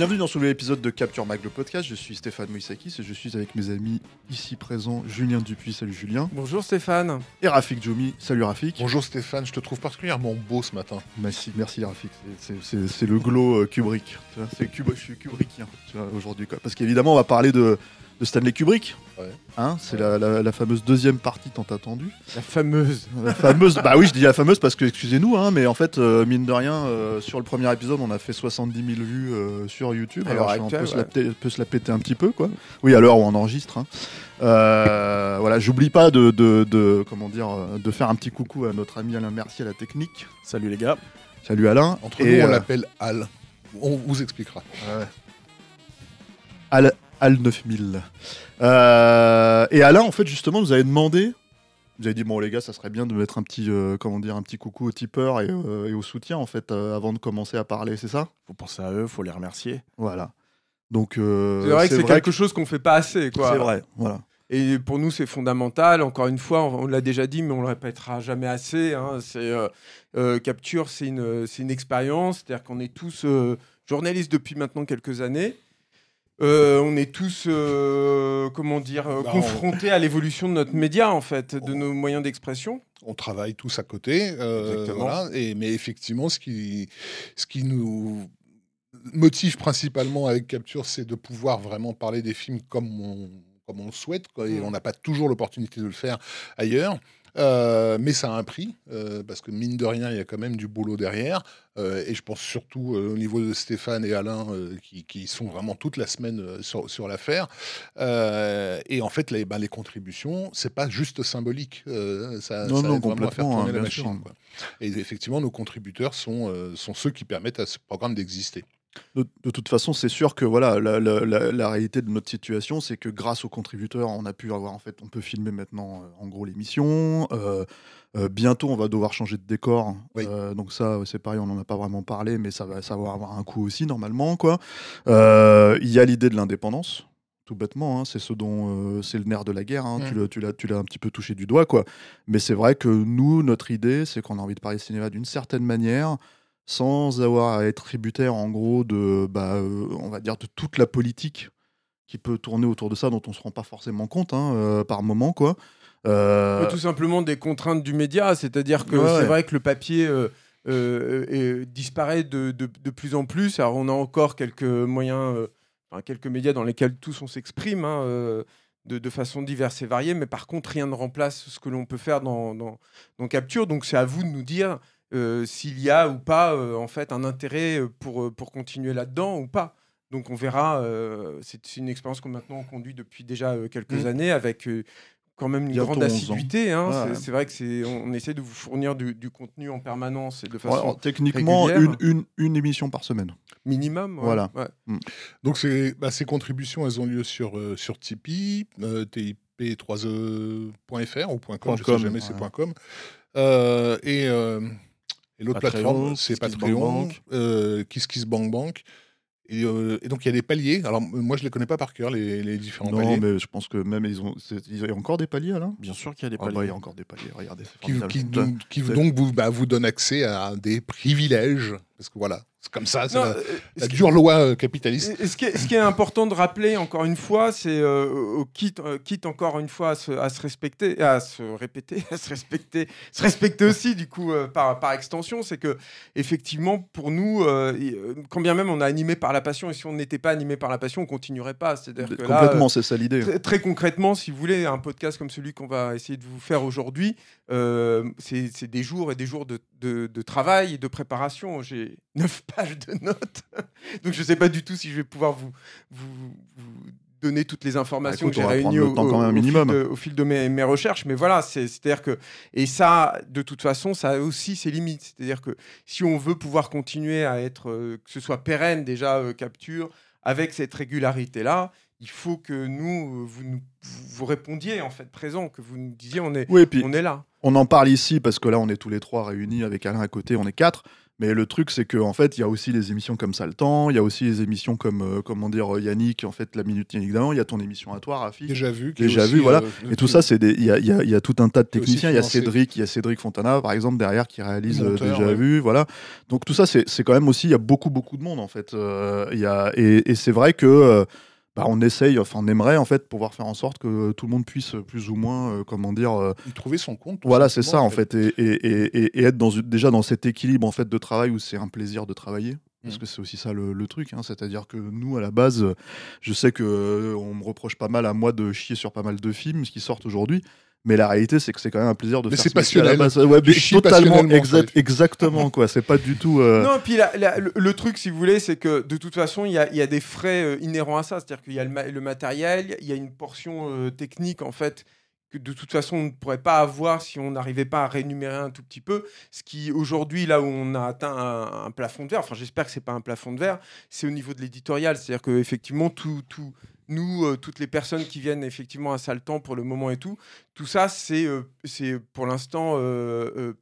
Bienvenue dans ce nouvel épisode de Capture Mag, le podcast. Je suis Stéphane Moïsakis et je suis avec mes amis ici présents, Julien Dupuis, salut Julien, Bonjour Stéphane. et Rafik Djoumi, salut Rafik. Bonjour Stéphane, je te trouve particulièrement beau ce matin. Merci, merci Rafik, C'est- le glow euh, Kubrick. Tu vois, C'est Kub- je suis Kubrickien tu vois, aujourd'hui. quoi. Parce qu'évidemment, on va parler de, de Stanley Kubrick. Ouais. Hein, c'est la, la- la fameuse deuxième partie tant attendue. La fameuse. La fameuse, bah oui, je dis la fameuse parce que, excusez-nous, hein, mais en fait, euh, mine de rien, euh, sur le premier épisode, on a fait 70 000 vues euh, sur YouTube. Alors, on peut, se ouais. la, péter- peut se la péter un petit peu, quoi. Oui, à l'heure où on enregistre. hein. Euh, voilà, j'oublie pas de, de, de- comment dire, de faire un petit coucou à notre ami Alain Mercier à la technique. Salut les gars. Salut Alain. Entre Et, nous, on euh, l'appelle Al. On vous expliquera. Al, Al 9000. Euh, et Alain, en fait, justement, vous avez demandé. Vous avez dit bon les gars, ça serait bien de mettre un petit, euh, comment dire, un petit coucou aux tipeurs et, euh, et au soutien en fait euh, avant de commencer à parler, c'est ça? Faut penser à eux, faut les remercier. Voilà. Donc euh, C'est vrai que c'est quelque chose qu'on fait pas assez, quoi. C'est vrai. Voilà. Et pour nous, c'est fondamental. Encore une fois, on, on l'a déjà dit, mais on le répétera jamais assez. hein. C'est euh, euh, Capture, c'est une, c'est une expérience. C'est-à-dire qu'on est tous euh, journalistes depuis maintenant quelques années. Euh, on est tous, euh, comment dire, euh, Bah, on- confrontés à l'évolution de notre média, en fait, de nos moyens d'expression. On travaille tous à côté. Exactement. voilà, et, mais effectivement, ce qui, ce qui nous motive principalement avec Capture, c'est de pouvoir vraiment parler des films comme on, comme on le souhaite. et Mm. on n'a pas toujours l'opportunité de le faire ailleurs. Euh, mais ça a un prix, euh, parce que mine de rien, il y a quand même du boulot derrière. Euh, et je pense surtout au niveau de Stéphane et Alain, qui, qui sont vraiment toute la semaine sur, sur l'affaire. Et en fait, les, ben, les contributions, c'est pas juste symbolique. ça, Non, ça non, aide à faire complètement, tourner hein, la machine. sûr. quoi. Et effectivement, nos contributeurs sont, sont ceux qui permettent à ce programme d'exister. De, de toute façon, c'est sûr que voilà, la, la- la- la réalité de notre situation, c'est que grâce aux contributeurs, on a pu avoir en fait, on peut filmer maintenant euh, en gros l'émission. Euh, euh, bientôt, on va devoir changer de décor. Oui. Donc ça, c'est pareil, on n'en a pas vraiment parlé, mais ça va, ça va avoir un coût aussi normalement, quoi. Il y a l'idée de l'indépendance. Tout bêtement, hein, c'est ce dont c'est le nerf de la guerre. hein, Mm. L'as, tu l'as un petit peu touché du doigt, quoi. Mais c'est vrai que nous, notre idée, c'est qu'on a envie de parler cinéma d'une certaine manière, sans avoir à être tributaire, en gros, de, bah, euh, on va dire, de toute la politique qui peut tourner autour de ça, dont on se rend pas forcément compte hein, euh, par moment, quoi. Euh, Tout simplement des contraintes du média, c'est-à-dire que Ouais, c'est ouais. vrai que le papier disparaît de, de- de plus en plus. Alors on a encore quelques moyens, enfin, quelques médias dans lesquels tous on s'exprime hein, de, de façon diverse et variée, mais par contre rien ne remplace ce que l'on peut faire dans, dans, dans Capture. Donc c'est à vous de nous dire euh, s'il y a ou pas euh, en fait un intérêt euh, pour, pour continuer là-dedans ou pas. Donc on verra. euh, c'est une expérience qu'on maintenant conduit depuis déjà euh, quelques Mm. années avec euh, quand même une Bientôt grande 11 ans. assiduité. hein. Ouais, C'est- ouais. C'est vrai que c'est on, essaie de vous fournir du, du contenu en permanence et de ouais, façon alors, techniquement, une, une, une émission par semaine. minimum. ouais. Voilà. Ouais. Donc ces, bah, ces contributions, elles ont lieu sur, euh, sur Tipeee, euh, tip3e.fr ou .com, Point je sais jamais, c'est. .com. Euh, et euh, et l'autre plateforme, c'est Patreon, euh, Kiss Kiss Bank Bank. Et, euh, et donc il y a des paliers. Alors moi je les connais pas par cœur les, les différents Non, paliers. mais je pense que même ils ont. Il y a encore des paliers, là Bien sûr qu'il y a des Ah paliers. bah, il y a encore des paliers, regardez. Qui, qui donc vous, bah, vous donne accès à des privilèges. Parce que voilà, C'est comme ça, c'est la, euh, la dure loi euh, capitaliste. Ce, qui est, ce qui est important de rappeler, encore une fois, c'est euh, quitte, euh, quitte encore une fois à se, à se respecter, à se répéter, à se respecter, se respecter aussi du coup euh, par, par extension, c'est que effectivement pour nous, quand bien même on est animé par la passion, et si on n'était pas animé par la passion, on continuerait pas. C'est-à-dire que Complètement, c'est ça l'idée. Très, très concrètement, si vous voulez, un podcast comme celui qu'on va essayer de vous faire aujourd'hui, euh, c'est des jours et des jours de, de- de travail et de préparation. J'ai neuf pages de notes, donc je ne sais pas du tout si je vais pouvoir vous, vous, vous donner toutes les informations Bah, écoute, que j'ai réunies au, fil de, au fil de mes, mes recherches. Mais voilà, c'est- c'est-à-dire que et ça, de toute façon, ça a aussi ses limites. C'est-à-dire que si on veut pouvoir continuer à être, euh, que ce soit pérenne déjà, euh, capture, avec cette régularité-là, il faut que nous, euh, vous, nous- vous, répondiez en fait présent, que vous nous disiez on est, Oui, et puis on est là. On en parle ici parce que là, on est tous les trois réunis avec Alain à côté, on est quatre. Mais le truc, c'est qu'en fait, il y a aussi les émissions comme ça le temps, il y a aussi les émissions comme, euh, comment dire, euh, Yannick, en fait, la Minute Yannick d'avant, il y a ton émission à toi, Rafi. Déjà vu. Déjà vu, voilà. euh, Et tout ça, c'est il y a, y a- il y a tout un tas de techniciens. Il y a. Cédric, il y a Cédric Fontana, par exemple, derrière, qui réalise Monteur, déjà ouais. vu, voilà. Donc tout ça, c'est quand même aussi, il y a beaucoup, beaucoup de monde en fait. Euh, il y a, et et c'est vrai que bah, on essaye, enfin, on aimerait en fait pouvoir faire en sorte que tout le monde puisse plus ou moins, euh, comment dire, euh, Il trouvait son compte. voilà, c'est ça en fait, et, et- et- et- et être dans, déjà dans cet équilibre en fait de travail où c'est un plaisir de travailler. Parce Mhm. que c'est aussi ça le, le truc, hein. c'est-à-dire que nous, à la base, je sais que euh, on me reproche pas mal à moi de chier sur pas mal de films qui sortent aujourd'hui, mais la réalité, c'est que c'est quand même un plaisir de Mais faire c'est ce métier à la passionnel. base. Ouais, mais totalement, exact- exactement quoi. C'est pas du tout. euh, Non, puis la- la- le, le truc, si vous voulez, c'est que de toute façon, il y a, il y a des frais euh, inhérents à ça. C'est-à-dire qu'il y a le, ma- le matériel, il y a une portion euh, technique, en fait, que de toute façon, on ne pourrait pas avoir si on n'arrivait pas à rémunérer un tout petit peu. Ce qui, aujourd'hui, là où on a atteint un, un plafond de verre, enfin, j'espère que c'est pas un plafond de verre, c'est au niveau de l'éditorial. C'est-à-dire qu'effectivement, tout. tout nous, euh, toutes les personnes qui viennent effectivement à Saltan pour le moment et tout, tout ça, c'est euh, c'est pour l'instant euh,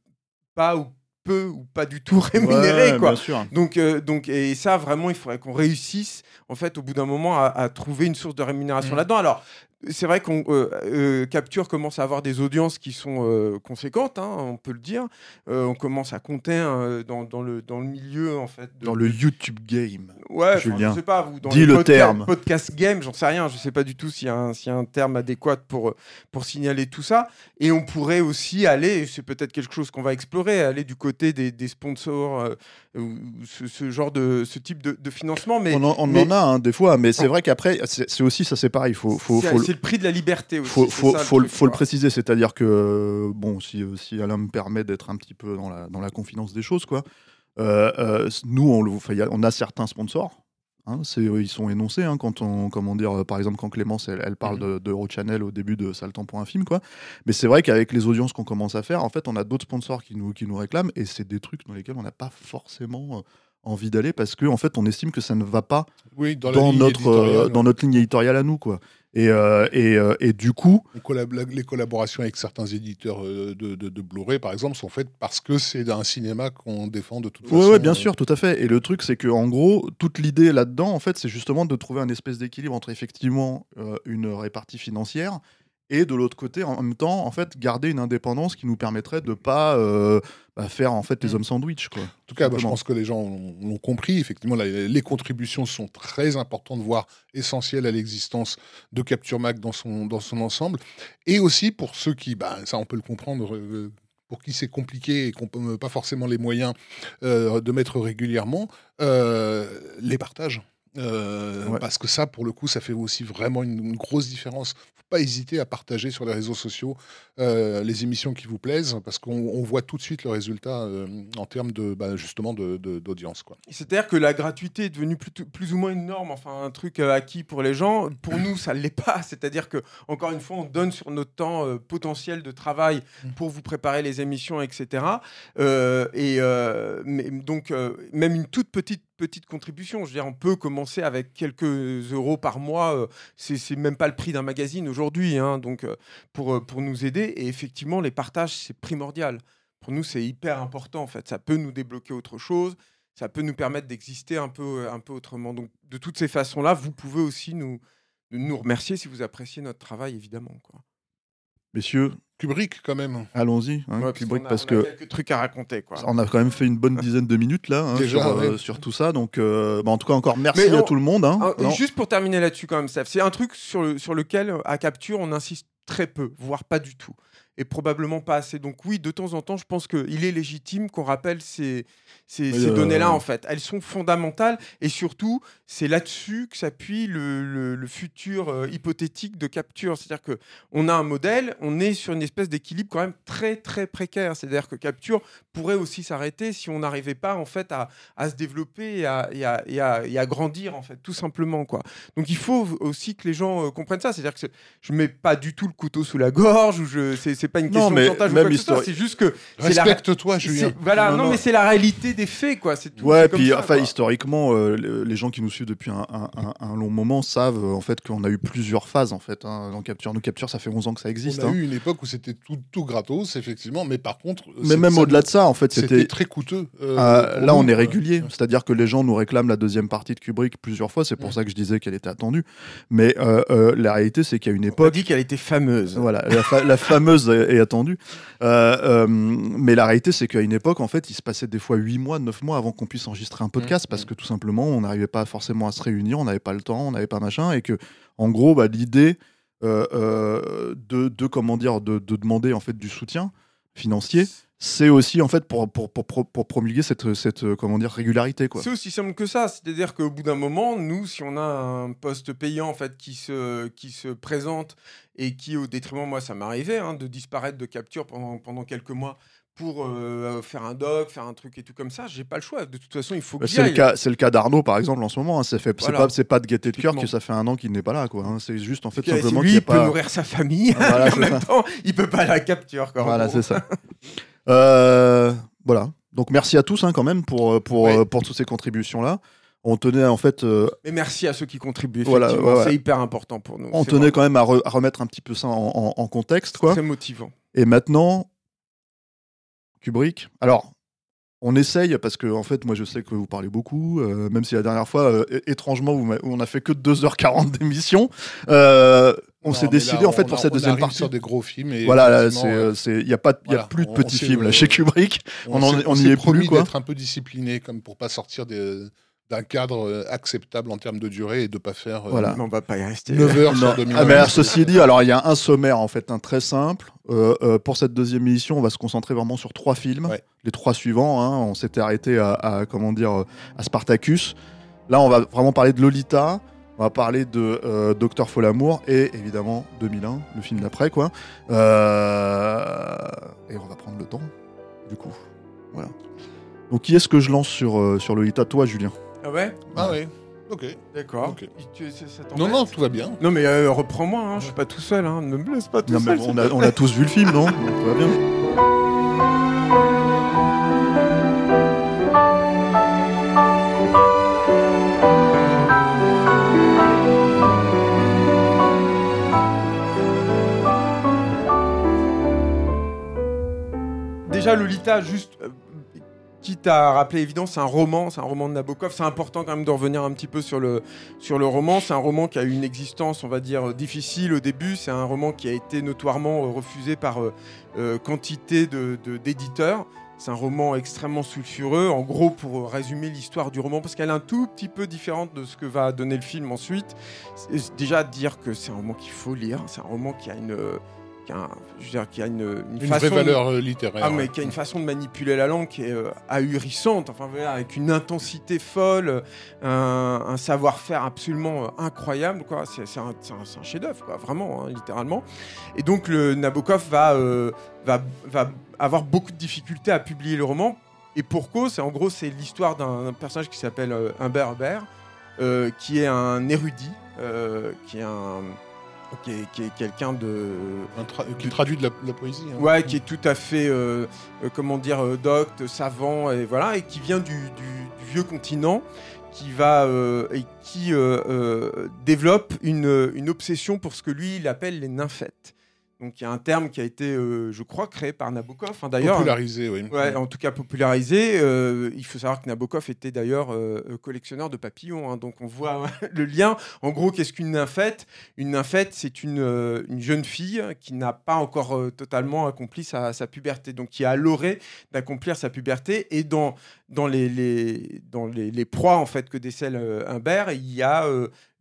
pas ou peu ou pas du tout rémunéré. ouais, quoi. Bien sûr. Donc, euh, donc, et ça, vraiment, il faudrait qu'on réussisse, en fait, au bout d'un moment, à, à trouver une source de rémunération Mhm. là-dedans. Alors, c'est vrai qu'on euh, euh, Capture commence à avoir des audiences qui sont euh, conséquentes, hein, on peut le dire. On commence à compter euh, dans, dans le, dans le milieu, en fait. de- Dans le YouTube game. Ouais, enfin, Julien, je sais pas, vous, dans dis le podca- terme. Podcast game, j'en sais rien, je sais pas du tout s'il y, a un- s'il y a un terme adéquat pour, pour signaler tout ça. Et on pourrait aussi aller, c'est peut-être quelque chose qu'on va explorer, aller du côté des, des sponsors, ou ce, ce genre de, ce type de, de financement. Mais on en, on mais- en a hein, des fois, mais c'est vrai qu'après, c'est aussi ça, c'est pareil. Faut, faut, c'est faut, c'est le prix de la liberté aussi. faut, faut, ça, faut, truc, faut le préciser, c'est-à-dire que, euh, bon, si, euh, si Alain me permet d'être un petit peu dans la, dans la confidence des choses, quoi, euh, euh, nous, on, le- on a certains sponsors. hein, c'est, ils sont énoncés hein, quand on, comment dire, par exemple, quand Clémence elle, elle parle de, de Channel au début de Sale temps pour un film, quoi. Mais c'est vrai qu'avec les audiences qu'on commence à faire, en fait, on a d'autres sponsors qui nous, qui nous réclament et c'est des trucs dans lesquels on n'a pas forcément envie d'aller parce que, en fait, on estime que ça ne va pas Oui, dans, notre, euh, dans notre ligne éditoriale à nous, quoi. Et, euh, et, euh, et du coup, collab- les collaborations avec certains éditeurs euh, de, de, de Blu-ray, par exemple, sont faites parce que c'est un cinéma qu'on défend de toute Ouais, façon. ouais, bien sûr, tout à fait. Et le truc, c'est que en gros, toute l'idée là-dedans, en fait, c'est justement de trouver un espèce d'équilibre entre effectivement euh, une répartie financière et de l'autre côté, en même temps, en fait, garder une indépendance qui nous permettrait de pas bah, faire en fait les Mm. hommes sandwich, quoi. En tout cas, je pense que les gens l'ont l'ont compris. Effectivement, la- les contributions sont très importantes, voire essentielles à l'existence de Capture Mac dans son, dans son ensemble. Et aussi pour ceux qui, bah, ça on peut le comprendre, euh, pour qui c'est compliqué et qu'on n'a pas forcément les moyens euh, de mettre régulièrement, euh, les partages. Euh, Ouais. Parce que ça, pour le coup, ça fait aussi vraiment une, une grosse différence. faut pas hésiter à partager sur les réseaux sociaux euh, les émissions qui vous plaisent, parce qu'on on voit tout de suite le résultat euh, en termes de bah, justement de- de- d'audience. C'est-à-dire que la gratuité est devenue plus, plus ou moins une norme, enfin un truc acquis pour les gens. Pour nous, ça ne l'est pas. C'est-à-dire que encore une fois, on donne sur notre temps euh, potentiel de travail Mm. pour vous préparer les émissions, etc. Euh, et euh, mais, donc euh, même une toute petite petite contribution. Je veux dire, on peut commencer avec quelques euros par mois. euh, c'est même pas le prix d'un magazine aujourd'hui, hein, donc euh, pour euh, pour nous aider. Et effectivement, les partages, c'est primordial. Pour nous, c'est hyper important. En fait, ça peut nous débloquer autre chose ça peut nous permettre d'exister un peu, un peu autrement. Donc, de toutes ces façons-là, vous pouvez aussi nous, nous remercier si vous appréciez notre travail, évidemment. Quoi. Messieurs, Kubrick, quand même. allons-y, hein, Ouais, parce Kubrick, a- parce on a que quelques trucs à raconter quoi. on a quand même fait une bonne dizaine de minutes là hein, Déjà, sur, euh, sur tout ça. Donc, euh, bah, en tout cas, encore merci à tout le monde. hein. Ah, juste pour terminer là-dessus, quand même, Steph, c'est un truc sur, le, sur lequel, à Capture, on insiste très peu, voire pas du tout. Et probablement pas assez. Donc, oui, de temps en temps, je pense qu'il est légitime qu'on rappelle ces, ces, euh, données-là, en fait. Elles sont fondamentales. Et surtout, c'est là-dessus que s'appuie le, le- le futur euh, hypothétique de Capture. C'est-à-dire qu'on a un modèle, on est sur une espèce d'équilibre quand même très, très précaire. C'est-à-dire que Capture pourrait aussi s'arrêter si on n'arrivait pas, en fait, à, à se développer et à, et à- et à- et à grandir, en fait, tout simplement, quoi. Donc il faut aussi que les gens euh, comprennent ça. C'est-à-dire que je mets pas du tout le couteau sous la gorge ou je c'est pas une Non, question mais de chantage ou quoi que ce soit. histori- C'est juste que Respecte-toi, Julien. voilà Non, non, non. mais c'est la réalité des faits quoi. C'est tout. Ouais, c'est puis ça, enfin quoi. historiquement, euh, le- les gens qui nous suivent depuis un, un- un- un long moment savent euh, en fait qu'on a eu plusieurs phases en fait hein, dans Capture. Nous Capture, ça fait 11 ans que ça existe. On a hein. eu une époque où c'était tout, tout gratos, effectivement, mais par contre. Mais c'est- même ça- au-delà de ça, en fait, C'était c'était très coûteux. euh, Euh, pour là, nous, on est régulier, c'est-à-dire que les gens nous réclament la deuxième partie de Kubrick plusieurs fois. C'est pour Ouais. ça que je disais qu'elle était attendue. Mais euh, euh, la réalité, c'est qu'à une On a époque, dit qu'elle était fameuse. voilà, la, fa- la fameuse est, est attendue. Euh, euh, mais la réalité, c'est qu'à une époque, en fait, il se passait des fois 8 mois, 9 mois avant qu'on puisse enregistrer un podcast Mmh, parce mmh. que tout simplement, on n'arrivait pas forcément à se réunir, on n'avait pas le temps, on n'avait pas machin, et que, en gros, bah, l'idée euh, euh, de, de, comment dire, de, de demander en fait du soutien financier, c'est aussi en fait pour, pour, pour, promulguer cette, cette comment dire, régularité. Quoi. C'est aussi simple que ça, c'est-à-dire qu'au bout d'un moment, nous, si on a un poste payant en fait qui se, qui se présente et qui, au détriment, moi, ça arrivé hein, de disparaître de capture pendant, pendant quelques mois pour euh, faire un doc, faire un truc et tout comme ça, j'ai pas le choix. De toute façon, il faut que Bah, C'est le cas, c'est le cas d'Arnaud par exemple en ce moment. hein. C'est fait, c'est Voilà. pas, c'est pas de gaieté de cœur que ça fait un an qu'il n'est pas là. Quoi. hein. C'est juste en fait simplement qu'il il peut pas. nourrir sa famille, Voilà, mais en c'est même ça. temps, il peut pas la capture. Quoi, Voilà, c'est ça. Euh, voilà. Donc merci à tous hein, quand même pour, pour, Ouais. euh, pour toutes ces contributions-là. On tenait en fait, euh, Mais merci à ceux qui contribuent, Voilà, effectivement, ouais, ouais. c'est hyper important pour nous. on C'est tenait vraiment quand même à, re- à remettre un petit peu ça en, en- en contexte. Quoi. très motivant. Et maintenant, Kubrick. Alors, on essaye parce que en fait, moi, je sais que vous parlez beaucoup, euh, même si la dernière fois, euh, étrangement, vous on a fait que 2h40 d'émission. Euh, on s'est décidé là, en fait on pour a- cette on deuxième partie. sur des gros films. Et Voilà, c'est, il n'y a, pas- il y a voilà, plus de on- petits on films là, chez Kubrick. on en- s'est- on y s'est est promis d'être un peu discipliné, comme pour pas sortir des- d'un cadre euh, acceptable en termes de durée et de pas faire euh, Voilà. On va pas y rester. 9 heures sur 2000 Ah, mais alors, ceci dit, alors il y a un sommaire en fait, un très simple. Euh, euh, pour cette deuxième émission, on va se concentrer vraiment sur trois films, Ouais. les trois suivants. hein. On s'était arrêté à, à, comment dire à Spartacus. Là, on va vraiment parler de Lolita. On va parler de euh, Docteur Folamour et évidemment 2001, le film d'après quoi. Euh, Et on va prendre le temps, du coup. Voilà. Donc qui est-ce que je lance sur euh, sur Lolita? Toi, Julien. Ah ouais Ah oui, ok. D'accord. Ok. Tu- ça- ça t'embête Non, non, tout va bien. Non mais euh, reprends-moi, hein, je suis pas tout seul, hein, ne me laisse pas tout Non, mais seul. on, a, on a tous vu le film, non? Donc, tout va bien. Déjà Lolita, juste euh, quitte à rappeler évident, c'est un roman, c'est un roman de Nabokov. C'est important quand même de revenir un petit peu sur le sur le roman. C'est un roman qui a eu une existence, on va dire, euh, difficile au début. C'est un roman qui a été notoirement euh, refusé par euh, quantité de de- d'éditeurs. C'est un roman extrêmement sulfureux. En gros, pour résumer l'histoire du roman, parce qu'elle est un tout petit peu différente de ce que va donner le film ensuite. Déjà dire que c'est un roman qu'il faut lire. C'est un roman qui a une, qui a un- je veux dire, qui a une, une Une façon vraie de- valeur euh, littéraire. ah, mais qui a une façon de manipuler la langue qui est euh, ahurissante, enfin, voilà, avec une intensité folle, un, un savoir-faire absolument euh, incroyable, quoi. C'est c'est un, c'est un- c'est un chef-d'œuvre, quoi, vraiment, hein, littéralement. Et donc, le Nabokov va, euh, va, va avoir beaucoup de difficultés à publier le roman. Et pour cause, c'est- en gros, c'est l'histoire d'un personnage qui s'appelle euh, Humbert Humbert, euh, qui est un érudit, euh, qui est un. Qui est, qui est quelqu'un de, tra- qui traduit de la, de la poésie. hein. Ouais, qui est tout à fait, euh, euh, comment dire, euh, docte, savant, et voilà, et qui vient du, du- du vieux continent, qui va euh, et qui euh, développe une, une obsession pour ce que lui il appelle les nymphètes. Donc il y a un terme qui a été, euh, je crois, créé par Nabokov. hein, d'ailleurs, Popularisé, oui. Ouais, en tout cas popularisé. Euh, il faut savoir que Nabokov était d'ailleurs euh, collectionneur de papillons. hein, donc on voit le lien. En gros, qu'est-ce qu'une nymphette? Une nymphette, c'est une, une jeune fille qui n'a pas encore totalement accompli sa, sa puberté. Donc qui est à l'orée d'accomplir sa puberté. Et dans, dans, les, les- dans les, les proies en fait, que décèle Humbert, il y a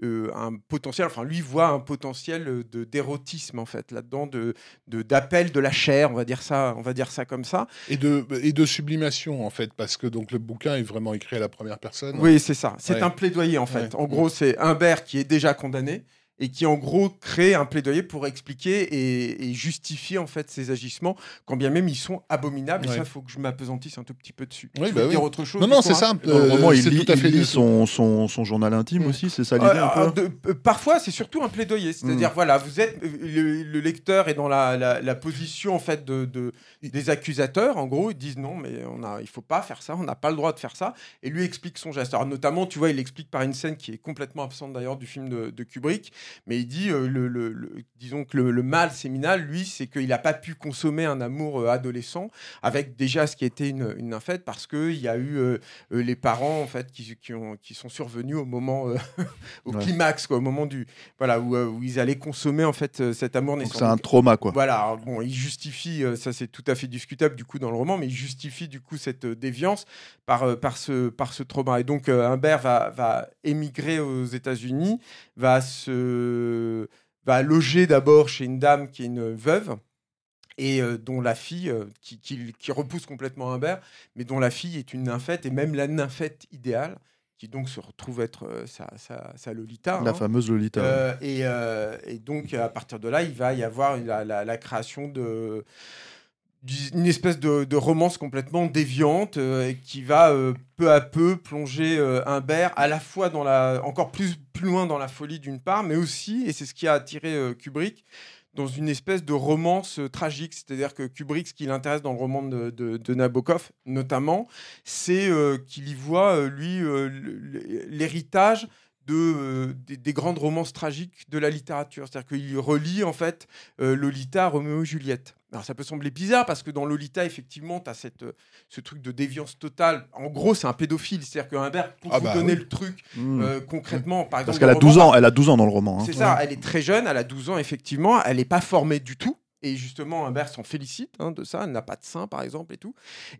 euh, un potentiel, enfin lui voit un potentiel euh, de d'érotisme en fait là-dedans, de de- d'appel de, la chair, on va dire ça, on va dire ça comme ça. Et de, et de sublimation, en fait, parce que donc le bouquin est vraiment écrit à la première personne. Oui, c'est ça. C'est Ouais. un plaidoyer en fait. Ouais. En gros, c'est Humbert qui est déjà condamné et qui en gros crée un plaidoyer pour expliquer et, et justifier en fait ses agissements, quand bien même ils sont abominables. Et Ouais. ça, il faut que je m'apesantisse un tout petit peu dessus. Oui, Tu bah veux oui. dire autre chose Non, non, c'est ça. Dans le euh, roman, il lit, tout à il fait lit son, son, son journal intime Mm. aussi, c'est ça l'idée Euh, un euh, peu de- euh, parfois, c'est surtout un plaidoyer. C'est-à-dire, voilà, vous êtes euh, le, le lecteur est dans la, la- la position en fait de, de- des accusateurs. En gros, ils disent non, mais on a, il faut pas faire ça, on n'a pas le droit de faire ça. Et lui explique son geste. Alors, notamment, tu vois, il explique par une scène qui est complètement absente d'ailleurs du film de, de Kubrick, mais il dit, euh, le, le- le- disons que le, mal séminal, lui, c'est qu'il n'a pas pu consommer un amour euh, adolescent avec déjà ce qui était une, une nymphette parce que il y a eu euh, les parents en fait qui, qui, ont, qui sont survenus au moment euh, au Ouais. climax quoi, au moment du voilà où, où ils allaient consommer en fait cet amour Donc naissant. c'est un trauma, quoi. Voilà, bon, il justifie, ça c'est tout à fait discutable du coup dans le roman, mais il justifie du coup cette déviance par, par, ce, par ce trauma. Et donc Humbert va, va émigrer aux États-Unis, va se va loger d'abord chez une dame qui est une veuve et euh, dont la fille, euh, qui, qui- qui repousse complètement Humbert, mais dont la fille est une nymphette, et même la nymphette idéale, qui donc se retrouve être euh, sa, sa- sa Lolita. La hein. fameuse Lolita. et, et donc, à partir de là, il va y avoir la, la- la création de d'une espèce de, romance complètement déviante euh, qui va euh, peu à peu plonger euh, Humbert à la fois dans la encore plus plus loin dans la folie d'une part mais aussi et c'est ce qui a attiré Kubrick dans une espèce de romance tragique c'est-à-dire que Kubrick ce qui l'intéresse dans le roman de, de- Nabokov notamment c'est qu'il y voit lui l'héritage de, des, des grandes romances tragiques de la littérature. C'est-à-dire qu'il relie en fait Lolita, Roméo et Juliette. Alors ça peut sembler bizarre parce que dans Lolita, effectivement, tu as cette, euh, ce truc de déviance totale. En gros, c'est un pédophile. C'est-à-dire que Humbert, pour Ah vous bah donner oui. le truc Mm. euh, concrètement, par exemple. Parce qu'elle a dans le 12 roman, ans, elle a 12 ans dans le roman. hein. c'est ça, elle est très jeune, elle a 12 ans, effectivement, elle n'est pas formée du tout. Et justement, Humbert s'en félicite hein, de ça, elle n'a pas de sein, par exemple, et tout.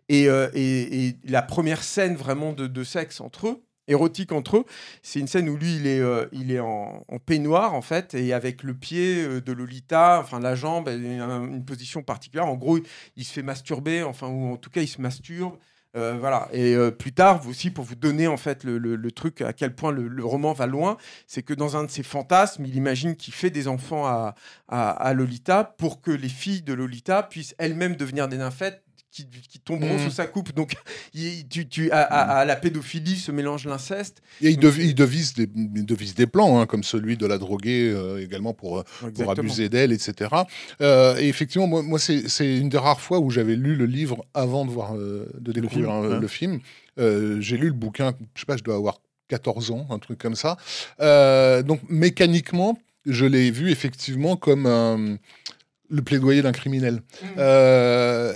Et, euh, et- et la première scène vraiment de, de sexe entre eux, érotique entre eux, c'est une scène où lui, il est, euh, il est en, peignoir, en fait, et avec le pied euh, de Lolita, enfin la jambe, une position particulière. En gros, il se fait masturber, enfin, ou en tout cas, il se masturbe. Euh, voilà. Et plus tard, vous aussi, pour vous donner en fait le, truc, à quel point le, le roman va loin, c'est que dans un de ses fantasmes, il imagine qu'il fait des enfants à, à, à Lolita pour que les filles de Lolita puissent elles-mêmes devenir des nymphètes qui, qui tomberont Mhm. sous sa coupe. Donc, il- tu, tu, à, à- à la pédophilie se mélange l'inceste. Et il, dev- il devise, des, il devise des plans, hein, comme celui de la droguer euh, également pour, euh, pour abuser d'elle, etc. Euh, et effectivement, moi, moi c'est c'est une des rares fois où j'avais lu le livre avant de, voir, euh, de découvrir le film. J'ai lu le bouquin, je sais pas, je dois avoir 14 ans, un truc comme ça. Donc mécaniquement, je l'ai vu effectivement comme un- le plaidoyer d'un criminel. Mm. Euh,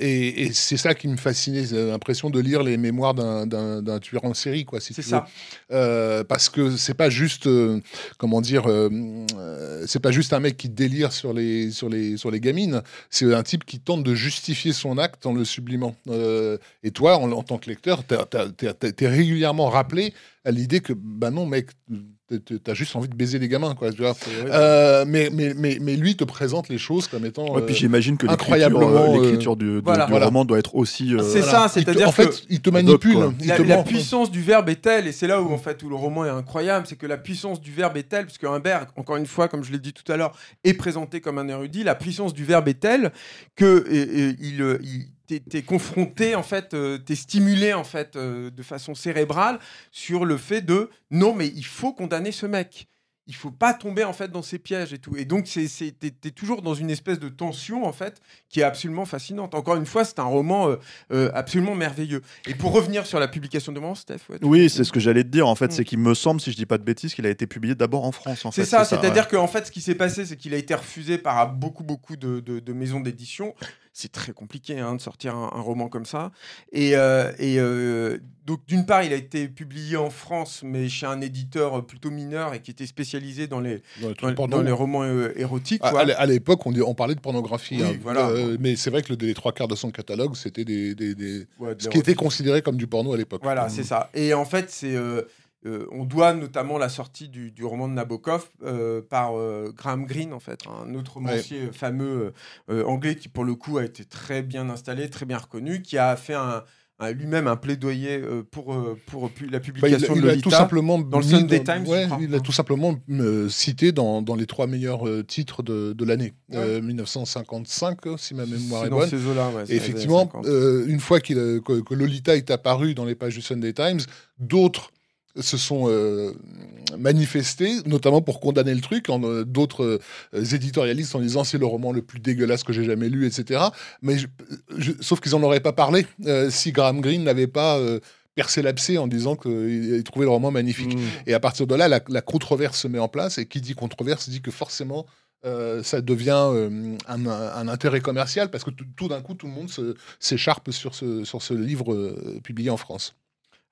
et, et- et c'est ça qui me fascinait, l'impression de lire les mémoires d'un- tueur en série, quoi, si C'est ça. Euh, parce que c'est pas juste, euh, comment dire, euh, euh, c'est pas juste un mec qui délire sur les, sur les, sur les gamines, c'est un type qui tente de justifier son acte en le sublimant. Euh, et toi, en, en tant que lecteur, t'es régulièrement rappelé à l'idée que, bah non, mec, t'as- juste envie de baiser les gamins, quoi. Tu vois. Euh, mais, mais, mais, mais lui te présente les choses comme étant. Ouais, puis euh, j'imagine que l'écriture incroyablement, euh, euh, l'écriture du, voilà. du Voilà. roman doit être aussi. euh, C'est voilà. ça, c'est-à-dire En que- fait, il te manipule. il la, te la ment. puissance du verbe est telle, et c'est là où en fait où le roman est incroyable, c'est que la puissance du verbe est telle, parce que Humbert, encore une fois, comme je l'ai dit tout à l'heure, est présenté comme un érudit. La puissance du verbe est telle que et- et il, euh, il- t'es, t'es confronté en fait, euh, t'es stimulé en fait euh, de façon cérébrale sur le fait de non mais il faut condamner ce mec. il faut pas tomber en fait dans ces pièges et tout. Et donc c'est c'est t'es, t'es toujours dans une espèce de tension en fait qui est absolument fascinante. Encore une fois, c'est un roman euh, absolument merveilleux. Et pour revenir sur la publication de roman, Steph. ouais, Oui, c'est ce que j'allais te dire. En fait, Mm. c'est qu'il me semble, si je dis pas de bêtises, qu'il a été publié d'abord en France. En C'est ça, c'est-à-dire ouais. qu'en fait, ce qui s'est passé, c'est qu'il a été refusé par beaucoup, beaucoup de, de- de maisons d'édition. C'est très compliqué hein, de sortir un, un roman comme ça. Et, euh, et, euh, donc, d'une part, il a été publié en France, mais chez un éditeur plutôt mineur et qui était spécialisé dans les, Dans dans, les dans romans euh, érotiques. À, l'époque, on, parlait de pornographie. Oui, hein. voilà. Euh, mais c'est vrai que le, les trois quarts de son catalogue, c'était des, des- des- Ouais, de ce qui était considéré comme du porno à l'époque. Voilà, Mm. c'est ça. Et en fait, c'est euh, on doit notamment la sortie du, du roman de Nabokov euh, par euh, Graham Greene, en fait, un autre romancier fameux anglais qui, pour le coup, a été très bien installé, très bien reconnu, qui a fait un, un- lui-même un plaidoyer pour, la Bah, il, publication il de a Lolita. tout simplement dans le Sunday dans- Times, ouais, il a tout simplement cité dans, dans les trois meilleurs titres de, de l'année, Ouais. Euh, 1955 si ma mémoire est dans bonne. ces eaux-là, Et effectivement, 50. une fois que, que Lolita est apparu dans les pages du Sunday Times, d'autres se sont euh, manifestés, notamment pour condamner le truc, en, euh, d'autres euh, éditorialistes en disant c'est le roman le plus dégueulasse que j'ai jamais lu, etc. Mais je- je- sauf qu'ils en auraient pas parlé si Graham Greene n'avait pas percé l'abcès en disant qu'il trouvait le roman magnifique. Mm. Et à partir de là, la, la controverse se met en place. Et qui dit controverse dit que forcément, euh, ça devient euh, un, un intérêt commercial parce que tout, d'un coup, tout le monde s'écharpe sur ce, sur ce livre euh, publié en France.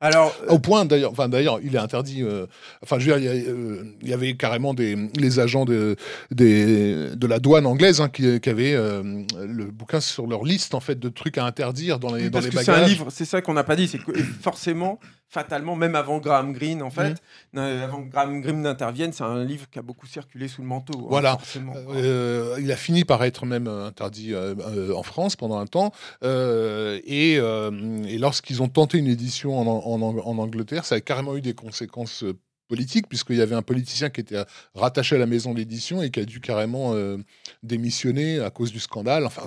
Alors, Au point d'ailleurs, enfin d'ailleurs, il est interdit. euh, enfin, je veux dire, il y, a, euh, il y avait carrément des les agents de des, de la douane anglaise hein, qui, qui avaient euh, le bouquin sur leur liste en fait de trucs à interdire dans les Oui, dans parce les que c'est bagages. un livre, c'est ça qu'on n'a pas dit, c'est que forcément, fatalement, même avant Graham Greene, en fait, euh, avant que Graham Greene n'intervienne, c'est un livre qui a beaucoup circulé sous le manteau. hein, Voilà. forcément. Euh, il a fini par être même euh, interdit euh, euh, en France pendant un temps. Euh, et euh, et lorsqu'ils ont tenté une édition en, en- en- en Angleterre, ça a carrément eu des conséquences euh, politiques, puisqu'il y avait un politicien qui était euh, rattaché à la maison d'édition et qui a dû carrément euh, démissionner à cause du scandale. Enfin,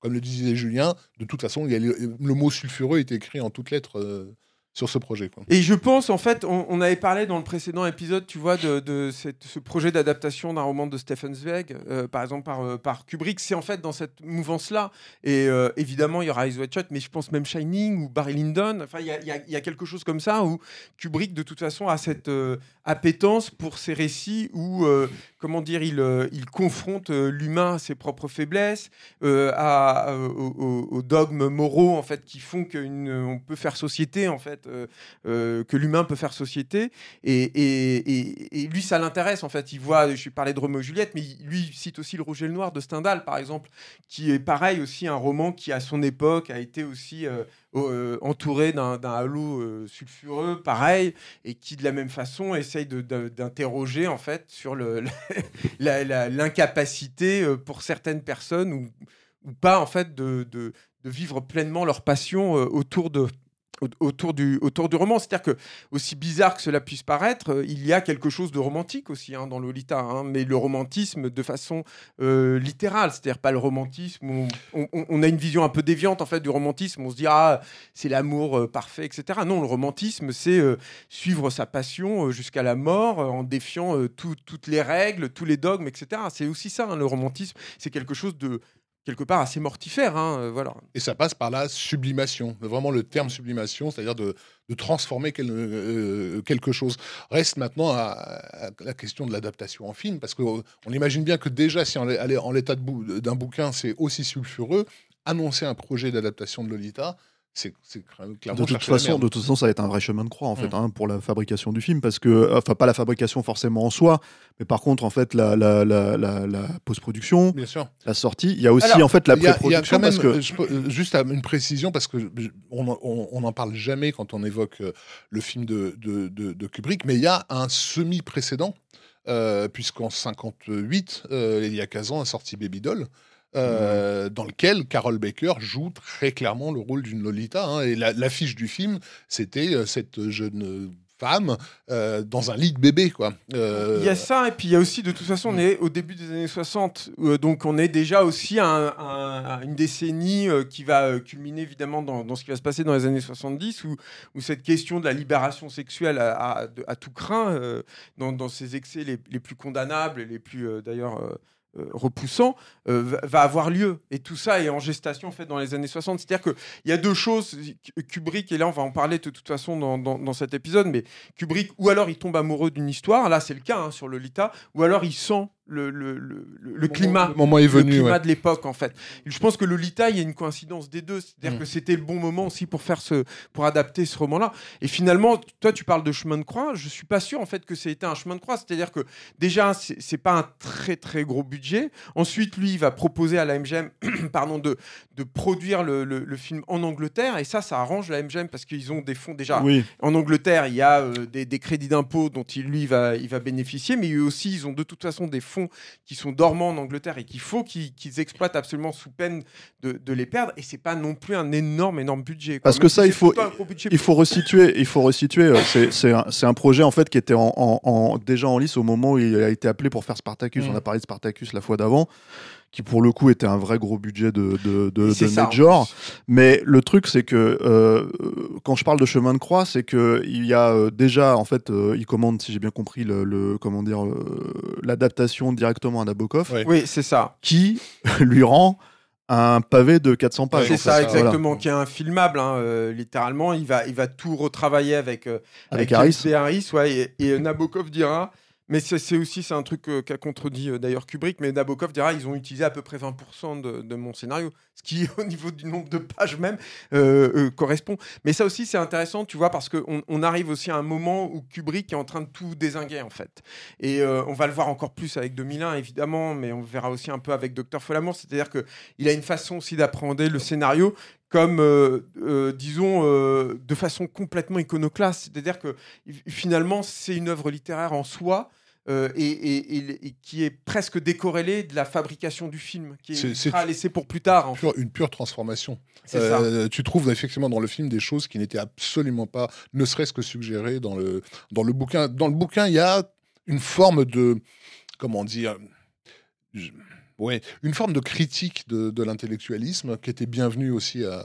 comme le disait Julien, de toute façon, il y a le, le mot sulfureux était écrit en toutes lettres euh, sur ce projet. Et je pense, en fait, on, avait parlé dans le précédent épisode, tu vois, de, ce projet d'adaptation d'un roman de Stephen Zweig, euh, par exemple par, euh, par Kubrick. C'est en fait dans cette mouvance-là. Et euh, évidemment, il y aura Eyes Wide Shut, mais je pense même Shining ou Barry Lyndon. Enfin, il y a, y a- quelque chose comme ça où Kubrick, de toute façon, a cette appétence pour ces récits où, comment dire, il, euh, il confronte euh, l'humain à ses propres faiblesses, euh, à, aux, dogmes moraux, en fait, qui font qu'on peut faire société, en fait, que l'humain peut faire société. Et, et- lui, ça l'intéresse, en fait. Il voit, je parlais de Roméo et Juliette, mais lui, cite aussi Le Rouge et le Noir de Stendhal, par exemple, qui est pareil aussi un roman qui, à son époque, a été aussi euh, entouré d'un halo euh, sulfureux, pareil, et qui, de la même façon, essaye d'interroger, en fait, sur l'incapacité euh, pour certaines personnes ou, pas, en fait, de, vivre pleinement leur passion autour de au- autour du, roman. C'est-à-dire que, aussi bizarre que cela puisse paraître, euh, il y a quelque chose de romantique aussi hein, dans Lolita, hein, mais le romantisme de façon euh, littérale, c'est-à-dire pas le romantisme. On, a une vision un peu déviante en fait du romantisme. On se dit ah c'est l'amour euh, parfait, etc. Non, le romantisme c'est suivre sa passion jusqu'à la mort en défiant tout- toutes les règles, tous les dogmes, etc. C'est aussi ça hein, le romantisme. C'est quelque chose de quelque part assez mortifère. hein, euh, voilà. Et ça passe par la sublimation, vraiment le terme sublimation, c'est-à-dire de, de transformer quel- euh, quelque chose. Reste maintenant à, à la question de l'adaptation en film, parce qu'on imagine bien que déjà, si on est en l'état d'un bouquin, c'est aussi sulfureux, annoncer un projet d'adaptation de Lolita, c'est clairement De toute façon, de toute façon, ça va être un vrai chemin de croix en fait Mm. hein, pour la fabrication du film, parce que, enfin, pas la fabrication forcément en soi, mais par contre, en fait, la, la, la, la, la post-production, Bien sûr. la sortie, il y a aussi Alors, en fait la Il y a- il y a pré-production parce que euh, je euh, juste une précision, parce que je- on n'en parle jamais quand on évoque euh, le film de, de, de- de Kubrick, mais il y a un semi-précédent, euh, puisqu'en 58, euh, Elia Kazan a sorti Baby Doll. Euh, dans lequel Carol Baker joue très clairement le rôle d'une Lolita. hein, et la- l'affiche du film, c'était euh, cette jeune femme euh, dans un lit de bébé, quoi. Il y a ça, et puis il y a aussi, de toute façon, on est au début des années 60, euh, donc on est déjà aussi à, un- à un- à une décennie qui va culminer évidemment dans, ce qui va se passer dans les années 70, où, où cette question de la libération sexuelle à, tout craint, dans, dans ses excès les, les plus condamnables et les plus d'ailleurs euh, repoussants, euh, va, avoir lieu. Et tout ça est en gestation en fait dans les années 60. C'est-à-dire qu'il y a deux choses. Kubrick, et là on va en parler de toute façon dans, dans- dans cet épisode, mais Kubrick, ou alors il tombe amoureux d'une histoire, là c'est le cas hein, sur Lolita, ou alors il sent le, le, le- climat. Moment est le venu. climat ouais. de l'époque en fait. Je pense que Lolita, il y a une coïncidence des deux, c'est-à-dire Mm. que c'était le bon moment aussi pour faire ce, pour adapter ce roman-là. Et finalement, toi, tu parles de chemin de croix. Je suis pas sûr en fait que c'était un chemin de croix. C'est-à-dire que déjà, c'est pas un très très gros budget. Ensuite, lui, il va proposer à la MGM, pardon, de de produire le, le- le film en Angleterre. Et ça, ça arrange la MGM parce qu'ils ont des fonds déjà Oui, en Angleterre, il y a euh, des, des crédits d'impôt dont il, lui va, il va bénéficier, mais eux aussi, ils ont de toute façon des fonds qui sont dormants en Angleterre et qu'il faut qu'ils exploitent absolument sous peine de, de les perdre. Et c'est pas non plus un énorme, énorme budget. quoi. Parce Même que ça, il faut- il faut resituer. Il faut resituer. euh, C'est c'est un, un projet en fait qui était en, en- en- déjà en lice au moment où il a été appelé pour faire Spartacus. Mm. On a parlé de Spartacus la fois d'avant, qui pour le coup était un vrai gros budget de, de, de, ça, Major. Mais le truc, c'est que euh, quand je parle de chemin de croix, c'est que il y a euh, déjà, en fait, euh, il commande, si j'ai bien compris, le, le- comment dire, l'adaptation directement à Nabokov. Oui, c'est ça. qui lui rend un pavé de 400 pages. C'est ça, fait. Voilà. exactement, qui est infilmable, hein, euh, littéralement. Il va, il va tout retravailler avec, euh, Avec Harris. Harris, ouais, et, et, Nabokov dira. Mais c'est aussi un truc qu'a contredit euh, d'ailleurs Kubrick, mais Nabokov dira ils ont utilisé à peu près 20% de, mon scénario, ce qui au niveau du nombre de pages même euh, euh, correspond. Mais ça aussi c'est intéressant, tu vois, parce qu'on on arrive aussi à un moment où Kubrick est en train de tout désinguer en fait. Et on va le voir encore plus avec 2001 évidemment, mais on verra aussi un peu avec Docteur Folamour, c'est-à-dire que il a une façon aussi d'appréhender le scénario comme, euh, euh, disons, euh, de façon complètement iconoclaste. C'est-à-dire que finalement, c'est une œuvre littéraire en soi. euh, et, et- et- et qui est presque décorrélée de la fabrication du film, qui est, sera laissée pour plus tard. En. Pure- une pure transformation. Euh, tu trouves effectivement dans le film des choses qui n'étaient absolument pas, ne serait-ce que suggérées dans le, dans le bouquin. Dans le bouquin, il y a une forme de, comment dire, ouais, une forme de critique de, de l'intellectualisme qui était bienvenue aussi à,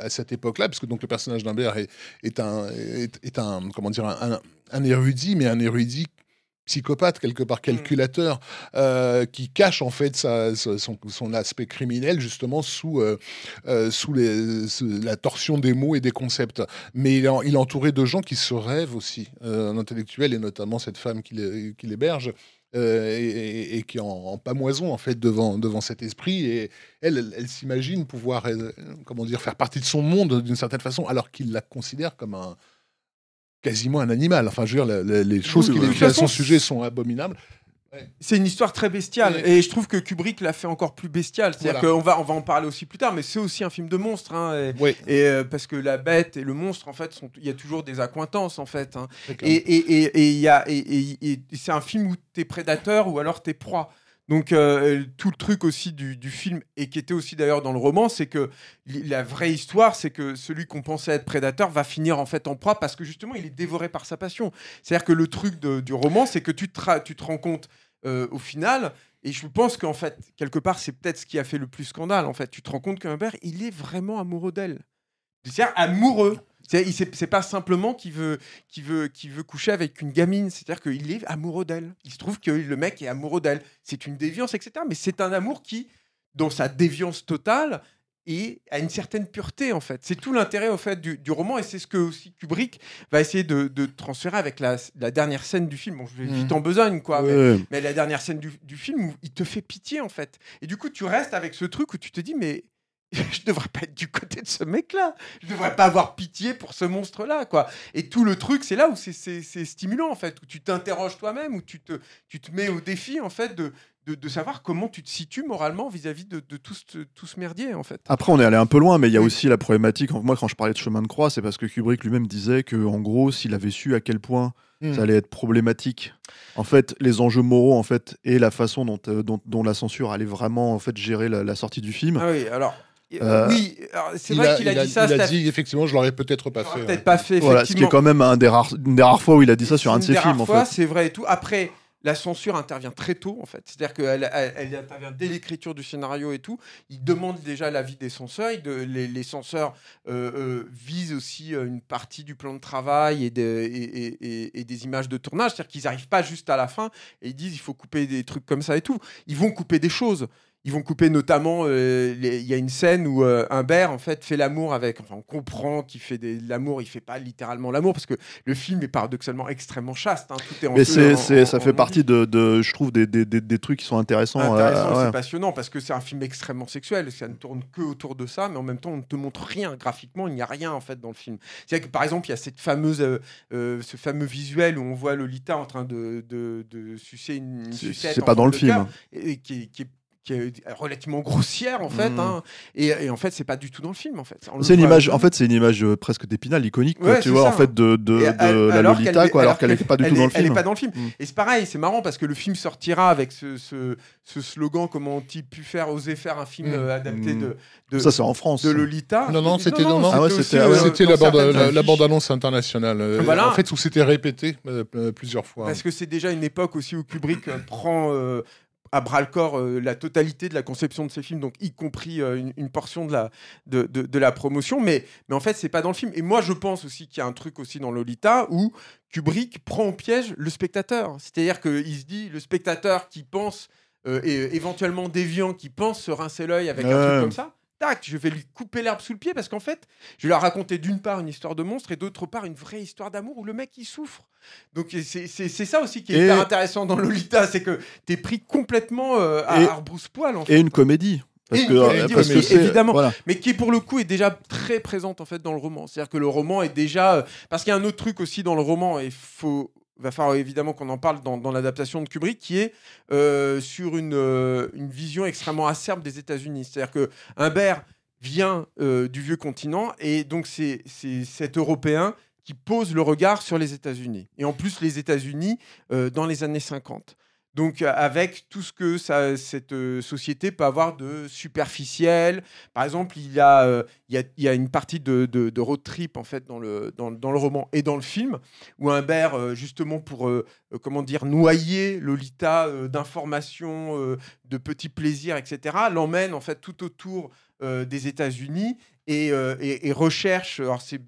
à cette époque-là, parce que donc le personnage d'Humbert est, est un, est, est un, comment dire, un, érudit, mais un érudit psychopathe quelque part calculateur euh, qui cache en fait sa- son, son aspect criminel justement sous euh, euh, sous les, sous la torsion des mots et des concepts. Mais il est, en- il est entouré de gens qui se rêvent aussi un intellectuel et notamment cette femme qui l'hé- qui l'héberge euh, et, qui est en, en pamoison en fait devant devant cet esprit. Et elle elle, elle s'imagine pouvoir euh, comment dire faire partie de son monde d'une certaine façon alors qu'il la considère comme un quasiment un animal. Enfin je veux dire la- la- les choses Oui, qu'il ouais. écrit à son sujet sont abominables C'est une histoire très bestiale. Ouais. Et je trouve que Kubrick l'a fait encore plus bestiale. C'est-à-dire Voilà. qu'on va, on va en parler aussi plus tard, mais c'est aussi un film de monstre. hein, et- ouais et euh, parce que la bête et le monstre, en fait, il y a toujours des accointances, en fait. hein. et- et c'est un film où t'es prédateur ou alors t'es proie. Donc euh, tout le truc aussi du, film, et qui était aussi d'ailleurs dans le roman, c'est que la vraie histoire, c'est que celui qu'on pensait être prédateur va finir en fait en proie parce que justement il est dévoré par sa passion. C'est-à-dire que le truc du roman, c'est que tu te, ra- tu te rends compte euh, au final, et je pense qu'en fait, quelque part, c'est peut-être ce qui a fait le plus scandale. En fait, tu te rends compte qu'Humbert, il est vraiment amoureux d'elle. C'est-à-dire amoureux. C'est pas simplement qu'il veut, veut, veut coucher avec une gamine. C'est-à-dire qu'il est amoureux d'elle. Il se trouve que le mec est amoureux d'elle. C'est une déviance, etc. Mais c'est un amour qui, dans sa déviance totale, et a une certaine pureté en fait. C'est tout l'intérêt au fait du, du roman et c'est ce que aussi Kubrick va essayer de, de transférer avec la, la dernière scène du film. Bon, je vais vite en besogne quoi. mais- la dernière scène du, du film où il te fait pitié en fait. Et du coup, tu restes avec ce truc où tu te dis, mais je devrais pas être du côté de ce mec-là. Je devrais pas avoir pitié pour ce monstre-là, quoi. Et tout le truc, c'est là où c'est- stimulant en fait, où tu t'interroges toi-même, où tu te, tu te mets au défi en fait de, de, de savoir comment tu te situes moralement vis-à-vis de, de tout, ce, tout ce merdier en fait. Après, on est allé un peu loin, mais il y a aussi la problématique. Moi, quand je parlais de chemin de croix, c'est parce que Kubrick lui-même disait que, en gros, s'il avait su à quel point Hmm. ça allait être problématique, en fait, les enjeux moraux, en fait, et la façon dont, euh, dont, dont la censure allait vraiment, en fait, gérer la, la sortie du film, Ah oui, alors Euh, oui, alors, c'est vrai qu'il a, dit ça. il a dit effectivement, je l'aurais peut-être pas fait. peut-être ouais. pas fait, Voilà, ce qui est quand même un des rares, une des rares fois où il a dit ça sur un de ses une des films, rares en fois, fait. C'est vrai et tout. Après, la censure intervient très tôt, en fait. C'est-à-dire qu'elle elle, elle intervient dès l'écriture du scénario et tout. Il demande déjà l'avis des censeurs. Il de- les, les censeurs euh, euh, visent aussi euh, une partie du plan de travail et, de- et- et- et- et des images de tournage. C'est-à-dire qu'ils n'arrivent pas juste à la fin et ils disent il faut couper des trucs comme ça et tout. Ils vont couper des choses. Ils vont couper notamment, euh, il y a une scène où euh, Humbert en fait fait l'amour avec, enfin on comprend qu'il fait des- de l'amour, il fait pas littéralement l'amour parce que le film est paradoxalement extrêmement chaste, hein, tout est en Mais feu, c'est, en- c'est- en- ça en fait partie de, de- je trouve, des, des, des, des trucs qui sont intéressants. euh, ouais. c'est passionnant parce que c'est un film extrêmement sexuel. Ça ne tourne que autour de ça, mais en même temps, on ne te montre rien graphiquement. Il n'y a rien en fait dans le film. C'est que par exemple, il y a cette fameuse, ce fameux visuel où on voit Lolita en train de, de, de sucer une, une C'est, sucette c'est pas dans le film. et qui est- qui est relativement grossière en fait. Mhm. hein. et, et en fait, c'est pas du tout dans le film en fait. C'est une image, en fait, c'est une image euh, presque d'épinal, iconique, quoi, Ouais, tu vois, ça. en fait, de, de, la Lolita, quoi, alors qu'elle n'est pas du elle tout dans est- le Elle film. n'est pas dans le film. Mm. Et c'est pareil, c'est marrant parce que le film sortira avec ce, ce, ce slogan comment ont-ils pu faire, oser faire un film Mm. euh, adapté de, de, Ça, c'est en France. de Lolita. Non, non, c'était- non, non. Ah ouais, c'était- ah euh, dans la bande, la, la bande-annonce internationale. euh, Voilà. En fait, où c'était répété euh, euh, plusieurs fois. Parce que c'est déjà une époque aussi où Kubrick euh, prend euh, à bras le corps euh, la totalité de la conception de ses films, donc y compris euh, une, une portion de la, de, de- de la promotion. Mais, mais en fait, c'est pas dans le film. Et moi, je pense aussi qu'il y a un truc aussi dans Lolita où Kubrick prend au piège le spectateur. C'est-à-dire qu'il se dit, le spectateur qui pense, euh, et éventuellement déviant, qui pense se rincer l'œil avec un truc comme ça. Tac, je vais lui couper l'herbe sous le pied parce qu'en fait, je vais leur raconter d'une part une histoire de monstre et d'autre part une vraie histoire d'amour où le mec il souffre. Donc c'est ça aussi qui est Et- hyper intéressant dans Lolita, c'est que t'es pris complètement euh, à Et- arbrousse-poil en fait. Et une comédie. Parce que, une euh, comédie parce que évidemment. voilà. mais qui pour le coup est déjà très présente en fait dans le roman. C'est-à-dire que le roman est déjà euh, parce qu'il y a un autre truc aussi dans le roman et faut va falloir évidemment qu'on en parle dans, l'adaptation de Kubrick qui est euh, sur une, euh, une vision extrêmement acerbe des États-Unis. C'est-à-dire que Humbert vient euh, du vieux continent et donc c'est cet Européen qui pose le regard sur les États-Unis. Et en plus les États-Unis dans les années 50. Donc avec tout ce que cette société peut avoir de superficiel. Par exemple, il y a, une partie de, road trip en fait dans le, dans, le roman et dans le film où Humbert, justement pour comment dire noyer Lolita d'informations, de petits plaisirs, etc., l'emmène en fait tout autour des États-Unis et, euh, recherche. Alors c'est-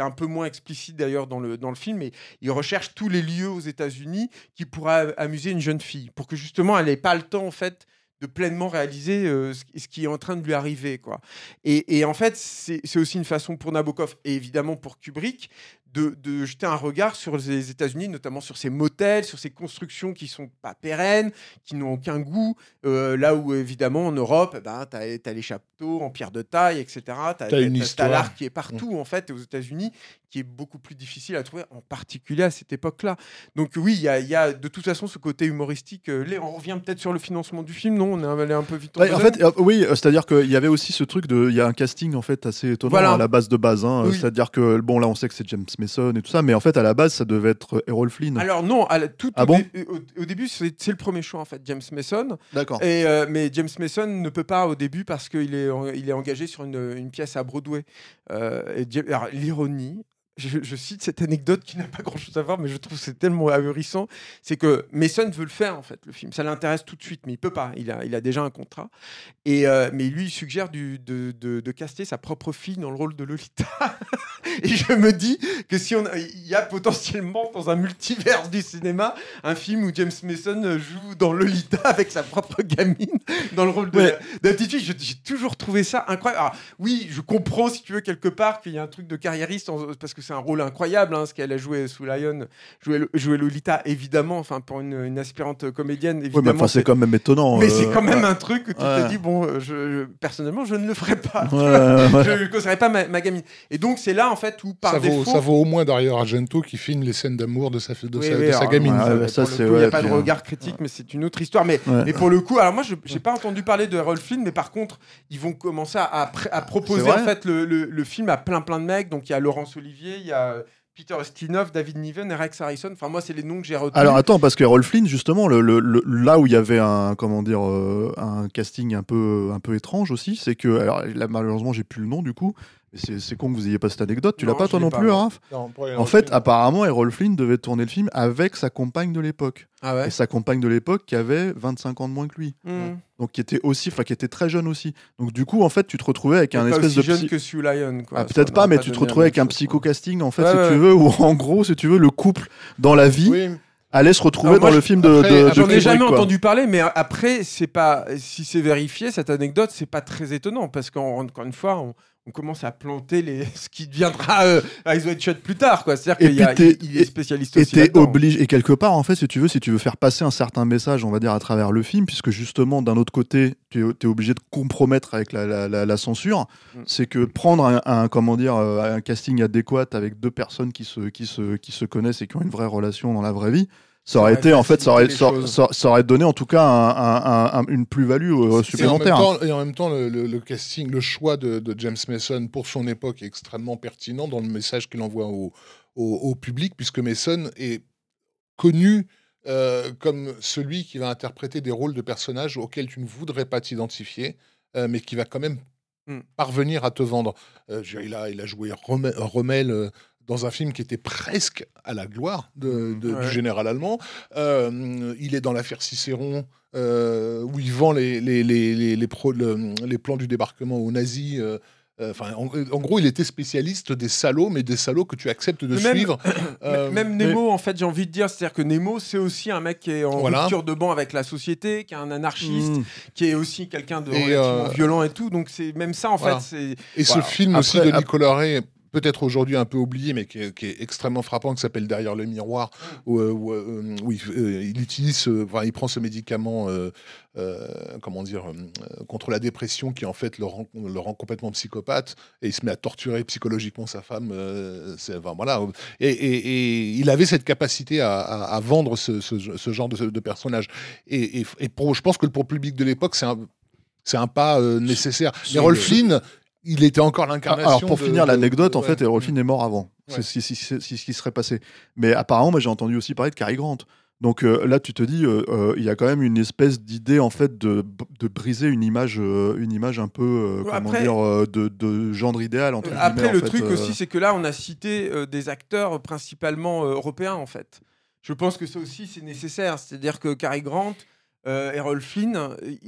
un peu moins explicite d'ailleurs dans le, dans le film, mais il recherche tous les lieux aux États-Unis qui pourraient amuser une jeune fille pour que justement elle n'ait pas le temps en fait de pleinement réaliser euh, ce, qui- est en train de lui arriver quoi. Et, et en fait c'est aussi une façon pour Nabokov et évidemment pour Kubrick de, de jeter un regard sur les États-Unis, notamment sur ces motels, sur ces constructions qui sont pas pérennes, qui n'ont aucun goût. euh, là où évidemment en Europe, ben, tu as, les châteaux en pierre de taille, etc. Tu T'as une histoire. l'art qui est partout en fait, aux États-Unis, qui est beaucoup plus difficile à trouver, en particulier à cette époque-là. Donc oui, il y, a- il y a de toute façon ce côté humoristique. euh, là, on revient peut-être sur le financement du film, non? On est allé un peu vite. En fait, euh, oui, euh, c'est-à-dire qu'il y avait aussi ce truc de, il y a un casting en fait assez étonnant Voilà. à la base de base. hein. Oui. C'est-à-dire que bon, là, on sait que c'est James Mason et tout ça, mais en fait, à la base, ça devait être Errol Flynn. Alors non, à la- tout Ah au, bon? dé- au- au début, c'est le premier choix en fait, James Mason. D'accord. Et, euh, mais James Mason ne peut pas au début parce qu'il est, il est engagé sur une, une pièce à Broadway. Euh, L'ironie, je, je cite cette anecdote qui n'a pas grand-chose à voir, mais je trouve que c'est tellement ahurissant, c'est que Mason veut le faire en fait, le film. Ça l'intéresse tout de suite, mais il peut pas. Il a, il a déjà un contrat. Et, euh, mais lui, il suggère du- de, de- de caster sa propre fille dans le rôle de Lolita. et je me dis que si on, a- il y a potentiellement dans un multivers du cinéma un film où James Mason joue dans Lolita avec sa propre gamine dans le rôle de, Ouais. la, de la petite fille. J'ai toujours trouvé ça incroyable. Alors, oui, je comprends si tu veux quelque part qu'il y a un truc de carriériste en- parce que c'est un rôle incroyable, hein, ce qu'elle a joué sous Lion, jouer, jouer Lolita évidemment, enfin pour une, une aspirante comédienne Oui, évidemment. mais enfin, c'est quand même étonnant. mais euh, c'est quand même un truc que tu ouais. te dis bon, euh, je, je- personnellement, je ne le ferai pas. Ouais, ouais, ouais. Je ne causerai pas ma, ma gamine. Et donc c'est là en fait où par ça, vaut, défaut. ça vaut au moins Dario Argento qui filme les scènes d'amour de sa, de Oui, sa, oui, de sa alors, gamine. ouais, euh, ouais, ça, Il n'y a ouais, pas de euh, regard critique, mais c'est une autre histoire. Mais, Ouais. mais pour le coup, alors moi, je n'ai pas entendu parler de Harold Flynn, mais par contre, ils vont commencer à, à pr- à proposer en fait le, le- le film à plein plein de mecs. Donc il y a Laurence Olivier, il y a Peter Ustinov, David Niven et Rex Harrison. Enfin, moi, c'est les noms que j'ai retenus. Alors attends, parce que Errol Flynn, justement, là où il y avait un, comment dire, euh, un casting un peu, un peu étrange aussi, c'est que, alors là, malheureusement, j'ai plus le nom du coup. C'est con que vous ayez pas cette anecdote. Tu l'as pas toi non pas, plus, non. Araf Non, En fait, film. apparemment, Errol Flynn devait tourner le film avec sa compagne de l'époque. Ah ouais Et sa compagne de l'époque qui avait 25 ans de moins que lui. Hmm. Donc qui était aussi, enfin qui était très jeune aussi. Donc du coup, en fait, tu te retrouvais avec un espèce aussi de jeune psy- que Sue Lyon. quoi. Ah, peut-être pas, mais tu te retrouvais avec un psycho-casting, en fait, Ouais, si ouais. tu veux, où en gros, si tu veux, le couple dans la vie Oui, allait se retrouver moi, dans je- le film de, après, de, de J'en ai jamais quoi. entendu parler, mais après, c'est pas si c'est vérifié cette anecdote, c'est pas très étonnant parce qu'encore une fois, on, on commence à planter les ce qui deviendra euh, Eyes Wide Shut plus tard. C'est-à-dire qu'il t'es- il, est spécialiste Et aussi. obligé, et quelque part, en fait, si tu veux, si tu veux faire passer un certain message, on va dire, à travers le film, puisque justement, d'un autre côté, tu es, obligé de compromettre avec la, la- la- la censure, Mm. c'est que prendre un, un- comment dire, euh, un casting adéquat avec deux personnes qui se, qui, se, qui se connaissent et qui ont une vraie relation dans la vraie vie, ça aurait été, en fait, ça aurait, facilité ça, les ça- ça aurait donné en tout cas un- un- un- un- une plus-value euh, Et en même supplémentaire. temps, et en même temps, le, le- le casting, le choix de, de James Mason pour son époque est extrêmement pertinent dans le message qu'il envoie au, au- au public, puisque Mason est connu euh, comme celui qui va interpréter des rôles de personnages auxquels tu ne voudrais pas t'identifier, euh, mais qui va quand même Mm. parvenir à te vendre. Euh, il, a, il a joué Rommel, Rommel, euh, dans un film qui était presque à la gloire de- de- Ouais. du général allemand. Euh, il est dans l'affaire Cicéron, euh, où il vend les, les, les, les, les pro- le- les plans du débarquement aux nazis. euh, euh, Enfin, en, en gros, il était spécialiste des salauds, mais des salauds que tu acceptes de même- suivre. Euh, Même Nemo, en fait, j'ai envie de dire, c'est-à-dire que Nemo, c'est aussi un mec qui est en Voilà. rupture de banc avec la société, qui est un anarchiste, Mm. qui est aussi quelqu'un de Et, relativement euh, violent et tout. Donc c'est même ça, en Voilà. fait. C'est Et Voilà. ce film aussi de Nicolas Ray, peut-être aujourd'hui un peu oublié, mais qui est, qui est extrêmement frappant, qui s'appelle Derrière le miroir, où, euh, où, euh, où il, euh, il utilise, enfin, il prend ce médicament, euh, euh, comment dire, euh, contre la dépression, qui en fait le rend, le rend complètement psychopathe, et il se met à torturer psychologiquement sa femme. enfin, voilà. Et, et- et il avait cette capacité à, à- à vendre ce, ce- ce genre de, de personnage. Et, et- et pour, je pense que pour le public de l'époque, c'est un, c'est un pas euh, nécessaire. Mais Rolf Flynn, il était encore l'incarnation. Alors pour de- finir l'anecdote, en ouais. fait, Errol Flynn est mort avant. Ouais. C'est ce qui- c'est- c'est- c'est ce qui serait passé. Mais apparemment, moi j'ai entendu aussi parler de Cary Grant. Donc euh, là, tu te dis, euh, euh, il y a quand même une espèce d'idée en fait de, de briser une image, euh, une image un peu, euh, comment après- dire, euh, de, de gendre idéal entre Après, en le fait, truc euh, aussi, c'est que là, on a cité euh, des acteurs principalement euh, européens, en fait. Je pense que ça aussi, c'est nécessaire. C'est-à-dire que Cary Grant, euh, Errol Flynn,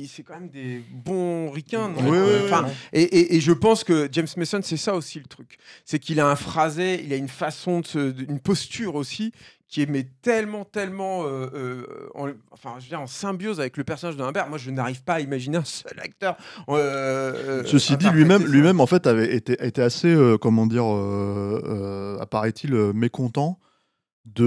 c'est quand même des bons ricains. Oui, oui, oui, et, et- et je pense que James Mason, c'est ça aussi le truc. C'est qu'il a un phrasé, il a une façon, de se- une posture aussi qui est mais tellement, tellement, euh, euh, en, enfin, je veux dire, en symbiose avec le personnage de Humbert. Moi, je n'arrive pas à imaginer un seul acteur. euh, Ceci dit, lui-même, lui-même en fait, avait été, était assez, comment dire, apparaît-il, mécontent de,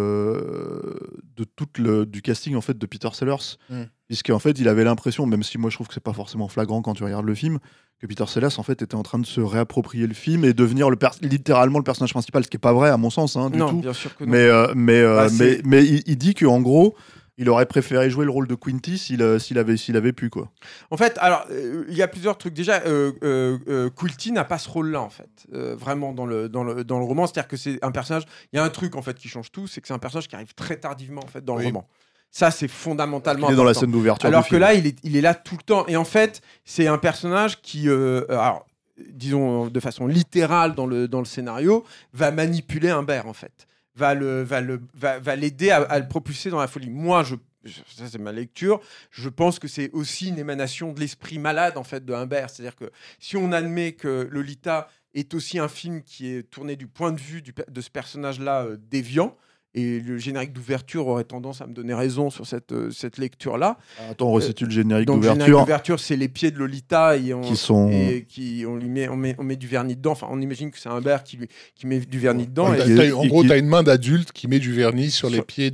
euh, de tout le du casting en fait de Peter Sellers, Mm. puisqu'en fait, il avait l'impression, même si moi je trouve que c'est pas forcément flagrant quand tu regardes le film, que Peter Sellers en fait était en train de se réapproprier le film et devenir le littéralement le personnage principal, ce qui est pas vrai à mon sens, hein, du non, tout. bien sûr que non. Mais, euh, mais, euh, Bah, mais, mais il, il dit qu'en gros, il aurait préféré jouer le rôle de Quinty s'il euh, avait, pu. Quoi. En fait, alors, euh, il y a plusieurs trucs. Déjà, euh, Quilty n'a pas ce rôle-là, en fait, vraiment dans le, dans le, dans le roman. C'est-à-dire que c'est un personnage. Il y a un truc, en fait, qui change tout, c'est que c'est un personnage qui arrive très tardivement, en fait, dans Oui. le roman. Ça, c'est fondamentalement. Il est dans la scène d'ouverture. Alors que film. là, il est, il est là tout le temps. Et en fait, c'est un personnage qui, euh, alors, disons de façon littérale dans le, dans le scénario, va manipuler Humbert, en fait. Va le, va le, va, va l'aider à, le propulser dans la folie. Moi, je, ça c'est ma lecture. Je pense que c'est aussi une émanation de l'esprit malade, en fait, de Humbert. C'est-à-dire que si on admet que Lolita est aussi un film qui est tourné du point de vue de ce personnage-là euh, déviant, et le générique d'ouverture aurait tendance à me donner raison sur cette, euh, cette lecture-là. Attends, on resitue le générique Donc, le générique d'ouverture d'ouverture, c'est les pieds de Lolita et on, qui sont. et qui, on lui met, on met, on met du vernis dedans. Enfin, on imagine que c'est Humbert qui, lui, qui met du vernis dedans. Ouais, et- T'as- et- t'as- en gros, tu as une main d'adulte qui met du vernis sur les pieds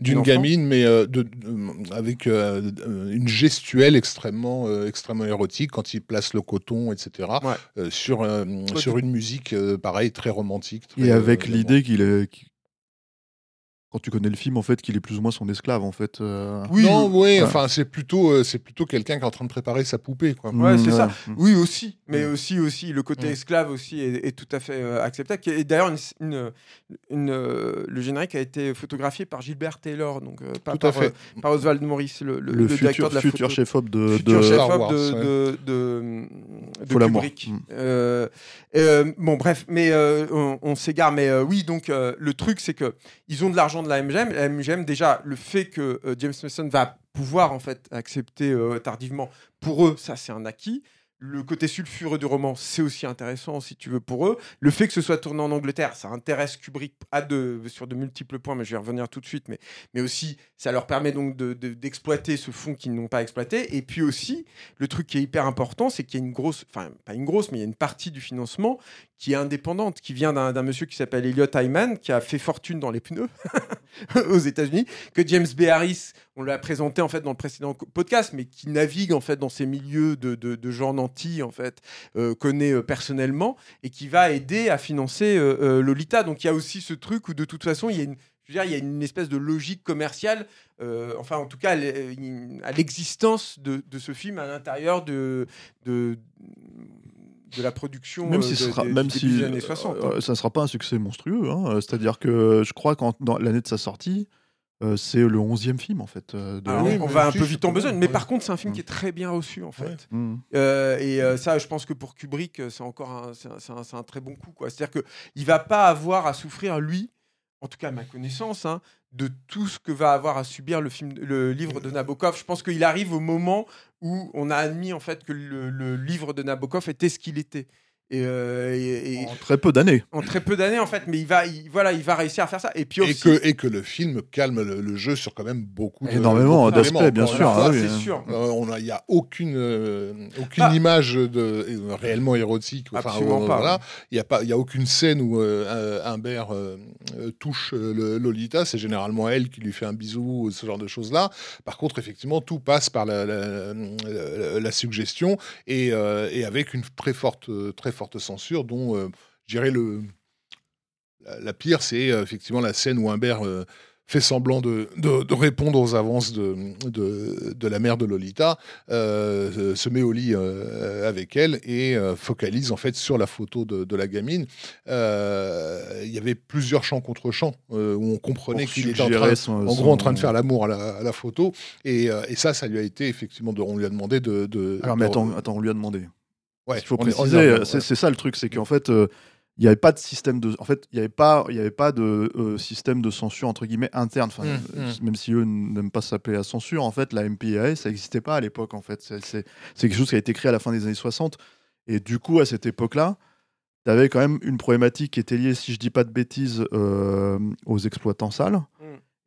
d'une gamine, mais euh, de, de- avec euh, euh, une gestuelle extrêmement, euh, extrêmement érotique quand il place le coton, etc. Ouais. euh, sur, euh, sur une musique, euh, pareil, très romantique. très, Et avec euh, l'idée qu'il est, quand tu connais le film, en fait, qu'il est plus ou moins son esclave, en fait. euh. Oui, non, oui, ouais. enfin, c'est plutôt, euh, c'est plutôt quelqu'un qui est en train de préparer sa poupée, quoi. Ouais, Mm, c'est ça. Mm. Oui, aussi, mais Mm. aussi, aussi, le côté Mm. esclave aussi est, est tout à fait euh, acceptable. Et d'ailleurs, une, une- une, euh, le générique a été photographié par Gilbert Taylor, donc euh, pas Tout à par, fait. euh, par Oswald Morris, le, le- Le, le directeur futur, de la futur photo. chef-op de, de Star Wars, de, ouais. de, de, de. Kubrick. Mm. Euh, euh, bon, bref, mais euh, on, on s'égare. Mais euh, oui, donc euh, le truc, c'est que ils ont de l'argent de la MGM. La MGM, déjà, le fait que euh, James Mason va pouvoir en fait accepter euh, tardivement, pour eux, ça c'est un acquis. Le côté sulfureux du roman, c'est aussi intéressant, si tu veux, pour eux. Le fait que ce soit tourné en Angleterre, ça intéresse Kubrick à de, sur de multiples points, mais je vais y revenir tout de suite. Mais, mais aussi, ça leur permet donc de- de- d'exploiter ce fonds qu'ils n'ont pas exploité. Et puis aussi, le truc qui est hyper important, c'est qu'il y a une grosse, enfin, pas une grosse, mais il y a une partie du financement qui est indépendante, qui vient d'un monsieur qui s'appelle Elliot Hyman, qui a fait fortune dans les pneus aux États-Unis, que James B. Harris, on l'a présenté en fait dans le précédent podcast, mais qui navigue en fait dans ces milieux de, de, de gens en fait, euh, connaît euh, personnellement et qui va aider à financer euh, Lolita. Donc il y a aussi ce truc où de toute façon il y a une je veux dire, il y a une espèce de logique commerciale, euh, enfin en tout cas à l'e- à l'existence de, de ce film à l'intérieur de, de, de la production Même si, de- sera, même si des années 60. hein. ça sera pas un succès monstrueux, hein. C'est-à-dire que je crois qu'en l'année de sa sortie, euh, c'est le 11e film en fait. euh, de- oui, on va un peu vite en besogne, mais par contre c'est un film Mm. qui est très bien reçu en fait. Ouais. Mm. Euh, et ça, je pense que pour Kubrick, c'est encore un, très bon coup. quoi. C'est-à-dire qu'il va pas avoir à souffrir, lui, en tout cas à ma connaissance, hein, de tout ce que va avoir à subir le, film, le livre de Nabokov. Je pense qu'il arrive au moment où on a admis en fait que le, le livre de Nabokov était ce qu'il était. Et, euh, et- et En très peu d'années. en très peu d'années en fait, mais il va, il- voilà, il va réussir à faire ça. Et puis Et aussi, que, et que le film calme le, le jeu sur quand même beaucoup Énormément d'aspects, bien sûr, ah oui, c'est hein. sûr. Euh, on a- Il n'y a aucune, euh, aucune Ah. image de, euh, réellement érotique. Enfin, Absolument euh, pas, voilà. Il n'y a, pas- il y a aucune scène où euh, Humbert touche euh, le- Lolita. C'est généralement elle qui lui fait un bisou, ou ce genre de choses-là. Par contre, effectivement, tout passe par la, la- la- la suggestion et, euh, et avec une très forte, très forte censure dont, euh, je dirais, le, la, la pire, c'est euh, effectivement la scène où Humbert euh, fait semblant de, de- de répondre aux avances de, de, de la mère de Lolita, euh, se met au lit euh, avec elle et euh, focalise en fait sur la photo de, la gamine. Il y avait plusieurs champs contre champs où on comprenait qu'il était en, train, son- en son- gros en train de faire l'amour à la, à la photo. Et, et ça, ça lui a été effectivement, on lui a demandé de... Alors, mais attends, attends, on lui a demandé. Ouais, Il faut préciser, dans- c'est ça le truc, c'est qu'en fait, euh, il n'y avait pas de système de, en fait, il n'y avait pas, il y avait pas de euh, système de censure entre guillemets interne. Enfin, Mm, euh, même si eux n'aiment pas s'appeler la censure, en fait, la MPAA, ça n'existait pas à l'époque. En fait, c'est quelque chose qui a été créé à la fin des années 60. Et du coup, à cette époque-là, tu avais quand même une problématique qui était liée, si je dis pas de bêtises, euh, aux exploitants sales.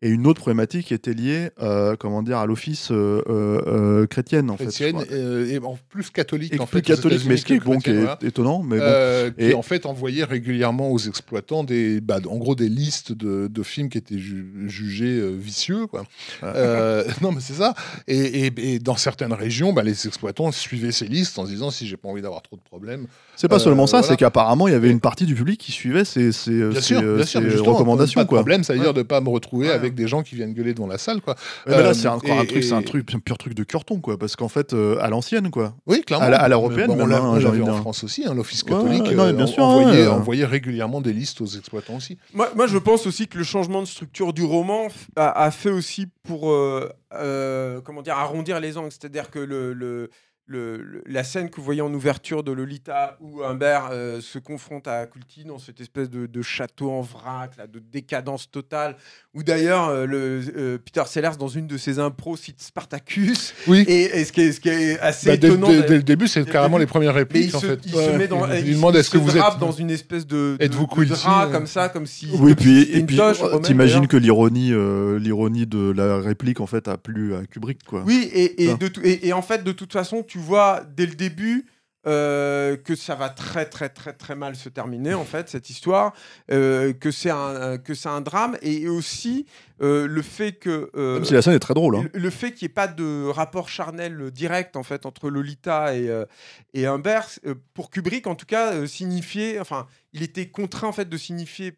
Et une autre problématique qui était liée, euh, comment dire, à l'office euh, euh, chrétienne, en fait. je chrétienne crois. et en plus catholique Et en plus fait catholique, mais ce qui est, États-Unis bon, que qui est chrétienne, voilà. étonnant, mais bon. Qui Et- en fait envoyait régulièrement aux exploitants des, bah, en gros des listes de, de films qui étaient ju- jugés vicieux. Quoi. Ah. Non, mais c'est ça. Et dans certaines régions, bah, les exploitants suivaient ces listes en se disant si j'ai pas envie d'avoir trop de problèmes. C'est pas Euh, seulement ça, voilà. c'est qu'apparemment il y avait une partie du public qui suivait ces, ces, Bien ces, sûr, euh, bien ces recommandations. Pas de quoi. problème, ça veut Ouais. dire de pas me retrouver Ouais. avec des gens qui viennent gueuler devant la salle. Quoi. Mais là, Euh, c'est encore un truc, c'est un truc, un pur truc de curton, quoi. Parce qu'en fait, euh, à l'ancienne, quoi. Oui, clairement. À à l'européenne, bon, on l'a hein, en. France aussi, hein, l'Office catholique ouais, non, mais bien euh, sûr, envoyait, ouais. envoyait régulièrement des listes aux exploitants aussi. Moi, moi, je pense aussi que le changement de structure du roman a, a fait aussi pour euh, euh, comment dire arrondir les angles. C'est-à-dire que le, le- le- le- la scène que vous voyez en ouverture de Lolita où Humbert euh, se confronte à Culti dans cette espèce de, de château en vrac, là, de décadence totale, où d'ailleurs euh, le, euh, Peter Sellers dans une de ses impros cite Spartacus. Oui. Et, et ce, qui est, ce qui est assez Bah, dès, étonnant. dès- le début, c'est carrément les premières répliques. il en se, fait. il se Ouais. met dans, il, il, demande est-ce que se vous êtes. dans une espèce de, de, Êtes-vous de drap comme ça, comme si Oui, puis, et puis romaine, t'imagines que l'ironie, l'ironie de la réplique, en fait, a plu à Kubrick, quoi. Oui, et, et, de et, et en fait, de toute façon, tu vois dès le début euh, que ça va très, très, très, très mal se terminer, en fait, cette histoire, euh, que c'est un, que c'est un drame, et aussi euh, le fait que. euh, Même si la scène est très drôle. hein. le, le fait qu'il n'y ait pas de rapport charnel direct en fait entre Lolita et, euh, et Humbert, euh, pour Kubrick en tout cas, euh, signifiait, enfin, il était contraint en fait de signifier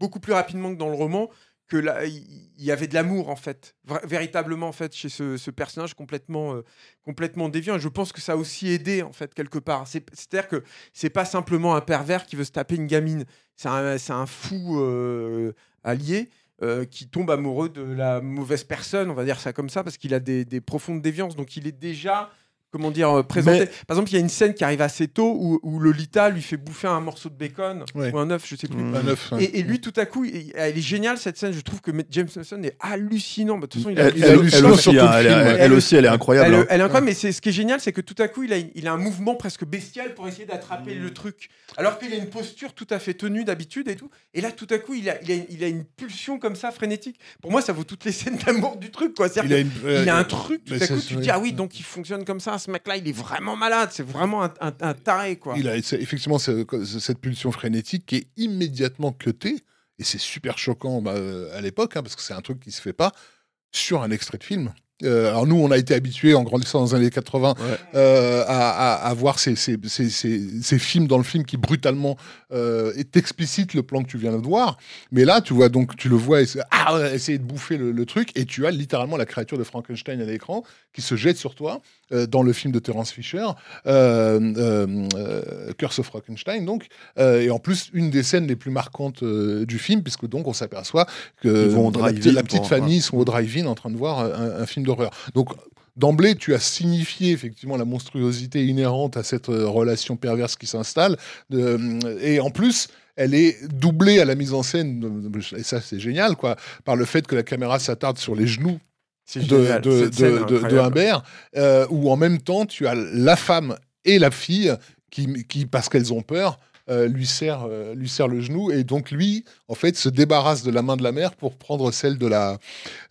beaucoup plus rapidement que dans le roman que il y avait de l'amour en fait, véritablement en fait chez ce, personnage complètement, euh, complètement déviant. Et je pense que ça a aussi aidé en fait quelque part. C'est- C'est-à-dire que c'est pas simplement un pervers qui veut se taper une gamine. C'est un, un fou euh, allié. euh, qui tombe amoureux de la mauvaise personne, on va dire ça comme ça, parce qu'il a des, des profondes déviances. Donc il est déjà, comment dire, euh, présenté. Mais- Par exemple, il y a une scène qui arrive assez tôt où, où Lolita lui fait bouffer un morceau de bacon Ouais. ou un œuf, je sais plus. Mm. Un œuf, hein. Et, et lui, tout à coup, il- elle est géniale cette scène. Je trouve que James Mason est hallucinant. Bah, De toute façon, il a Elle, il est a- elle- hallucinant elle aussi, elle, aussi, est incroyable. elle, hein. elle est incroyable, mais c'est ce qui est génial, c'est que tout à coup, il a, il a un mouvement presque bestial pour essayer d'attraper le truc. Alors qu'il a une posture tout à fait tenue d'habitude et tout. Et là, tout à coup, il a, il, a, il a une pulsion comme ça, frénétique. Pour moi, ça vaut toutes les scènes d'amour du truc. Quoi. Il a, une, que il a un truc, tout mais à coup, tu te dis, ah oui, donc il fonctionne comme ça. Ce mec-là, il est vraiment malade. C'est vraiment un, taré. Quoi. Il a effectivement cette pulsion frénétique qui est immédiatement cutée, et c'est super choquant bah, euh, à l'époque, hein, parce que c'est un truc qui se fait pas sur un extrait de film. Euh, alors nous, on a été habitués en grandissant dans les années 80 Ouais. euh, à, à- à voir ces, ces, ces- ces- ces films dans le film qui brutalement euh, est explicite le plan que tu viens de voir. Mais là, tu vois donc tu le vois essa- ah, essayer de bouffer le, le truc et tu as littéralement la créature de Frankenstein à l'écran qui se jette sur toi euh, dans le film de Terence Fisher, Curse of Frankenstein donc. Et en plus une des scènes les plus marquantes du film puisque donc on s'aperçoit que Ils vont au la, petite- la petite pour- famille sont au drive-in en train de voir un, un film d'horreur. Donc D'emblée, tu as signifié effectivement la monstruosité inhérente à cette euh, relation perverse qui s'installe. De- et en plus, elle est doublée à la mise en scène, et ça c'est génial, quoi, par le fait que la caméra s'attarde sur les genoux de, génial. Humbert, euh, où en même temps tu as la femme et la fille qui, qui parce qu'elles ont peur, euh, lui, serre, euh, lui serre le genou et donc lui, en fait, se débarrasse de la main de la mère pour prendre celle de la,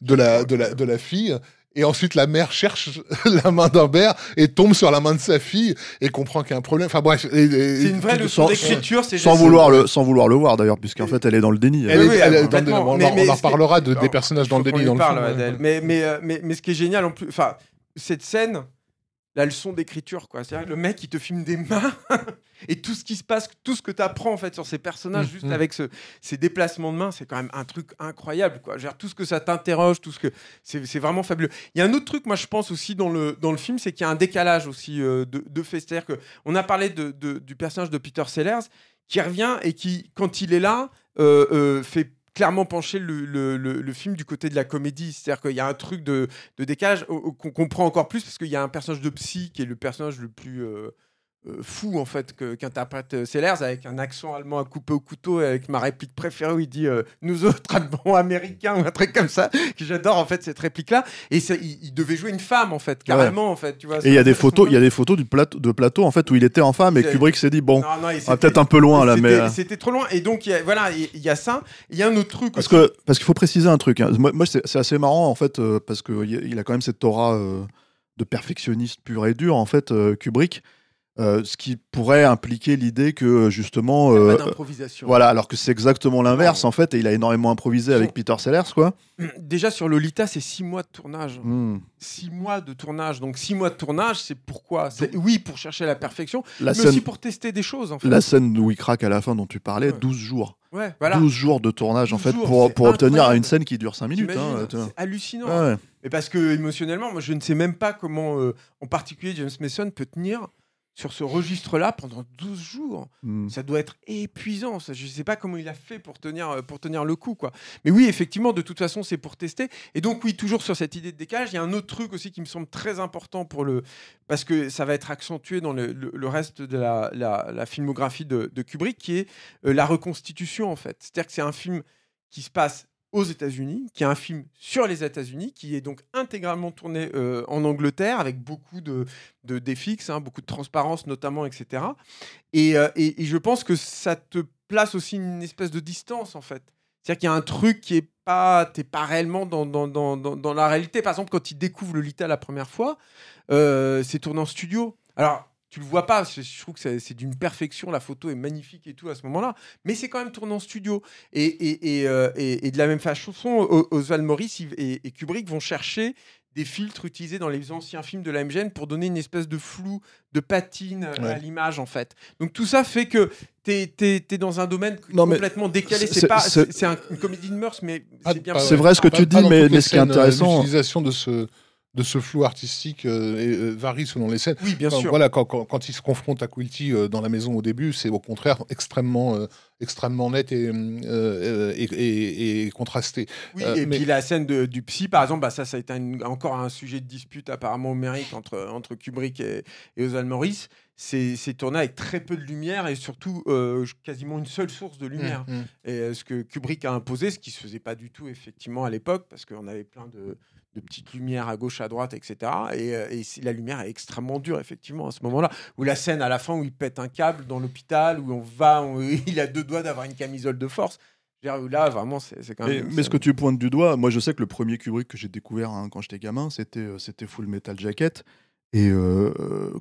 de la, de la, de la fille. Et ensuite, la mère cherche la main d'Humbert et tombe sur la main de sa fille et comprend qu'il y a un problème. Enfin bref. C'est une vraie leçon sans- d'écriture. c'est Sans juste- vouloir, le, sans vouloir le voir d'ailleurs, puisqu'en fait elle est dans le déni. Elle Oui, est- oui, elle est dans le- on, Mais- en- mais on en reparlera de, des personnages dans le déni dans le parle, film. Mais, mais, euh, mais, mais ce qui est génial en plus, enfin, cette scène, la leçon d'écriture, quoi. C'est-à-dire que le mec, il te filme des mains et tout ce qui se passe, tout ce que tu apprends en fait sur ces personnages, Mhm. juste avec ce, ces déplacements de mains, c'est quand même un truc incroyable, quoi. Tout ce que ça t'interroge, tout ce que c'est vraiment fabuleux. Il y a un autre truc, moi, je pense aussi dans le dans le film, c'est qu'il y a un décalage aussi euh, de, de fait. C'est-à-dire que on a parlé de, de- du personnage de Peter Sellers qui revient et qui, quand il est là, euh, euh, fait clairement pencher le, le- le- le film du côté de la comédie. C'est-à-dire qu'il y a un truc de, de décalage qu'on comprend encore plus parce qu'il y a un personnage de psy qui est le personnage le plus euh, euh, fou en fait qu'interprète euh, Sellers avec un accent allemand à couper au couteau et avec ma réplique préférée où il dit euh, nous autres allemands américains ou un truc comme ça que j'adore en fait cette réplique là et il, il devait jouer une femme en fait carrément en fait tu vois Et il y a des photos, il y a des photos du plateau, de plateau en fait où il était en femme et Kubrick s'est dit bon, peut-être un peu loin là, mais c'était- trop loin et donc il y a- voilà il y a ça il y a un autre truc parce aussi. que parce qu'il faut préciser un truc. hein. Moi, moi, c'est assez marrant en fait euh, parce que il a- quand même cette aura de perfectionniste pur et dur en fait Kubrick, euh, ce qui pourrait impliquer l'idée que justement euh, pas d'improvisation voilà, alors que c'est exactement l'inverse en fait et il a énormément improvisé avec Peter Sellers quoi. déjà sur Lolita c'est six mois de tournage Hmm. six mois de tournage. Donc six mois de tournage, c'est pourquoi? C'est oui pour chercher la perfection, La mais scène, aussi pour tester des choses en fait. la scène où il craque à la fin dont tu parlais, Ouais. 12 jours. Ouais, voilà. 12 jours de tournage en 12 fait jours, pour, pour obtenir une scène qui dure 5 minutes. Hein, c'est hallucinant. Ouais. Mais parce que émotionnellement, moi je ne sais même pas comment, euh, en particulier James Mason peut tenir sur ce registre-là pendant 12 jours. Hmm. Ça doit être épuisant. Ça. Je ne sais pas comment il a fait pour tenir, euh, pour tenir le coup. Quoi. Mais oui, effectivement, de toute façon, c'est pour tester. Et donc, oui, toujours sur cette idée de décalage, il y a un autre truc aussi qui me semble très important pour le. Parce que ça va être accentué dans le, le- le reste de la, la- la filmographie de, de Kubrick, qui est euh, la reconstitution, en fait. C'est-à-dire que c'est un film qui se passe aux États-Unis, qui est un film sur les États-Unis, qui est donc intégralement tourné euh, en Angleterre, avec beaucoup de, de hein, beaucoup de transparence notamment, etc. Et, euh, et- et je pense que ça te place aussi une espèce de distance, en fait. C'est-à-dire qu'il y a un truc qui est pas, t'es pas réellement dans, dans, dans, dans, dans la réalité. Par exemple, quand il découvre le Lita la première fois, euh, c'est tourné en studio. Alors, tu le vois pas, je, trouve que c'est d'une perfection, la photo est magnifique et tout à ce moment-là, mais c'est quand même tourné en studio. Et, et, et, euh, et- et de la même façon, Oswald Morris et, et Kubrick vont chercher des filtres utilisés dans les anciens films de la MGN pour donner une espèce de flou, de patine euh, à l'image en fait. Donc tout ça fait que t'es es, dans un domaine Non, complètement décalé. c'est- pas, un- une comédie de mœurs, mais Ah, c'est bien. C'est vrai ce que pas- tu pas dis, mais- mais ce qui est euh, intéressant- L'utilisation de ce, de ce flou artistique euh, et, euh, varie selon les scènes. Oui, bien sûr. Voilà, quand, quand, quand il se confronte à Quilty euh, dans la maison au début, c'est au contraire extrêmement, euh, extrêmement net et, et, et- et contrasté. Oui, et mais- puis la scène de- du psy, par exemple, bah, ça, ça a été un- encore un sujet de dispute apparemment homérique entre, entre Kubrick et, et Oswald Morris. C'est tourné avec très peu de lumière et surtout quasiment une seule source de lumière. Mm, mm. Et ce que Kubrick a imposé, ce qui se faisait pas du tout effectivement à l'époque, parce qu'on avait plein de, de petites lumières à gauche, à droite, etc. Et, euh, et la lumière est extrêmement dure effectivement à ce moment-là. Ou la scène à la fin où il pète un câble dans l'hôpital, où on va, on- il a deux doigts d'avoir une camisole de force. Là, vraiment, c'est quand même. mais ce que tu pointes du doigt, moi je sais que le premier Kubrick que j'ai découvert hein, quand j'étais gamin, c'était euh, c'était Full Metal Jacket. Et euh,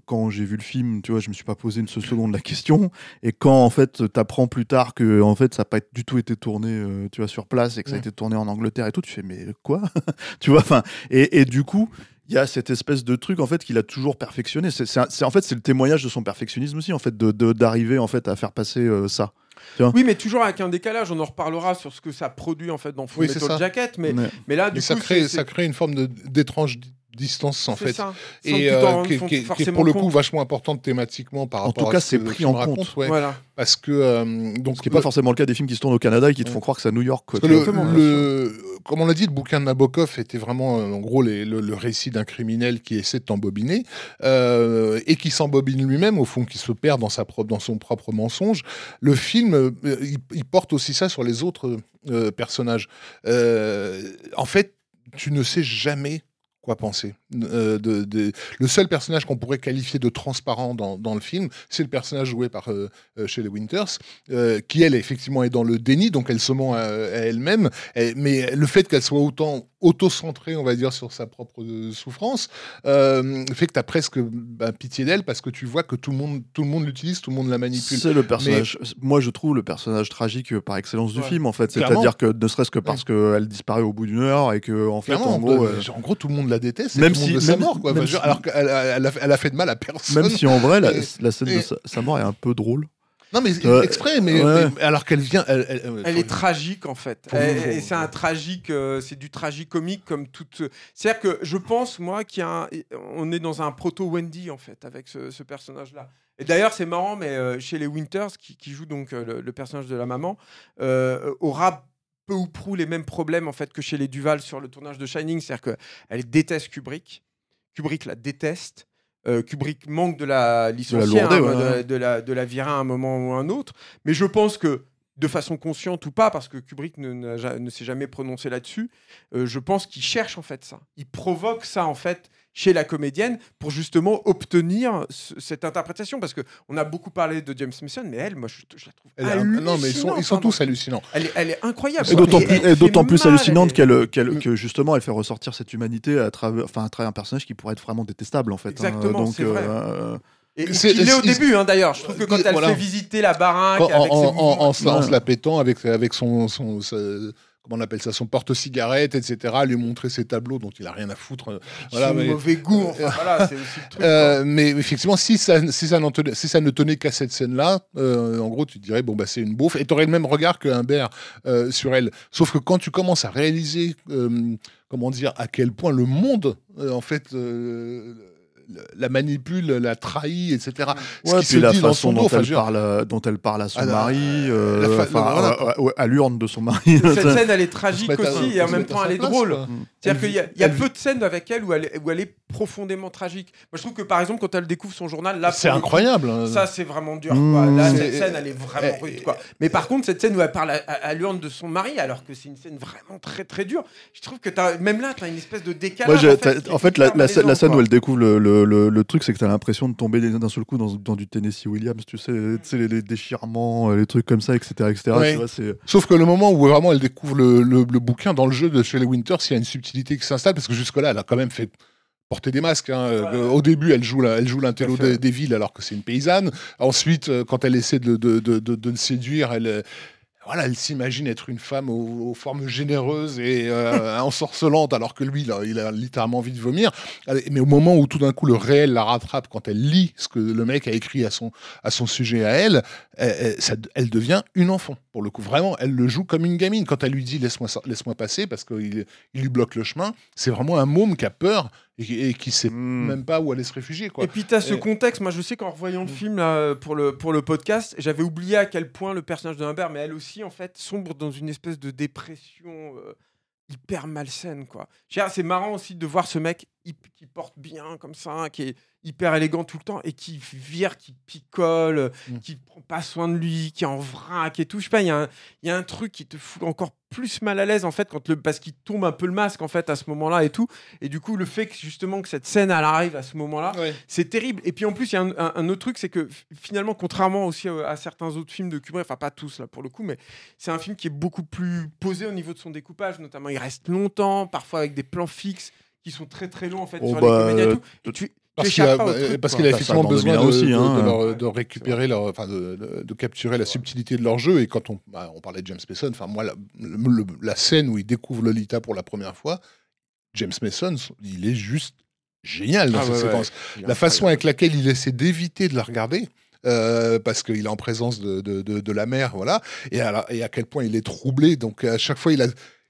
quand j'ai vu le film, tu vois, je me suis pas posé une seconde la question. Et quand en fait, t'apprends plus tard que en fait, ça n'a pas du tout été tourné, euh, tu vois, sur place et que ça a été tourné en Angleterre et tout, tu fais mais quoi? Tu vois, enfin, et, et du coup, il y a cette espèce de truc en fait qu'il a toujours perfectionné. C'est en fait c'est le témoignage de son perfectionnisme aussi en fait de de- d'arriver en fait à faire passer euh, ça. Oui, mais toujours avec un décalage. On en reparlera sur ce que ça produit en fait dans Full Oui, Metal. Jacket. Mais, mais là, du Mais coup, ça, crée, ça crée une forme de- d'étrange distance en c'est fait. ça. Et euh, qui, est- qui qui pour le coup compte. vachement importante thématiquement par En rapport tout à cas, ce c'est que le pris en raconte, compte. ouais. Voilà. Parce que euh, donc Ce qui n'est pas forcément le cas des films qui se tournent au Canada et qui te font croire que c'est à New York. Quoi, le, le- comme on l'a dit, le bouquin de Nabokov était vraiment, euh, en gros, les- le, le récit d'un criminel qui essaie de t'embobiner euh, et qui s'embobine lui-même, au fond, qui se perd dans, sa propre, dans son propre mensonge. Le film, euh, il, il porte aussi ça sur les autres euh, personnages. Euh, en fait, tu ne sais jamais quoi penser? Euh, de, de- Le seul personnage qu'on pourrait qualifier de transparent dans, dans le film, c'est le personnage joué par euh, euh, Shelley Winters, euh, qui elle effectivement est dans le déni, donc elle se ment à, à elle-même. Mais le fait qu'elle soit autant auto-centrée, on va dire, sur sa propre souffrance, euh, fait que tu as presque bah, pitié d'elle parce que tu vois que tout le monde, tout le monde l'utilise, tout le monde la manipule. C'est le personnage. Moi, je trouve le personnage tragique par excellence du Ouais. film, en fait. C'est-à-dire que ne serait-ce que parce qu'elle disparaît au bout d'une heure et que, en fait, Clairement, en gros, en gros, tout le monde la déteste, même si- veut sa mort, quoi. Enfin, alors qu'elle a, elle a, elle a fait de mal à personne. même si en vrai, la, Et- la scène de sa, sa mort est un peu drôle. Non, mais Euh, exprès, mais, ouais. mais alors qu'elle vient. Elle, elle- Elle est tragique en fait. Et c'est un tragique, euh, c'est du tragique-comique comme toute. C'est-à-dire que je pense moi qu'il y a un- on est dans un proto Wendy en fait avec ce, ce personnage-là. Et d'ailleurs c'est marrant, mais euh, chez les Winters qui, qui joue donc euh, le, le personnage de la maman euh, aura peu ou prou les mêmes problèmes en fait que chez les Duval sur le tournage de Shining, c'est-à-dire qu'elle déteste Kubrick, Kubrick la déteste. Euh, Kubrick manque de la licencier, lourder, hein, ouais. de, de la, de la à un moment ou à un autre. Mais je pense que de façon consciente ou pas, parce que Kubrick ne, ne s'est jamais prononcé là-dessus, euh, je pense qu'il cherche en fait ça. Il provoque ça en fait chez la comédienne pour justement obtenir ce- cette interprétation. Parce que on a beaucoup parlé de James Mason, mais elle, moi, je, je la trouve Elle est- non, mais ils sont, ils sont hallucinante, tous hallucinants. Elle est, elle est incroyable. Et d'autant plus, et mal, hallucinante qu'elle, que justement elle fait ressortir cette humanité à travers, enfin, à travers un personnage qui pourrait être vraiment détestable en fait. hein. Exactement, Donc, c'est vrai. euh, Et C'est- il est au début, hein, d'ailleurs. Je trouve que quand elle Voilà. fait visiter la baraque en, avec ses en- en- mouvements- en se la- en Ouais. se la pétant avec, avec son, comment on appelle ça, son porte-cigarette, etc., lui montrer ses tableaux dont il a rien à foutre. Voilà, son mais- mauvais goût. Enfin, voilà, c'est aussi le truc. Euh, quoi. mais effectivement, si ça, si ça, n'en tenait- si ça ne tenait qu'à cette scène-là, euh, en gros, tu te dirais, bon, bah, c'est une beauf. Et tu aurais le même regard que Humbert euh, sur elle. Sauf que quand tu commences à réaliser, euh, comment dire, à quel point le monde, euh, en fait, euh, la manipule, la trahit, etc. Ce ouais, qui puis se la dit dans façon son dos, dont, enfin, elle parle, euh, dont elle parle à son la- mari, euh, la fa- voilà. à l'urne de son mari. Cette scène, elle est tragique aussi, et en même temps, elle est place, drôle. C'est-à-dire qu'il y a, y a elle- peu de scènes avec elle où elle, est- où elle est profondément tragique. Moi, je trouve que par exemple, quand elle découvre son journal, là, C'est pour le coup, incroyable. hein. Ça, c'est vraiment dur. Mmh. quoi. Là, C'est- cette scène, elle est vraiment Eh, rude. Quoi. Mais par contre, cette scène où elle parle à, à- à l'urne de son mari, alors que c'est une scène vraiment très très dure, je trouve que as, même là, tu as une espèce de décalage. Moi, en fait, en fait, la, la scène- la scène où quoi. elle découvre le, le- le- le truc, c'est que tu as l'impression de tomber d'un seul coup dans, dans du Tennessee Williams, tu sais, tu sais, les, les déchirements, euh, les trucs comme ça, etc. etc. Ouais. tu vois, Sauf que le moment où vraiment elle découvre le, le- le bouquin dans le jeu de Shelley Winters, il y a une subtilité qui s'installe parce que jusque-là, elle a quand même fait porter des masques. hein. Euh, Au début, elle joue la- elle joue l'intello des, des villes alors que c'est une paysanne. Ensuite, euh, quand elle essaie de, de, de, de- le séduire, elle euh, voilà, elle s'imagine être une femme aux, aux formes généreuses et euh, ensorcelantes, alors que lui, a, il a littéralement envie de vomir. Mais au moment où tout d'un coup le réel la rattrape, quand elle lit ce que le mec a écrit à son, à son sujet à elle, elle, elle- ça- elle devient une enfant. Pour le coup, vraiment, elle le joue comme une gamine. Quand elle lui dit laisse-moi laisse-moi passer parce qu'il il lui bloque le chemin, c'est vraiment un môme qui a peur et, qui- et qui sait Mm. même pas où aller se réfugier. Quoi. Et puis t'as ce Et- contexte, moi je sais qu'en revoyant le film là, pour, le, pour le podcast, j'avais oublié à quel point le personnage de Humbert, mais elle aussi en fait, sombre dans une espèce de dépression euh, hyper malsaine quoi. C'est marrant aussi de voir ce mec qui porte bien comme ça, qui est hyper élégant tout le temps et qui vire, qui picole, Mm. qui prend pas soin de lui, qui est en vrac et tout. Je sais pas, il y, a un- il y a un truc qui te fout encore plus mal à l'aise en fait quand le parce qu'il tombe un peu le masque en fait à ce moment-là et tout. Et du coup le fait que justement que cette scène elle arrive à ce moment-là, Ouais. c'est terrible. Et puis en plus, il y a un, un- un autre truc, c'est que finalement, contrairement aussi à, à certains autres films de Kubrick, enfin pas tous là pour le coup, mais c'est un film qui est beaucoup plus posé au niveau de son découpage. Notamment, il reste longtemps, parfois avec des plans fixes qui sont très très longs en fait Oh, sur bah, les comédiens et euh, tout. Et tu, tu Parce qu'il a, truc, parce a Bah, effectivement besoin de, 2001 aussi, de- hein. de leur- Ouais, de récupérer leur, de, de- de capturer la subtilité de leur jeu. Et quand on, bah, on parlait de James Mason, enfin moi la, le- le- la scène où il découvre Lolita pour la première fois, James Mason, il est juste génial dans Ah cette ouais, séquence. La façon avec laquelle il essaie d'éviter de la regarder. euh, parce qu'il est en présence de, de, de- de la mère, voilà, et à, la- et à quel point il est troublé. Donc à chaque fois, il a,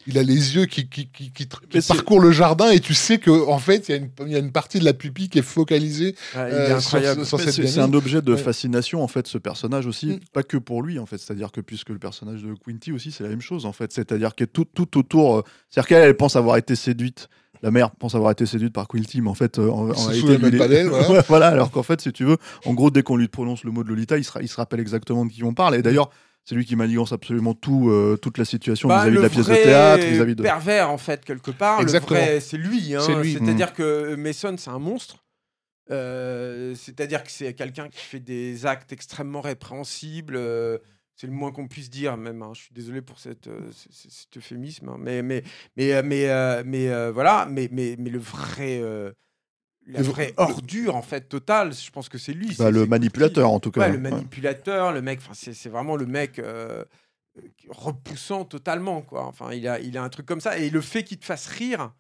il a les yeux qui, qui, qui, qui parcourent le jardin, et tu sais que en fait, il y, a une- il y a une partie de la pupille qui est focalisée euh, sur- sur cette C'est un objet de fascination en fait ce personnage aussi, Mm. pas que pour lui en fait, c'est-à-dire que puisque le personnage de Quinty aussi c'est la même chose en fait, c'est-à-dire que tout, tout autour, euh, c'est-à-dire qu'elle elle pense avoir été séduite, la mère pense avoir été séduite par Quinty, mais en fait euh, en, Il en se réalité, souvient même lui, pas voilà. Voilà, alors qu'en fait si tu veux, en gros dès qu'on lui prononce le mot de Lolita, il se, il se rappelle exactement de qui on parle. Et d'ailleurs c'est lui qui manigance absolument tout, euh, toute la situation Bah, vis-à-vis de la pièce de théâtre, vis-à-vis de... pervers en fait quelque part. Exactement. C'est lui. hein. C'est-à-dire que Mason, c'est un monstre. Euh, C'est-à-dire que c'est quelqu'un qui fait des actes extrêmement répréhensibles. euh, c'est le moins qu'on puisse dire, même. hein. Je suis désolé pour cette, cet euphémisme, hein. mais mais mais mais mais voilà. Mais mais mais le vrai. La vraie ordure en fait totale, je pense que c'est lui. Bah, le manipulateur en tout cas. Ouais, le Ouais. manipulateur, le mec, enfin, c'est c'est vraiment le mec euh, repoussant totalement, quoi. Enfin, il a, il a un truc comme ça. Et le fait qu'il te fasse rire,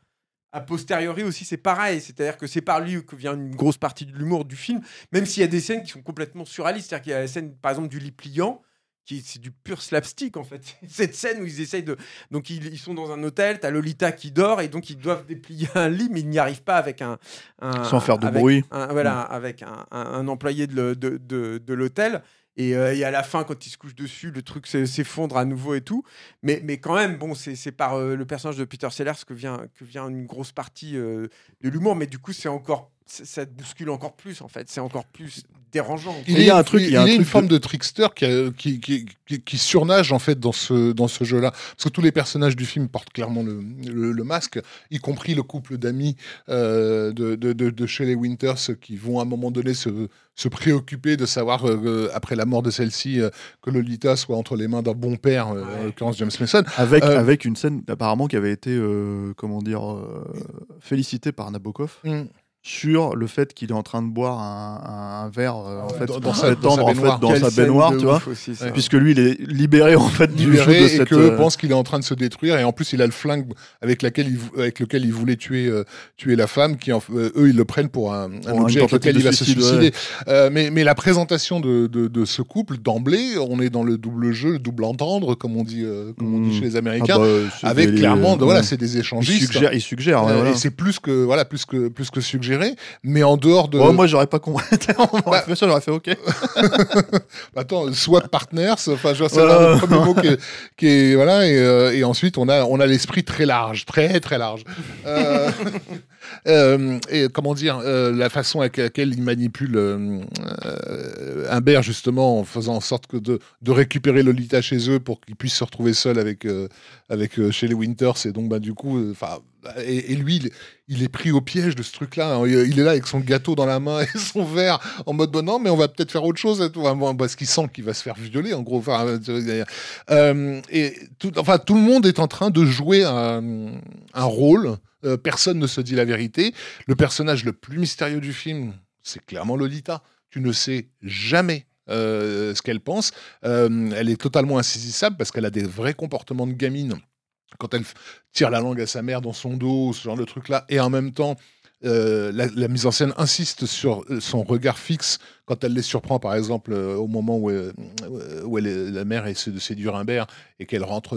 a posteriori aussi, c'est pareil. C'est-à-dire que c'est par lui que vient une grosse partie de l'humour du film, même s'il y a des scènes qui sont complètement surréalistes. C'est-à-dire qu'il y a la scène, par exemple, du lit pliant. Qui C'est du pur slapstick en fait. Cette scène où ils essayent de. Donc ils, ils sont dans un hôtel, t'as Lolita qui dort et donc ils doivent déplier un lit, mais ils n'y arrivent pas avec un. un- Sans faire de avec bruit. un- voilà, avec un, employé de, de, de- de l'hôtel. Et, euh, et à la fin, quand il se couche dessus, le truc s'e- s'effondre à nouveau et tout. Mais, mais quand même, bon, c'est par euh, le personnage de Peter Sellers que vient, que vient une grosse partie euh, de l'humour. Mais du coup, c'est encore, ça te bouscule encore plus, en fait. C'est encore plus dérangeant. Il y a un truc- il y a un est une truc forme de trickster qui, a- qui, qui, qui- qui surnage en fait dans ce, dans ce jeu-là. Parce que tous les personnages du film portent clairement le, le- le masque, y compris le couple d'amis euh, de, de, de, de Shelley Winters qui vont à un moment donné se, se préoccuper de savoir, euh, après la mort de celle-ci, euh, que Lolita soit entre les mains d'un bon père, euh, en Ouais. l'occurrence James Mason. Avec, Euh, avec une scène apparemment qui avait été, euh, comment dire, euh, félicitée par Nabokov Mm. Sur le fait qu'il est en train de boire un, un verre euh, en fait, dans- pour sa en fait, baignoire. dans sa baignoire, tu vois, aussi, puisque lui il est libéré en fait du jeu de et cette. que euh, pense qu'il est en train de se détruire et en plus il a le flingue avec laquelle il, vou- avec lequel il voulait tuer euh, tuer la femme qui eux ils le prennent pour un, un objet avec lequel il va se suicide, suicider mais, mais la présentation de, de, de ce couple d'emblée on est dans le double jeu le double entendre comme on dit euh, comme on dit Mm. chez les ah américains bah, c'est avec des- clairement voilà ouais. c'est des il échangistes suggère, il suggère. et c'est plus que voilà plus que plus que suggéré mais en dehors de moi j'aurais pas compris. Bah- ça, j'aurais fait ok. Attends, swap partners, enfin, je vois, c'est Voilà. le premier mot qui est, qui est- voilà, et, euh, et ensuite on a, on a l'esprit très large, très très large. Euh, euh, et comment dire, la façon avec laquelle il manipule Humbert justement en faisant en sorte que de, de récupérer Lolita chez eux pour qu'il puisse se retrouver seul avec avec chez les Winters et donc bah du coup, enfin. Et, lui, il, est pris au piège de ce truc-là. hein. Il est là avec son gâteau dans la main et son verre en mode bon, non, mais on va peut-être faire autre chose. parce qu'il sent qu'il va se faire violer, en gros. Enfin, euh, euh, et tout, le monde est en train de jouer un, rôle. Euh, personne ne se dit la vérité. Le personnage le plus mystérieux du film, c'est clairement Lolita. Tu ne sais jamais euh, ce qu'elle pense. Euh, elle est totalement insaisissable parce qu'elle a des vrais comportements de gamine quand elle tire la langue à sa mère dans son dos, ce genre de truc-là, et en même temps, euh, la, mise en scène insiste sur euh, son regard fixe quand elle les surprend, par exemple, euh, au moment où, où la mère essaie de séduire Humbert et qu'elle rentre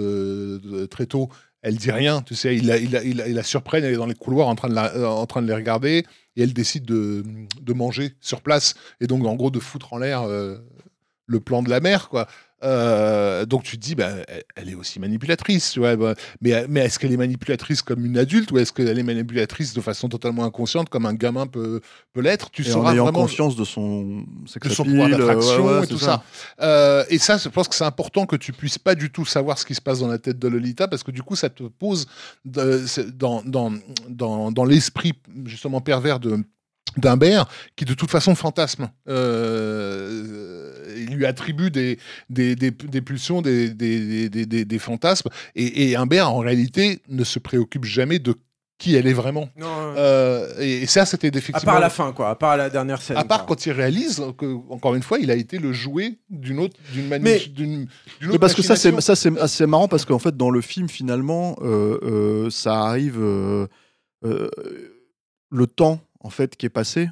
très tôt. Elle dit rien, tu sais, il la, il surprenne, elle est dans les couloirs en train de, train de les regarder, et elle décide de, de manger sur place, et donc en gros de foutre en l'air le plan de la mère, quoi. Euh, donc tu te dis, bah, elle, est aussi manipulatrice, tu vois. bah, mais, mais est-ce qu'elle est manipulatrice comme une adulte ou est-ce qu'elle est manipulatrice de façon totalement inconsciente comme un gamin peut, peut l'être? Tu Et en sauras ayant vraiment conscience de son de son pouvoir d'attraction ouais, ouais, et tout ça. Euh, et ça, je pense que c'est important que tu puisses pas du tout savoir ce qui se passe dans la tête de Lolita parce que du coup, ça te pose de- dans, dans, dans, dans l'esprit justement pervers de d'Humbert qui de toute façon fantasme euh, il lui attribue des, des, des, des pulsions des, des, des, des- des fantasmes et, et Humbert en réalité ne se préoccupe jamais de qui elle est vraiment Non, Euh, et, et ça c'était à effectivement part à la fin, quoi. À part la dernière scène. à part quoi. quand il réalise que, encore une fois, il a été le jouet d'une autre, d'une mani- Mais- parce que ça c'est machination. ça c'est assez marrant parce qu'en fait dans le film finalement euh, euh, ça arrive euh, euh, le temps en fait qui est passé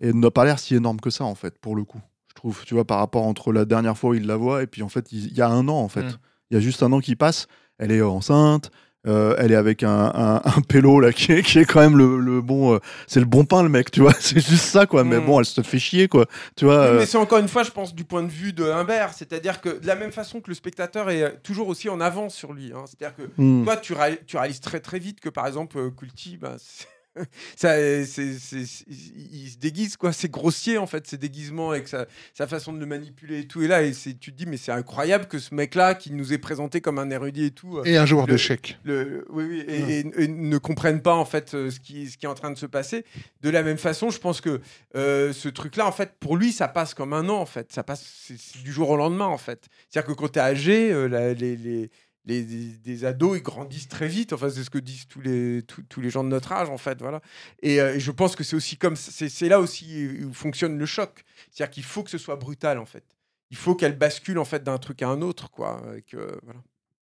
et n'a pas l'air si énorme que ça en fait pour le coup je trouve tu vois par rapport entre la dernière fois où il la voit et puis en fait il y a un an en fait Mm. il y a juste un an qui passe elle est enceinte euh, elle est avec un, un, un pélo là qui est, qui est quand même le, le bon euh, c'est le bon pain le mec tu vois c'est juste ça quoi mais Mm. bon elle se fait chier quoi tu vois euh, mais c'est encore une fois, je pense, du point de vue de Humbert. C'est-à-dire que de la même façon que le spectateur est toujours aussi en avance sur lui. hein. C'est-à-dire que mm. toi, tu, ré- tu réalises très très vite que par exemple, Culti, bah, c'est- ça, c'est- c'est- il se déguise quoi. C'est grossier en fait, ses déguisements avec sa, sa façon de le manipuler et tout. Et là, et c'est- tu te dis, mais c'est incroyable que ce mec-là, qui nous est présenté comme un érudit et tout. euh, Et un joueur d'échecs. le, oui, oui, et, et- et ne comprennent pas en fait euh, ce qui, ce qui est en train de se passer. De la même façon, je pense que euh, ce truc-là, en fait, pour lui, ça passe comme un an, en fait. Ça passe c'est- c'est du jour au lendemain, en fait. C'est-à-dire que quand tu es âgé, euh, la- les, les, les, des- des ados, ils grandissent très vite. Enfin, c'est ce que disent tous les, tous, tous les gens de notre âge, en fait. Voilà. Et, euh, et je pense que c'est aussi comme c'est c'est là aussi où fonctionne le choc. C'est-à-dire qu'il faut que ce soit brutal, en fait. Il faut qu'elle bascule en fait d'un truc à un autre, quoi. Et que, voilà.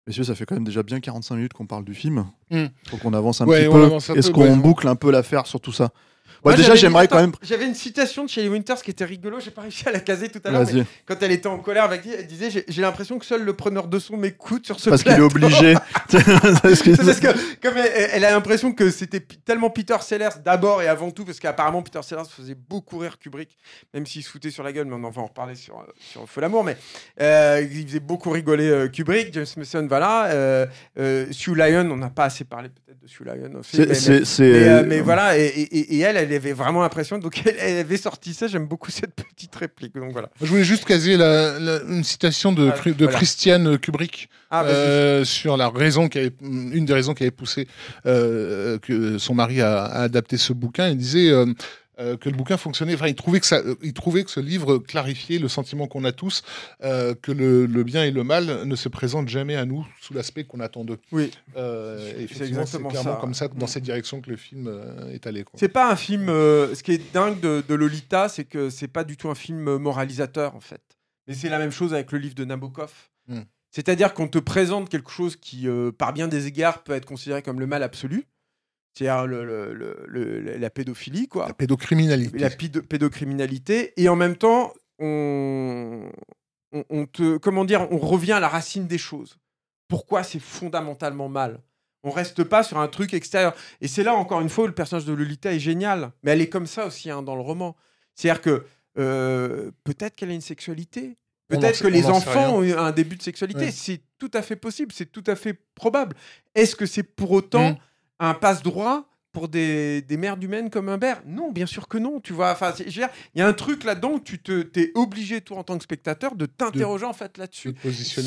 Messieurs, ça fait quand même déjà bien 45 minutes qu'on parle du film. Hmm. Faut qu'on avance un Ouais, petit peu. avance un Est-ce qu'on ouais. boucle un peu l'affaire sur tout ça? Moi, Ouais, Déjà, j'aimerais quand même. J'avais une citation de Shelley Winters qui était rigolo, j'ai pas réussi à la caser tout à l'heure. Quand elle était en colère avec lui, elle disait J'ai l'impression que seul le preneur de son m'écoute sur ce Parce qu'il est obligé. Parce que- comme elle, elle a l'impression que c'était tellement Peter Sellers d'abord et avant tout, parce qu'apparemment Peter Sellers faisait beaucoup rire Kubrick, même s'il se foutait sur la gueule, mais on en va en reparler sur, sur Feu l'amour, mais euh, il faisait beaucoup rigoler euh, Kubrick, James Mason, voilà. Euh, euh, Sue Lyon, on n'a pas assez parlé peut-être de Sue Lyon aussi. Mais- mais- mais, euh, mais voilà, et, et- et elle, elle avait vraiment l'impression, donc elle, elle avait sorti ça, j'aime beaucoup cette petite réplique, donc voilà. Je voulais juste caser la- la- une citation de, Ah, Cru- de voilà. Christiane Kubrick Ah, euh, sur la raison qui avait, une des raisons qui avait poussé euh, que son mari a, a adapté ce bouquin. Il disait euh, que le bouquin fonctionnait. Enfin, il trouvait que ça, euh, il trouvait que ce livre clarifiait le sentiment qu'on a tous, euh, que le, le bien et le mal ne se présentent jamais à nous sous l'aspect qu'on attend d'eux. Oui. C'est exactement clairement ça. comme ça, dans Mm. cette direction que le film est allé. C'est pas un film. ce qui est dingue de, de Lolita, c'est que c'est pas du tout un film moralisateur, en fait. Mais c'est la même chose avec le livre de Nabokov. Hmm. C'est-à-dire qu'on te présente quelque chose qui, par bien des égards, peut être considéré comme le mal absolu. C'est-à-dire le- le- le- la pédophilie, quoi. La pédocriminalité. la pédocriminalité. Et en même temps, on, on, on te, comment dire, on revient à la racine des choses. Pourquoi c'est fondamentalement mal? On reste pas sur un truc extérieur. Et c'est là, encore une fois, où le personnage de Lolita est génial. Mais elle est comme ça aussi hein, dans le roman. C'est-à-dire que euh, peut-être qu'elle a une sexualité. Peut-être que les enfants ont eu un début de sexualité. Ouais. C'est tout à fait possible, c'est tout à fait probable. Est-ce que c'est pour autant Mm. Un passe-droit pour des, des mères humaines comme Humbert? Non, bien sûr que non. Tu vois, enfin, il y a un truc là-dedans où tu te, es obligé, toi, en tant que spectateur, de t'interroger en fait là-dessus,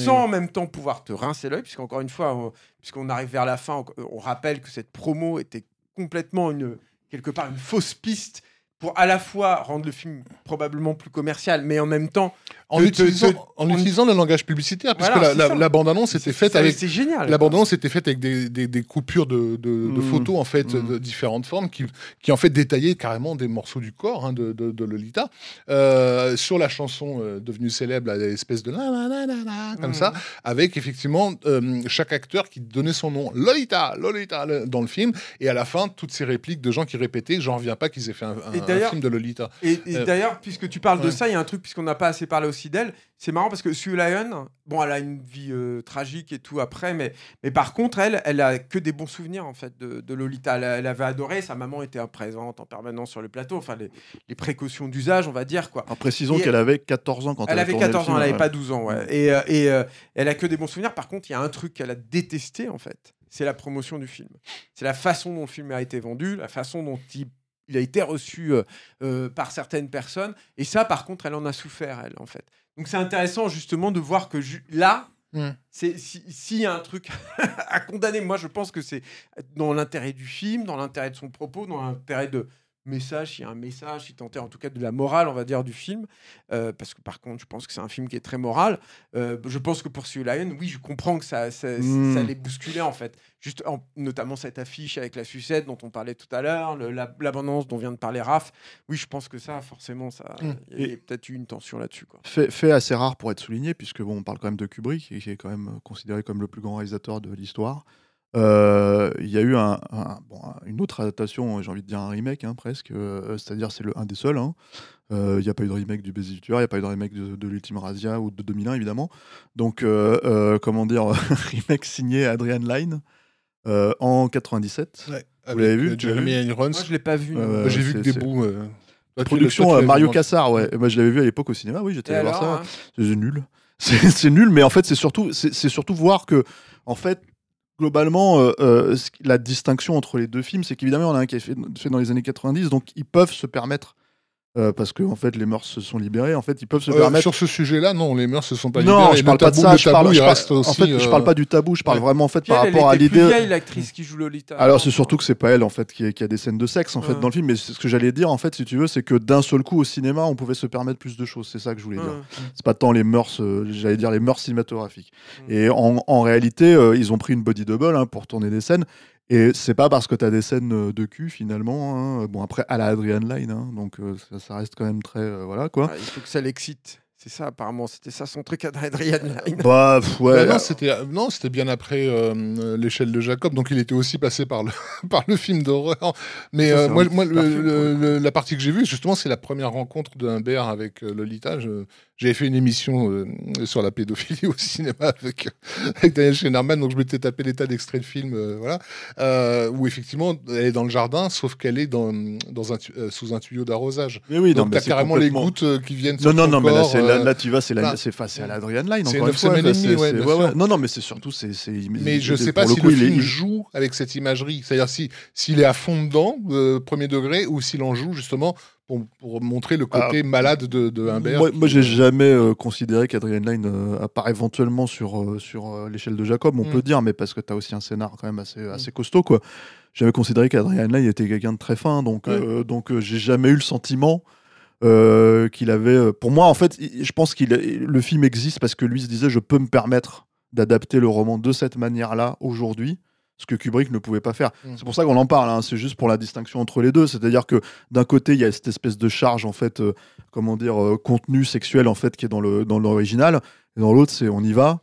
sans en même temps pouvoir te rincer l'œil, puisqu'encore une fois, on- puisqu'on arrive vers la fin, on, on rappelle que cette promo était complètement une quelque part une fausse piste pour à la fois rendre le film probablement plus commercial, mais en même temps En, utilisant, te- en on- utilisant le langage publicitaire, puisque Voilà, la, bande-annonce était faite avec c'est génial. La bande-annonce était faite avec des, des- des coupures de, de- Mm. photos en fait Mm. de différentes formes qui, qui en fait détaillaient carrément des morceaux du corps hein, de, Lolita Euh, sur la chanson euh, devenue célèbre, la espèce de la la la la comme Mm. ça, avec effectivement euh, chaque acteur qui donnait son nom Lolita, Lolita le- dans le film, et à la fin toutes ces répliques de gens qui répétaient. J'en reviens pas qu'ils aient fait un, un d'ailleurs- film de Lolita. Et, et Euh, d'ailleurs, puisque tu parles de ça, il y a un truc, puisqu'on n'a pas assez parlé aussi d'elle, c'est marrant parce que Sue Lyon, bon, elle a une vie euh, tragique et tout après, mais, mais par contre, elle, elle a que des bons souvenirs en fait de, de Lolita. Elle, elle avait adoré, sa maman était présente en permanence sur le plateau, enfin les, les précautions d'usage, on va dire quoi. En précisant qu'elle avait 14 ans quand elle, Elle a avait tourné le 14 ans, elle n'avait ouais. pas 12 ans, ouais. Et, euh, et elle a que des bons souvenirs. Par contre, il y a un truc qu'elle a détesté, en fait. C'est la promotion du film. C'est la façon dont le film a été vendu, la façon dont il, il a été reçu euh, euh, par certaines personnes. Et ça, par contre, elle en a souffert, elle, en fait. Donc c'est intéressant, justement, de voir que là, Mm. c'est si- s'il y a un truc à condamner, moi, je pense que c'est dans l'intérêt du film, dans l'intérêt de son propos, dans l'intérêt de message, s'il y a un message, tant est en tout cas de la morale, on va dire, du film. Euh, parce que par contre, je pense que c'est un film qui est très moral. Euh, je pense que pour Sue Lion, oui, je comprends que ça, ça, Mm. ça l'ait bousculé en fait. Juste, en- notamment cette affiche avec la sucette dont on parlait tout à l'heure, l'abondance dont vient de parler Raph. Oui, je pense que ça, forcément, ça, Mm. il y a, il peut-être eu une tension là-dessus. Fait, fait assez rare pour être souligné, puisque bon, on parle quand même de Kubrick, qui est quand même considéré comme le plus grand réalisateur de l'histoire. Euh, Il y a eu un, un- bon, un- une autre adaptation, j'ai envie de dire un remake hein, presque, euh, c'est-à-dire c'est le un des seuls. hein. Euh, Il n'y a pas eu de remake du Baiser du tueur, il n'y a pas eu de remake de, de l'Ultime Razia ou de 2001 évidemment. Donc, euh, euh, comment dire, remake signé Adrian euh, en 97. Ouais, Vous l'avez vu, Jeremy Irons. Moi, je l'ai pas vu. J'ai vu que des bouts. euh, toi, Production toi, Mario Cassar, ouais. Moi je l'avais vu à l'époque au cinéma, oui, j'étais allé voir ça. hein C'est nul. C'est nul, mais en fait, c'est surtout, c'est surtout voir que, en fait, globalement, euh, euh, la distinction entre les deux films, c'est qu'évidemment, on a un qui est fait dans les années 90, donc ils peuvent se permettre, euh, parce que en fait, les mœurs se sont libérées, en fait, ils peuvent se Euh, permettre. sur ce sujet-là, non, les mœurs se sont pas non, libérées. je Le parle pas de tabou- ça. Je parle, tabou, je parle- reste en aussi, fait, je parle euh, pas du tabou. Je parle ouais. vraiment en fait Puis par elle, elle rapport à l'idée. vieille, l'actrice qui joue Lolita. Alors c'est surtout que c'est pas elle en fait qui, qui a des scènes de sexe en fait dans le film, mais c'est ce que j'allais dire en fait si tu veux, c'est que d'un seul coup au cinéma on pouvait se permettre plus de choses. C'est ça que je voulais dire. Ouais. C'est pas tant les mœurs, euh, j'allais dire les mœurs cinématographiques. Et en, en réalité, euh, ils ont pris une body double hein, pour tourner des scènes. Et c'est pas parce que tu as des scènes euh, de cul finalement. hein. Bon après à la Adrian Line, hein, donc euh, ça, ça reste quand même très euh, voilà quoi. Ah, il faut que ça l'excite. C'est ça, apparemment. C'était ça son truc à Adrian Lyne. Bah ouais. Bah non, c'était non, c'était bien après euh, l'échelle de Jacob, donc il était aussi passé par le par le film d'horreur. Mais Ça, euh, moi, moi, le- film, le- la partie que j'ai vue, justement, c'est la première rencontre de Humbert avec euh, Lolita. Je- J'avais fait une émission euh, sur la pédophilie au cinéma avec avec Daniel Schneiderman, donc je m'étais tapé des tas d'extraits de films, euh, voilà, euh, où effectivement elle est dans le jardin, sauf qu'elle est dans dans un euh, sous un tuyau d'arrosage. Mais oui, non, donc t'as c'est carrément les gouttes euh, qui viennent. Non, sur non, ton non, mais là, corps, c'est, là, euh, là, tu vas, c'est, la, c'est, fa- c'est à l'Adrian Line. C'est une fois, là, et demie, c'est- ouais, ouais. Non, non, mais c'est surtout, c'est, Mais je sais pas si le film il- joue avec cette imagerie. C'est-à-dire si, s'il est à fond dedans, euh, premier degré, ou s'il en joue justement pour, pour montrer le côté malade de, de Humbert. Moi, moi, j'ai jamais euh, considéré qu'Adrian Line euh, apparaît éventuellement sur, euh, sur euh, l'échelle de Jacob, on Mm. peut dire, mais parce que tu as aussi un scénar quand même assez, assez costaud, quoi. J'avais considéré qu'Adrian Line était quelqu'un de très fin, donc, Ouais. euh, donc j'ai jamais eu le sentiment qu'il avait. Pour moi, en fait, je pense que le film existe parce que lui se disait je peux me permettre d'adapter le roman de cette manière-là aujourd'hui. Ce que Kubrick ne pouvait pas faire. Mm. C'est pour ça qu'on en parle. hein, C'est juste pour la distinction entre les deux. C'est-à-dire que d'un côté, il y a cette espèce de charge en fait, euh, comment dire, euh, contenu sexuel en fait qui est dans le dans l'original. Et dans l'autre, c'est on y va.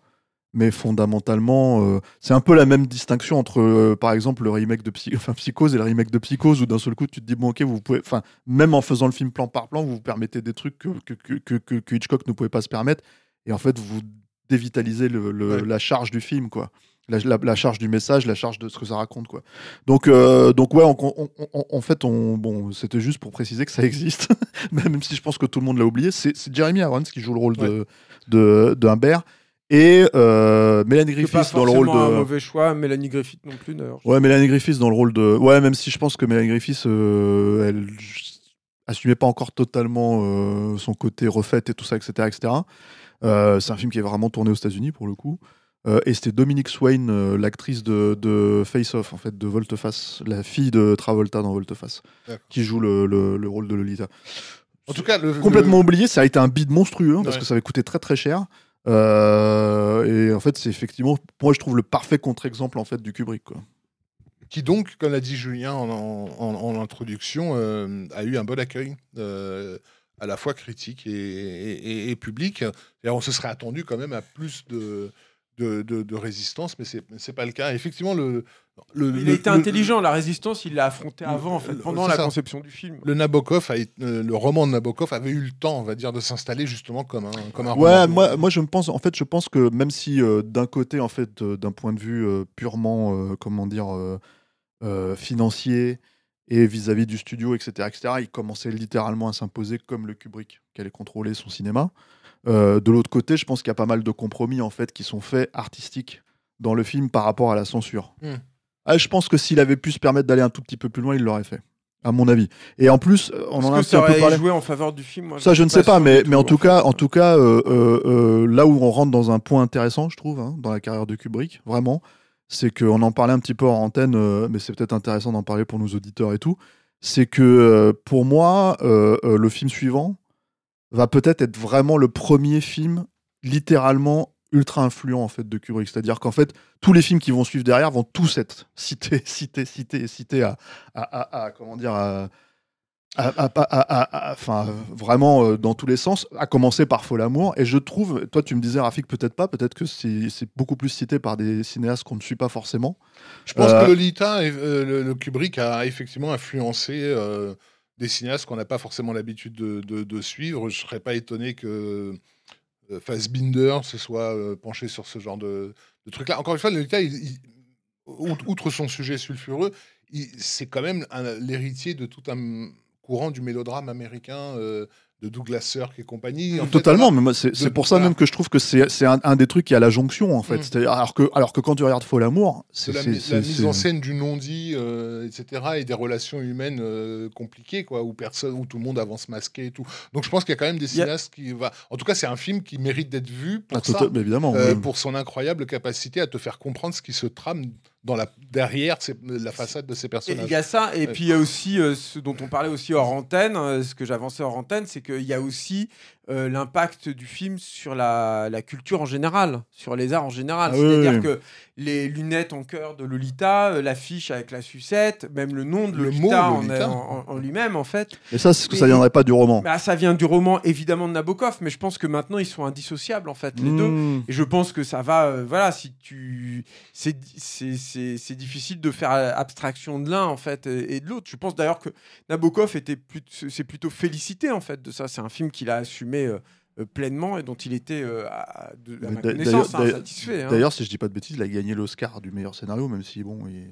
Mais fondamentalement, euh, c'est un peu la même distinction entre, euh, par exemple, le remake de Psy- enfin, Psychose et le remake de Psychose, où d'un seul coup, tu te dis, bon, ok, vous pouvez, enfin, même en faisant le film plan par plan, vous vous permettez des trucs que, que, que, que- que- que Hitchcock ne pouvait pas se permettre. Et en fait, vous dévitalisez le- le- Ouais. la charge du film, quoi. La, la- la charge du message, la charge de ce que ça raconte, quoi. Donc, euh, donc ouais, on- on- on- en fait, on, bon, c'était juste pour préciser que ça existe, même si je pense que tout le monde l'a oublié. C'est Jeremy Irons qui joue le rôle de, de, de Humbert et euh, Mélanie Griffiths dans le rôle de. un mauvais choix. Mélanie Griffith non plus, d'ailleurs. Ouais, Mélanie Griffiths dans le rôle de. Ouais, même si je pense que Mélanie Griffiths, euh, elle assumait pas encore totalement euh, son côté refaite et tout ça, etc. etc. C'est un film qui est vraiment tourné aux États-Unis pour le coup. Euh, et c'était Dominique Swain, euh, l'actrice de, de Face Off, en fait, de Volteface, la fille de Travolta dans Volteface, qui joue le, le- le rôle de Lolita. En tout cas, le, Complètement oublié, ça a été un bid monstrueux, hein, parce Ouais. que ça avait coûté très très cher. Euh, et en fait, c'est effectivement, pour moi, je trouve le parfait contre-exemple en fait du Kubrick. Quoi. qui donc, comme l'a dit Julien en, en- en- en introduction, euh, a eu un bon accueil, euh, à la fois critique et, et- et- et public. Et on se serait attendu quand même à plus de, de, de- de résistance, mais c'est c'est pas le cas. Effectivement, le, le Il le- a été le- intelligent, la résistance, il l'a affronté le- avant, en fait, le- pendant la ça. conception du film. Le Nabokov, a euh, le roman de Nabokov avait eu le temps, on va dire, de s'installer justement comme un, comme un Ouais, roman. moi, moi je me pense, en fait, je pense que même si euh, d'un côté, en fait, euh, d'un point de vue euh, purement, euh, comment dire, euh, euh, financier et vis-à-vis du studio, etc., etc., il commençait littéralement à s'imposer comme le Kubrick qui allait contrôler son cinéma. Euh, de l'autre côté, je pense qu'il y a pas mal de compromis en fait qui sont faits artistiques dans le film par rapport à la censure. Hmm. Ah, je pense que s'il avait pu se permettre d'aller un tout petit peu plus loin, il l'aurait fait, à mon avis. Et en plus, euh, on en a un, petit peu parlé. joué en faveur du film moi, Ça, je ne sais pas, mais, mais en tout cas, en tout cas euh, là où on rentre dans un point intéressant, je trouve, hein, dans la carrière de Kubrick, vraiment, c'est qu'on en parlait un petit peu en antenne, mais c'est peut-être intéressant d'en parler pour nos auditeurs et tout. C'est que pour moi, le film suivant va peut-être être vraiment le premier film littéralement ultra influent en fait de Kubrick. C'est-à-dire qu'en fait, tous les films qui vont suivre derrière vont tous être cités, cités, cités, cités à, à, à- à- comment dire à, enfin euh, vraiment euh, dans tous les sens, à commencer par Fol Amour. Et je trouve, toi tu me disais Rafik peut-être pas, peut-être que c'est beaucoup plus cité par des cinéastes qu'on ne suit pas forcément. Je pense Euh, que Lolita, et, euh, le, le Kubrick a effectivement influencé euh, des cinéastes qu'on n'a pas forcément l'habitude de, suivre. Je serais pas étonné que euh, Fassbinder se soit euh, penché sur ce genre de, truc-là. Encore une fois, il- out- outre son sujet sulfureux, c'est quand même l'héritier de tout un courant du mélodrame américain euh, de Douglas Sirk et compagnie. En fait, Totalement, voilà. mais moi, c'est pour ça voilà. même que je trouve que c'est un, un des trucs qui a la jonction en fait. Mm. C'est-à-dire- Alors, que, alors que quand tu regardes Fol Amour, c'est la, la mise en scène du non-dit, euh, etc., et des relations humaines euh, compliquées, quoi, où personne, où tout le monde avance masqué et tout. Donc je pense qu'il y a quand même des cinéastes qui va. En tout cas, c'est un film qui mérite d'être vu pour Ah, ça, tota- évidemment. euh, oui. pour son incroyable capacité à te faire comprendre ce qui se trame dans la derrière ces- la façade de ces personnages. il y a ça, et Ouais. puis il y a aussi euh, ce dont on parlait aussi hors antenne, euh, ce que j'avançais hors antenne, c'est qu'il y a aussi euh, l'impact du film sur la, la culture en général, sur les arts en général. Ah C'est-à-dire oui. que les lunettes en cœur de Lolita, euh, l'affiche avec la sucette, même le nom de Le Lolita, mot en- Lolita. en, en lui-même, en fait. Et ça, c'est que ça viendrait pas du roman. Bah, ça vient du roman évidemment de Nabokov, mais je pense que maintenant ils sont indissociables en fait, les deux. Mm. Et je pense que ça va, euh, voilà, si tu. C'est difficile de faire abstraction de l'un, en fait, et, et de l'autre. Je pense d'ailleurs que Nabokov était plus, c'est plutôt félicité, en fait, de ça. C'est un film qu'il a assumé euh, euh, pleinement et dont il était, euh, à, de- à Mais ma connaissance, hein, d'ailleurs- satisfait. hein. D'ailleurs, si je dis pas de bêtises, il a gagné l'Oscar du meilleur scénario, même si bon, il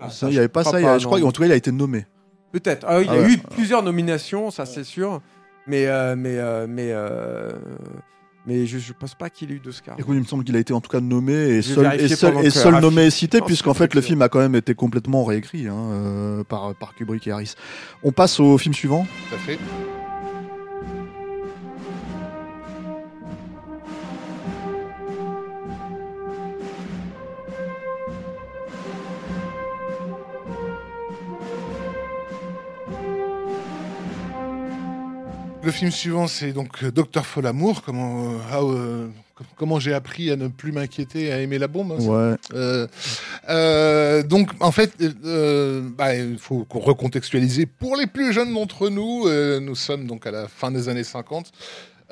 Ah, ça, ça, il y je avait pas ça. a- je crois qu'en tout cas, il a été nommé. Peut-être. Ah, il Ah y a ouais. eu plusieurs nominations, ça c'est sûr. Mais, euh, mais, euh, mais, euh, mais je ne pense pas qu'il ait eu d'Oscar. Écoute, il me semble qu'il a été en tout cas nommé et seul, et et nommé et cité, puisqu'en que fait, le film a quand même été complètement réécrit hein, euh, par, par Kubrick et Harris. On passe au film suivant. Tout à fait. Le film suivant, c'est donc euh, Docteur Folamour. Comment, euh, euh, com- comment j'ai appris à ne plus m'inquiéter, et à aimer la bombe. hein, Ouais. euh, euh, donc, en fait, bah, il faut recontextualiser. Pour les plus jeunes d'entre nous, nous sommes donc à la fin des années 50,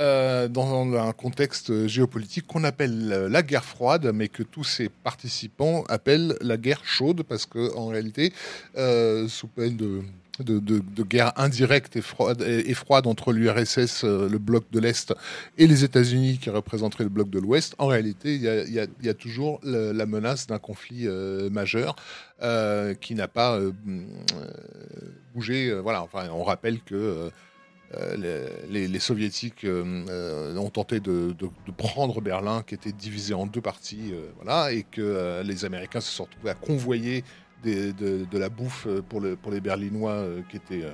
euh, dans un contexte géopolitique qu'on appelle la guerre froide, mais que tous ces participants appellent la guerre chaude, parce que en réalité, euh, sous peine de de, guerre indirecte et froide, entre l'URSS, euh, le bloc de l'Est, et les États-Unis qui représenteraient le bloc de l'Ouest, en réalité, il y a, toujours la menace d'un conflit euh, majeur euh, qui n'a pas bougé. voilà, enfin, on rappelle que les, soviétiques ont tenté de, prendre Berlin, qui était divisé en deux parties, voilà, et que les Américains se sont retrouvés à convoyer de, la bouffe euh, pour, le- pour les Berlinois euh, qui étaient euh,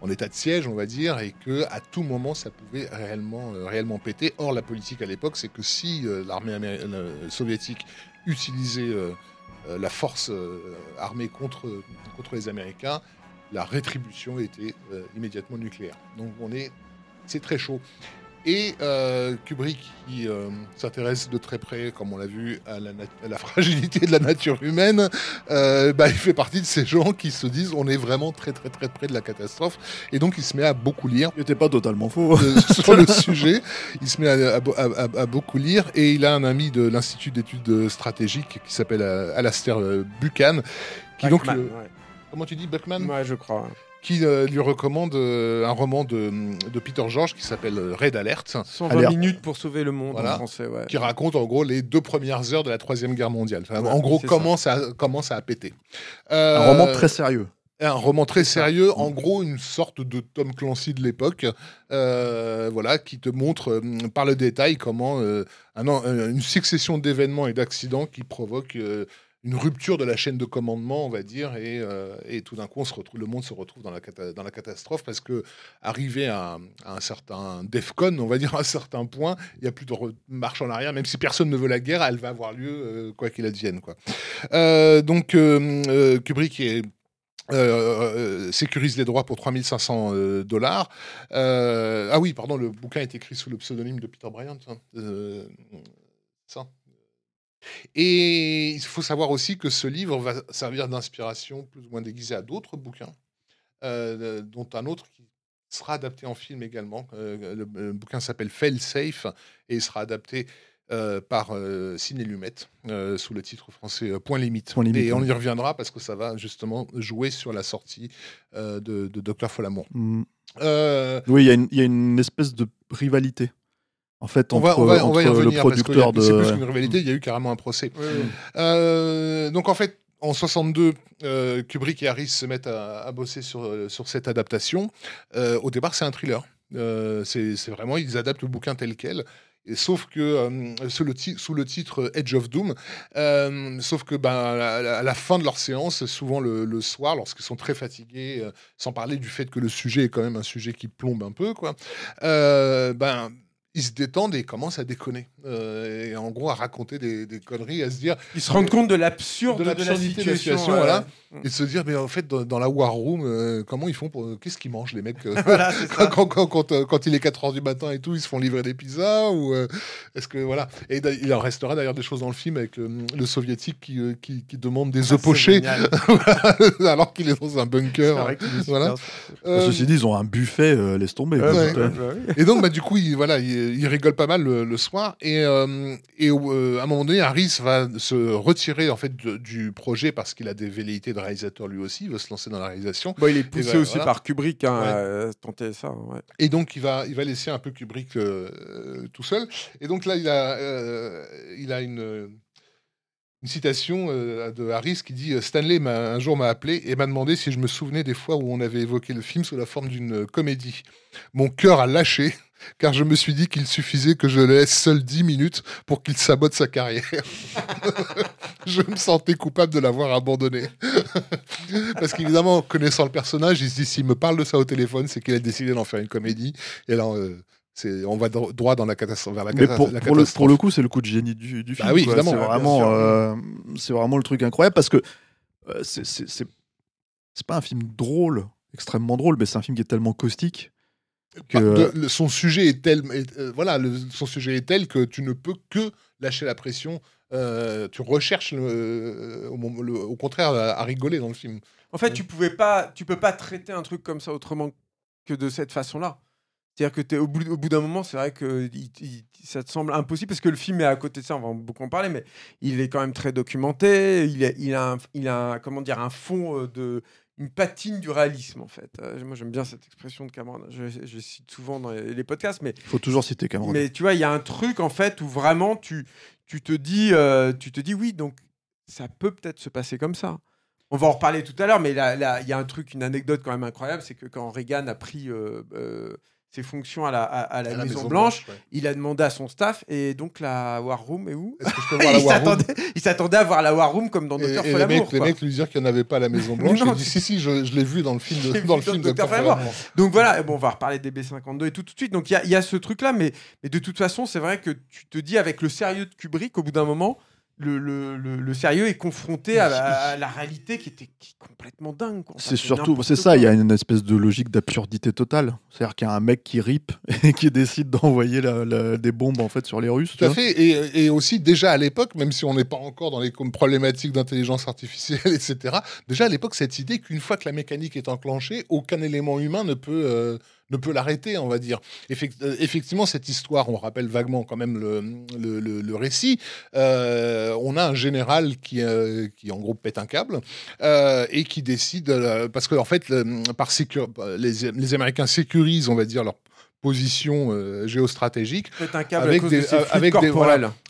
en état de siège, on va dire, et que à tout moment ça pouvait réellement, péter. Or, la politique à l'époque, c'est que si l'armée soviétique utilisait la force armée contre, contre les Américains, la rétribution était immédiatement nucléaire. Donc on est, c'est très chaud. Et euh, Kubrick, qui euh, s'intéresse de très près, comme on l'a vu, à la, à la fragilité de la nature humaine, euh, bah, il fait partie de ces gens qui se disent on est vraiment très très très près de la catastrophe. Et donc il se met à beaucoup lire Il n'était pas totalement faux. euh, sur le sujet. Il se met à, à- à- à beaucoup lire et il a un ami de l'Institut d'études stratégiques qui s'appelle euh, Alastair euh, Buchan, qui donc ouais. comment tu dis Buckman, Ouais, je crois. Qui euh, lui recommande euh, un roman de, de Peter George qui s'appelle euh, Red Alert. 120 Alerte. minutes pour sauver le monde Voilà. en français, ouais. qui raconte en gros les deux premières heures de la troisième guerre mondiale. Enfin, Ouais, en gros, comment ça. comment ça a pété. Euh, Un roman très sérieux. un roman très sérieux, en gros une sorte de Tom Clancy de l'époque, euh, voilà, qui te montre euh, par le détail comment un en- une succession d'événements et d'accidents qui provoquent euh, une rupture de la chaîne de commandement, on va dire, et, euh, tout d'un coup, on le monde se retrouve dans la, catastrophe parce que arrivé à, un certain DEFCON, on va dire à un certain point, il n'y a plus de marche en arrière, même si personne ne veut la guerre, elle va avoir lieu euh, quoi qu'il advienne. Euh, donc Kubrick sécurise les droits pour 3500 euh, dollars. Ah oui, pardon, le bouquin est écrit sous le pseudonyme de Peter Bryant. hein. Ça. Et il faut savoir aussi que ce livre va servir d'inspiration plus ou moins déguisée à d'autres bouquins, euh, dont un autre qui sera adapté en film également. Euh, le, le bouquin s'appelle Fail Safe et il sera adapté euh, par Ciné Lumet euh, sous le titre français Point Limite. Point Limite, et on y reviendra parce que ça va justement jouer sur la sortie de, de Dr Folamour. Mm. Euh, Oui, y, il y a une espèce de rivalité. En fait, on entre, va, on va, on va y entre revenir le parce producteur de. c'est plus qu'une rivalité, il y a eu carrément un procès. Euh, donc en fait, en 62, euh, Kubrick et Harris se mettent à, à bosser sur, sur cette adaptation. Euh, au départ, c'est un thriller. Euh, c'est vraiment, ils adaptent le bouquin tel quel. Et sauf que euh, sous, le ti- sous le titre Edge of Doom, euh, sauf que ben, à, la, à la fin de leur séance, souvent le, le soir, lorsqu'ils sont très fatigués, euh, sans parler du fait que le sujet est quand même un sujet qui plombe un peu, quoi, euh, ben, ils se détendent et commencent à déconner. Euh, et en gros, à raconter des, des conneries, à se dire, Ils se rendent compte de l'absurde de de, la l'absurdité de la situation. situation, ouais. voilà. et se dire, mais en fait, dans, dans la War Room, euh, comment ils font pour. Qu'est-ce qu'ils mangent, les mecs euh, Voilà, quand, quand, quand, quand, quand il est 4 h du matin et tout, ils se font livrer des pizzas ou euh, est-ce que voilà et il en restera d'ailleurs des choses dans le film avec le, le soviétique qui, qui, qui demande des Ah, œufs pochés alors qu'il est dans un bunker. vrai Voilà. Ceci dit, ils ont un buffet, euh, laisse tomber. Ouais. Bah et donc, bah, du coup, il, voilà, il, il rigole pas mal le, le soir. Et, euh, et euh, à un moment donné, Harris va se retirer en fait de- du projet parce qu'il a des velléités de réalisateur lui aussi. Il veut se lancer dans la réalisation. Bon, il est poussé bah, aussi voilà. par Kubrick hein, Ouais. à tenter ça. ouais. Et donc, il va, il va laisser un peu Kubrick euh, tout seul. Et donc là, il a, il a une, une citation euh, de Harris qui dit Stanley un jour m'a appelé et m'a demandé si je me souvenais des fois où on avait évoqué le film sous la forme d'une comédie. Mon cœur a lâché. Car je me suis dit qu'il suffisait que je le laisse seul 10 minutes pour qu'il sabote sa carrière. je me sentais coupable de l'avoir abandonné. Parce qu'évidemment, connaissant le personnage, il se dit s'il me parle de ça au téléphone, c'est qu'il a décidé d'en faire une comédie. Et là, euh, on va dro- droit dans la catastrophe, vers la, Mais pour, la pour, le, catastrophe. pour le coup, c'est le coup de génie du, du Bah film. oui, quoi. évidemment, C'est vraiment, euh, c'est vraiment le truc incroyable parce que euh, c'est pas un film drôle, extrêmement drôle, mais c'est un film qui est tellement caustique que. Bah, de- le- son sujet est tel, est- euh, voilà, le- son sujet est tel que tu ne peux que lâcher la pression. euh, tu recherches le- euh, au, moment- le- au contraire à, à rigoler dans le film. En fait, Ouais. tu pouvais pas, tu peux pas traiter un truc comme ça autrement que de cette façon-là. C'est-à-dire que es au bout, au bout d'un moment, c'est vrai que il- il- ça te semble impossible parce que le film est à côté de ça. On va beaucoup en parler, mais il est quand même très documenté. Il, est- il a, un, il a un- comment dire, un fond euh, de une patine du réalisme en fait. Euh, moi, j'aime bien cette expression de Cameron. Je, je cite souvent dans les, les podcasts, mais Il faut toujours citer Cameron. mais tu vois, il y a un truc en fait où vraiment tu, tu te dis, euh, tu te dis oui, donc ça peut peut-être se passer comme ça. On va en reparler tout à l'heure, mais là, il y a un truc, une anecdote quand même incroyable, c'est que quand Reagan a pris euh, ses fonctions à la, à, à la À Maison, Maison Blanche. Blanche, ouais. Il a demandé à son staff et donc la War Room est où Est-ce que je peux voir la il War Room s'attendait, il s'attendait à voir la War Room comme dans Docteur et les, Folamour. mecs, les mecs lui dire qu'il n'y en avait pas à la Maison Blanche. Non, il dit si, si, je, je l'ai vu dans le film, de, dans le film. Folamour. Folamour. Donc voilà, bon, on va reparler des B52 et tout, tout de suite. Donc il y y a ce truc-là, mais, mais de toute façon, c'est vrai que tu te dis avec le sérieux de Kubrick, au bout d'un moment, le, le, le- le sérieux est confronté à, la- à la réalité qui était qui est complètement dingue. C'est surtout, c'est ça, il y a une espèce de logique d'absurdité totale. C'est-à-dire qu'il y a un mec qui rip et qui décide d'envoyer la- la- des bombes en fait sur les Russes. Tout à fait. Et, et aussi, déjà à l'époque, même si on n'est pas encore dans les problématiques d'intelligence artificielle, etc., déjà à l'époque, cette idée qu'une fois que la mécanique est enclenchée, aucun élément humain ne peut, euh, ne peut l'arrêter, on va dire. Euh, effectivement, cette histoire, on rappelle vaguement quand même le, le, le- le récit. Euh, on a un général qui, euh, qui en gros, pète un câble euh, et qui décide, parce que en fait, par sécur- les, les Américains sécurisent, on va dire, leur position euh, géostratégique un câble Avec des- de avec des-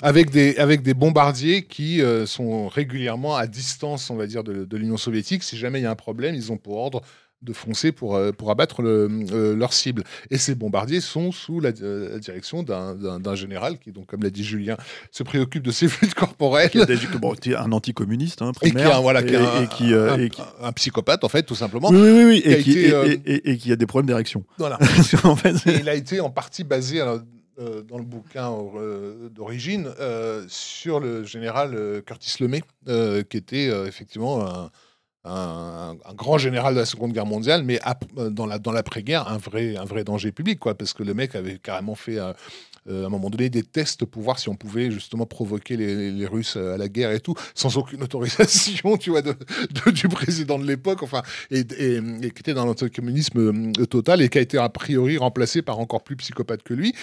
avec des, avec des bombardiers qui euh, sont régulièrement à distance, on va dire, de, de l'Union soviétique. Si jamais il y a un problème, ils ont pour ordre de foncer pour, euh, pour abattre le, euh, leur cible. Et ces bombardiers sont sous la, euh, la direction d'un- général qui, donc, comme l'a dit Julien, se préoccupe de ses fluides corporels. Qui a des- bon, est un anticommuniste, hein, Et qui est primaire, un, voilà, qui est un, et qui, euh, un- et qui- un psychopathe, en fait, tout simplement. Oui, oui, oui, qui et, qui, été, euh, et- a des problèmes d'érection. Voilà. en fait, c'est- Et il a été en partie basé euh, dans le bouquin euh, d'origine euh, sur le général Curtis Lemay, qui était effectivement un, un- grand général de la Seconde Guerre mondiale, mais euh, dans la dans l'après-guerre, un vrai un vrai danger public, quoi, parce que le mec avait carrément fait euh, euh, à un moment donné des tests pour voir si on pouvait justement provoquer les, les Russes à la guerre et tout, sans aucune autorisation, tu vois, de, du président de l'époque, enfin, et, qui était dans l'anticommunisme total et qui a été a priori remplacé par encore plus psychopathe que lui.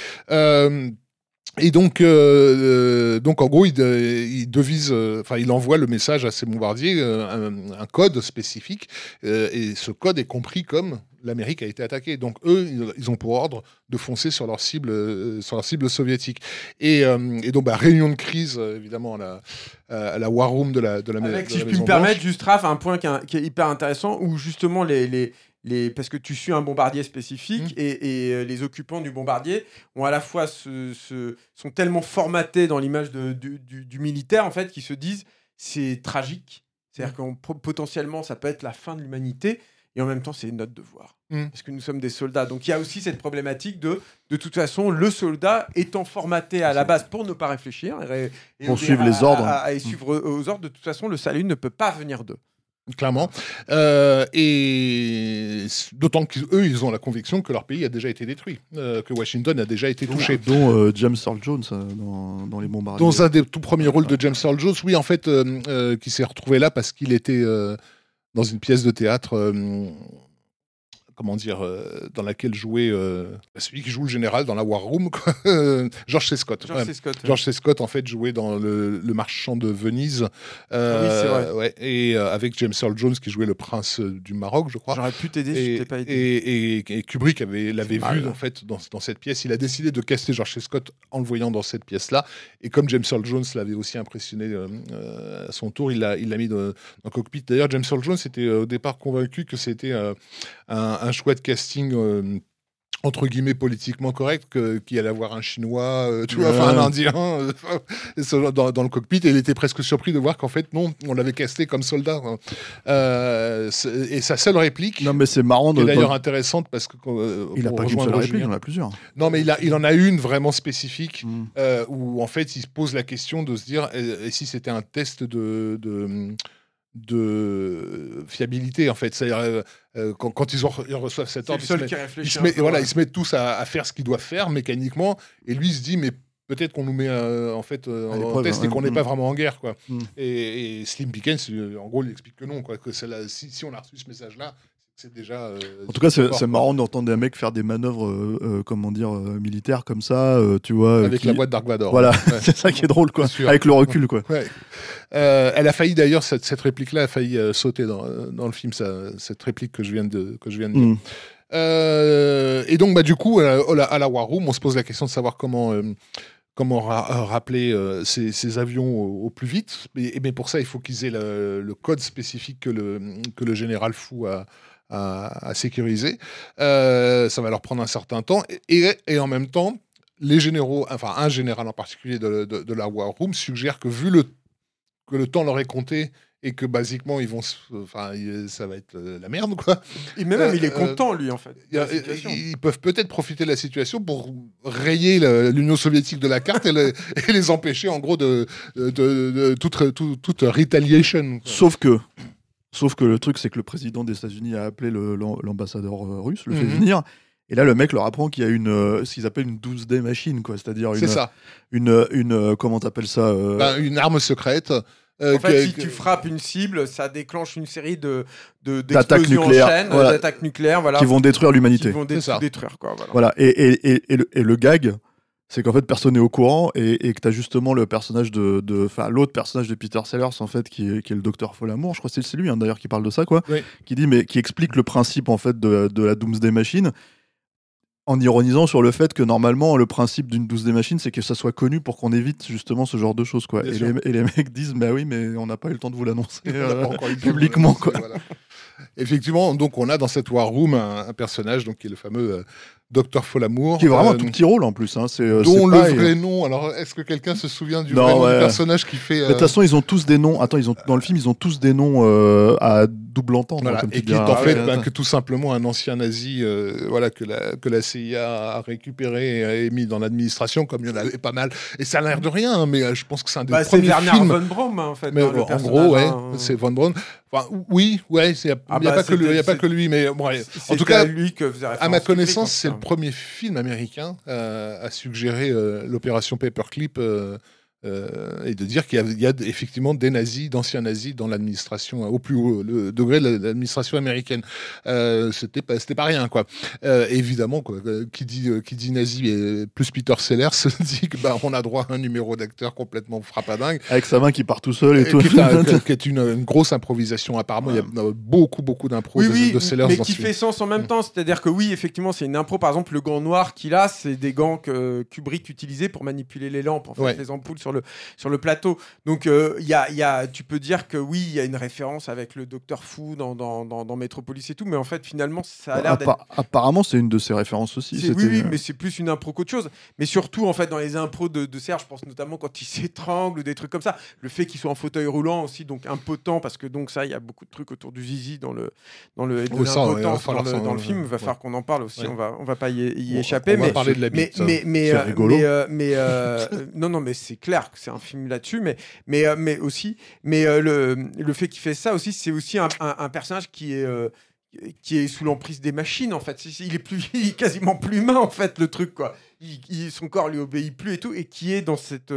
Et donc, euh, euh, donc en gros, il, il devise, euh, enfin, il envoie le message à ses bombardiers, euh, un, un code spécifique, euh, et ce code est compris comme l'Amérique a été attaquée. Donc eux, ils, ont pour ordre de foncer sur leur cible, euh, sur leur cible soviétique. Et, euh, et donc, bah, réunion de crise, euh, évidemment, à la, à la war room de la, de la, Avec, de si la je puis me permettre, juste Raph, un point qui est, qui est hyper intéressant où justement les, les, les parce que tu suis un bombardier spécifique Mm. et, et, euh, les occupants du bombardier ont à la fois ce, ce- sont tellement formatés dans l'image du, du- du militaire en fait qu'ils se disent c'est tragique, c'est-à-dire Mm. que potentiellement ça peut être la fin de l'humanité et en même temps c'est notre devoir Mm. parce que nous sommes des soldats. Donc il y a aussi cette problématique de de toute façon le soldat étant formaté à la base pour ne pas réfléchir et, et Pour suivre les ordres. à- à- et suivre aux ordres. De toute façon, le salut ne peut pas venir d'eux. Clairement. Euh, et d'autant qu'eux, ils ont la conviction que leur pays a déjà été détruit, euh, que Washington a déjà été touché. dont euh, James Earl Jones dans, dans les bombardiers. Dans un des tout premiers rôles de James Earl Jones, oui, en fait, qui s'est retrouvé là parce qu'il était dans une pièce de théâtre, comment dire, euh, dans laquelle jouait euh, celui qui joue le général dans la War Room, quoi. George C. Scott. George Ouais. C. Scott. George C. Scott, en fait, jouait dans le, le marchand de Venise. Ah oui, c'est vrai. ouais, et euh, avec James Earl Jones, qui jouait le prince euh, du Maroc, je crois. J'aurais pu t'aider si je pas aidé. et- et- et Kubrick avait, l'avait vu en fait dans, dans cette pièce. Il a décidé de caster George C. Scott en le voyant dans cette pièce-là. Et comme James Earl Jones l'avait aussi impressionné euh, euh, à son tour, il l'a, il mis dans, dans le cockpit. D'ailleurs, James Earl Jones était euh, au départ convaincu que c'était euh, un, un choix de casting. euh, entre guillemets politiquement correct qu'il allait avoir un chinois euh, tu vois enfin un indien euh, dans, dans le cockpit et il était presque surpris de voir qu'en fait non on l'avait casté comme soldat. Euh, c'est- et sa seule réplique Non, mais c'est marrant. De, d'ailleurs intéressante parce que Il a pour pas qu'une seule réplique, il en a plusieurs. non mais il, a, il en a une vraiment spécifique Mm. où en fait il se pose la question de se dire et si c'était un test de, de de fiabilité en fait c'est-à-dire euh, euh, quand, quand ils, ont, ils reçoivent cet C'est ordre ils se ils peu, voilà, ouais. ils se mettent tous à, à faire ce qu'ils doivent faire mécaniquement, et lui il se dit mais peut-être qu'on nous met euh, en fait euh, en test et qu'on n'est Mm. pas vraiment en guerre quoi. Mm. Et, et Slim Pickens euh, en gros il explique que non quoi, que c'est la- si, si on a reçu ce message là, c'est déjà. euh, En tout cas, c'est marrant d'entendre des mecs faire des manœuvres, euh, euh, comment dire, militaires comme ça, tu vois. avec qui- la voix de Dark Vador. Voilà, Ouais. c'est ça qui est drôle, quoi. Avec le recul, quoi. Ouais. Elle a failli d'ailleurs cette, cette réplique-là a failli sauter dans, dans le film, ça- cette réplique que je viens de que je viens de dire. Mm. Euh, et donc, bah, du coup, à la, à la War Room, on se pose la question de savoir comment, comment ra- rappeler euh, ces, ces avions au, au plus vite. Mais pour ça, il faut qu'ils aient le, le code spécifique que le, que le général fou a, à, à sécuriser. Euh, ça va leur prendre un certain temps. Et, et en même temps, les généraux, enfin un général en particulier de, de- de la War Room, suggère que vu le, que le temps leur est compté et que basiquement ils vont, enfin ça va être euh, la merde quoi. Et même, Euh, il est euh, content, lui, en fait. y a-. Ils peuvent peut-être profiter de la situation pour rayer l'Union soviétique de la carte et, le- et les empêcher en gros de, de, de- de toute, toute, toute retaliation. quoi. Sauf que, sauf que le truc, c'est que le président des États-Unis a appelé l'ambassadeur euh, russe, le fait Mhm. venir. Et là, le mec leur apprend qu'il y a une, euh, ce qu'ils appellent une 12D machine, quoi. C'est-à-dire une, C'est ça. une, une, euh, comment t'appelles ça euh, Ben, une arme secrète. euh, En fait, que- si que- tu frappes une cible, ça déclenche une série de de- D'attaques d'explosions en nucléaires, voilà. d'attaques nucléaires, voilà, qui vont détruire qui l'humanité. vont dé- ça. tout détruire, quoi. Voilà. Voilà. Et, et, et, et le, et le gag, c'est qu'en fait, personne n'est au courant et, et que tu as justement le personnage de. Enfin, l'autre personnage de Peter Sellers, en fait, qui est, qui est le docteur Folamour, je crois que c'est- lui hein, d'ailleurs qui parle de ça, quoi. Oui. Qui dit, mais qui explique le principe, en fait, de, de la Doomsday Machine. En ironisant sur le fait que normalement, le principe d'une 12D machine, c'est que ça soit connu pour qu'on évite justement ce genre de choses. Quoi. Et les, et les mecs disent, bah oui, mais on n'a pas eu le temps de vous l'annoncer euh, publiquement. Quoi. voilà. Effectivement, donc on a dans cette War Room un, un personnage donc, qui est le fameux euh, Docteur Folamour. Qui est vraiment euh, un tout petit rôle en plus. Hein. C'est, euh, dont c'est le pas- vrai nom. Alors, est-ce que quelqu'un se souvient du Non, vrai nom ouais. du personnage qui fait. De euh, toute façon, ils ont tous des noms. Attends, ils ont dans le film, ils ont tous des noms euh, à double entendre. Voilà, comme tu et qui est en fait Ouais, ben, attends. que tout simplement un ancien nazi euh, voilà, que, la, que la CIA a récupéré et mis dans l'administration, comme il y en avait pas mal. Et ça a l'air de rien, hein, mais euh, je pense que c'est un des Bah, c'est premiers Werner films. von Braun, hein, en fait. Mais hein, en gros, ouais, hein. c'est Von Braun. Enfin, oui, ouais, il n'y a, Ah a bah, pas que lui, il y a c'était- pas que lui, mais bon, ouais. C'est- En tout cas, à lui que faisait À référence ma connaissance, c'est fait, premier film américain euh, à suggérer euh, l'opération Paperclip euh, et de dire qu'il y a, il y a effectivement des nazis, d'anciens nazis dans l'administration, au plus haut le degré de l'administration américaine. Euh, c'était pas, c'était pas rien, quoi. Euh, évidemment, quoi, euh, qui dit, qui dit nazi et plus Peter Sellers se dit que bah, on a droit à un numéro d'acteur complètement frappadingue. Avec sa main qui part tout seul et, Et tout. qui est, un- qui est une, une grosse improvisation. Apparemment, il y a beaucoup, beaucoup d'impro Oui, de, oui, de Sellers mais dans qui ce film. fait sens en même Mm. temps. C'est-à-dire que oui, effectivement, c'est une impro. Par exemple, le gant noir qu'il a, c'est des gants que Kubrick utilisait pour manipuler les lampes, en fait, Ouais. les ampoules sur le, sur le plateau. Donc, euh, il y a, il y a, tu peux dire que oui, il y a une référence avec le Docteur Fou dans, dans, dans, dans Metropolis et tout, mais en fait, finalement, ça a l'air d'être Appa- apparemment, c'est une de ses références aussi. Oui, oui, mais c'est plus une impro qu'autre chose. Mais surtout, en fait, dans les impros de, de Serge, je pense notamment quand il s'étrangle ou des trucs comme ça. Le fait qu'il soit en fauteuil roulant aussi, donc impotent, parce que donc ça, il y a beaucoup de trucs autour du zizi dans le dans le de ça, ouais, va dans, le, s'en- dans le film. Il va ouais. falloir qu'on en parle aussi. Ouais. On va on va pas y, échapper. on va mais parler de la bite. mais mais, C'est euh, rigolo. mais, euh, mais, euh, euh, non non mais c'est clair c'est un film là-dessus mais mais euh, mais aussi mais euh, le le fait qu'il fait ça aussi c'est aussi un, personnage qui est euh, qui est sous l'emprise des machines en fait. Il est plus quasiment plus humain en fait le truc quoi. Son corps lui obéit plus et tout et qui est dans cette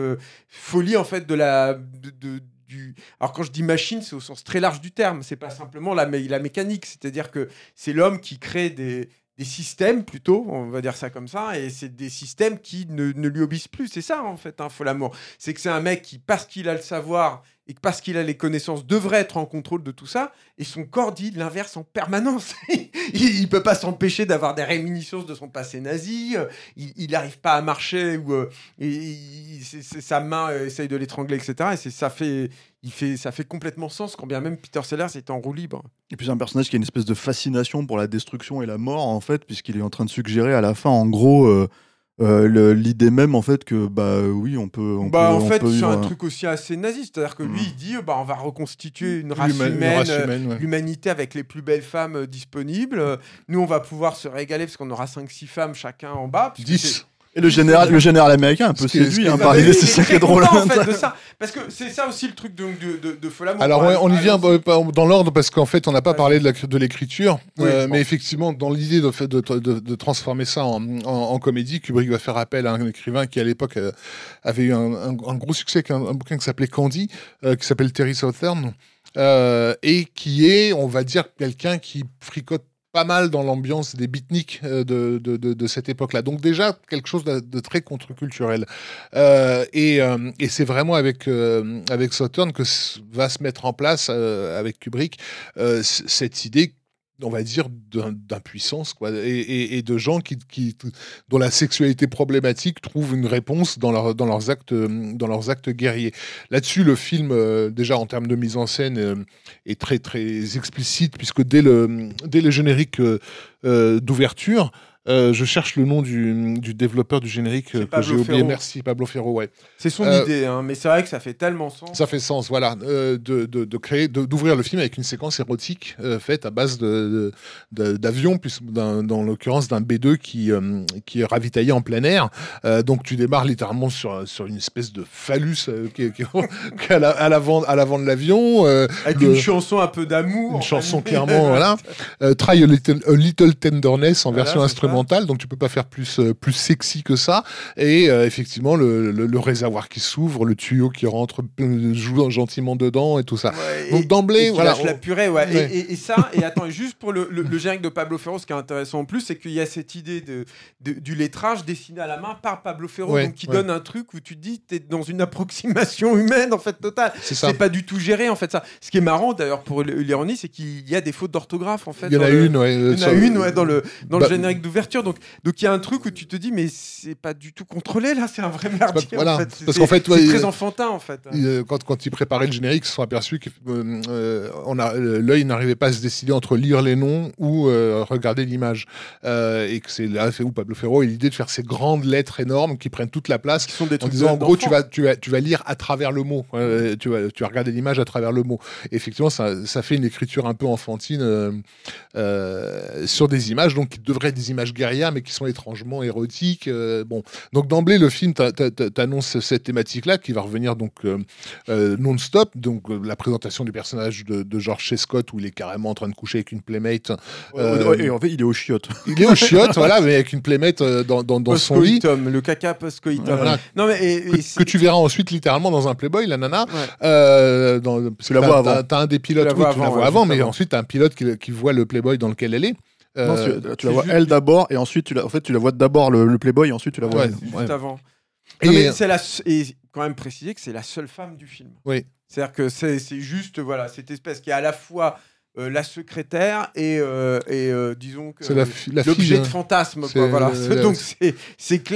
folie en fait de la de, du alors quand je dis machine c'est au sens très large du terme c'est pas simplement la, la mécanique c'est-à-dire que c'est l'homme qui crée des des systèmes plutôt, on va dire ça comme ça, et c'est des systèmes qui ne, ne lui obéissent plus. C'est ça en fait, hein, Folamour. C'est que c'est un mec qui, parce qu'il a le savoir et que parce qu'il a les connaissances, devrait être en contrôle de tout ça, et son corps dit l'inverse en permanence. il, il peut pas s'empêcher d'avoir des réminiscences de son passé nazi. euh, Il n'arrive pas à marcher ou euh, sa main euh, essaye de l'étrangler, etc. Et ça fait, il fait, ça fait complètement sens quand bien même Peter Sellers est en roue libre. Et puis c'est un personnage qui a une espèce de fascination pour la destruction et la mort, en fait, puisqu'il est en train de suggérer à la fin, en gros, euh, euh, l'idée même, en fait, que, bah oui, on peut. On bah, peut- en on fait, c'est un truc aussi assez nazi. C'est-à-dire que lui, Mm. il dit bah, on va reconstituer une race humaine, race humaine, ouais. l'humanité avec les plus belles femmes euh, disponibles. Nous, on va pouvoir se régaler parce qu'on aura 5-6 femmes chacun en bas. puisque 10. Et le général, le général américain, un peu séduit hein, par l'idée, c'est est ça qui est drôle. en hein, fait, de ça. Parce que c'est ça aussi le truc de, de, de. Alors, ouais, on y vient pas dans l'ordre parce qu'en fait, on n'a pas parlé de l'écriture. Oui, euh. Mais effectivement, dans l'idée de, de, de, de transformer ça en, en, en comédie, Kubrick va faire appel à un écrivain qui, à l'époque, euh, avait eu un, un- un gros succès avec un, un bouquin qui s'appelait Candy, euh, qui s'appelle Terry Southern, euh, et qui est, on va dire, quelqu'un qui fricote pas mal dans l'ambiance des beatniks euh, de, de, de, de cette époque-là. Donc déjà, quelque chose de, très contre-culturel. Euh, et euh, et c'est vraiment avec, euh, avec que va se mettre en place, euh, avec Kubrick, euh, cette idée on va dire, d'impuissance, quoi, et, de gens qui, qui- dont la sexualité problématique trouve une réponse dans, dans, leurs, actes, dans leurs actes guerriers. Là-dessus, le film, euh, déjà en termes de mise en scène, euh, est très, très explicite, puisque dès le, dès générique euh, d'ouverture, euh, je cherche le nom du, du développeur du générique euh, que j'ai oublié. Ferro. Merci, Pablo Ferro, ouais. C'est son Euh, idée, hein, mais c'est vrai que ça fait tellement sens. Ça fait sens, voilà, de, de, de créer, d'ouvrir le film avec une séquence érotique faite à base de, d'avions, d'un- dans l'occurrence d'un B2 qui, qui est ravitaillé en plein air. Donc tu démarres littéralement sur, sur une espèce de phallus qui, qui- à, la- à l'avant, à l'avant de l'avion. Avec le- une chanson un peu d'amour. une chanson clairement, voilà. Try a little, a Little Tenderness en Voilà, version c'est instrumentale, donc tu peux pas faire plus, euh, plus sexy que ça. Et euh, effectivement, le, le- le réservoir qui s'ouvre, le tuyau qui rentre, euh, joue gentiment dedans et tout ça. Ouais, Donc d'emblée, voilà. lâche la purée, ouais. Et- Ouais. Et, et ça, et attends, et juste pour le, le, le générique de Pablo Ferro, ce qui est intéressant en plus, c'est qu'il y a cette idée de, de- du lettrage dessiné à la main par Pablo Ferro, Ouais, donc qui ouais. donne un truc où tu te dis, t'es dans une approximation humaine en fait totale. C'est ça. C'est pas du tout géré en fait ça. Ce qui est marrant d'ailleurs pour l'ironie, c'est qu'il y a des fautes d'orthographe en fait. Il y en a le- une, ouais. Il y en a une ouais, dans le, dans Bah- le générique d'ouverture. Donc donc il y a un truc où tu te dis, mais c'est pas du tout contrôlé là, c'est un vrai merdier. voilà. en fait. C'est- Parce qu'en fait, c'est ouais, très enfantin en fait. Quand, quand ils préparaient le générique, ils se sont aperçus que euh, euh, euh, l'œil n'arrivait pas à se décider entre lire les noms ou euh, regarder l'image. Euh, et que c'est là où Pablo Ferro a eu l'idée de faire ces grandes lettres énormes qui prennent toute la place. Qui sont des En trucs disant, en gros, tu vas, tu, vas, tu vas lire à travers le mot. Tu, vas, tu vas regarder l'image à travers le mot. Et effectivement, ça, ça fait une écriture un peu enfantine sur des images, donc qui devraient être des images guerrières, mais qui sont étrangement érotiques. euh, bon. Donc d'emblée, le film t'a- t'a- t'a- t'annonce cette thématique-là qui va revenir donc euh, euh, non-stop. Donc la présentation du personnage de, de George C. Scott, où il est carrément en train de coucher avec une playmate. Ouais, et en fait, il est au chiottes. Il est au chiottes, voilà, mais avec une playmate dans, dans, dans son lit. Le caca post-coitum. Voilà. Non mais et- et Que, tu verras ensuite littéralement dans un Playboy, la nana. Ouais. Dans, parce Tu la vois avant. T'as un des pilotes, Tu la oui, vois tu la avant, vois avant, mais ensuite t'as un pilote qui, qui voit le Playboy dans lequel elle est. Non, Euh, tu, tu la vois juste- elle d'abord, et ensuite, tu la, en fait, tu la vois d'abord le, le Playboy, et ensuite, tu la vois. Ouais. elle. juste avant. et- Non, c'est la se- et quand même préciser que c'est la seule femme du film. Oui. C'est-à-dire que c'est c'est juste voilà cette espèce qui est à la fois euh, la secrétaire et, euh, et euh, disons que l'objet de hein. fantasme. Quoi, voilà. Donc c'est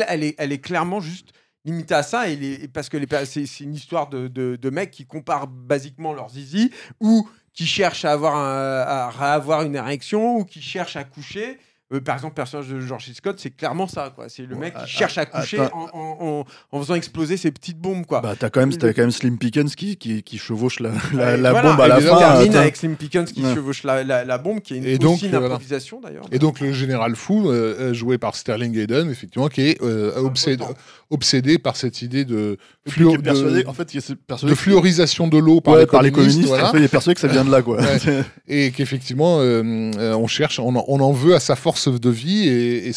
elle est elle est clairement juste limitée à ça et les- parce que c'est c'est une histoire de, de, de mecs qui comparent basiquement leur zizi ou qui cherchent à avoir un- à avoir une érection ou qui cherchent à coucher. Euh, par exemple, le personnage de George. Scott, c'est clairement ça. quoi. C'est le Ouais, mec qui ah, cherche à coucher en, en- en- en faisant exploser ses petites bombes. Quoi. Bah, t'as quand, même- t'as quand même Slim Pickens qui, qui, qui chevauche la, la, la voilà, bombe à et la fin. termine avec Slim Pickens qui Ouais. chevauche la, la- la bombe, qui est une, Et donc, aussi une euh, improvisation d'ailleurs. Et donc le général fou, euh, euh, joué par Sterling Hayden, effectivement, qui est euh, obsédé, par cette idée de, fluo- persuadé- en fait, fluorisation de l'eau par, Ouais, les par les communistes. voilà. En fait, il est persuadé que ça vient de là, quoi. Ouais. et qu'effectivement euh, euh, on cherche, on en, on en veut à sa force de vie et, et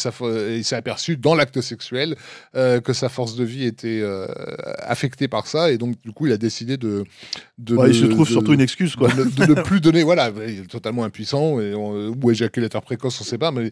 il s'est aperçu dans l'acte sexuel euh, que sa force de vie était euh, affectée par ça et donc du coup il a décidé de, de Ouais, il se trouve de- surtout une excuse, quoi. de, ne- de ne plus donner voilà il est totalement impuissant et on- ou éjaculateur précoce on sait pas mais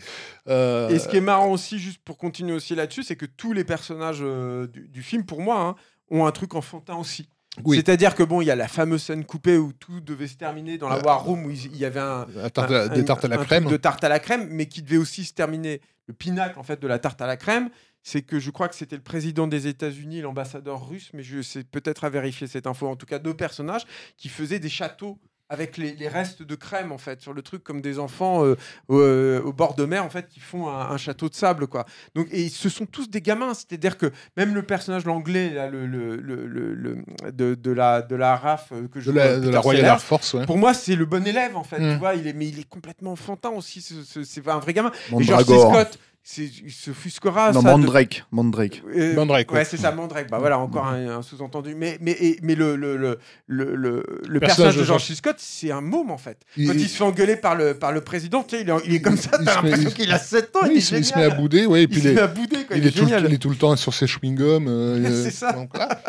euh, Et ce qui est marrant aussi, juste pour continuer aussi là-dessus, c'est que tous les personnages euh, du, du film, pour moi, hein, ont un truc enfantin aussi. Oui. C'est-à-dire que bon, il y a la fameuse scène coupée où tout devait se terminer dans la Euh, War Room où il y avait un, tarte un- des tartes à la crème de tarte à la crème, mais qui devait aussi se terminer. Le pinacle en fait de la tarte à la crème, c'est que je crois que c'était le président des États-Unis, l'ambassadeur russe, mais je sais peut-être à vérifier cette info. En tout cas, deux personnages qui faisaient des châteaux avec les, les restes de crème en fait sur le truc comme des enfants euh, au, euh, au bord de mer en fait qui font un, un château de sable quoi donc et ce sont tous des gamins c'est-à-dire que même le personnage l'anglais là, le, le, le, le- de, de la de la RAF euh, que je de la, de la Royal Air Force ouais. pour moi, c'est le bon élève en fait. Mm. Tu vois, il est, mais il est complètement enfantin aussi. ce- ce- C'est un vrai gamin. Et George. Scott, c'est- il se fusquera. Non, ça, de- Mandrake. Mandrake. euh, Mandrake, Ouais, ouais. c'est ça, Mandrake. Bah voilà, encore un, un sous-entendu. Mais, mais, et- mais le, le, le, le, le- le Personnage personnage de George C. Scott, c'est un môme en fait. Il- Quand il, se fait engueuler par le, par le président, tu sais, il, est, il est comme ça, il t'as se met- l'impression il- qu'il a 7 ans, Oui, il se, il se met à bouder ouais, et Il puis se il met est, à bouder, quoi. il, Il, est est tout, il est tout le temps sur ses chewing-gums. euh, C'est ça. donc, voilà.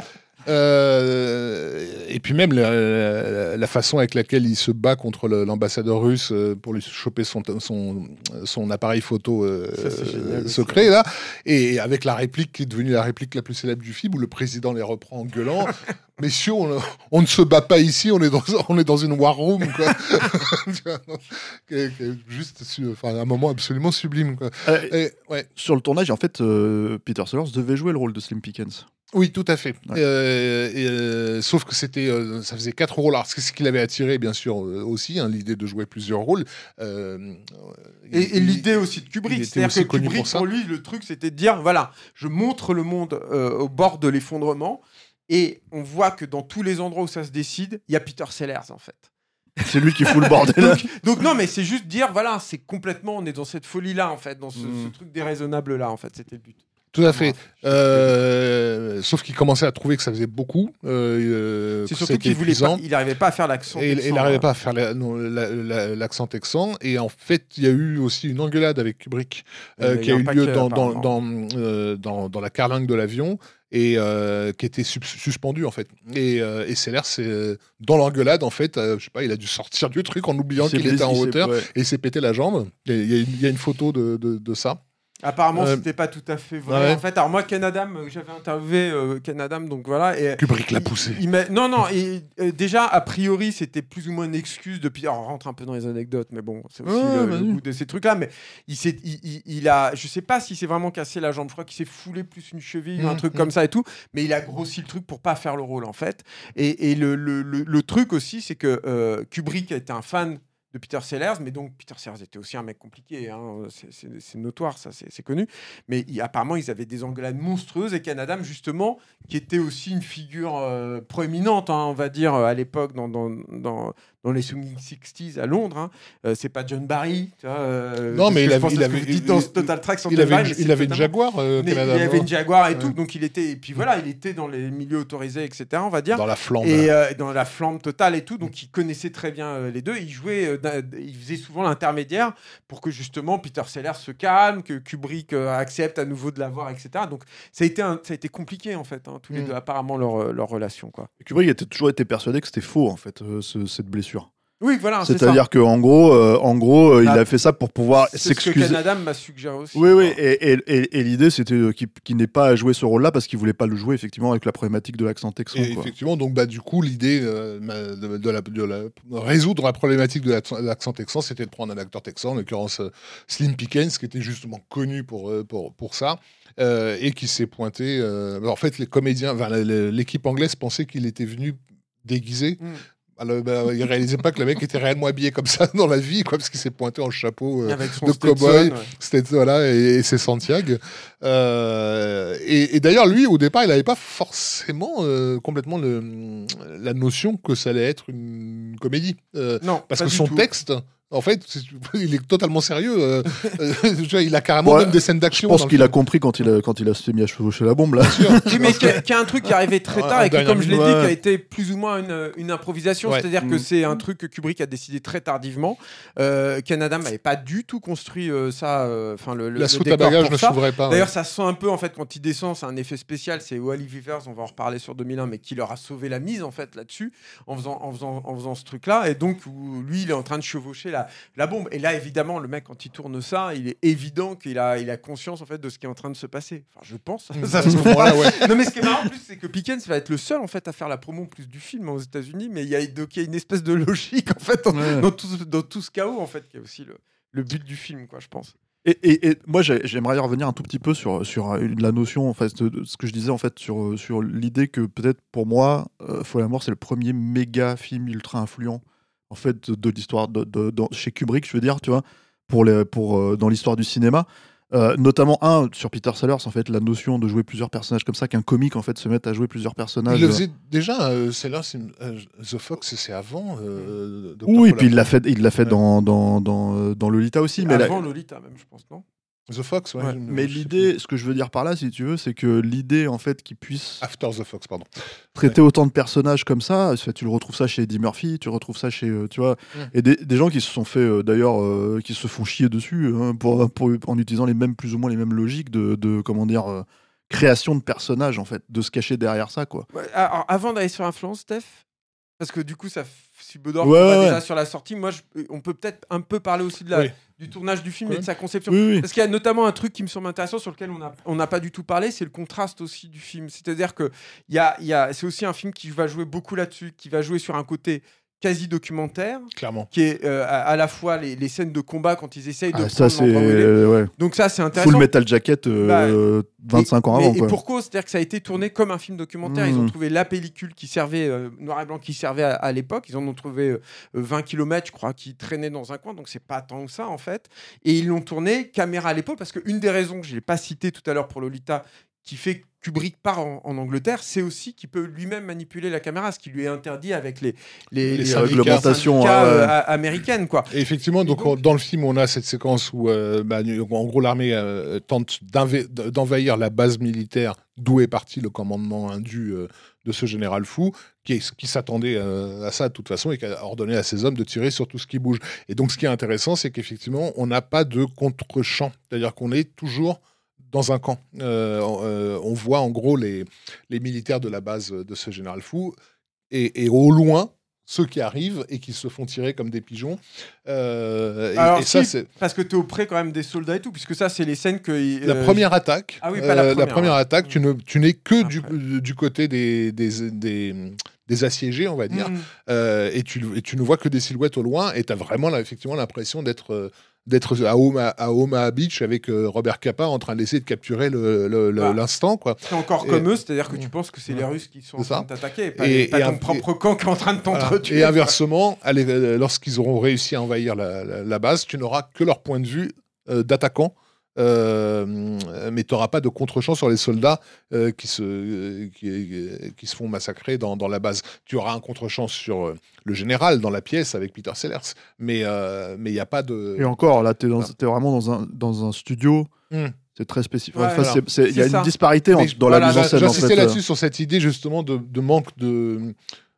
Euh, et puis même la, façon avec laquelle il se bat contre l'ambassadeur russe euh, pour lui choper son, son, son appareil photo euh, Ça, aussi. secret, là, et avec la réplique qui est devenue la réplique la plus célèbre du film, où le président les reprend en gueulant. Messieurs, on, on ne se bat pas ici, on est dans, on est dans une war room, quoi. Juste enfin, un moment absolument sublime, quoi. Euh, Et, ouais. sur le tournage, en fait, Peter Sellers devait jouer le rôle de Slim Pickens. Oui, tout à fait. Ouais. Euh, et, euh, sauf que c'était, euh, ça faisait quatre rôles. Alors, c'est ce qui l'avait attiré, bien sûr, aussi, hein, l'idée de jouer plusieurs rôles. Et, l'idée aussi de Kubrick, c'est-à-dire que connu Kubrick, pour ça. pour lui, le truc, c'était de dire, voilà, je montre le monde au bord de l'effondrement, et on voit que dans tous les endroits où ça se décide, il y a Peter Sellers, en fait. C'est lui qui fout le bordel. Donc, donc non, mais c'est juste dire, voilà, c'est complètement, on est dans cette folie-là, en fait, dans ce, Mm. ce truc déraisonnable-là, en fait, c'était le but. Tout à fait. Euh, sauf qu'il commençait à trouver que ça faisait beaucoup. euh, C'est que surtout qu'il voulait pas, il n'arrivait pas à faire l'accent. Et il- texan, il n'arrivait hein. pas à faire la- non, la- la- l'accent texan. Et en fait, il y a eu aussi une engueulade avec Kubrick euh, qui a eu lieu dans, dans, dans, euh, la carlingue de l'avion et euh, qui était suspendu en fait. Et, euh, et Sellers, c'est euh, dans l'engueulade en fait, euh, je sais pas, il a dû sortir du truc en oubliant qu'il était en hauteur ouais. et s'est pété la jambe. Il y, a une- il y a une photo de, de, de ça. Apparemment, Euh, c'était pas tout à fait vrai. ouais. En fait, alors moi, Ken Adam, euh, j'avais interviewé euh, Ken Adam, donc voilà. Et Kubrick l'a poussé. il non, non, et, euh, déjà, a priori, c'était plus ou moins une excuse depuis. Alors, on rentre un peu dans les anecdotes, mais bon, c'est aussi Ouais, le, goût de ces trucs-là. Mais il, s'est- il, il- il a. Je sais pas s'il s'est vraiment cassé la jambe. Je crois qu'il s'est foulé plus une cheville ou un Mhm, truc mhm. comme ça et tout. Mais il a grossi le truc pour pas faire le rôle, en fait. Et, et le, le- le- le truc aussi, c'est que euh, Kubrick était un fan Peter Sellers, mais donc Peter Sellers était aussi un mec compliqué, hein, c'est- notoire, ça, c'est connu. Mais apparemment, ils avaient des engueulades monstrueuses et Ken Adam, justement, qui était aussi une figure euh, proéminente, hein, on va dire, euh, à l'époque, dans, dans, dans les swinging 60s à Londres. hein. Euh, c'est pas John Barry, tu vois. euh, Non, mais il avait- il avait- dans Total Track Il avait, Barry, il avait une Jaguar, euh, mais Canada, il avait une Jaguar et Ouais. tout, donc il était, et puis voilà, il était dans les milieux autorisés, etc., on va dire. dans la flambe. Et euh, dans la flamme totale et tout, donc il connaissait très bien euh, les deux. Il jouait, euh, il faisait souvent l'intermédiaire pour que justement Peter Sellers se calme, que Kubrick euh, accepte à nouveau de l'avoir, etc. Donc ça a été, un- ça a été compliqué en fait, hein, tous les Mm. deux, apparemment leur, leur relation quoi. Kubrick était toujours été persuadé que c'était faux, en fait, euh, ce- cette blessure. Oui, voilà. C'est-à-dire qu'en gros, euh, en gros euh, il Ah, a fait ça pour pouvoir C'est ce que s'excuser. Ken Adam m'a suggéré aussi. Oui, oui, et, et- et- et l'idée c'était euh, qu'il qu'il n'ait pas à jouer ce rôle-là parce qu'il voulait pas le jouer effectivement avec la problématique de l'accent texan. Et quoi. effectivement, donc bah, du coup, l'idée euh, de, de la, de la- résoudre la problématique de l'accent- texan, c'était de prendre un acteur texan, en l'occurrence euh, Slim Pickens, qui était justement connu pour, euh, pour, pour ça, euh, et qui s'est pointé. euh, en fait, les comédiens, enfin, l'équipe anglaise pensait qu'il était venu déguisé. Mm. Alors, bah, il réalisait pas que le mec était réellement habillé comme ça dans la vie, quoi, parce qu'il s'est pointé en chapeau. euh, de cow-boy. ouais. c'était voilà et, et c'est Santiago. Euh, et et d'ailleurs lui au départ il n'avait pas forcément euh, complètement le, la notion que ça allait être une comédie Euh, Non, parce que son tout. texte en fait il est totalement sérieux. euh, euh, tu vois, il a carrément Ouais, même des scènes Je d'action. pense dans le qu'il a compris quand il a quand il a s'est mis à chevaucher la bombe là. Oui, mais qui a, qui a un truc qui est arrivé très tard et qui, comme je l'ai dit, qui a été plus ou moins une, une improvisation. Ouais. C'est-à-dire que Mm. c'est un truc que Kubrick a décidé très tardivement. Euh, Ken Adam n'avait pas du tout construit euh, ça. euh, Enfin, le, le- La le soute à bagages ne s'ouvrait pas. D'ailleurs, ça sent un peu en fait quand il descend, c'est un effet spécial. C'est Wally Vivers, on va en reparler sur 2001, mais qui leur a sauvé la mise en fait là-dessus en faisant, en faisant, en faisant ce truc-là. Et donc, où lui, il est en train de chevaucher la, la bombe. Et là, évidemment, le mec, quand il tourne ça, il est évident qu'il a, il a conscience en fait de ce qui est en train de se passer. Enfin, je pense. Ça ce ouais. Non, mais ce qui est marrant en plus, c'est que Pickens va être le seul en fait à faire la promo plus du film aux États-Unis, mais il y a, donc, il y a une espèce de logique en fait dans, Ouais. dans tout, ce- dans tout ce chaos en fait, qui est aussi le, le but du film, quoi, je pense. Et, et- et moi, j'ai- j'aimerais y revenir un tout petit peu sur, sur euh, la notion, en fait, de, de ce que je disais, en fait, sur, euh, sur l'idée que peut-être pour moi, euh, Folle à mort, c'est le premier méga film ultra influent, en fait, de, l'histoire, de, chez Kubrick, je veux dire, tu vois, pour les, pour, euh, dans l'histoire du cinéma. Euh, notamment un sur Peter Sellers en fait la notion de jouer plusieurs personnages comme ça qu'un comique en fait se mette à jouer plusieurs personnages Il le faisait déjà. euh, c'est là, c'est- euh, The Fox, c'est avant. euh, oui Paul puis il l'a fait il l'a fait Ouais. dans dans, dans, dans Lolita aussi mais la- Avant Lolita, même, je pense, non? The Fox, ouais. Mais l'idée, ce que je veux dire par là, si tu veux, c'est que l'idée, en fait, qu'il puisse plus. After The Fox, pardon. traiter autant de personnages comme ça, en fait, tu le retrouves ça chez Eddie Murphy, tu retrouves ça chez, euh, tu vois, Mm. et des, des gens qui se sont fait, euh, d'ailleurs, euh, qui se font chier dessus hein, pour, pour, en utilisant les mêmes, plus ou moins les mêmes logiques de, de comment dire, euh, création de personnages, en fait, de se cacher derrière ça, quoi. Alors, avant d'aller sur Influence, Steph, Parce que du coup, ça, f- si Bedor Ouais, ouais, déjà ouais. sur la sortie, moi, je- on peut peut-être un peu parler aussi de la, Oui. du tournage du film et de sa conception. Oui, oui. Parce qu'il y a notamment un truc qui me semble intéressant sur lequel on n'a on pas du tout parlé, c'est le contraste aussi du film. C'est-à-dire que il y a, il y a, c'est aussi un film qui va jouer beaucoup là-dessus, qui va jouer sur un côté quasi documentaire, Clairement. qui est euh, à, à la fois les, les scènes de combat quand ils essayent de Ah, ça, prendre c'est. l'endroit où il est. euh, ouais. Donc ça, c'est intéressant. Full Metal Jacket, euh, 25 ans avant. et quoi. pour cause, c'est-à-dire que ça a été tourné comme un film documentaire. Ils ont Mm. trouvé la pellicule qui servait, euh, noir et blanc, qui servait à, à l'époque. Ils en ont trouvé euh, 20 km, je crois, qui traînaient dans un coin. Donc c'est pas tant que ça, en fait. Et ils l'ont tourné caméra à l'épaule parce qu'une des raisons que je n'ai pas cité tout à l'heure pour Lolita, qui fait que Kubrick part en, en Angleterre, c'est aussi qu'il peut lui-même manipuler la caméra, ce qui lui est interdit avec les, les, Les les syndicats. réglementations, syndicats, euh, américaines. Quoi. Et effectivement, donc, donc- on- dans le film, on a cette séquence où, euh, bah, en gros, l'armée euh, tente d'envahir la base militaire d'où est parti le commandement indu de ce général fou, qui, qui s'attendait à ça de toute façon et qui a ordonné à ses hommes de tirer sur tout ce qui bouge. Et donc, ce qui est intéressant, c'est qu'effectivement, on n'a pas de contre-champ, c'est-à-dire qu'on est toujours dans un camp. Euh, euh, on voit en gros les, les militaires de la base de ce général fou et, et au loin ceux qui arrivent et qui se font tirer comme des pigeons. Euh, Alors, et, ça, si, c'est Parce que tu es auprès quand même des soldats et tout, puisque ça, c'est les scènes que. la première attaque. Ah oui, pas la euh, première, ouais. attaque, tu ne- tu n'es que du, côté des, des, des, des assiégés, on va dire, mm. euh, et, tu, et tu ne vois que des silhouettes au loin, et tu as vraiment là, effectivement l'impression d'être d'être à Omaha, à Omaha Beach avec euh, Robert Capa en train d'essayer de capturer le- le- le- Bah. l'instant. quoi. C'est encore Et- comme eux, c'est-à-dire que tu penses que c'est les. Russes qui sont en train de t'attaquer, et pas, Et- les- pas et ton un- propre camp qui est en train de Voilà. t'entretuer. Et inversement, euh, lorsqu'ils auront réussi à envahir la, la- la base, tu n'auras que leur point de vue euh, d'attaquant. Euh, mais tu n'auras pas de contre-champ sur les soldats euh, qui, se, euh, qui, qui se font massacrer dans, dans la base. Tu auras un contre-champ sur le général dans la pièce avec Peter Sellers, mais euh, mais il n'y a pas de. Et encore, là, Voilà. t'es vraiment dans un, dans un studio. Hmm. C'est très spécifique. Ouais, Enfin, Il y a ça. une disparité en- dans voilà, la mise en scène. en J'insistais fait, euh. là-dessus sur cette idée justement de, de manque de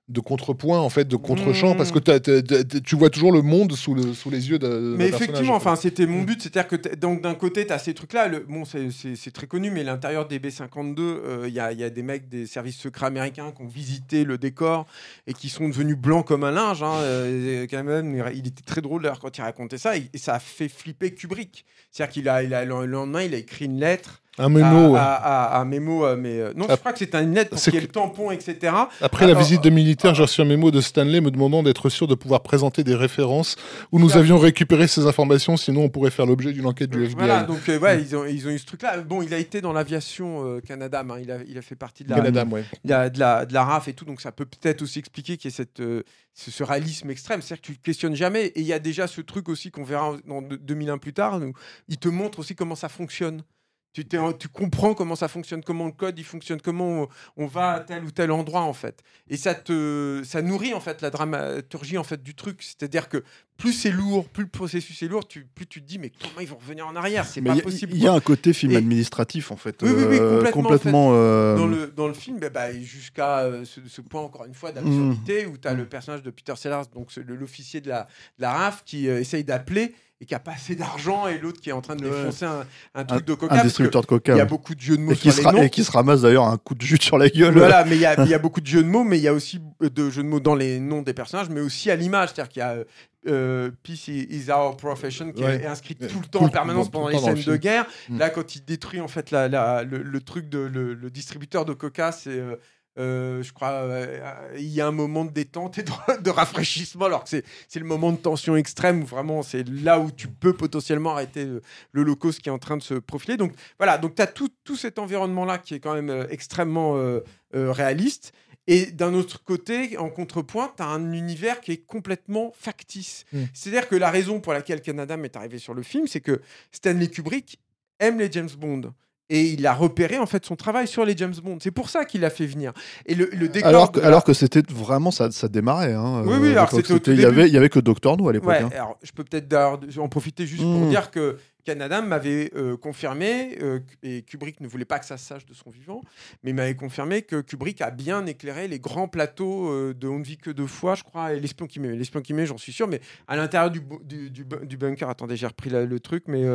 de contrepoint en fait de contre-champ Mmh. parce que t'as- tu vois toujours le monde sous, le, sous les yeux de, Mais effectivement, enfin, c'était mon Mm. but, c'est-à-dire que t'es- donc d'un côté, tu as ces trucs-là. le- Bon, c'est- c'est c'est très connu, mais l'intérieur des B52, euh, il y, a, y a des mecs des services secrets américains qui ont visité le décor et qui sont devenus blancs comme un linge. hein, euh, quand même, il- était très drôle d'ailleurs quand il racontait ça, et, et ça a fait flipper Kubrick. C'est-à-dire qu'il a, il a, le lendemain, il a écrit une lettre. Un mémo à, à- à- un mémo, euh, mais euh, non, Ah, je crois que c'était une lettre pour c'est qu'il y ait que- le tampon, etc. Après la visite de militaires, j'ai reçu un mémo de Stanley me demandant d'être sûr de pouvoir présenter des références où nous avions récupéré ces informations, sinon on pourrait faire l'objet d'une enquête du FBI. Voilà, donc euh, ouais, ils, ont, ils ont eu ce truc-là. Bon, il a été dans l'aviation euh, Canada, hein, il, a, il a fait partie de la, Canada, ouais. il y a de la, de la RAF et tout, donc ça peut peut-être aussi expliquer qu'il y ait cette, euh, ce, ce réalisme extrême. C'est-à-dire que tu ne questionnes jamais. Et il y a déjà ce truc aussi qu'on verra dans de- 2001 plus tard, où il te montre aussi comment ça fonctionne. Tu, tu comprends comment ça fonctionne, comment le code il fonctionne, comment on, on va à tel ou tel endroit en fait. Et ça te, ça nourrit en fait la dramaturgie en fait du truc. C'est-à-dire que plus c'est lourd, plus le processus est lourd, tu, plus tu te dis mais comment ils vont revenir en arrière? C'est pas il y a- possible. Il y a un côté film Et- administratif en fait. Oui, oui, oui, euh, complètement, euh, dans le, dans le film, bah, bah, jusqu'à euh, ce, ce point, encore une fois, d'absurdité, où tu as le personnage de Peter Sellers, donc l'officier de la, de la RAF, qui euh, essaye d'appeler et qui a pas assez d'argent, et l'autre qui est en train de Ouais. foncer un, un truc un, de coca. un distributeur de coca. Il y a beaucoup de jeux de mots Et qui, sur se les ra- noms. et qui se ramasse d'ailleurs un coup de jus sur la gueule. Voilà, mais il y, a- il y a beaucoup de jeux de mots, mais il y a aussi euh, de jeux de mots dans les noms des personnages, mais aussi à l'image. C'est-à-dire qu'il y a euh, euh, Peace is our profession qui Ouais. est inscrit tout le temps tout en permanence pendant les le scènes de guerre. Mm. Là, quand il détruit en fait la, la- le, le truc de le, le distributeur de coca, c'est. euh, euh, je crois euh, il y a un moment de détente et de, de rafraîchissement alors que c'est le moment de tension extrême où vraiment c'est là où tu peux potentiellement arrêter euh, l'holocauste qui est en train de se profiler donc voilà donc tu as tout, tout cet environnement là qui est quand même euh, extrêmement euh, réaliste et d'un autre côté, en contrepoint, tu as un univers qui est complètement factice. Mm. C'est-à-dire que la raison pour laquelle Canada est arrivé sur le film, c'est que Stanley Kubrick aime les James Bond. Et il a repéré en fait son travail sur les James Bond. C'est pour ça qu'il l'a fait venir. Et le, le décor. Alors, que- la- alors que c'était vraiment ça, ça démarrait. Hein, Oui, euh, oui, à alors c'était Il y avait, il y avait que Doctor No à l'époque. Ouais, hein. alors je peux peut-être en profiter juste pour Mm. dire que Canada m'avait euh, confirmé, euh, et Kubrick ne voulait pas que ça se sache de son vivant, mais m'avait confirmé que Kubrick a bien éclairé les grands plateaux euh, de On ne vit que deux fois, je crois, et L'espion qui m'aimait, j'en suis sûr, mais à l'intérieur du, bu- du, du bu- du bunker, attendez, j'ai repris le truc, mais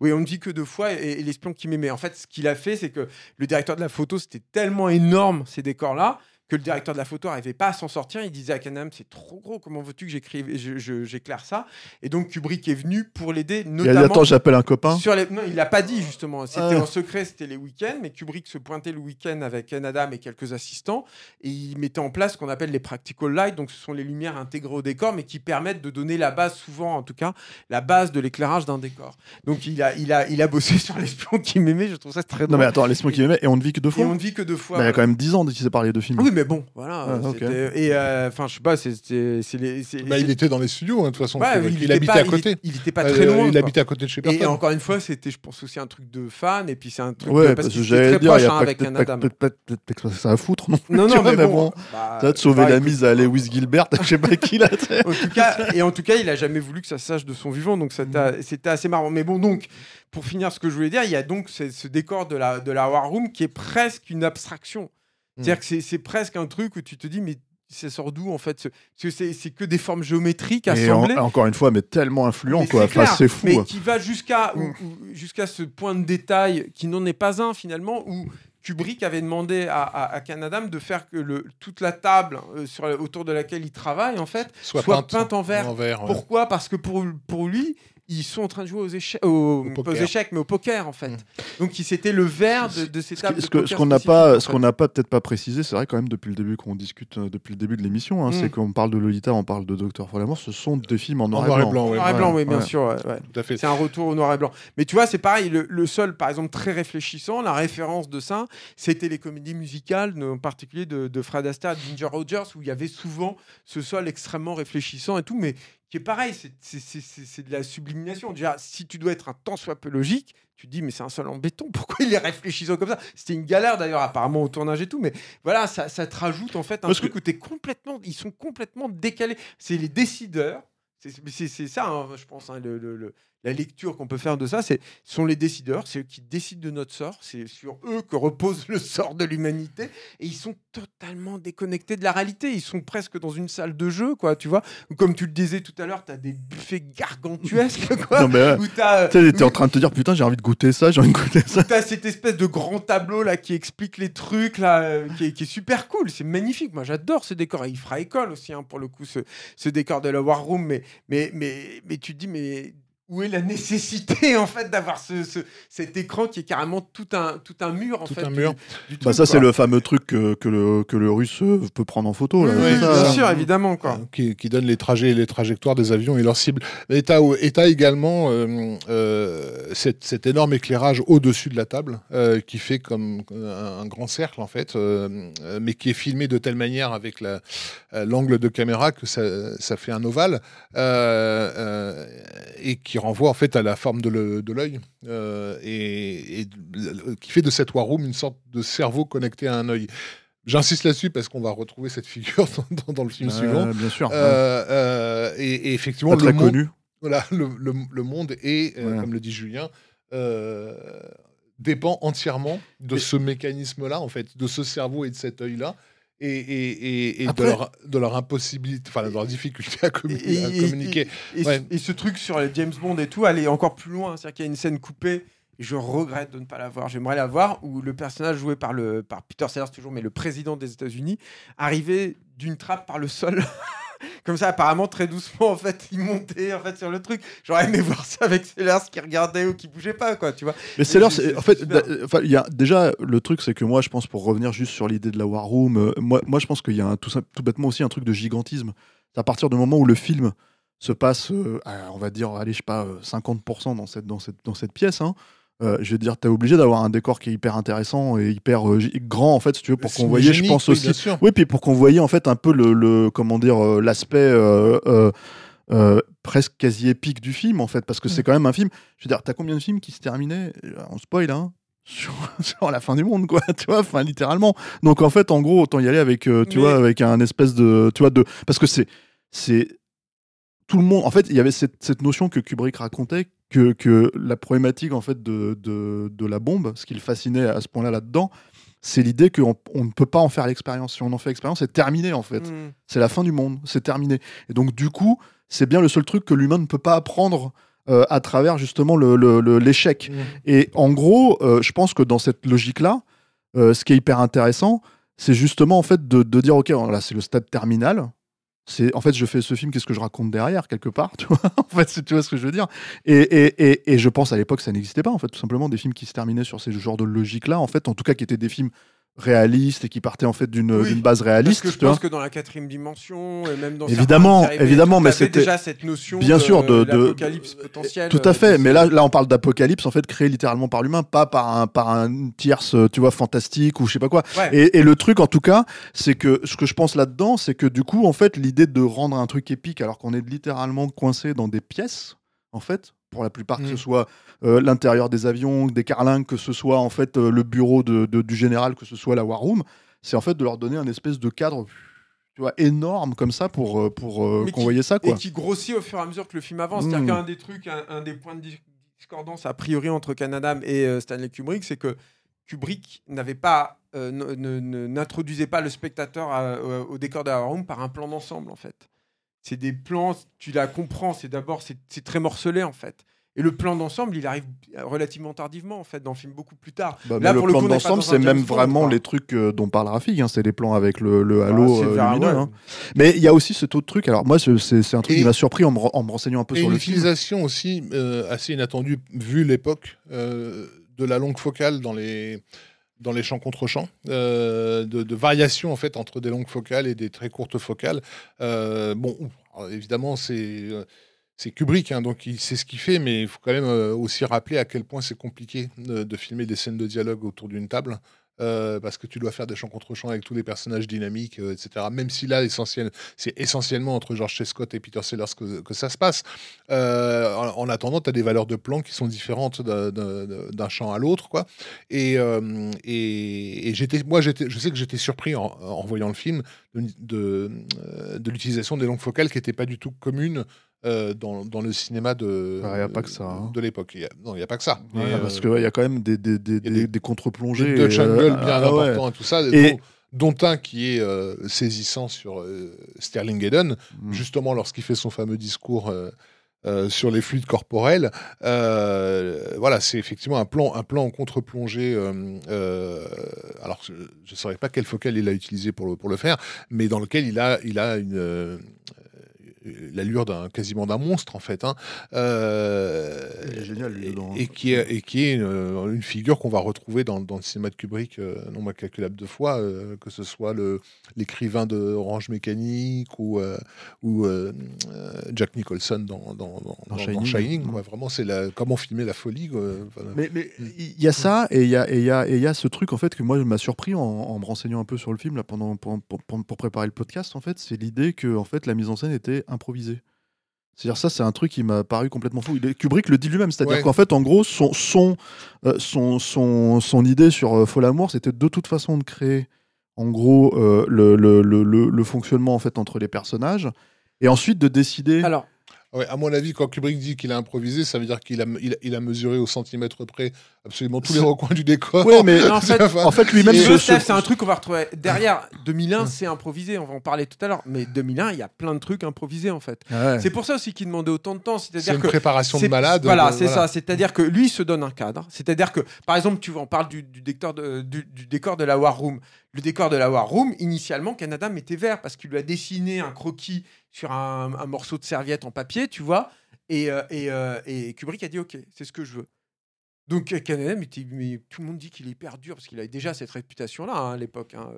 oui, On ne vit que deux fois, et, et L'espion qui m'aimait. En fait, ce qu'il a fait, c'est que le directeur de la photo, c'était tellement énorme, ces décors-là, que le directeur de la photo n'arrivait pas à s'en sortir. Il disait à Canam, c'est trop gros, comment veux-tu que j'écrive, je- je- j'éclaire ça? Et donc Kubrick est venu pour l'aider, Il a dit, notamment. attends, j'appelle un copain. Sur les... Non, il l'a pas dit justement. C'était Ah. en secret, c'était les week-ends. Mais Kubrick se pointait le week-end avec Ken Adam et quelques assistants et il mettait en place ce qu'on appelle les practical lights. Donc, ce sont les lumières intégrées au décor, mais qui permettent de donner la base, souvent en tout cas, la base de l'éclairage d'un décor. Donc, il a, il a, il a bossé sur l'espion qui m'aimait. Je trouve ça très Non, drôle. mais attends, laisse-moi qui m'aimait. Et on ne vit que deux Et fois. on ne vit que deux fois. Il y a quand même 10 ans qu'ils s'est parlé de films. Oui, mais bon, voilà. Ah, c'était- Et euh, enfin, je sais pas, c'est- Bah, il était dans les studios, hein, de toute façon. Il, était habitait pas- à côté. Il, il était pas Euh, très loin. Il quoi. habitait à côté de chez Et personne. encore une fois, c'était, je pense aussi un truc de fan, et puis c'est un truc Ouais, de- parce que j'allais dire, il y a hein, avec un Adam. peut-être- que ça à foutre, non Non, non, vois, mais bon. bah, Ça te sauver bah, la mise à Lewis Gilbert, je sais pas qui cas, et en tout cas, il a jamais voulu que ça se sache de son vivant, donc c'était c'était assez marrant. Mais bon, donc, pour finir ce que je voulais dire, il y a donc ce, ce décor de la, de la War Room qui est presque une abstraction. C'est-à-dire que c'est- c'est presque un truc où tu te dis, mais ça sort d'où en fait ce- Parce que c'est c'est que des formes géométriques Et en- assemblées. encore une fois, mais tellement influent, Mais quoi. c'est Enfin, c'est fou. Mais hein. qui va jusqu'à Mm. où- jusqu'à ce point de détail qui n'en est pas un finalement, où Kubrick avait demandé à, à, à Canadam de faire que le, toute la table euh, sur, autour de laquelle il travaille en fait Soit, soit peinte, peinte en vert. en vert, ouais. Pourquoi? Parce que pour, pour lui, ils sont en train de jouer aux échecs, aux, Au aux poker. échecs, mais au poker en fait. Mm. Donc c'était le vert de, de ces Ce tables. ce que- ce qu'on n'a pas, ce qu'on n'a pas peut-être pas précisé, c'est vrai quand même depuis le début qu'on discute euh, depuis le début de l'émission, hein, Mm. c'est qu'on parle de Lolita, on parle de Docteur Folamour, ce sont des films en En noir, noir et blanc. blanc, ouais. Noir et blanc, Ouais, oui, bien ouais. sûr. ouais, ouais. Tout à fait. C'est un retour au noir et blanc. Mais tu vois, c'est pareil, le, le seul, par exemple, très réfléchissant, la référence de ça, c'était les comédies musicales, en particulier de, de Fred Astaire Ginger Rogers, où il y avait souvent ce sol extrêmement réfléchissant et tout, mais qui est pareil, c'est- c'est- c'est c'est- c'est de la sublimination. Déjà, si tu dois être un tant soit peu logique, tu te dis, mais c'est un sol en béton, pourquoi il est réfléchissant comme ça? C'était une galère d'ailleurs, apparemment, au tournage et tout, mais voilà, ça, ça te rajoute en fait un Parce truc où es complètement, ils sont complètement décalés. C'est les décideurs. C'est- C'est c'est ça, hein, je pense, hein, le- le- le- la lecture qu'on peut faire de ça, c'est ce sont les décideurs, c'est eux qui décident de notre sort, c'est sur eux que repose le sort de l'humanité, et ils sont totalement déconnectés de la réalité, ils sont presque dans une salle de jeu, quoi, tu vois, comme tu le disais tout à l'heure, tu as des buffets gargantuesques, quoi, Non, mais, où t'es en train de te dire, putain, j'ai envie de goûter ça, j'ai envie de goûter ça. T'as cette espèce de grand tableau là qui explique les trucs là, euh, qui, est, qui est super cool, c'est magnifique. Moi j'adore ce décor. Et il fera école aussi hein, pour le coup ce, ce décor de la War Room. Mais mais mais mais tu te dis mais où est la nécessité en fait d'avoir ce, ce- cet écran qui est carrément tout un tout un mur en Tout fait un du- mur. du Bah, truc, ça, c'est le fameux truc que, que le, que le russe euh, peut prendre en photo. Oui, Là, oui, c'est ça, bien hein. sûr évidemment quoi. Qui, qui donne les trajets et les trajectoires des avions et leurs cibles. Et tu as, également euh, euh, cet énorme éclairage au-dessus de la table euh, qui fait comme un, un grand cercle en fait, mais qui est filmé de telle manière avec la- l'angle de caméra que ça, ça fait un ovale euh, euh, et qui renvoie en fait à la forme de l'œil euh, et, et qui fait de cette war room une sorte de cerveau connecté à un œil. J'insiste là-dessus parce qu'on va retrouver cette figure dans, dans- dans le film suivant. Bien sûr. ouais. Euh, euh, et, et effectivement, Pas le très monde, connu. voilà, le, le- le monde est, euh, Ouais. comme le dit Julien, euh, dépend entièrement de ce mécanisme-là, en fait, de ce cerveau et de cet œil-là, et, et, et- et de, leur, de leur impossibilité, enfin, de leur difficulté à, Et, communiquer. et- ce truc sur les James Bond et tout, aller encore plus loin. C'est-à-dire qu'il y a une scène coupée. Je regrette de ne pas la voir. J'aimerais la voir où le personnage joué par, le, par Peter Sellers, toujours, mais le président des États-Unis, arrivait d'une trappe par le sol. Comme ça, apparemment, très doucement, en fait, il montait en fait, sur le truc. J'aurais aimé voir ça avec Sellers qui regardait ou qui bougeait pas, quoi, tu vois. Mais c'est en fait, il y a déjà le truc, c'est que moi, je pense pour revenir juste sur l'idée de la war room, euh, moi, moi, je pense qu'il y a un- tout, bêtement aussi un truc de gigantisme. C'est à partir du moment où le film se passe, euh, à, on va dire, allez, je sais pas, euh, 50% dans cette, dans cette, dans cette pièce. Hein, euh, je veux dire, t'es obligé d'avoir un décor qui est hyper intéressant et hyper euh, grand en fait, si tu veux, pour qu'on voyait, je pense oui, aussi, oui, puis pour qu'on voyait en fait un peu le, le- comment dire euh, l'aspect euh, presque quasi épique du film en fait, parce que c'est Mm. quand même un film. Je veux dire, t'as combien de films qui se terminaient On spoil hein sur, sur la fin du monde quoi, tu vois, enfin littéralement. Donc en fait, en gros, autant y aller avec, tu Mais- vois, avec un espèce de, tu vois, de, parce que c'est, c'est tout le monde. En fait, il y avait cette, cette notion que Kubrick racontait que, que la problématique en fait de, de, de la bombe, ce qui le fascinait à ce point-là là-dedans, c'est l'idée qu'on on ne peut pas en faire l'expérience. Si on en fait l'expérience, c'est terminé en fait. Mm. C'est la fin du monde, c'est terminé. Et donc du coup, c'est bien le seul truc que l'humain ne peut pas apprendre euh, à travers justement le- le- le- l'échec. Mm. Et en gros, euh, je pense que dans cette logique-là, euh, ce qui est hyper intéressant, c'est justement en fait de, de dire ok, là c'est le stade terminal. C'est en fait je fais ce film, qu'est-ce que je raconte derrière quelque part, tu vois En fait, tu vois ce que je veux dire. Et, et, et, je pense à l'époque ça n'existait pas en fait, tout simplement des films qui se terminaient sur ces genres de logique là, en fait, en tout cas qui étaient des films réaliste et qui partait en fait d'une Oui, base réaliste. Parce que je pense que dans la quatrième dimension, et même dans Évidemment, évidemment, mais c'était- déjà cette notion bien de, sûr, de- de- l'apocalypse potentiel. Tout à euh, fait, mais là, là on parle d'apocalypse en fait créé littéralement par l'humain, pas par un par un tierce, tu vois, fantastique ou je sais pas quoi. Ouais. Et, et le truc en tout cas, c'est que ce que je pense là-dedans, c'est que du coup en fait l'idée de rendre un truc épique alors qu'on est littéralement coincé dans des pièces, en fait, pour la plupart que Mm. ce soit euh, l'intérieur des avions, des carlingues, que ce soit en fait euh, le bureau de, de- du général, que ce soit la war room, c'est en fait de leur donner un espèce de cadre. Tu vois, énorme comme ça pour, euh, pour euh, convoyer ça et quoi. qui grossit au fur et à mesure que le film avance. Mm. C'est-à-dire qu'un des trucs, un, un des points de dis- discordance a priori entre Canadam et Stanley Kubrick, c'est que Kubrick n'avait pas, n'introduisait pas le spectateur à- euh, au décor de la room par un plan d'ensemble en fait. C'est des plans, tu la comprends, c'est d'abord c'est très morcelé en fait. Et le plan d'ensemble, il arrive relativement tardivement en fait dans le film beaucoup plus tard. Bah, Là, mais pour le le plan d'ensemble, c'est même James vraiment quoi. les trucs euh, dont parle Rafik. hein, c'est les plans avec le, le halo Ah, euh, lumineux, ouais. hein. Mais il y a aussi cet autre truc. Alors moi, c'est- un truc Et- qui m'a surpris en me, re- en me renseignant un peu Et sur le film. utilisation aussi euh, assez inattendue, vu l'époque, euh, de la longue focale dans les, dans les champs contre champs, euh, de, de variation en entre des longues focales et des très courtes focales. Euh, bon, évidemment, c'est. euh, c'est Kubrick, hein, donc il ce qu'il fait, mais il faut quand même aussi rappeler à quel point c'est compliqué de filmer des scènes de dialogue autour d'une table, euh, parce que tu dois faire des champs contre champs avec tous les personnages dynamiques, euh, etc. Même si là, essentiel, c'est essentiellement entre George C. Scott et Peter Sellers que, ça se passe. Euh, en, en attendant, tu as des valeurs de plan qui sont différentes d'un- champ à l'autre, quoi. Et, moi, je sais que j'étais surpris en, voyant le film de, de l'utilisation des longues focales qui n'étaient pas du tout communes euh, dans, dans le cinéma de, Ah, y a pas que ça, hein. de l'époque. Non, il n'y a pas que ça. Ouais, Mais, parce euh, qu'il y a quand même des, des, des, des, contre-plongées. de jungle euh, bien ah ouais. important et tout ça, Et- dont, dont un qui est euh, saisissant sur euh, Sterling Hayden, Mm. justement lorsqu'il fait son fameux discours euh, euh, sur les fluides corporels. Euh, voilà, c'est effectivement un plan, un plan en contre-plongée. euh, euh, alors, je ne saurais pas quel focal il a utilisé pour le, pour le faire, mais dans lequel il a, il a une. L'allure d'un quasiment d'un monstre en fait hein. Euh, Il est génial, lui, et, qui est et qui est une, une figure qu'on va retrouver dans, dans le cinéma de Kubrick euh, non moins calculable de fois euh, que ce soit le l'écrivain de Orange Mécanique ou euh, ou Jack Nicholson dans dans, dans, dans- dans Shining. Shining, Mm. quoi. vraiment c'est la comment filmer la folie quoi. Enfin, Mais mais il y a ça et il y a, et il y, a, et il y a ce truc en fait que moi m'a surpris en, en me renseignant un peu sur le film là, pendant, pour- pour préparer le podcast en fait c'est l'idée que en fait la mise en scène était improvisée. C'est-à-dire ça c'est un truc qui m'a paru complètement fou. Kubrick le dit lui-même, c'est-à-dire Ouais. qu'en fait en gros son, son, euh, son, son, son idée sur euh, Fol Amour c'était de toute façon de créer en gros euh, le, le, le, le- le fonctionnement en fait entre les personnages et ensuite de décider Alors, Ouais, à mon avis, quand Kubrick dit qu'il a improvisé, ça veut dire qu'il a, il, a- il a mesuré au centimètre près absolument tous les recoins du décor. Ouais, mais en fait- en fait lui-même c'est un truc qu'on va retrouver derrière. 2001, c'est improvisé, on va en parler tout à l'heure. Mais 2001, il y a plein de trucs improvisés en fait. Ouais. C'est pour ça aussi qu'il demandait autant de temps. C'est une que préparation de malade. Voilà, euh, c'est ça. C'est-à-dire que lui il se donne un cadre. C'est-à-dire que, par exemple, tu vois, on parle du, du décor de, du, du décor de la War Room. Le décor de la War Room, initialement, Canada mettait vert parce qu'il lui a dessiné un croquis sur un, morceau de serviette en papier, tu vois. Et, euh, et, euh, et Kubrick a dit OK, c'est ce que je veux. Donc euh, Canada, mais, tout le monde dit qu'il est hyper dur parce qu'il avait déjà cette réputation-là hein, à l'époque. hein.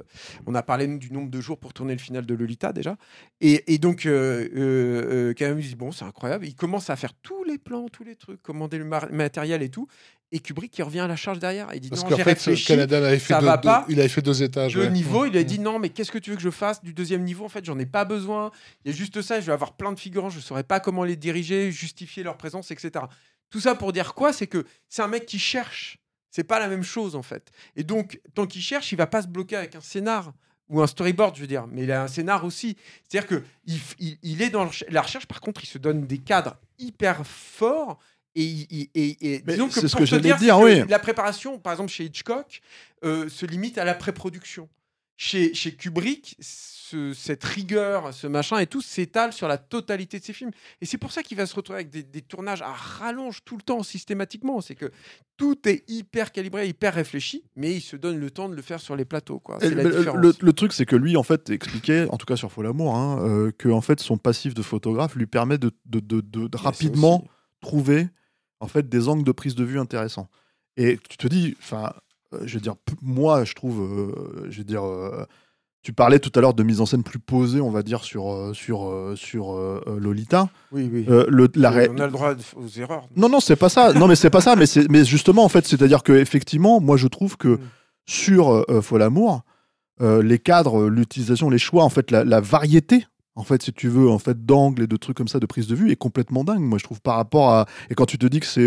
On a parlé du nombre de jours pour tourner le final de Lolita déjà. Et, et donc euh, euh, euh, Canada dit bon, c'est incroyable. Il commence à faire tous les plans, tous les trucs, commander le matériel et tout. Et Kubrick qui revient à la charge derrière. Il dit Parce non, j'ai fait, réfléchi. Canada avait fait ça deux, va deux- pas. il avait fait deux étages. Deux ouais. niveaux, il a Mm. dit non, mais qu'est-ce que tu veux que je fasse du deuxième niveau? En fait, j'en ai pas besoin. Il y a juste ça, je vais avoir plein de figurants, je saurais pas comment les diriger, justifier leur présence, etc. Tout ça pour dire quoi? C'est que c'est un mec qui cherche. C'est pas la même chose en fait. Et donc, tant qu'il cherche, il va pas se bloquer avec un scénar ou un storyboard, je veux dire. Mais il a un scénar aussi. C'est-à-dire que il, il- il est dans la recherche. Par contre, il se donne des cadres hyper forts. Et, et- et disons que c'est ce pour que te dire, dire, oui. la préparation, par exemple chez Hitchcock, euh, se limite à la pré-production. Chez, chez Kubrick, ce- cette rigueur, ce machin et tout s'étale sur la totalité de ses films. Et c'est pour ça qu'il va se retrouver avec des, des tournages à rallonge tout le temps, systématiquement. C'est que tout est hyper calibré, hyper réfléchi, mais il se donne le temps de le faire sur les plateaux. Quoi. C'est Et la le, truc, c'est que lui, en fait, expliquait, en tout cas sur Faux l'amour, hein, euh, que en fait, son passif de photographe lui permet de, de- de- rapidement trouver en fait des angles de prise de vue intéressants. Et tu te dis, enfin, je veux dire, moi, je trouve, euh, je veux dire, euh, tu parlais tout à l'heure de mise en scène plus posée, on va dire sur euh, sur euh, sur euh, euh, Lolita. Oui, oui. Euh, le, la ré- On a le droit aux erreurs. non, non, c'est pas ça. Non, mais c'est pas ça. Mais, c'est- mais justement, en fait, c'est-à-dire que effectivement, moi, je trouve que Mm. sur euh, Fol Amour, euh, les cadres, euh, l'utilisation, les choix, en fait, la, la variété, en fait, si tu veux, en fait, d'angles et de trucs comme ça, de prise de vue, est complètement dingue. Moi, je trouve par rapport à. Et quand tu te dis que c'est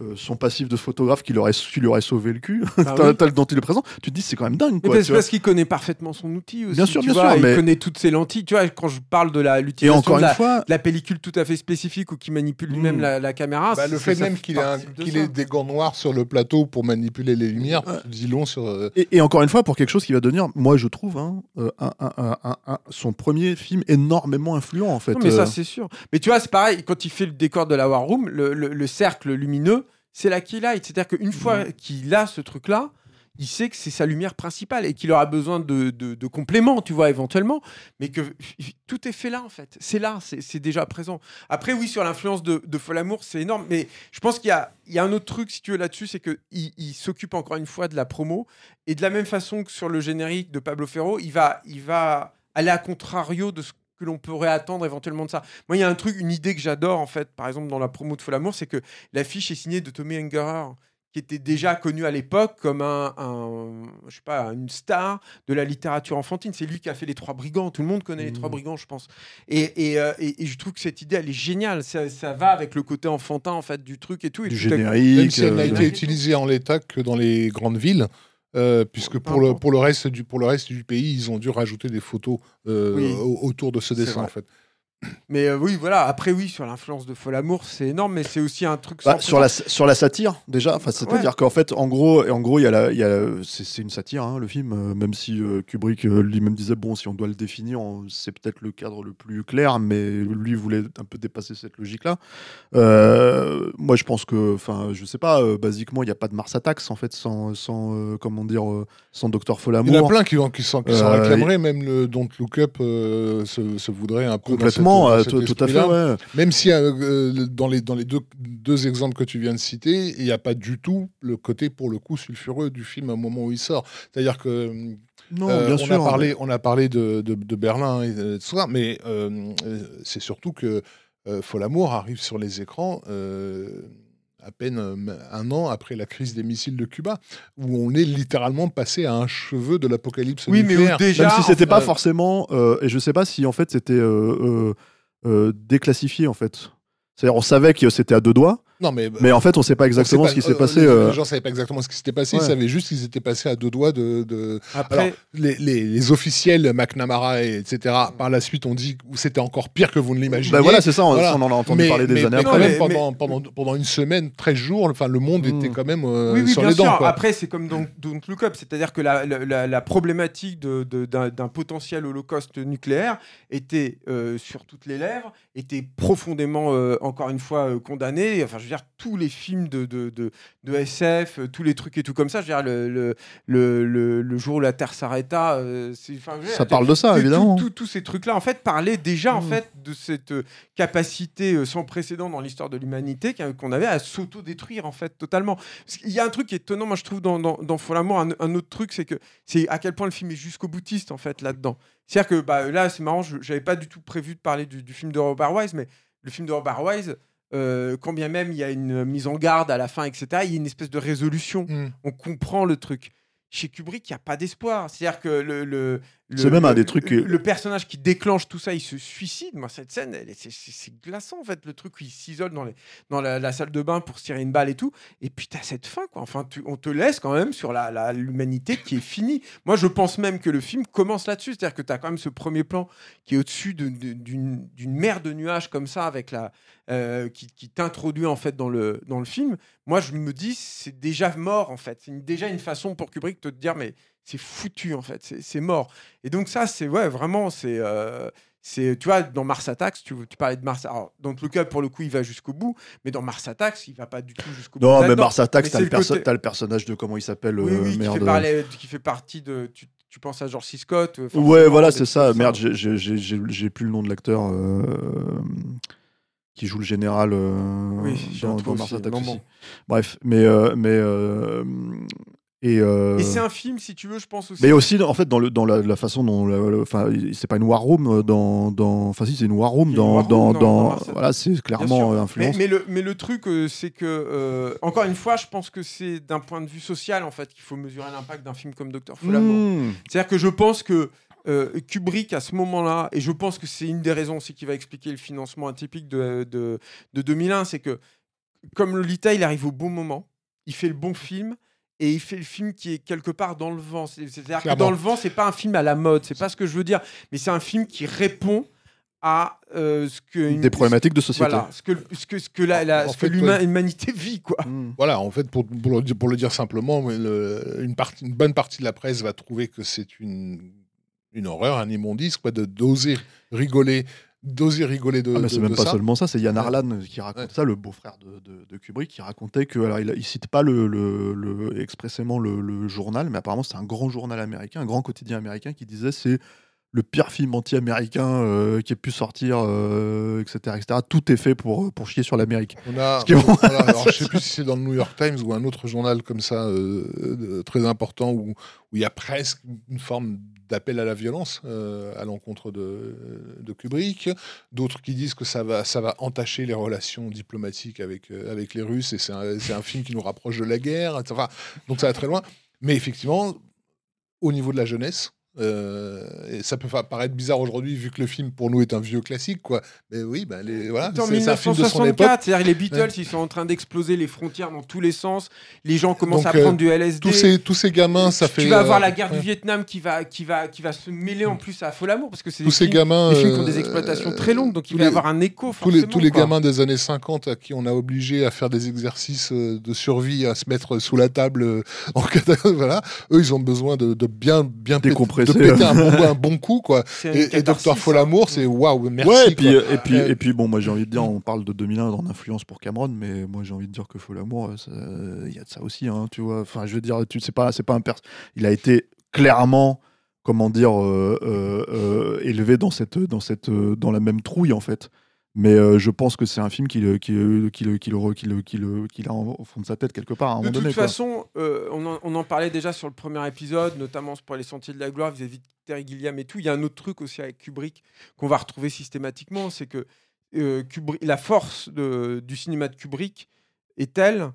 euh, son passif de photographe qui, lui aurait sauvé le cul, t'as- oui. le- dont il est présent, tu te dis c'est quand même dingue. Mais Quoi, parce, tu vois. parce qu'il connaît parfaitement son outil aussi. Bien sûr, tu bien vois, sûr, Il mais- connaît toutes ses lentilles. Tu vois, quand je parle de la- l'utilisation encore de la, fois, de la pellicule tout à fait spécifique ou qui manipule lui-même Mm. la, la caméra. Bah, c'est- le fait Ah, même qu'il un- ça. ait des gants noirs sur le plateau pour manipuler les lumières, dit long sur. euh, Et, et encore une fois, pour quelque chose qui va devenir, moi je trouve, hein, euh, un- un- un- un- un- son premier film énormément influent en fait. Non, mais ça, c'est sûr. Mais tu vois, c'est pareil, quand il fait le décor de la War Room, le, le- le cercle lumineux, c'est la key light. C'est-à-dire qu'une fois qu'il a ce truc-là, il sait que c'est sa lumière principale et qu'il aura besoin de, de- de compléments, tu vois, éventuellement. Mais que tout est fait là, en fait. C'est là, c'est déjà présent. Après, oui, sur l'influence de, de Fol Amour, c'est énorme. Mais je pense qu'il y a, il y a un autre truc, si tu veux, là-dessus, c'est qu'il il s'occupe encore une fois de la promo. Et de la même façon que sur le générique de Pablo Ferro, il va, il va aller à contrario de ce que l'on pourrait attendre éventuellement de ça. Moi, il y a un truc, une idée que j'adore, en fait, par exemple, dans la promo de Fol Amour, c'est que l'affiche est signée de Tommy Ungerer, qui était déjà connu à l'époque comme un, un- je sais pas, une star de la littérature enfantine. C'est lui qui a fait Les Trois Brigands. Tout le monde connaît Les Trois Mhm. Brigands, je pense. Et, et, euh, et- et je trouve que cette idée, elle est géniale. Ça, ça va avec le côté enfantin, en fait, du truc et tout. Et du tout coup- générique. Même si elle n'a euh, été utilisée en l'état que dans les grandes villes, euh, puisque pour le, pour, le reste du, pour le reste du pays, ils ont dû rajouter des photos euh, Oui. autour de ce dessin, en fait. Mais euh, oui, voilà. Après, oui, sur l'influence de Fol Amour, c'est énorme, mais c'est aussi un truc. Bah, sur, la, sur la satire, déjà, enfin, c'est-à-dire qu'en fait, en gros, et en gros, il y a la, il y a la- c'est, une satire, hein, le film, euh, même si euh, Kubrick lui-même disait, bon, si on doit le définir, c'est peut-être le cadre le plus clair, mais lui voulait un peu dépasser cette logique-là. Euh, moi, je pense que, enfin, je sais pas, euh, basiquement, il n'y a pas de Mars Attacks, en fait, sans, sans euh, comment dire, sans Docteur Il y en a Folamour. plein qui, qui s'en, Euh, réclameraient, même le Don't Look Up euh, se, se voudrait un peu. Complètement, euh, tout, tout à fait, ouais. Même si euh, euh, dans les, dans les deux, deux exemples que tu viens de citer, il n'y a pas du tout le côté, pour le coup, sulfureux du film au moment où il sort. C'est-à-dire que Non, euh, bien on, sûr. a parlé, on a parlé de, de- de Berlin et de tout ça, mais c'est surtout que Folamour arrive sur les écrans. À peine euh, un an après la crise des missiles de Cuba, où on est littéralement passé à un cheveu de l'apocalypse Oui, mais déjà. Même si c'était pas euh, forcément, euh, et je sais pas si en fait c'était euh, euh, euh, déclassifié en fait. C'est-à-dire on savait que c'était à deux doigts, Non, mais, mais en fait on sait pas exactement ce qui s'est euh, passé. Les, euh, les gens savaient pas exactement ce qui s'était passé, Ouais. ils savaient juste qu'ils étaient passés à deux doigts de. de- Après, Alors, les, les- les officiels, McNamara, et etc., par la suite ont dit que c'était encore pire que vous ne l'imaginez. bah voilà, c'est ça, on, Voilà. on en a entendu mais, parler des mais- années mais quand après. Même, mais- pendant, pendant, pendant une semaine, 13 jours, enfin, le monde Mm. était quand même euh, oui, oui, sur bien les sûr. quoi. Après, c'est comme dans Don't Look Up, c'est-à-dire que la, la- la- la problématique de- de- d'un d'un potentiel holocauste nucléaire était euh, sur toutes les lèvres, était profondément, euh, encore une fois, euh, condamnée. Enfin, je veux dire, tous les films de, de, de- de SF, euh, tous les trucs et tout comme ça, je veux dire, le, le, le, le- jour où la Terre s'arrêta, euh, Ça parle de ça, évidemment. Tous ces trucs-là, en fait, parlaient déjà, en Mm. fait, de cette euh, capacité sans précédent dans l'histoire de l'humanité qu'on avait à s'auto-détruire, en fait, totalement. Qu'il y a un truc qui est étonnant, moi, je trouve, dans, dans, dans Fol Amour, un, un autre truc, c'est que c'est à quel point le film est jusqu'au boutiste, en fait, là-dedans. C'est-à-dire que bah, là, c'est marrant, je j'avais pas du tout prévu de parler du, du film de Robert Wise, mais le film de Robert Wise, euh, quand bien même il y a une mise en garde à la fin, etc., il y a une espèce de résolution Mm. on comprend le truc. Chez Kubrick, il n'y a pas d'espoir. C'est-à-dire que le, C'est même un des trucs Le, que- le personnage qui déclenche tout ça, il se suicide. Moi, cette scène, c'est- glaçant, en fait, le truc où il s'isole dans, les, dans la, la salle de bain pour se tirer une balle et tout. Et puis, tu as cette fin, quoi. Enfin, tu- on te laisse quand même sur la- l'humanité qui est finie. Moi, je pense même que le film commence là-dessus. C'est-à-dire que tu as quand même ce premier plan qui est au-dessus de- de- d'une d'une mer de nuages comme ça, avec la, euh, qui, qui t'introduit en fait dans le, dans le film, moi je me dis c'est déjà mort en fait. C'est déjà une façon pour Kubrick de te dire mais c'est foutu en fait, c'est mort. Et donc ça, c'est ouais, vraiment, c'est euh, c'est tu vois dans Mars Attacks, tu, tu parlais de Mars. Alors dans le cas pour le coup, il va jusqu'au bout, mais dans Mars Attacks, il va pas du tout jusqu'au bout. Non, mais. Mars Attacks, t'as le, le perso- côté- t'as le personnage de comment il s'appelle Oui, euh, oui, qui merde. fait, parler- qui fait partie de. Tu, tu penses à George C. Scott. euh, Ouais, voilà, c'est ça. Merde, j'ai- plus le nom de l'acteur euh, qui joue le général euh, Oui, dans, dans Mars Attacks. Bref, mais euh, mais euh, et, euh, Et c'est un film, si tu veux, je pense aussi. mais aussi en fait dans le dans la, la façon dont enfin c'est pas une war room euh, dans dans enfin si c'est une war room dans war room dans, voilà c'est clairement euh, Mais, influence. mais le, mais le truc, c'est que, euh, encore une fois, je pense que c'est d'un point de vue social, en fait, qu'il faut mesurer l'impact d'un film comme Docteur Folamour. Mmh. C'est-à-dire que je pense que euh, Kubrick, à ce moment-là, et je pense que c'est une des raisons aussi qui va expliquer le financement atypique de, de, de 2001, c'est que, comme Lolita, il arrive au bon moment, il fait le bon film. Et il fait le film qui est quelque part dans le vent. C'est- C'est-à-dire que dans le vent, c'est pas un film à la mode. C'est pas ce que je veux dire. Mais c'est un film qui répond à euh, ce que une- des problématiques de société. voilà, ce que, ce que, ce que, la, la- En ce que fait, l'humain- ouais. l'humanité vit, quoi. Mmh. Voilà, en fait, pour, pour, le, dire- pour le dire simplement, le- une, partie, une bonne partie de la presse va trouver que c'est une, une horreur, un immondice, quoi, de d'oser rigoler, d'oser rigoler de, Ah, mais c'est même de pas ça. seulement ça, c'est Yann Ouais. Arlan qui raconte Ouais. ça, le beau-frère de, de- de Kubrick, qui racontait que, alors il, il cite pas le, le- le- expressément le, le journal, mais apparemment c'est un grand journal américain, un grand quotidien américain qui disait c'est le pire film anti-américain euh, qui ait pu sortir, euh, etc., etc. Tout est fait pour, pour chier sur l'Amérique. On a, bon. voilà, alors, je sais plus si c'est dans le New York Times ou un autre journal comme ça euh, très important où où il y a presque une forme d'appel à la violence euh, à l'encontre de, Kubrick. D'autres qui disent que ça va, entacher les relations diplomatiques avec, euh, les Russes et c'est un, c'est un film qui nous rapproche de la guerre. Enfin, donc ça va très loin. Mais effectivement, au niveau de la jeunesse, euh, et ça peut paraître bizarre aujourd'hui vu que le film pour nous est un vieux classique, quoi. Mais oui, bah, les, voilà, c'est un film de son époque. 1964, c'est-à-dire les Beatles, Ouais. ils sont en train d'exploser les frontières dans tous les sens. Les gens commencent Donc, à euh, prendre du LSD. tous ces, tous ces gamins, ça tu fait. vas avoir euh, la guerre du. Vietnam qui va, qui, va, qui va se mêler en plus à Fol Amour parce que c'est Tous des ces films, gamins. des films qui ont des exploitations très longues, donc il va y avoir un écho. Tous les, tous les quoi. gamins des années 50 à qui on a obligé à faire des exercices de survie, à se mettre sous la table en cas de- voilà, eux ils ont besoin de, de bien bien Décompresser. De péter un bon, un bon coup quoi. Et, et Docteur. Folamour, c'est waouh, merci. ouais, et puis, quoi. et, puis, Euh, et puis, bon, moi j'ai envie de dire, on parle de 2001 en influence pour Cameron, mais moi j'ai envie de dire que Folamour, euh, il y a de ça aussi, hein, tu vois. Enfin, je veux dire, tu sais pas, c'est pas un pers. Il a été clairement, comment dire, euh, euh, euh, élevé dans cette, dans cette, euh, dans la même trouille en fait. Mais euh, je pense que c'est un film qui le, qui, le- qui, le- qui, le, qui, le, qui, le- qu'il a au fond de sa tête quelque part à un De moment toute donné. façon, euh, on, en, on en parlait déjà sur le premier épisode, notamment pour les Sentiers de la Gloire vis-à-vis de Terry Gilliam et tout. Il y a un autre truc aussi avec Kubrick qu'on va retrouver systématiquement, c'est que euh, Kubrick- la force de- du cinéma de Kubrick est telle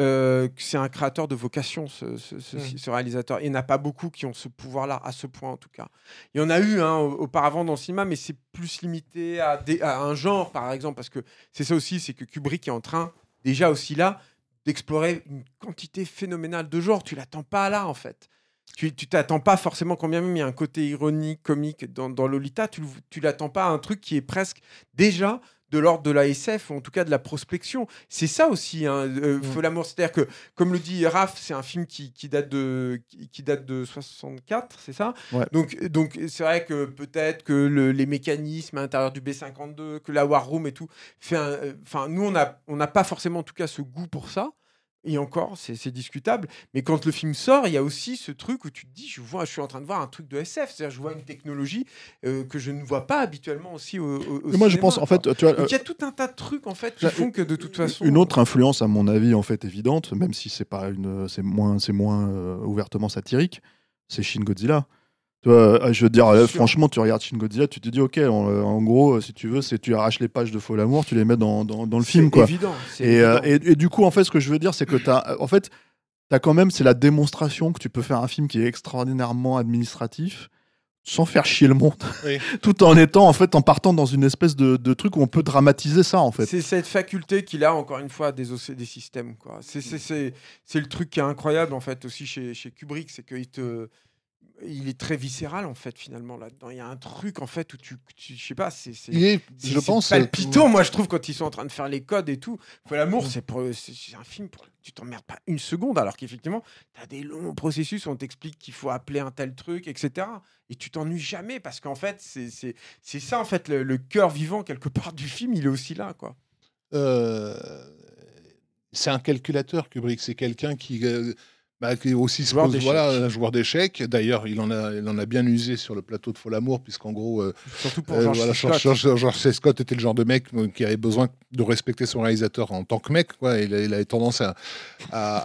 euh, c'est un créateur de vocation, ce, ce- ce- Mm. ce réalisateur. Et il n'y en a pas beaucoup qui ont ce pouvoir-là, à ce point en tout cas. Il y en a eu hein, au- auparavant dans le cinéma, mais c'est plus limité à, des- à un genre, par exemple, parce que c'est ça aussi, c'est que Kubrick est en train, déjà aussi là, d'explorer une quantité phénoménale de genres. Tu l'attends pas là, en fait. Tu t'attends pas forcément, quand bien même il y a un côté ironique, comique dans, dans Lolita, tu, tu l'attends pas à un truc qui est presque déjà de l'ordre de la SF, ou en tout cas de la prospection. C'est ça aussi, hein, euh, Feu l'amour. C'est-à-dire que, comme le dit Raph, c'est un film qui, qui date de, qui, date de 64, c'est ça? Ouais. Donc, donc c'est vrai que peut-être que le- les mécanismes à l'intérieur du B52, que la War Room et tout, fait euh, Enfin, nous, on n'a on n'a pas forcément, en tout cas, ce goût pour ça. Et encore, c'est discutable. Mais quand le film sort, il y a aussi ce truc où tu te dis, je, vois, je suis en train de voir un truc de SF. C'est-à-dire, je vois une technologie euh, que je ne vois pas habituellement aussi au, au- Mais moi je pense, en fait, tu vois, Donc, il y a tout un tas de trucs, en fait, qui Là, font que de toute façon. Une autre influence, à mon avis, en fait, évidente, même si c'est pas une, c'est moins, c'est moins euh, ouvertement satirique, c'est Shin Godzilla. Tu vois, euh, je veux dire, euh, franchement, tu regardes Shin Godzilla, tu te dis, ok, en, euh, en gros, si tu veux, c'est tu arraches les pages de Faux l'amour, tu les mets dans, dans, dans le film, quoi. évident. c'est Et, euh, évident. et, et du coup, en fait, ce que je veux dire, c'est que t'as, en fait, t'as quand même, c'est la démonstration que tu peux faire un film qui est extraordinairement administratif sans faire chier le monde, Oui. tout en étant, en fait, en partant dans une espèce de, de truc où on peut dramatiser ça, en fait. C'est cette faculté qu'il a, encore une fois, à désosser des systèmes. quoi. C'est le truc qui est incroyable, en fait, aussi chez, chez Kubrick, c'est qu'il te, il est très viscéral en fait finalement là-dedans. Il y a un truc en fait où tu, tu- je sais pas, c'est je c'est pense, euh, palpitant. Moi, je trouve quand ils sont en train de faire les codes et tout. Faut l'amour, c'est pour- c'est c'est un film pour tu t'emmerdes pas une seconde, alors qu'effectivement, tu as des longs processus où on t'explique qu'il faut appeler un tel truc, etc. Et tu t'ennuies jamais parce qu'en fait, c'est- c'est c'est ça en fait le, le cœur vivant quelque part du film. Il est aussi là, quoi. euh, c'est un calculateur, Kubrick. C'est quelqu'un qui, euh, bah, qui est aussi se Joueur pose- voilà, un joueur d'échecs. D'ailleurs, il en a, il en a bien usé sur le plateau de Folamour, puisqu'en gros, euh, Surtout pour Euh, George voilà, Scott. George- George C. Scott était le genre de mec euh, qui avait besoin de respecter son réalisateur en tant que mec. Quoi. Il, avait tendance à, à-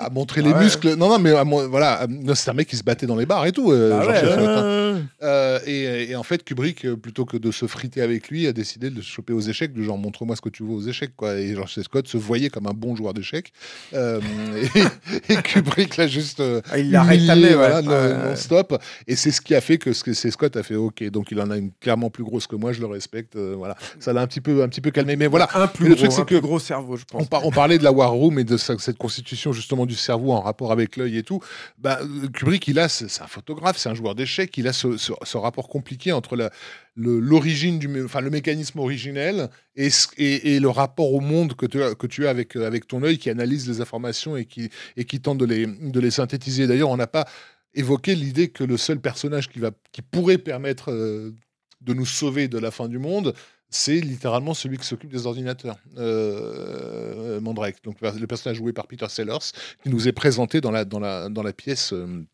à- à montrer Ah les ouais. muscles. Non, non, mais voilà, non, c'est un mec qui se battait dans les bars et tout. euh, Ah George ouais, C. Scott, ouais. hein. Euh, et, et en fait, Kubrick, euh, plutôt que de se friter avec lui, a décidé de se choper aux échecs, du genre montre-moi ce que tu veux aux échecs. Quoi. Et George C. Scott se voyait comme un bon joueur d'échecs. Euh, et, et Kubrick l'a juste. euh, Ah, il l'a ouais. voilà, Ouais. non-stop. Et c'est ce qui a fait que ce que c'est Scott a fait OK. Donc il en a une clairement plus grosse que moi, je le respecte. euh, voilà, ça l'a un petit peu, un petit peu calmé. Mais voilà, un plus le gros, truc, c'est que- gros cerveau, je pense. on, par- on parlait de la War Room et de sa- cette constitution justement du cerveau en rapport avec l'œil et tout. Bah, euh, Kubrick, il a, c'est un photographe, c'est un joueur d'échecs, il a ce, ce- ce rapport compliqué entre la- l'origine du, enfin le mécanisme originel et, et, le rapport au monde que tu as, que tu as avec, avec ton œil qui analyse les informations et qui, et qui tente de les, de les synthétiser. D'ailleurs, on n'a pas évoqué l'idée que le seul personnage qui, va, qui pourrait permettre euh, de nous sauver de la fin du monde, c'est littéralement celui qui s'occupe des ordinateurs, euh, Mandrake. Donc le personnage joué par Peter Sellers, qui nous est présenté dans la, dans la, dans la pièce euh,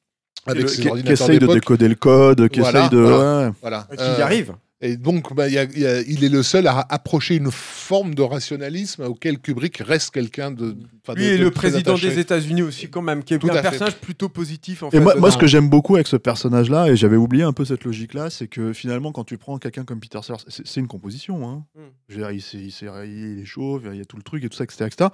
avec Le- ses qui, essaye de décoder le code, qui Voilà, essaye de. voilà. ouais. Voilà. Qui Euh, y arrive. Et donc, bah, il y a- il y a- il est le seul à approcher une forme de rationalisme auquel Kubrick reste quelqu'un de. enfin, de- Lui est de le président attaché. des États-Unis aussi, quand même, qui est Tout un fait. personnage plutôt positif. En Et fait, moi, moi, ce que j'aime beaucoup avec ce personnage-là, et j'avais oublié un peu cette logique-là, c'est que finalement, quand tu prends quelqu'un comme Peter Sellers, c'est une composition. Hein. Mm. Je veux dire, il, s'est- il, il est chauve, il y a tout le truc et tout ça, etc. etc.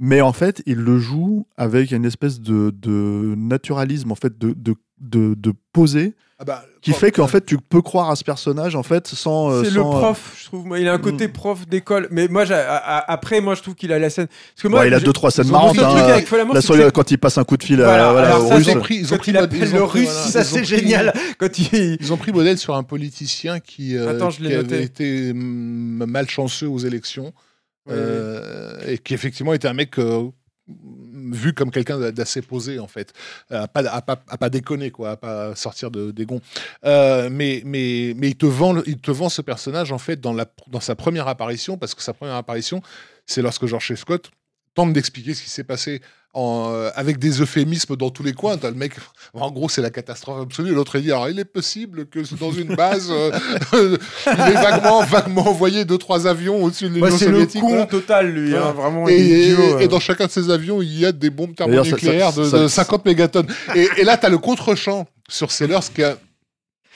Mais en fait, il le joue avec une espèce de, de naturalisme, en fait, de, de, de, de posé, Ah bah, qui fait qu'en fait, tu peux croire à ce personnage, en fait, sans. euh, C'est le sans, euh, prof, je trouve. Moi, il a un côté Mm. prof d'école. Mais moi, j'ai- a- a- après, moi, je trouve qu'il a la scène. Parce que moi, ouais, il a j'ai- deux, trois scènes marrantes. hein. c'est- quand il passe un coup de fil à- Voilà, voilà, alors au ça, russe. ils ont pris, ils ont ils le ont russe, voilà, ça c'est génial. Quand il. Ils ont pris modèle sur un politicien qui, euh, Attends, je l'ai qui noté. avait été mm, malchanceux aux élections euh, et qui effectivement était un mec euh, vu comme quelqu'un d'assez posé en fait, à pas, à pas, à pas déconner quoi, à pas sortir de, des gonds. Euh, mais mais mais il te vend il te vend ce personnage en fait dans la dans sa première apparition parce que sa première apparition c'est lorsque George. Scott tente d'expliquer ce qui s'est passé en, euh, avec des euphémismes dans tous les coins. T'as le mec, en gros, c'est la catastrophe absolue. L'autre, il dit alors, il est possible que dans une base, euh, il est vaguement, vaguement envoyé deux, trois avions au-dessus de l'Union Moi, c'est le soviétique. con voilà. total, lui. Hein, vraiment, Et, il est idiot, et- et dans chacun de ces avions, il y a des bombes ça- thermonucléaires ça- de, ça- de 50 mégatonnes. Et, et là, tu as le contre-champ sur Sellers qui a-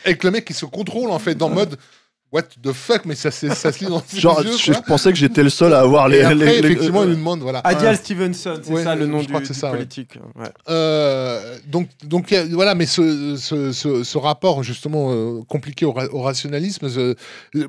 avec le mec qui se contrôle en fait dans mode What the fuck, mais ça, c'est- ça se lit dans Genre, yeux. je quoi. pensais que j'étais le seul à avoir les. Et après, les- les- effectivement, il euh, lui demande voilà. Adial Stevenson, c'est Ouais, ça le nom je du, crois que c'est du ça, politique. ouais. Euh, donc, donc voilà, mais ce, ce, ce- ce rapport justement euh, compliqué au, ra- au rationalisme, je-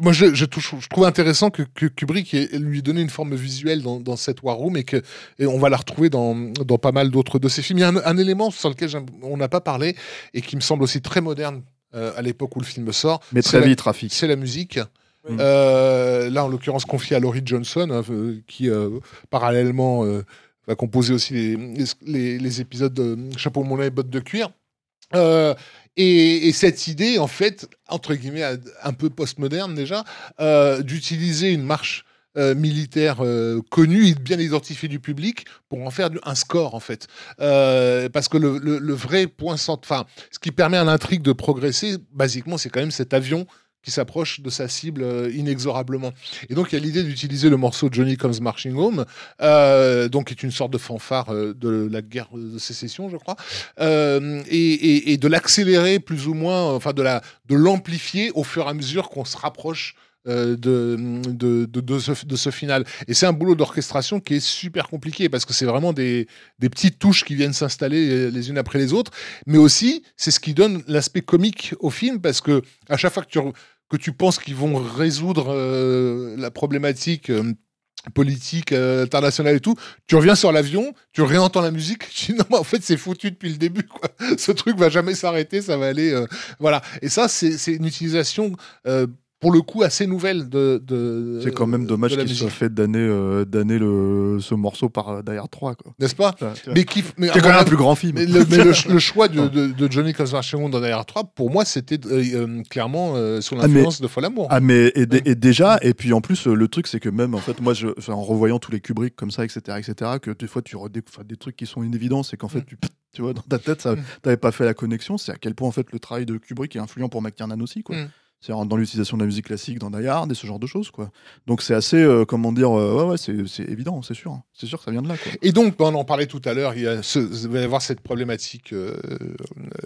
moi je, je, touche- je trouve intéressant que, que Kubrick ait- lui donné une forme visuelle dans, dans cette War Room et que et on va la retrouver dans, dans pas mal d'autres de ses films. Il y a un, un élément sur lequel on n'a pas parlé et qui me semble aussi très moderne euh, à l'époque où le film sort. Mais c'est très la- vite, Rafik. C'est la musique. Oui. Euh, là, en l'occurrence, confiée à Laurie Johnson, hein, euh, qui euh, parallèlement euh, va composer aussi les, les, les épisodes de Chapeau Moulin et Bottes de cuir. Euh, et, et cette idée, en fait, entre guillemets, un peu postmoderne déjà, euh, d'utiliser une marche euh, militaire euh, connue et bien identifiée du public pour en faire un score, en fait. Euh, parce que le, vrai point central, ce qui permet à l'intrigue de progresser, basiquement, c'est quand même cet avion qui s'approche de sa cible inexorablement. Et donc, il y a l'idée d'utiliser le morceau Johnny Comes Marching Home, donc qui est une sorte de fanfare de la guerre de sécession, je crois, et, de l'accélérer plus ou moins, enfin de l'amplifier au fur et à mesure qu'on se rapproche. Euh, de, de, de, ce, final. Et c'est un boulot d'orchestration qui est super compliqué parce que c'est vraiment des, des petites touches qui viennent s'installer euh, les unes après les autres. Mais aussi, c'est ce qui donne l'aspect comique au film parce que à chaque fois que tu, que tu penses qu'ils vont résoudre euh, la problématique. politique internationale et tout. Tu reviens sur l'avion, tu réentends la musique, tu dis non, mais en fait, c'est foutu depuis le début. Quoi. Ce truc va jamais s'arrêter, ça va aller. voilà. Et ça, c'est une utilisation. Pour le coup, assez nouvelle de. de C'est quand même dommage qu'il soit fait d'anner euh, le ce morceau par euh, Hard 3 quoi. N'est-ce pas. Mais qui. C'est quand même un plus grand film. Mais, le, mais le- le choix de, de- de Johnny Conservation dans Hard 3, pour moi, c'était euh, euh, clairement euh, sous Ah, l'influence de Folamour. Ah mais et, dé- Ouais. et déjà et puis en plus le truc c'est que même en fait moi je en revoyant tous les Kubrick comme ça etc etc que des fois tu redécouvres des trucs qui sont une évidence et qu'en fait Mm. tu tu vois dans ta tête ça Mm. t'avais pas fait la connexion c'est à quel point en fait le travail de Kubrick est influent pour McTiernan aussi quoi Mm. C'est dans l'utilisation de la musique classique dans Die Hard et ce genre de choses quoi. Donc c'est assez euh, comment dire euh, ouais ouais c'est évident c'est sûr c'est sûr que ça vient de là quoi. Et donc, on en parlait tout à l'heure, il, il va y avoir cette problématique euh,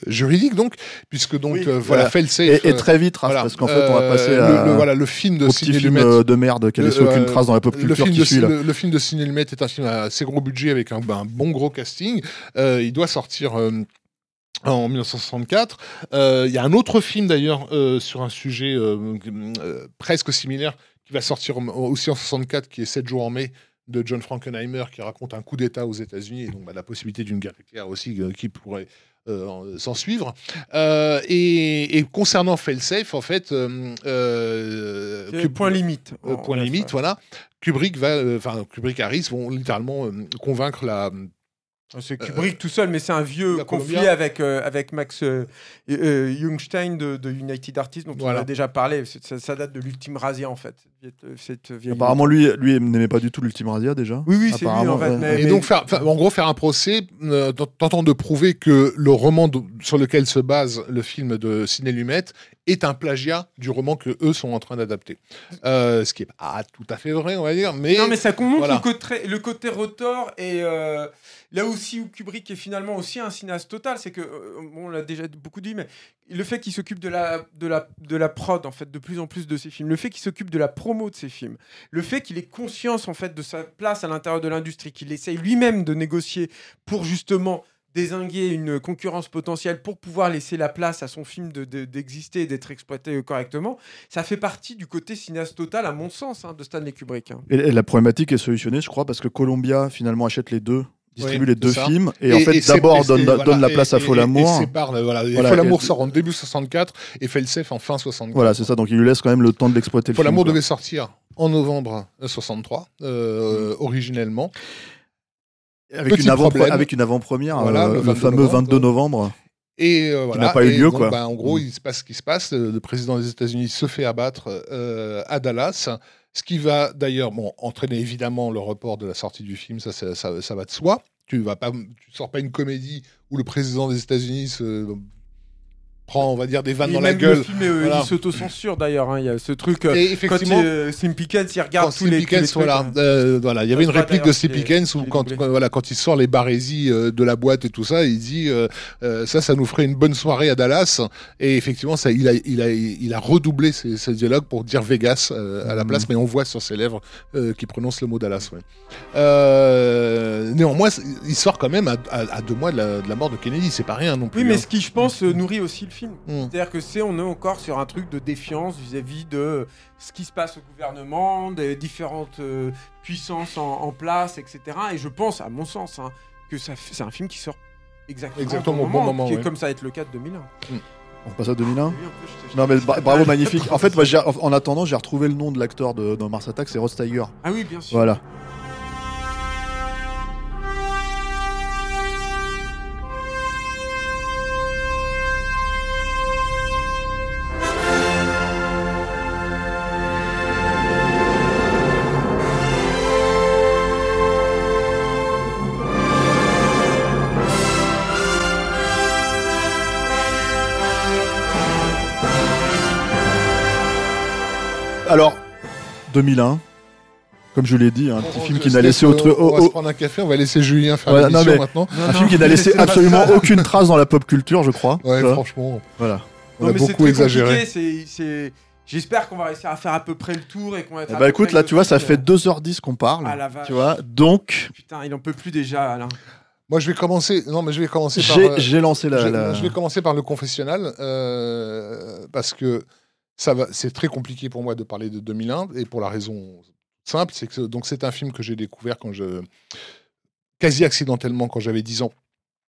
juridique, donc, puisque donc, Oui, euh, voilà. Failsafe, et, et euh, très vite voilà, parce qu'en fait on va euh, passer le, à, le- voilà, le film de Sidney film euh, de merde qui a Le- laissé aucune euh, trace dans la pop Le culture film, qui de, suit là. Le, le film de Lumet est un film à assez gros budget avec un, un bon gros casting. Euh, il doit sortir euh, en 1964. Euh, Il y a un autre film d'ailleurs euh, sur un sujet euh, presque similaire qui va sortir aussi en 64, qui est 7 jours en mai de John Frankenheimer qui raconte un coup d'État aux États-Unis et donc bah, la possibilité d'une guerre éclair aussi qui pourrait en- s'en suivre. Et, et concernant Failsafe, en fait, que- point limite. point limite, voilà. Kubrick va, enfin Kubrick Harris vont littéralement convaincre la. C'est Kubrick tout seul, mais c'est un vieux conflit avec, euh, avec Max euh, euh, Jungstein de, de United Artists, dont Voilà. on a déjà parlé. Ça, ça date de l'ultime Razia, en fait. Cette vieille- Cette vieille... apparemment lui lui n'aimait pas du tout l'Ultime Razia déjà Oui, oui, c'est lui, en fait. mais- Et donc, faire, faire- en gros, faire un procès, euh, tent- tentant de prouver que le roman de- sur lequel se base le film de Sidney Lumet est un plagiat du roman que eux sont en train d'adapter. Euh, ce qui est pas tout à fait vrai, on va dire, mais. Non, mais ça montre voilà. le, côté, le côté rotor et euh, là aussi où Kubrick est finalement aussi un cinéaste total, c'est que, euh, bon, on l'a déjà beaucoup dit, mais le fait qu'il s'occupe de la, de, la, de la prod, en fait, de plus en plus de ses films, le fait qu'il s'occupe de la promo de ses films, le fait qu'il ait conscience, en fait, de sa place à l'intérieur de l'industrie, qu'il essaye lui-même de négocier pour justement désinguer une concurrence potentielle pour pouvoir laisser la place à son film de- de- d'exister et d'être exploité correctement, ça fait partie du côté cinéaste total, à mon sens, hein, de Stanley Kubrick. hein. Et, et la problématique est solutionnée, je crois, parce que Columbia finalement achète les deux, distribue Oui, les deux ça. films, et, en fait d'abord donne, la place à et- Fol et- et Amour. sépare, euh, voilà. Et Voilà, Fol Amour et- sort en début 64 et Failsafe en fin 64. Voilà, c'est ça. Donc il lui laisse quand même le temps de l'exploiter. le Fol film, Amour quoi. devait sortir en novembre 63, euh, originellement. avec une, avant avec une Voilà, euh, le le, 22 fameux novembre. 22 novembre. Et euh, voilà. n'a pas eu lieu, donc, quoi. bah, en gros, Mm. il se passe ce qui se passe. Le, président des États-Unis se fait abattre euh, à Dallas. Ce qui va d'ailleurs bon, entraîner évidemment le report de la sortie du film, ça, ça, ça- ça va de soi. Tu tu sors pas une comédie où le président des États-Unis se prend, on va dire, des vannes Et dans la gueule. Le film, euh, Voilà. il s'auto-censure d'ailleurs. hein, Il y a ce truc. euh, Et quand effectivement, euh, Pickens, il regarde quand tous les, Steve tous les Pickens, trucs, voilà, hein. euh, voilà, il y avait une réplique de l'ai- Pickens où quand, voilà, quand il sort les barésies euh, de la boîte et tout ça, il dit euh, euh, ça, ça nous ferait une bonne soirée à Dallas. Et effectivement, ça, il a, il a, il a redoublé ses, ses dialogues pour dire Vegas euh, à la Mhm. place, mais on voit sur ses lèvres euh, qu'il prononce le mot Dallas. Ouais. Euh, néanmoins, il sort quand même à, à- à deux mois de la, de la mort de Kennedy. C'est pas rien non plus. Oui, mais hein. ce qui, je pense, euh, nourrit aussi le film. Mm. C'est-à-dire que c'est, on est encore sur un truc de défiance vis-à-vis de ce qui se passe au gouvernement, des différentes euh, puissances en, en place, etc. Et je pense, à mon sens, hein, que c'est un film qui sort exactement, Exactement au bon moment, qui est ouais. comme ça va être le cas de 2001. On passe à 2001. Oui, Non mais bravo, magnifique. En fait, moi, en attendant, j'ai retrouvé le nom de l'acteur de, dans Mars Attack, c'est Ross Tiger. Ah oui, bien sûr. Voilà. 2001, comme je l'ai dit, un petit On- film qui n'a laissé autre, euh, On va se prendre un café, on va laisser Julien faire Voilà, non, l'émission mais- maintenant. Non, un non, film qui n'a laissé absolument aucune trace dans la pop culture, je crois. Ouais, franchement, Voilà. on Non, a beaucoup très exagéré. c'est- J'espère qu'on va réussir à faire à peu près le tour et qu'on va être. Eh bah écoute, là, tu vois, ça fait exhaustif. 2h10 qu'on parle. Ah la vache. Tu vois, donc Putain, il en peut plus déjà, Alain. Moi, je vais commencer. Non, mais je vais commencer par. j'ai euh, lancé la. je, la- je vais commencer par le confessionnal euh, parce que ça va. C'est très compliqué pour moi de parler de 2001 et pour la raison simple, c'est que donc c'est un film que j'ai découvert quand je quasi accidentellement quand j'avais 10 ans.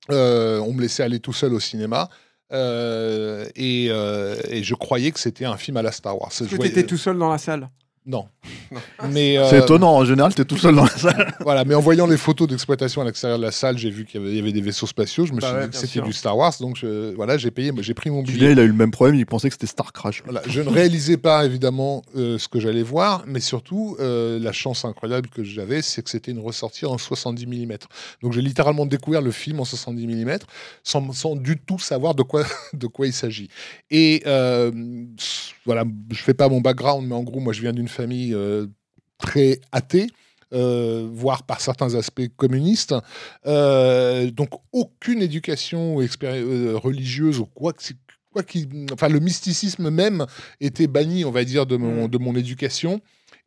Euh, on me laissait aller tout seul au cinéma. Euh, et, euh, et je croyais que c'était un film à la Star Wars. Voyais- t'étais tout seul dans la salle? Non. Mais C'est euh, étonnant, en général, t'es tout seul dans la salle. Voilà, mais en voyant les photos d'exploitation à l'extérieur de la salle, j'ai vu qu'il y avait, il y avait des vaisseaux spatiaux. Je me Bah suis ouais, dit que c'était du Star Wars, donc je- voilà, j'ai payé, j'ai pris mon billet. Julien, il a eu le même problème, il pensait que c'était Star Crash. Voilà, je ne réalisais pas évidemment euh, ce que j'allais voir, mais surtout euh, la chance incroyable que j'avais, c'est que c'était une ressortie en 70 mm. Donc j'ai littéralement découvert le film en 70 mm sans, sans du tout savoir de quoi, de quoi il s'agit. Et euh, voilà, je fais pas mon background, mais en gros, moi je viens d'une famille euh, très athée. euh, voire par certains aspects communistes. Euh, donc aucune éducation religieuse ou quoi que quoi qu'il- enfin le mysticisme même était banni, on va dire, de mon, Mm. de mon éducation.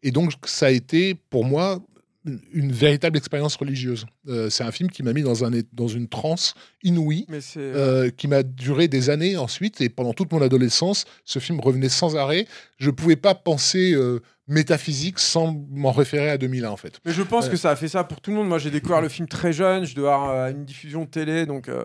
Et donc, ça a été, pour moi, une- une véritable expérience religieuse. Euh, c'est un film qui m'a mis dans, un, dans une transe inouïe, Mais c'est. euh, qui m'a duré des années ensuite. Et pendant toute mon adolescence, ce film revenait sans arrêt. Je ne pouvais pas penser euh, métaphysique sans m'en référer à 2001, en fait. Mais je pense que ça a fait ça pour tout le monde. Moi, j'ai découvert le film très jeune. Je devais avoir euh, une diffusion télé, donc euh,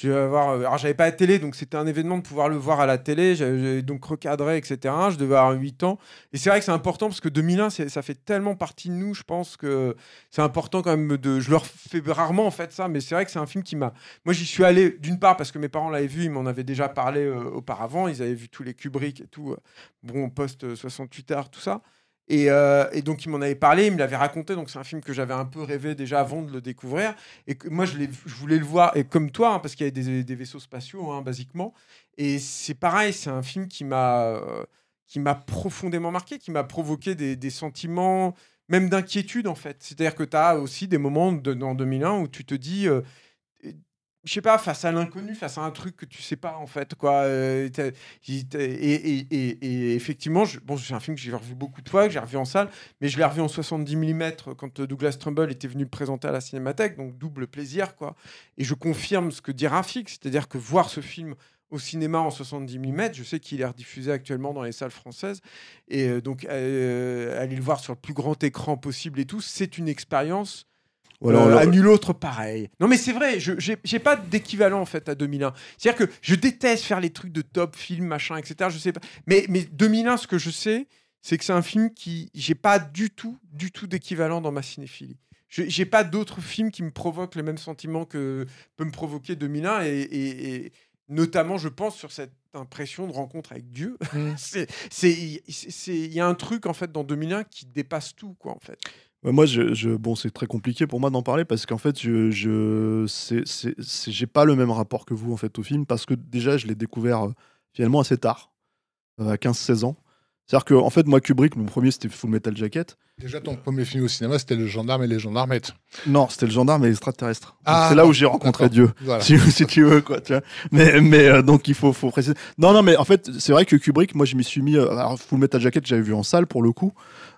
je avoir. euh, alors, j'avais pas la télé, donc c'était un événement de pouvoir le voir à la télé. J'avais donc recadré, etc. Je devais avoir 8 ans. Et c'est vrai que c'est important parce que 2001, c'est- ça fait tellement partie de nous. Je pense que c'est important quand même de. Je leur fais rarement en fait ça, mais c'est vrai que c'est un film qui m'a. Moi, j'y suis allé d'une part parce que mes parents l'avaient vu, ils m'en avaient déjà parlé euh, auparavant. Ils avaient vu tous les Kubrick et tout. euh, bon, post 68 heures, tout ça. Et, euh, et donc, il m'en avait parlé, il me l'avait raconté. Donc, c'est un film que j'avais un peu rêvé déjà avant de le découvrir. Et moi, je, l'ai- je voulais le voir, et comme toi, hein, parce qu'il y avait des, vaisseaux spatiaux, hein, basiquement. Et c'est pareil, c'est un film qui m'a euh, profondément marqué, qui m'a provoqué des, des sentiments, même d'inquiétude, en fait. C'est-à-dire que tu as aussi des moments de, dans 2001 où tu te dis. euh, je sais pas, face à l'inconnu, face à un truc que tu sais pas en fait quoi. euh, et, effectivement, bon, c'est un film que j'ai revu beaucoup de fois, que j'ai revu en salle, mais je l'ai revu en 70 mm quand Douglas Trumbull était venu le présenter à la Cinémathèque, donc double plaisir quoi. Et je confirme ce que dit Rafik, c'est-à-dire que voir ce film au cinéma en 70 mm, je sais qu'il est rediffusé actuellement dans les salles françaises, et euh, donc euh, aller le voir sur le plus grand écran possible et tout, c'est une expérience Voilà, euh, alors- à nul autre pareil. Non mais c'est vrai, je j'ai j'ai pas d'équivalent en fait à 2001. C'est-à-dire que je déteste faire les trucs de top film machin etc. Je sais pas. Mais mais 2001 ce que je sais c'est que c'est un film qui j'ai pas du tout du tout d'équivalent dans ma cinéphilie. Je- J'ai pas d'autres films qui me provoquent les mêmes sentiments que peut me provoquer 2001 et, et- et notamment je pense sur cette impression de rencontre avec Dieu. Mm. c'est il y a un truc en fait dans 2001 qui dépasse tout quoi en fait. Moi, je, je- bon, c'est très compliqué pour moi d'en parler parce qu'en fait, je, je, j'ai pas le même rapport que vous en fait au film parce que déjà, je l'ai découvert euh, finalement assez tard, euh, à 15-16 ans. C'est-à-dire que, en fait, moi, Kubrick, mon premier, c'était Full Metal Jacket. Déjà, ton premier film au cinéma, c'était Le Gendarme et les Gendarmettes. Non, c'était le gendarme et l'extraterrestre. Donc, Ah, c'est là où j'ai rencontré. Dieu. Voilà. si, si tu veux quoi tu vois mais mais euh, donc il faut faut préciser non non mais en fait c'est vrai que Kubrick moi je m'y suis mis alors Full Metal Jacket j'avais vu en salle pour le coup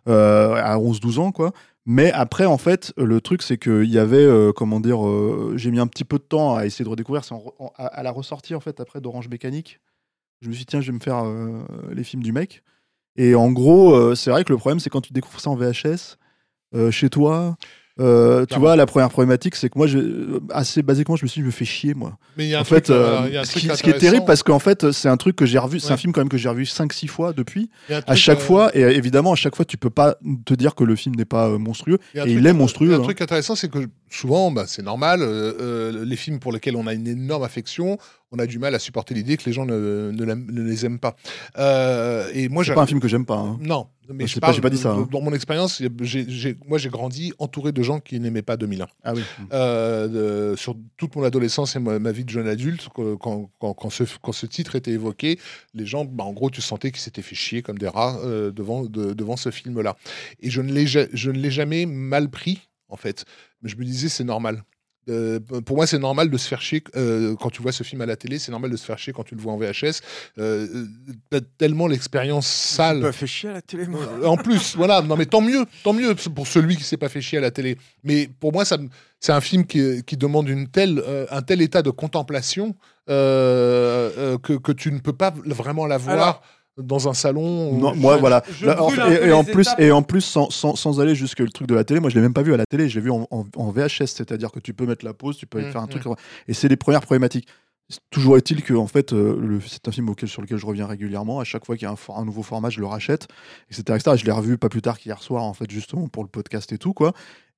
euh, à 11 12 ans quoi mais après en fait le truc c'est que il y avait euh, comment dire euh, j'ai mis un petit peu de temps à essayer de redécouvrir à, la ressortie en fait après d'Orange Mécanique. Je me suis dit tiens je vais me faire euh, les films du mec. Et en gros c'est vrai que le problème c'est quand tu découvres ça en VHS chez toi euh, tu vois, la première problématique, c'est que moi, je, assez basiquement, je me suis dit, je me fais chier, moi Mais il y a un en truc, fait, euh, il y a un ce, truc qui, ce qui est terrible parce qu'en fait, c'est un truc que j'ai revu, c'est un film quand même que j'ai revu 5-6 fois depuis. À chaque euh, fois, et évidemment, à chaque fois, tu peux pas te dire que le film n'est pas monstrueux. Et truc- il est monstrueux, Un hein. truc intéressant, c'est que souvent, bah, c'est normal, les films pour lesquels on a une énorme affection, on a du mal à supporter l'idée que les gens ne, ne l'aiment- ne les aiment pas. Euh, et moi, C'est pas un film que j'aime pas. hein. Non, mais Je pas, parle j'ai pas dit ça, hein. Dans mon expérience, moi, j'ai grandi entouré de gens qui n'aimaient pas 2001. Ah oui. Euh, de- sur toute mon adolescence et ma, ma vie de jeune adulte, quand, quand- quand- quand ce, quand ce titre était évoqué, les gens, bah, en gros, tu sentais qu'ils s'étaient fait chier comme des rats euh, devant, de- devant ce film-là. Et je ne l'ai ja- je ne l'ai jamais mal pris, en fait. Mais je me disais, c'est normal. Euh, pour moi, c'est normal de se faire chier euh, quand tu vois ce film à la télé. C'est normal de se faire chier quand tu le vois en VHS. Euh, euh, tellement l'expérience sale. Bah, fait chier à la télé moi. En plus, voilà, non mais tant mieux, tant mieux pour celui qui s'est pas fait chier à la télé. Mais pour moi, ça, c'est un film qui, qui demande une telle, un tel état de contemplation que, que tu ne peux pas vraiment l'avoir. Dans un salon. Non, moi, je- voilà. je Là, et, et en plus, étapes. et en plus, sans, sans, sans aller jusque le truc de la télé, moi, je l'ai même pas vu à la télé. Je l'ai vu en, en- en VHS, c'est-à-dire que tu peux mettre la pause, tu peux Mm, faire un truc. Et c'est les premières problématiques. Toujours est-il que, en fait, euh, c'est un film auquel, sur lequel je reviens régulièrement. À chaque fois qu'il y a un, for- un nouveau format, je le rachète, etc. etc. Et je l'ai revu pas plus tard qu'hier soir, en fait, justement, pour le podcast et tout, quoi.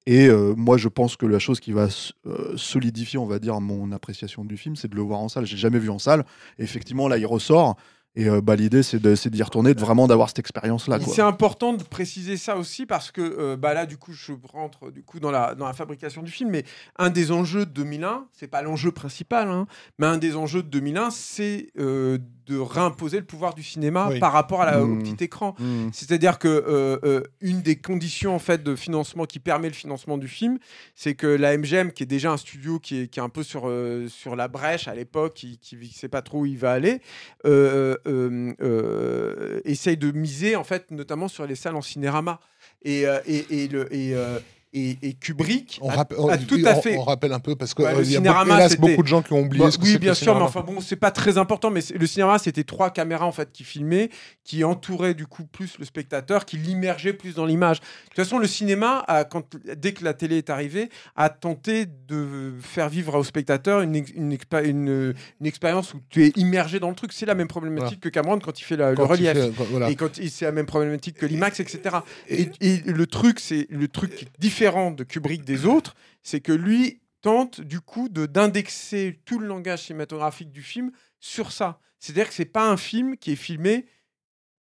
Et euh, moi, je pense que la chose qui va euh, solidifier, on va dire, mon appréciation du film, c'est de le voir en salle. J'ai jamais vu en salle. Et effectivement, là, il ressort. Et euh, bah, l'idée, c'est d'y retourner, de vraiment d'avoir cette expérience-là. C'est important de préciser ça aussi parce que euh, bah là, du coup, je rentre du coup dans la, dans la fabrication du film. Mais un des enjeux de 2001, c'est pas l'enjeu principal, hein, mais un des enjeux de 2001, c'est euh, de réimposer le pouvoir du cinéma Oui. par rapport à la- au Mmh. petit écran. Mm. C'est-à-dire que euh, euh, une des conditions en fait de financement qui permet le financement du film, c'est que la MGM, qui est déjà un studio qui est, qui est un peu sur, euh, sur la brèche à l'époque, qui ne sait pas trop où il va aller, euh, euh, euh, essaye de miser en fait notamment sur les salles en cinérama. Et, euh, et, et le, et, euh, et- et Kubrick On, a- tout à fait. on rappelle un peu parce que Ouais, euh, il y a beaucoup, hélas, c'était- beaucoup de gens qui ont oublié Bah, ce que oui, bien sûr, mais enfin bon, c'est pas très important. Mais le cinéma, c'était trois caméras en fait qui filmaient, qui entouraient du coup plus le spectateur, qui l'immergeaient plus dans l'image. De toute façon, le cinéma, a, quand, dès que la télé est arrivée, a tenté de faire vivre au spectateur une, une, expa- une- une expérience où tu es immergé dans le truc. C'est la même problématique que Cameron quand il fait la- le Quand relief. fait- voilà. Et quand il- c'est la même problématique que l'IMAX, etc. Et, et le truc, c'est le truc qui est de Kubrick des autres, c'est que lui tente du coup de d'indexer tout le langage cinématographique du film sur ça. C'est-à-dire que c'est pas un film qui est filmé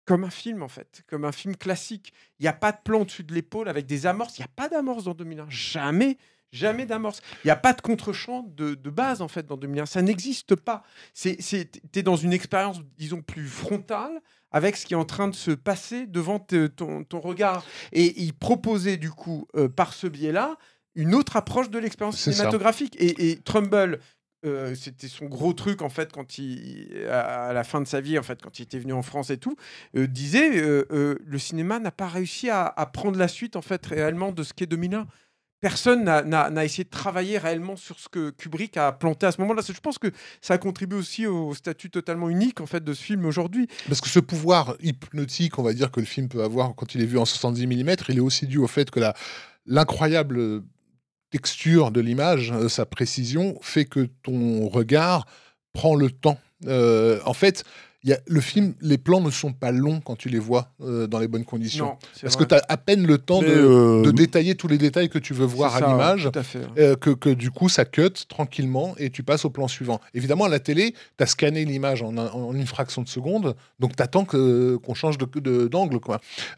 comme un film en fait, comme un film classique. Il n'y a pas de plan au-dessus de l'épaule avec des amorces. Il n'y a pas d'amorce dans 2001. Jamais. Jamais d'amorce. Il n'y a pas de contre-champ de, de base en fait dans 2001. Ça n'existe pas. C'est, t'es dans une expérience, disons, plus frontale avec ce qui est en train de se passer devant te- ton, ton regard. Et il proposait du coup, euh, par ce biais-là, une autre approche de l'expérience cinématographique. Et, et Trumbull, euh, c'était son gros truc en fait quand il, à la fin de sa vie, en fait, quand il était venu en France et tout, euh, disait euh, le cinéma n'a pas réussi à, à prendre la suite en fait réellement de ce qu'est 2001 personne n'a- essayé de travailler réellement sur ce que Kubrick a planté à ce moment-là. Je pense que ça a contribué aussi au statut totalement unique en fait de ce film aujourd'hui. Parce que ce pouvoir hypnotique, on va dire, que le film peut avoir quand il est vu en 70 mm, il est aussi dû au fait que l'incroyable texture de l'image, euh, sa précision, fait que ton regard prend le temps. Euh, en fait, y a, le film, les plans ne sont pas longs quand tu les vois euh, dans les bonnes conditions. Non, Parce vrai. que tu as à peine le temps de, euh, de détailler tous les détails que tu veux voir à l'image. Fait. euh, que, que du coup ça cut tranquillement et tu passes au plan suivant. Évidemment, à la télé, tu as scanné l'image en, un- en une fraction de seconde, donc tu attends qu'on change d'angle. De.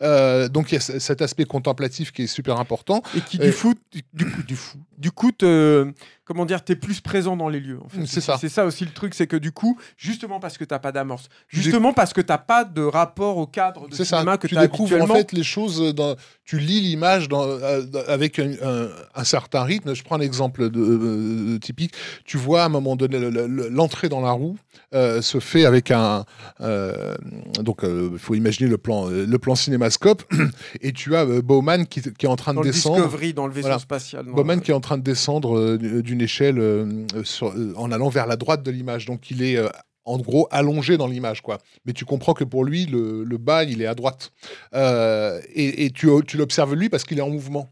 Euh, donc il y a cet aspect contemplatif qui est super important. Et qui du foot, du, du coup, te- comment dire, t'es plus présent dans les lieux. en fait. C'est ça. C'est ça aussi le truc, c'est que du coup, justement parce que t'as pas d'amorce, justement parce que t'as pas de rapport au cadre de ça. cinéma que tu t'as découvres en fait les choses, dans, tu lis l'image euh, dans- avec un, un- un certain rythme. Je prends l'exemple de, euh, typique. Tu vois à un moment donné le- le- l'entrée dans la roue euh, se fait avec un. euh, donc il faut imaginer le plan, euh, le plan cinémascope et tu as euh, Bowman qui, qui est en train dans de descendre. Discovery, dans le vaisseau Voilà. spatial. Bowman qui est en train de descendre euh, d'une échelle euh, sur- euh, en allant vers la droite de l'image. Donc il est euh, en gros allongé dans l'image. quoi. Mais tu comprends que pour lui, le, le bas, il est à droite. Euh, et et tu, tu l'observes lui parce qu'il est en mouvement.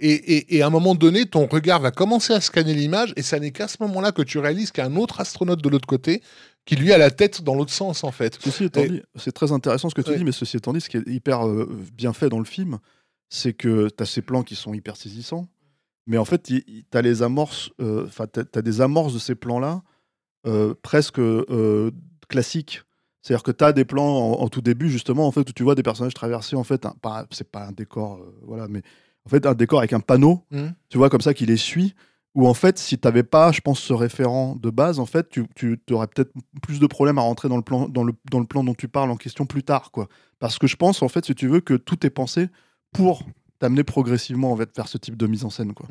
Et, et- et à un moment donné, ton regard va commencer à scanner l'image et ça n'est qu'à ce moment-là que tu réalises qu'il y a un autre astronaute de l'autre côté qui lui a la tête dans l'autre sens en fait. Ceci étant Et- dit, c'est très intéressant ce que tu Ouais. dis, mais ceci étant dit, ce qui est hyper euh, bien fait dans le film, c'est que tu as ces plans qui sont hyper saisissants, mais en fait, tu as les amorces, euh, enfin, tu as, des amorces de ces plans-là presque euh, classiques. C'est-à-dire que tu as des plans en, en tout début, justement, en fait, où tu vois des personnages traverser, en fait, c'est pas un décor, euh, voilà, mais en fait, un décor avec un panneau, Mhm. tu vois, comme ça, qui les suit. Où en fait, si tu n'avais pas, je pense, ce référent de base, en fait, tu, tu aurais peut-être plus de problèmes à rentrer dans le, plan, dans, le, dans le plan dont tu parles en question plus tard. quoi. Parce que je pense, en fait, si tu veux, que tout est pensé pour t'amener progressivement en fait, vers ce type de mise en scène. Quoi.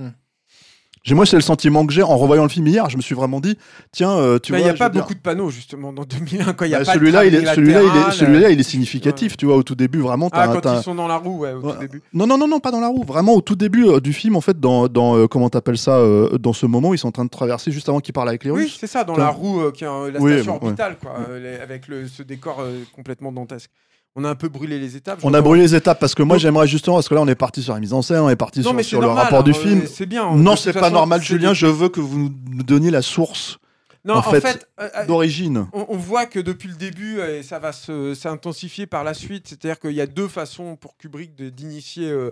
J'ai moi c'est le sentiment que j'ai en revoyant le film hier. Je me suis vraiment dit, tiens, euh, tu Bah, Il vois. n'y a pas dire- beaucoup de panneaux justement dans 2001 quand il y a Bah, pas de celui-là, il est, celui-là, il est, latéral, celui-là, il est euh, significatif. Tu vois, au tout début, vraiment, Ah, quand ils sont dans la roue, ouais, au Ouais. tout début. Non, non, non, non, pas dans la roue. Vraiment, au tout début euh, du film, en fait, dans, dans euh, comment t'appelles ça, dans ce moment où ils sont en train de traverser juste avant qu'ils parlent avec les Oui, Russes. c'est ça, dans la roue qui est la Oui, station orbitale, quoi, avec le, ce décor complètement dantesque. On a un peu brûlé les étapes. On a brûlé les étapes parce que moi j'aimerais justement parce que là on est parti sur la mise en scène, on est parti Non, sur, le rapport du hein, film. C'est bien. Non, De c'est pas façon, normal, Julien. Je veux que vous nous donniez la source Non, en en fait, fait, euh, euh, d'origine. on, on voit que depuis le début, euh, et ça va s'intensifier par la suite, c'est-à-dire qu'il y a deux façons pour Kubrick d'initier euh,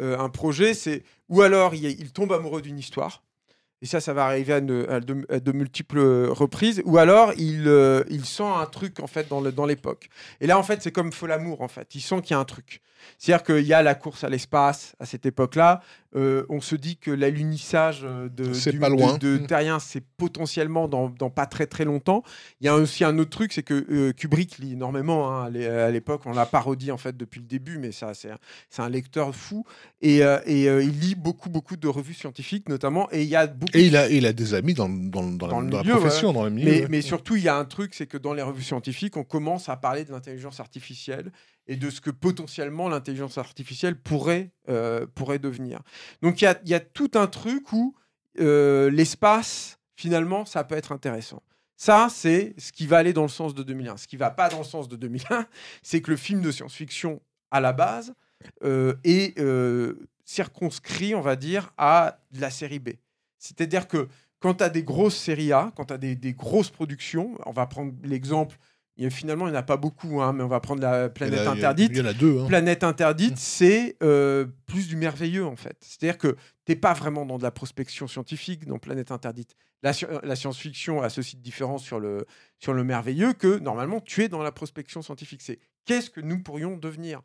euh, un projet. C'est ou alors il, il tombe amoureux d'une histoire, et ça, ça va arriver à, de, multiples reprises, ou alors il, euh, il sent un truc en fait dans l'époque. Et là, en fait, c'est comme Fol Amour, en fait. Il sent qu'il y a un truc. C'est-à-dire qu'il y a la course à l'espace à cette époque-là. Euh, on se dit que l'alunissage euh, de, C'est du- pas loin. de, de Mm. terriens, c'est potentiellement dans, dans pas très très longtemps. Il y a aussi un autre truc, c'est que euh, Kubrick lit énormément hein, à l'é- à l'époque. On l'a parodie en fait depuis le début, mais ça c'est un, lecteur fou et, euh, et, il lit beaucoup beaucoup de revues scientifiques notamment. Et il y a beaucoup. Et il a, il a des amis dans, dans, dans, Dans la, le profession, dans le milieu. mais, ouais. mais surtout, il y a un truc, c'est que dans les revues scientifiques, on commence à parler de l'intelligence artificielle et de ce que potentiellement l'intelligence artificielle pourrait, euh, pourrait devenir. Donc il y a, y a tout un truc où euh, l'espace, finalement, ça peut être intéressant. Ça, c'est ce qui va aller dans le sens de 2001. Ce qui va pas dans le sens de 2001, c'est que le film de science-fiction, à la base, euh, est circonscrit, on va dire, à la série B. C'est-à-dire que quand tu as des grosses séries A, quand tu as des grosses productions, on va prendre l'exemple, il y a- finalement, il n'y en a pas beaucoup, hein, mais on va prendre la planète interdite. Il y en a deux. hein. Planète interdite, c'est euh, plus du merveilleux en fait. C'est-à-dire que t'es pas vraiment dans de la prospection scientifique dans Planète interdite. La, sci- la science-fiction a ceci de différent sur le, sur le merveilleux que normalement tu es dans la prospection scientifique. C'est qu'est-ce que nous pourrions devenir? Euh,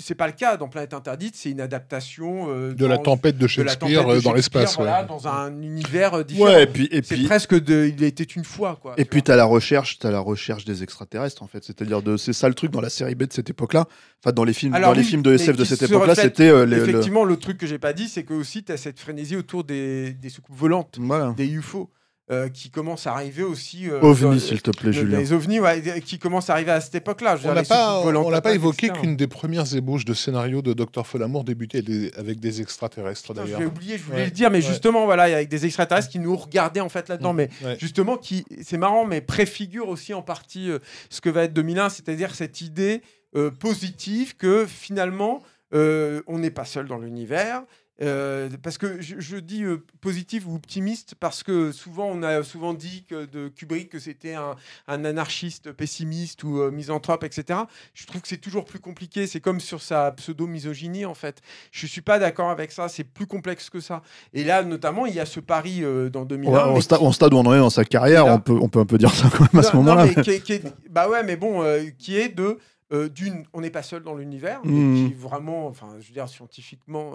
C'est pas le cas dans Planète interdite, c'est une adaptation euh, De la tempête de la Shakespeare de euh, dans l'espace. voilà, ouais. dans un univers euh, différent. Ouais, et puis et c'est puis presque de, il était une fois quoi. et tu puis vois. t'as la recherche, la recherche des extraterrestres en fait. C'est-à-dire de c'est ça le truc dans la série B de cette époque-là. Enfin dans les films Alors dans les films de SF de cette époque-là, c'était euh, le- Effectivement, le truc que j'ai pas dit, c'est que aussi tu as cette frénésie autour des, des soucoupes volantes. Voilà. des UFO euh, qui commencent à arriver aussi. euh, OVNI, dans- s'il te plaît, Julien. Les ovnis, ouais, qui commencent à arriver à cette époque-là. On n'a pas, on l'a pas évoqué qu'une des premières ébauches de scénario de Dr. Folamour débutait avec des- avec des extraterrestres d'ailleurs. vais oublier, je voulais Ouais, le dire, mais ouais. justement, voilà, avec des extraterrestres qui nous regardaient en fait là-dedans, mais Ouais. justement, qui, c'est marrant, mais préfigure aussi en partie euh, ce que va être 2001, c'est-à-dire cette idée euh, positive que finalement, euh, on n'est pas seul dans l'univers. Euh, parce que je, je dis euh, positif ou optimiste parce que souvent on a souvent dit que de Kubrick que c'était un, un anarchiste pessimiste ou euh, misanthrope etc. Je trouve que c'est toujours plus compliqué. C'est comme sur sa pseudo misogynie en fait. Je suis pas d'accord avec ça. C'est plus complexe que ça. Et là notamment il y a ce pari dans 2001. Ouais, sta- qui- stade où on en est dans sa carrière, là- on peut, on peut un peu dire ça quand même à ce non, moment-là. est- bah ouais, mais bon, qui est de d'une, on n'est pas seul dans l'univers, Mhm. qui vraiment, enfin, je veux dire, scientifiquement,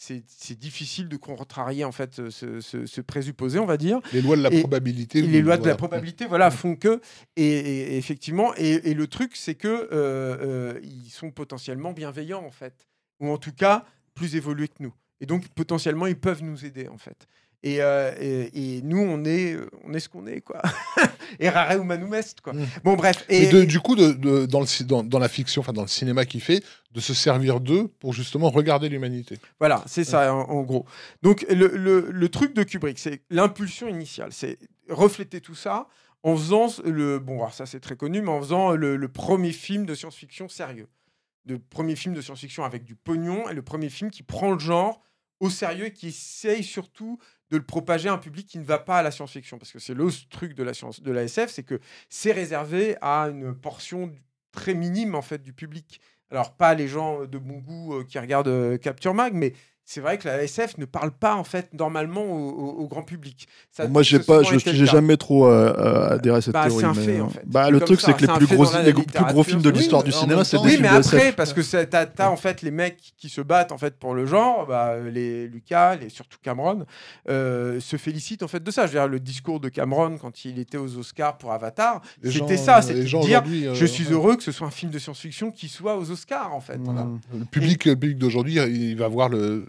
c'est difficile de contrarier en fait ce, ce- ce présupposé, on va dire. Les lois de la Et- probabilité. Et les lois de la probabilité, voilà, font que, et, effectivement, et, et le truc, c'est que euh, euh, ils sont potentiellement bienveillants en fait, ou en tout cas plus évolués que nous, et donc potentiellement ils peuvent nous aider en fait. Et, euh, et- et nous, on est, on est ce qu'on est, quoi. et rare humanum est, quoi. Mm. Bon, bref. Et, de- du coup, de, de- dans, le, ci- dans, dans la fiction, enfin dans le cinéma qu'il fait, de se servir d'eux pour justement regarder l'humanité. Voilà, c'est ça en, en gros. Donc le, le- le truc de Kubrick, c'est l'impulsion initiale, c'est refléter tout ça en faisant le bon, alors ça c'est très connu, mais en faisant le, le premier film de science-fiction sérieux, le premier film de science-fiction avec du pognon et le premier film qui prend le genre au sérieux et qui essaye surtout de le propager à un public qui ne va pas à la science-fiction parce que c'est le truc de la science de la SF, c'est que c'est réservé à une portion très minime en fait du public. Alors pas les gens de bon goût euh, qui regardent euh, Capture Mag, mais c'est vrai que la SF ne parle pas en fait normalement au, au- au grand public. Ça- Moi, j'ai pas, je cas. jamais trop euh, euh, adhéré à cette Bah, théorie. c'est un mais, fait, euh, en fait. Bah, le truc, c'est que les plus gros, les plus films de l'histoire du cinéma, c'est des Oui, films mais après, SF. parce que t'as t'as en fait les mecs qui se battent en fait pour le genre, bah, les Lucas, les, surtout Cameron, euh, se félicitent en fait de ça. Je veux dire, le discours de Cameron quand il était aux Oscars pour Avatar, c'était ça, c'était dire je suis heureux que ce soit un film de science-fiction qui soit aux Oscars en fait. Mm. Le public, le public d'aujourd'hui, il va voir le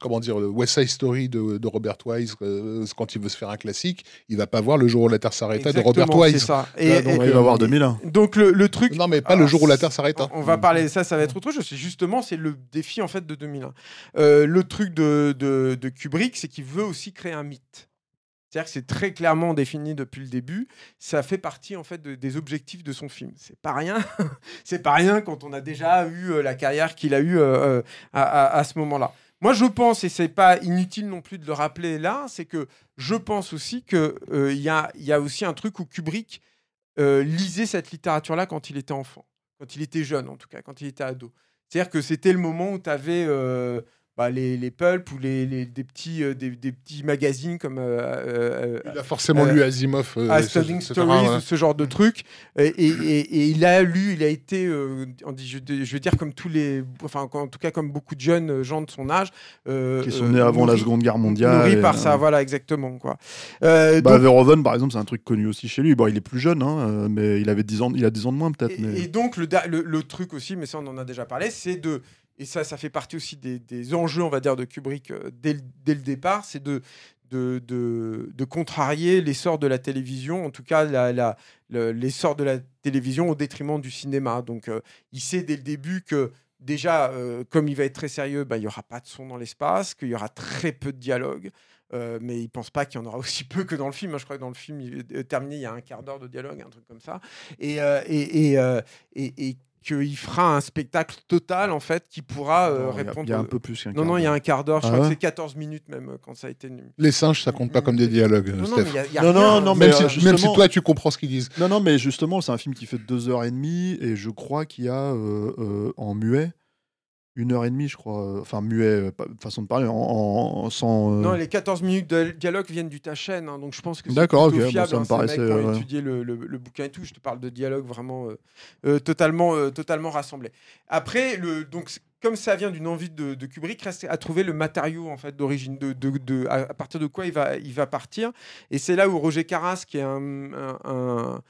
comment dire, le West Side Story de, de Robert Wise, euh, quand il veut se faire un classique, il va pas voir Le jour où la Terre s'arrêta de Robert Wise. ça. Là, Et, donc, et- il va voir 2001. donc le, le truc. Non, mais pas Alors, Le jour où la Terre s'arrêta. On va parler ça, ça va être autre chose. C'est justement c'est le défi en fait de 2001. Euh, le truc de, de, de Kubrick, c'est qu'il veut aussi créer un mythe. C'est-à-dire que c'est très clairement défini depuis le début. Ça fait partie en fait de- des objectifs de son film. C'est pas rien. c'est pas rien quand on a déjà eu euh, la carrière qu'il a eue euh, à, à- à ce moment-là. Moi, je pense, et c'est pas inutile non plus de le rappeler là, c'est que je pense aussi que euh, y, a, aussi un truc où Kubrick euh, lisait cette littérature-là quand il était enfant, quand il était jeune en tout cas, quand il était ado. C'est-à-dire que c'était le moment où tu avais les, les pulps ou les, les- des, petits, euh, des, des petits magazines comme euh, euh, Il a forcément Euh, lu Asimov. euh, Astounding Stories ouais. ou ce genre de trucs. Et, et- et- et il a lu, il a été, euh, on dit- je, je veux dire comme tous les, enfin en tout cas comme beaucoup de jeunes gens de son âge, euh, Qui sont nés avant la Seconde Guerre mondiale. nourris par euh, ça, voilà exactement quoi. Euh, Bah, donc- Verhoeven, par exemple, c'est un truc connu aussi chez lui. Bon, il est plus jeune, hein, mais il avait 10 ans, il a 10 ans de moins peut-être. Et, mais- et donc, le, le truc aussi, mais ça, on en a déjà parlé, c'est de. Et ça, ça fait partie aussi des, enjeux, on va dire, de Kubrick euh, dès, le- départ, c'est de, contrarier l'essor de la télévision, en tout cas l'essor de la télévision au détriment du cinéma. Donc, euh, il sait dès le début que. Déjà, euh, comme il va être très sérieux, bah, il n'y aura pas de son dans l'espace, qu'il y aura très peu de dialogue. Mais il pense pas qu'il y en aura aussi peu que dans le film. Je crois que dans le film il terminé, il y a un quart d'heure de dialogue, un truc comme ça. Et qu'il fera un spectacle total, en fait, qui pourra euh, Non, il y a- répondre. Il y a un peu plus qu'un Non, non, il y a un quart d'heure. Je Ah crois ouais que c'est 14 minutes même euh, quand ça a été. nu- Les singes, ça compte pas comme des dialogues, Non, non, Steph. mais il y a- il y a Non, rien, non, non, même, mais, si, euh, même si justement- toi, tu comprends ce qu'ils disent. Non, non, mais justement, c'est un film qui fait 2h30 et je crois qu'il y a euh, euh, en muet une heure et demie, je crois. euh, Enfin, muet, euh, façon de parler, en, en- en- sans. euh, Non, les 14 minutes de dialogue viennent du Tachène, hein, donc je pense que c'est D'accord, plutôt ok, bon, fiable. ça me hein, ces paraissait, ouais. étudié le, le- le bouquin et tout. Je te parle de dialogue vraiment euh, euh, totalement, totalement rassemblé. Après, le, donc, comme ça vient d'une envie de, de Kubrick, reste à trouver le matériau en fait d'origine, de, de, de- à, à partir de quoi il va, il va partir. Et c'est là où Roger Carras, qui est un, un- un-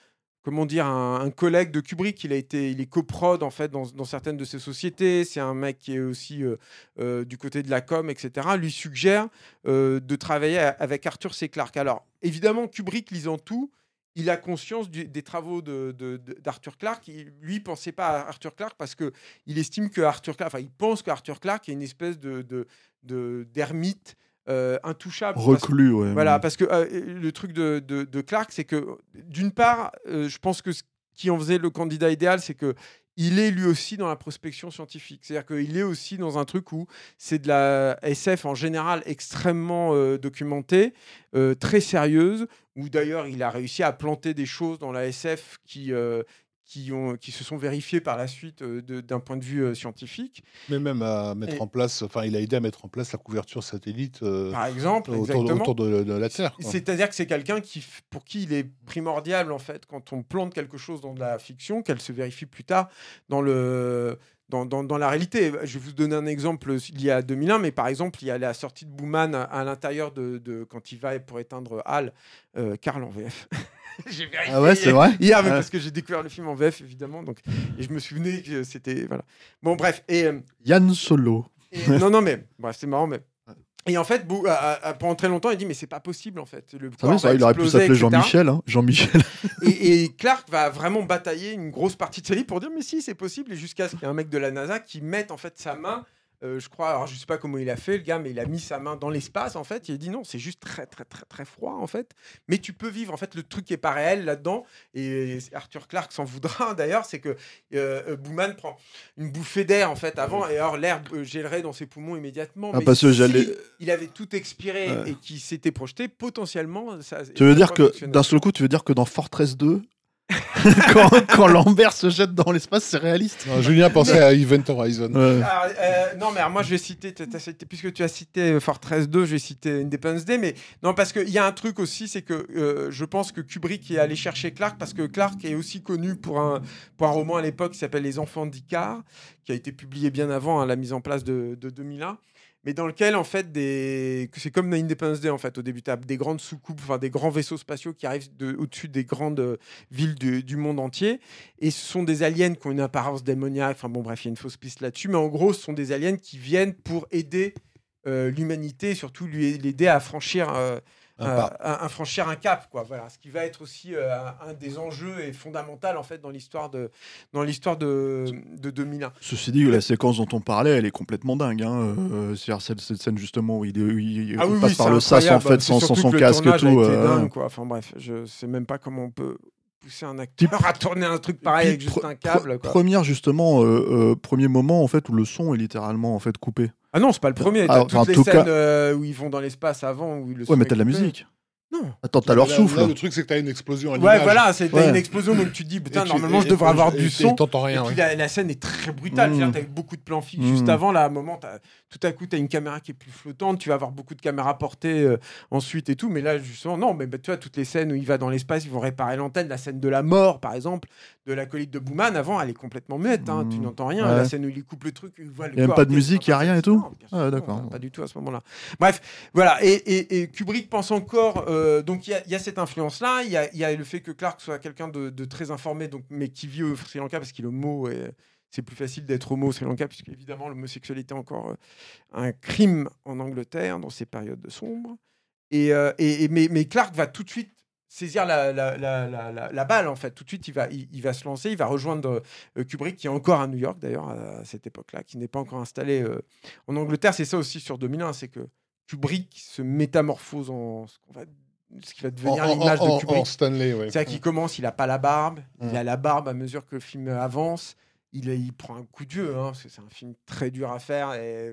comment dire, un, collègue de Kubrick. Il a été, il est coprod en fait dans, certaines de ses sociétés. C'est un mec qui est aussi euh, euh, du côté de la com, etc. Lui suggère euh, de travailler avec Arthur C. Clarke. Alors évidemment, Kubrick lisant tout. Il a conscience des travaux de- de- d'Arthur Clarke. Il, lui, pensait pas à Arthur Clarke parce que il estime que Arthur Clarke, enfin, il pense qu'Arthur Clarke est une espèce de- d'ermite euh, intouchable. Parce- Reclus, ouais. voilà, parce que euh, le truc de, de, de Clark, c'est que d'une part, euh, je pense que ce qui en faisait le candidat idéal, c'est que il est lui aussi dans la prospection scientifique. C'est-à-dire qu'il est aussi dans un truc où c'est de la SF en général extrêmement euh, documentée, euh, très sérieuse, où d'ailleurs il a réussi à planter des choses dans la SF qui, euh, qui, ont, qui se sont vérifiées par la suite euh, d'un point de vue euh, scientifique. Mais même à mettre Et- en place, enfin, il a aidé à mettre en place la couverture satellite euh, Par exemple, autour, autour de, de la Terre. C'est-à-dire que c'est quelqu'un qui, pour qui il est primordial, en fait, quand on plante quelque chose dans de la fiction, qu'elle se vérifie plus tard dans, le, dans, dans- dans la réalité. Je vais vous donner un exemple lié à 2001, mais par exemple, il y a la sortie de Booman à, à l'intérieur de, de- quand il va pour éteindre Hal, euh, Karl en VF. J'ai vérifié Ah ouais, c'est vrai Hier, mais parce que j'ai découvert le film en VF, évidemment, donc, et je me souvenais que c'était... Voilà. Bon, bref, et... euh, Yann Solo. et- non, non, mais bref, c'est marrant, mais. Et en fait, Bou- pendant très longtemps, il dit mais c'est pas possible en fait. Le Ah oui, vrai, il aurait pu s'appeler. Jean-Michel. hein, Jean-Michel. Et, et Clark va vraiment batailler une grosse partie de sa vie pour dire mais si c'est possible et jusqu'à ce qu'il y ait un mec de la NASA qui mette en fait sa main. Euh, je crois, alors je sais pas comment il a fait le gars, mais il a mis sa main dans l'espace en fait. Il a dit non, c'est juste très très très très froid en fait. Mais tu peux vivre en fait le truc qui est pas réel là-dedans. Et Arthur Clarke s'en voudra d'ailleurs, c'est que euh, Booman prend une bouffée d'air en fait avant et alors l'air euh, gèlerait dans ses poumons immédiatement. Ah, mais parce que si j'allais- il avait tout expiré Ouais. et qui s'était projeté, potentiellement ça. Tu veux dire que, d'un seul coup, tu veux dire que dans Fortress 2, quand, quand Lambert se jette dans l'espace, c'est réaliste Non, Julien pensait à Event Horizon. Ouais. Alors, euh, non, mais alors moi je vais citer, cité- puisque tu as cité euh, Fortress 2, je vais citer Independence Day, mais non, parce qu'il y a un truc aussi, c'est que euh, je pense que Kubrick est allé chercher Clark, parce que Clark est aussi connu pour un, pour un roman à l'époque qui s'appelle Les Enfants d'Icar, qui a été publié bien avant hein, la mise en place de, de 2001. Mais dans lequel, en fait, c'est comme Independence Day, en fait, au début, des grandes soucoupes, enfin des grands vaisseaux spatiaux qui arrivent de- au-dessus des grandes euh, villes du, du monde entier. Et ce sont des aliens qui ont une apparence démoniaque. Enfin bon, bref, il y a une fausse piste là-dessus. Mais en gros, ce sont des aliens qui viennent pour aider euh, l'humanité, surtout lui l'aider à franchir euh, Un euh, un, franchir un cap, quoi. Voilà, ce qui va être aussi euh, un, un des enjeux et fondamental en fait dans l'histoire de dans l'histoire de, de 2001. Ceci dit, la séquence dont on parlait, elle est complètement dingue. Hein. euh, C'est-à-dire cette, cette scène justement où il, il- Ah oui, passe oui, par le sas en fait sans, sans son casque et tout. euh, dingue, quoi. Enfin bref, je sais même pas comment on peut pousser un acteur à tourner un truc pareil avec juste un câble. quoi. Première justement, euh, premier moment en fait où le son est littéralement en fait coupé. Ah non, c'est pas le premier. Ah, T'as en toutes les tout scènes cas- euh, où ils vont dans l'espace avant. Où le son Ouais, mais t'as de la musique. Non. Attends, t'as leur Là- souffle. là, le truc, c'est que t'as une explosion à Ouais, voilà, c'est t'as Ouais. une explosion donc tu te dis putain Et normalement et- je devrais et- avoir et- du et son. T'entends Et rien. puis ouais. la, la scène est très brutale. Mm. C'est-à-dire, T'as beaucoup de plans fixes Mm. juste avant. Là, à un moment, t'as- tout à coup, tu as une caméra qui est plus flottante. Tu vas avoir beaucoup de caméras portées euh, ensuite et tout. Mais là, justement, non. Mais bah, tu vois, toutes les scènes où il va dans l'espace, ils vont réparer l'antenne. La scène de la mort, par exemple, de l'acolyte de Bouman, avant, elle est complètement muette. hein, Mm. Tu n'entends rien. Ouais. La scène où il coupe le truc, il voit le Y a même corps pas de musique, y a rien et tout Ah, d'accord. non, Pas du tout à ce moment-là. Bref, voilà. Et, et- et Kubrick pense encore. Euh, donc il y a- cette y a, il y a le fait que Clark soit quelqu'un de, très informé, donc, mais qui vit au Sri Lanka parce qu'il est homo. Et c'est plus facile d'être homo au Sri Lanka, puisque évidemment l'homosexualité est encore euh, un crime en Angleterre dans ces périodes sombres. Et, euh, mais, Clark va tout de suite saisir la, balle en fait tout de suite il va il, va se lancer il va rejoindre Kubrick qui est encore à New York d'ailleurs à cette époque-là qui n'est pas encore installé en Angleterre c'est ça aussi sur 2001 c'est que Kubrick se métamorphose en ce, qu'on va- ce qui va devenir En- en- l'image de Kubrick Stanley, ouais. c'est-à-dire qu'il commence, il n'a pas la barbe, il Mm. a la barbe à mesure que le film avance, il, il prend un coup de vieux, hein, parce que c'est un film très dur à faire. Et,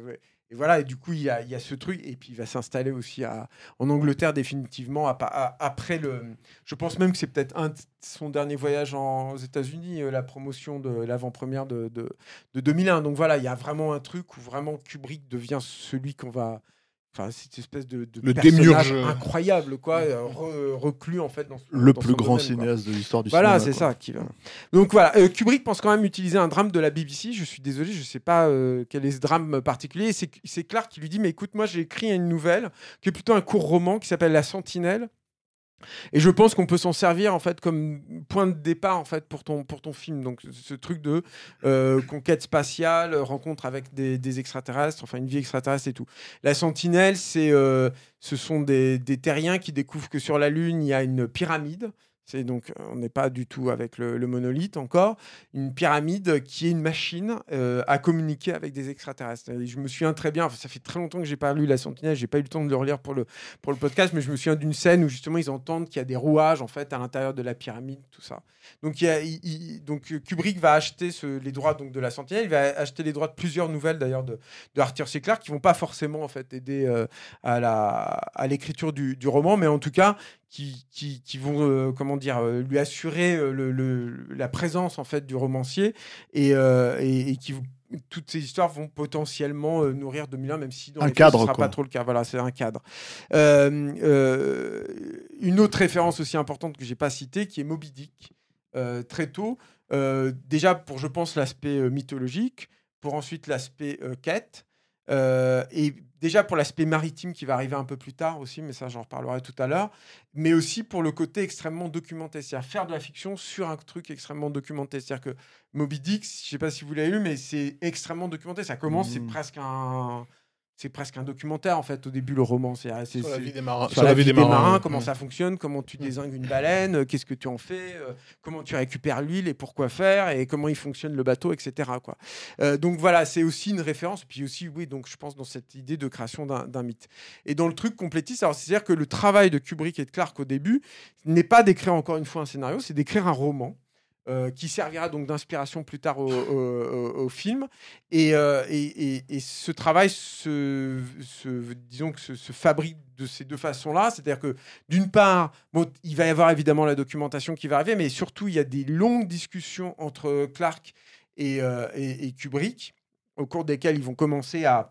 et voilà, et du coup, il y a, il y a ce truc, et puis il va s'installer aussi à, en Angleterre définitivement, à- à- après le... Je pense même que c'est peut-être un son dernier voyage en- aux États-Unis, euh, la promotion de l'avant-première de, de, de 2001. Donc voilà, il y a vraiment un truc où vraiment Kubrick devient celui qu'on va... Enfin, cette espèce de, de Le personnage incroyable, quoi, re- reclus en fait dans, son- Le dans plus grand domaine, quoi. cinéaste de l'histoire du Voilà, cinéma. c'est quoi. ça. Qui... va- Donc voilà, euh, Kubrick pense quand même utiliser un drame de la BBC. Je suis désolé, je ne sais pas euh, quel est ce drame particulier. C'est c'est Clark qui lui dit, mais écoute, moi j'ai écrit une nouvelle qui est plutôt un court roman qui s'appelle La Sentinelle. Et je pense qu'on peut s'en servir en fait comme point de départ en fait pour ton pour ton film. Donc ce truc de euh, conquête spatiale, rencontre avec des, des extraterrestres, enfin une vie extraterrestre et tout. La Sentinelle, c'est euh, ce sont des, des terriens qui découvrent que sur la Lune il y a une pyramide. C'est donc euh, on n'est pas du tout avec le, monolithe encore. Une pyramide qui est une machine euh, à communiquer avec des extraterrestres. Je me souviens très bien. ça fait très longtemps que j'ai pas lu La Sentinelle. J'ai pas eu le temps de le relire pour le pour le podcast, mais je me souviens d'une scène où justement ils entendent qu'il y a des rouages en fait à l'intérieur de la pyramide, tout ça. Donc, Kubrick va acheter les droits donc de la Sentinelle. Il va acheter les droits de plusieurs nouvelles d'ailleurs de, Arthur C. Clarke qui vont pas forcément en fait aider euh, à la à l'écriture du roman, mais en tout cas qui, qui, qui vont euh, comment dire euh, lui assurer euh, le, le- la présence en fait du romancier et, et, et qui toutes ces histoires vont potentiellement nourrir 2001, même si dans Un les faits, cadre, ce sera quoi. pas trop le cas. Voilà, c'est un cadre. Une autre référence aussi importante que j'ai pas citée, qui est Moby Dick, très tôt. Déjà pour, je pense, l'aspect mythologique, pour ensuite l'aspect quête, et déjà pour l'aspect maritime qui va arriver un peu plus tard aussi, mais ça j'en reparlerai tout à l'heure, mais aussi pour le côté extrêmement documenté, c'est-à-dire faire de la fiction sur un truc extrêmement documenté. C'est-à-dire que Moby Dick, je sais pas si vous l'avez lu, mais c'est extrêmement documenté. Ça commence, c'est Mhm. presque un, c'est presque un documentaire en fait au début le roman. C'est c'est- Sur la c'est- vie des marins. sur la vie des marins, comment Mm. ça fonctionne, comment tu désingues une baleine, euh, qu'est-ce que tu en fais, euh, comment tu récupères l'huile et pourquoi faire, et comment il fonctionne le bateau, etc. Quoi. Euh, donc voilà, c'est aussi une référence, puis aussi, oui, donc je pense dans cette idée de création d'un mythe. Et dans le truc complétiste, alors c'est-à-dire que le travail de Kubrick et de Clark au début n'est pas d'écrire encore une fois un scénario, c'est d'écrire un roman. Euh, qui servira donc d'inspiration plus tard au, film. Et, euh, et, et- et ce travail se, disons se, fabrique de ces deux façons-là. C'est-à-dire que d'une part, il va y avoir évidemment la documentation qui va arriver, mais surtout, il y a des longues discussions entre Clark et, euh, et- et Kubrick, au cours desquelles ils vont commencer à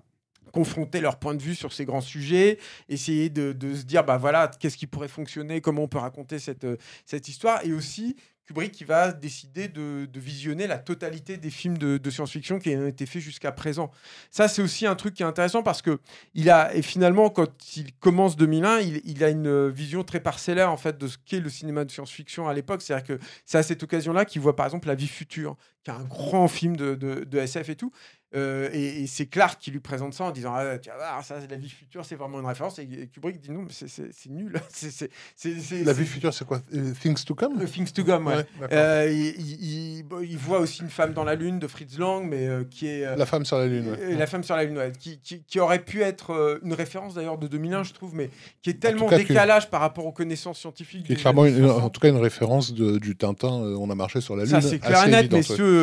confronter leur point de vue sur ces grands sujets, essayer de, de se dire, bah voilà, qu'est-ce qui pourrait fonctionner, comment on peut raconter cette, cette histoire, et aussi Kubrick qui va décider de, visionner la totalité des films de, science-fiction qui ont été faits jusqu'à présent. Ça, c'est aussi un truc qui est intéressant parce que il a, et finalement, quand il commence 2001, il, a une vision très parcellaire en fait de ce qu'est le cinéma de science-fiction à l'époque. C'est-à-dire que c'est à cette occasion-là qu'il voit par exemple La vie future, qui est un grand film de- de SF et tout. Euh, et, et c'est Clark qui lui présente ça en disant ah, vas voir, ça, c'est la vie future, c'est vraiment une référence. Et, et Kubrick dit non, mais c'est- nul. La vie future, c'est quoi? Euh, Things to come? Euh, Things to Come, ouais. Euh, il, il- il- bon, il voit aussi une femme dans la lune de Fritz Lang, mais euh, qui est La femme sur la lune. ouais. la femme sur la lune, ouais, qui, qui- qui aurait pu être une référence d'ailleurs de 2001, je trouve, mais qui est tellement cas, que- décalage par rapport aux connaissances scientifiques. Qui est clairement, années une- 60. en tout cas, une référence de- du Tintin. on a marché sur la lune. Ça, c'est clair net.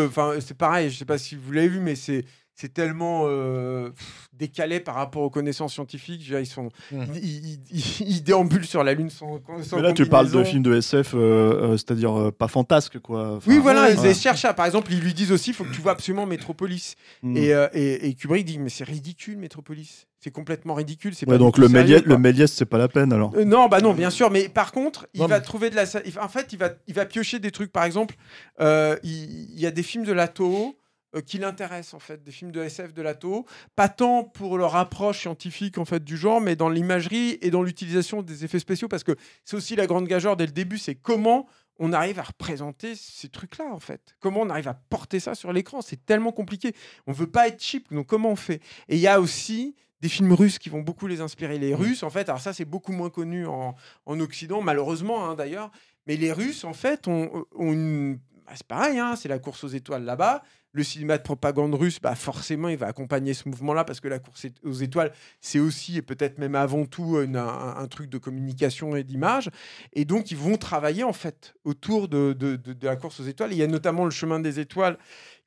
Enfin, c'est pareil, je sais pas si vous l'avez vu, mais c'est. C'est tellement euh, pff, décalé par rapport aux connaissances scientifiques. Dire, Ils, sont, Mhm. ils, ils- ils- ils déambulent sur la Lune sans, sans Mais là, tu parles de films de SF, euh, euh, c'est-à-dire euh, pas fantasque, quoi. Enfin, Oui, voilà, ouais. ils les cherchent à. Par exemple, ils lui disent aussi il faut que tu vois absolument Métropolis. Mm. Et, euh, et, et Kubrick dit mais c'est ridicule, Métropolis. C'est complètement ridicule. c'est Ouais, pas du donc le, sérieux, Méliès, le Méliès, c'est pas la peine alors. Euh, non, bah non, bien sûr, mais par contre, il Non, va mais- trouver de la. En fait, il va, il va piocher des trucs. Par exemple, euh, il, il y a des films de la Toho euh, qui l'intéressent en fait, des films de SF de la Toho, pas tant pour leur approche scientifique en fait du genre, mais dans l'imagerie et dans l'utilisation des effets spéciaux, parce que c'est aussi la grande gageure dès le début, c'est comment on arrive à représenter ces trucs-là en fait. Comment on arrive à porter ça sur l'écran, c'est tellement compliqué. On veut pas être cheap, donc comment on fait? Et il y a aussi des films russes qui vont beaucoup les inspirer. Les Russes, en fait, alors ça c'est beaucoup moins connu en, en Occident, malheureusement hein, d'ailleurs, mais les Russes, en fait, ont, ont une... bah, c'est pareil, hein, c'est la course aux étoiles là-bas. Le cinéma de propagande russe, bah forcément, il va accompagner ce mouvement-là parce que la course aux étoiles, c'est aussi et peut-être même avant tout un, truc de communication et d'image. Et donc, ils vont travailler en fait autour de la course aux étoiles. Il y a notamment Le chemin des étoiles,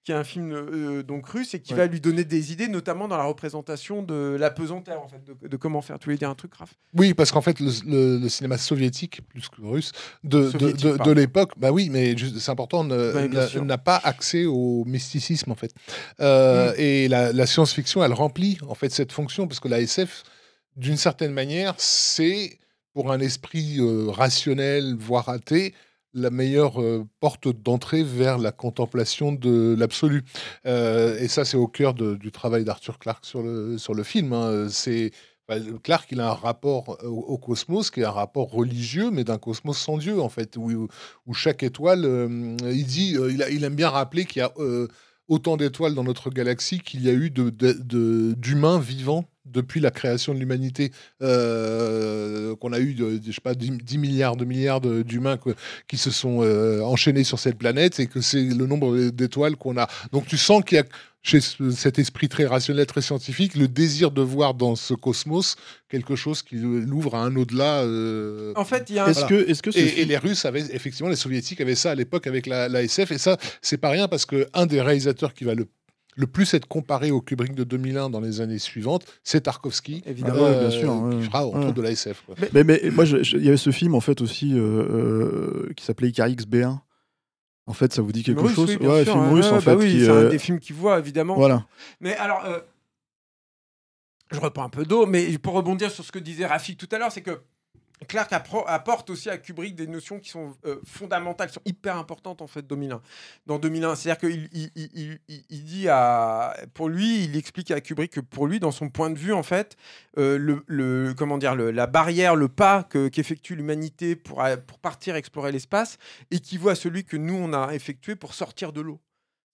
qui est un film euh, donc russe et qui Ouais. va lui donner des idées, notamment dans la représentation de la pesanteur, en fait, de, de comment faire. Tu voulais dire un truc, Raph? Oui, parce qu'en fait, le, le- le cinéma soviétique, plus que russe, de, de- l'époque, bah oui, mais c'est important, n'a pas accès au mysticisme, en fait. Euh, Mm. Et la, la science-fiction, elle remplit, en fait, cette fonction, parce que la SF, d'une certaine manière, c'est, pour un esprit euh, rationnel, voire athée, la meilleure euh, porte d'entrée vers la contemplation de l'absolu. Euh, et ça, c'est au cœur du travail d'Arthur Clarke sur le, sur le film. hein. C'est Enfin, Clark, il a un rapport au, cosmos qui est un rapport religieux, mais d'un cosmos sans Dieu, en fait, où, où chaque étoile, euh, il dit, il, aime bien rappeler qu'il y a autant d'étoiles dans notre galaxie qu'il y a eu de- de- d'humains vivants depuis la création de l'humanité, euh, qu'on a eu, de, de- je sais pas, 10, 10 milliards de milliards d'humains qui se sont euh, enchaînés sur cette planète et que c'est le nombre d'étoiles qu'on a. Donc tu sens qu'il y a chez ce- cet esprit très rationnel, très scientifique, le désir de voir dans ce cosmos quelque chose qui l'ouvre à un au-delà. euh, En fait, il y a un... Est-ce que, est-ce que ce et, les Russes avaient, effectivement, les Soviétiques avaient ça à l'époque avec la, la SF. Et ça, c'est pas rien parce que un des réalisateurs qui va le, le plus être comparé au Kubrick de 2001 dans les années suivantes, c'est Tarkovsky. Évidemment. Ouais, bien sûr, ouais. Qui fera Ouais. autres de la SF. quoi. Mais, mais moi, il y avait ce film en fait aussi euh, euh, qui s'appelait Icarix B1. En fait, ça vous dit quelque Russe, chose oui, Ouais, sûr, film russe ouais, en bah fait. oui, qui, c'est un euh, des films qu'il voit, évidemment. Voilà. Mais alors, euh, je reprends un peu d'eau, mais pour rebondir sur ce que disait Rafik tout à l'heure, c'est que Clark apporte aussi à Kubrick des notions qui sont euh, fondamentales, qui sont hyper importantes en fait 2001. Dans 2001, c'est-à-dire qu'il il, il- il- il- il dit à, pour lui, il explique à Kubrick que pour lui, dans son point de vue en fait, euh, le, le- comment dire, le- la barrière, le pas que- qu'effectue l'humanité pour, pour partir explorer l'espace équivaut à celui que nous on a effectué pour sortir de l'eau.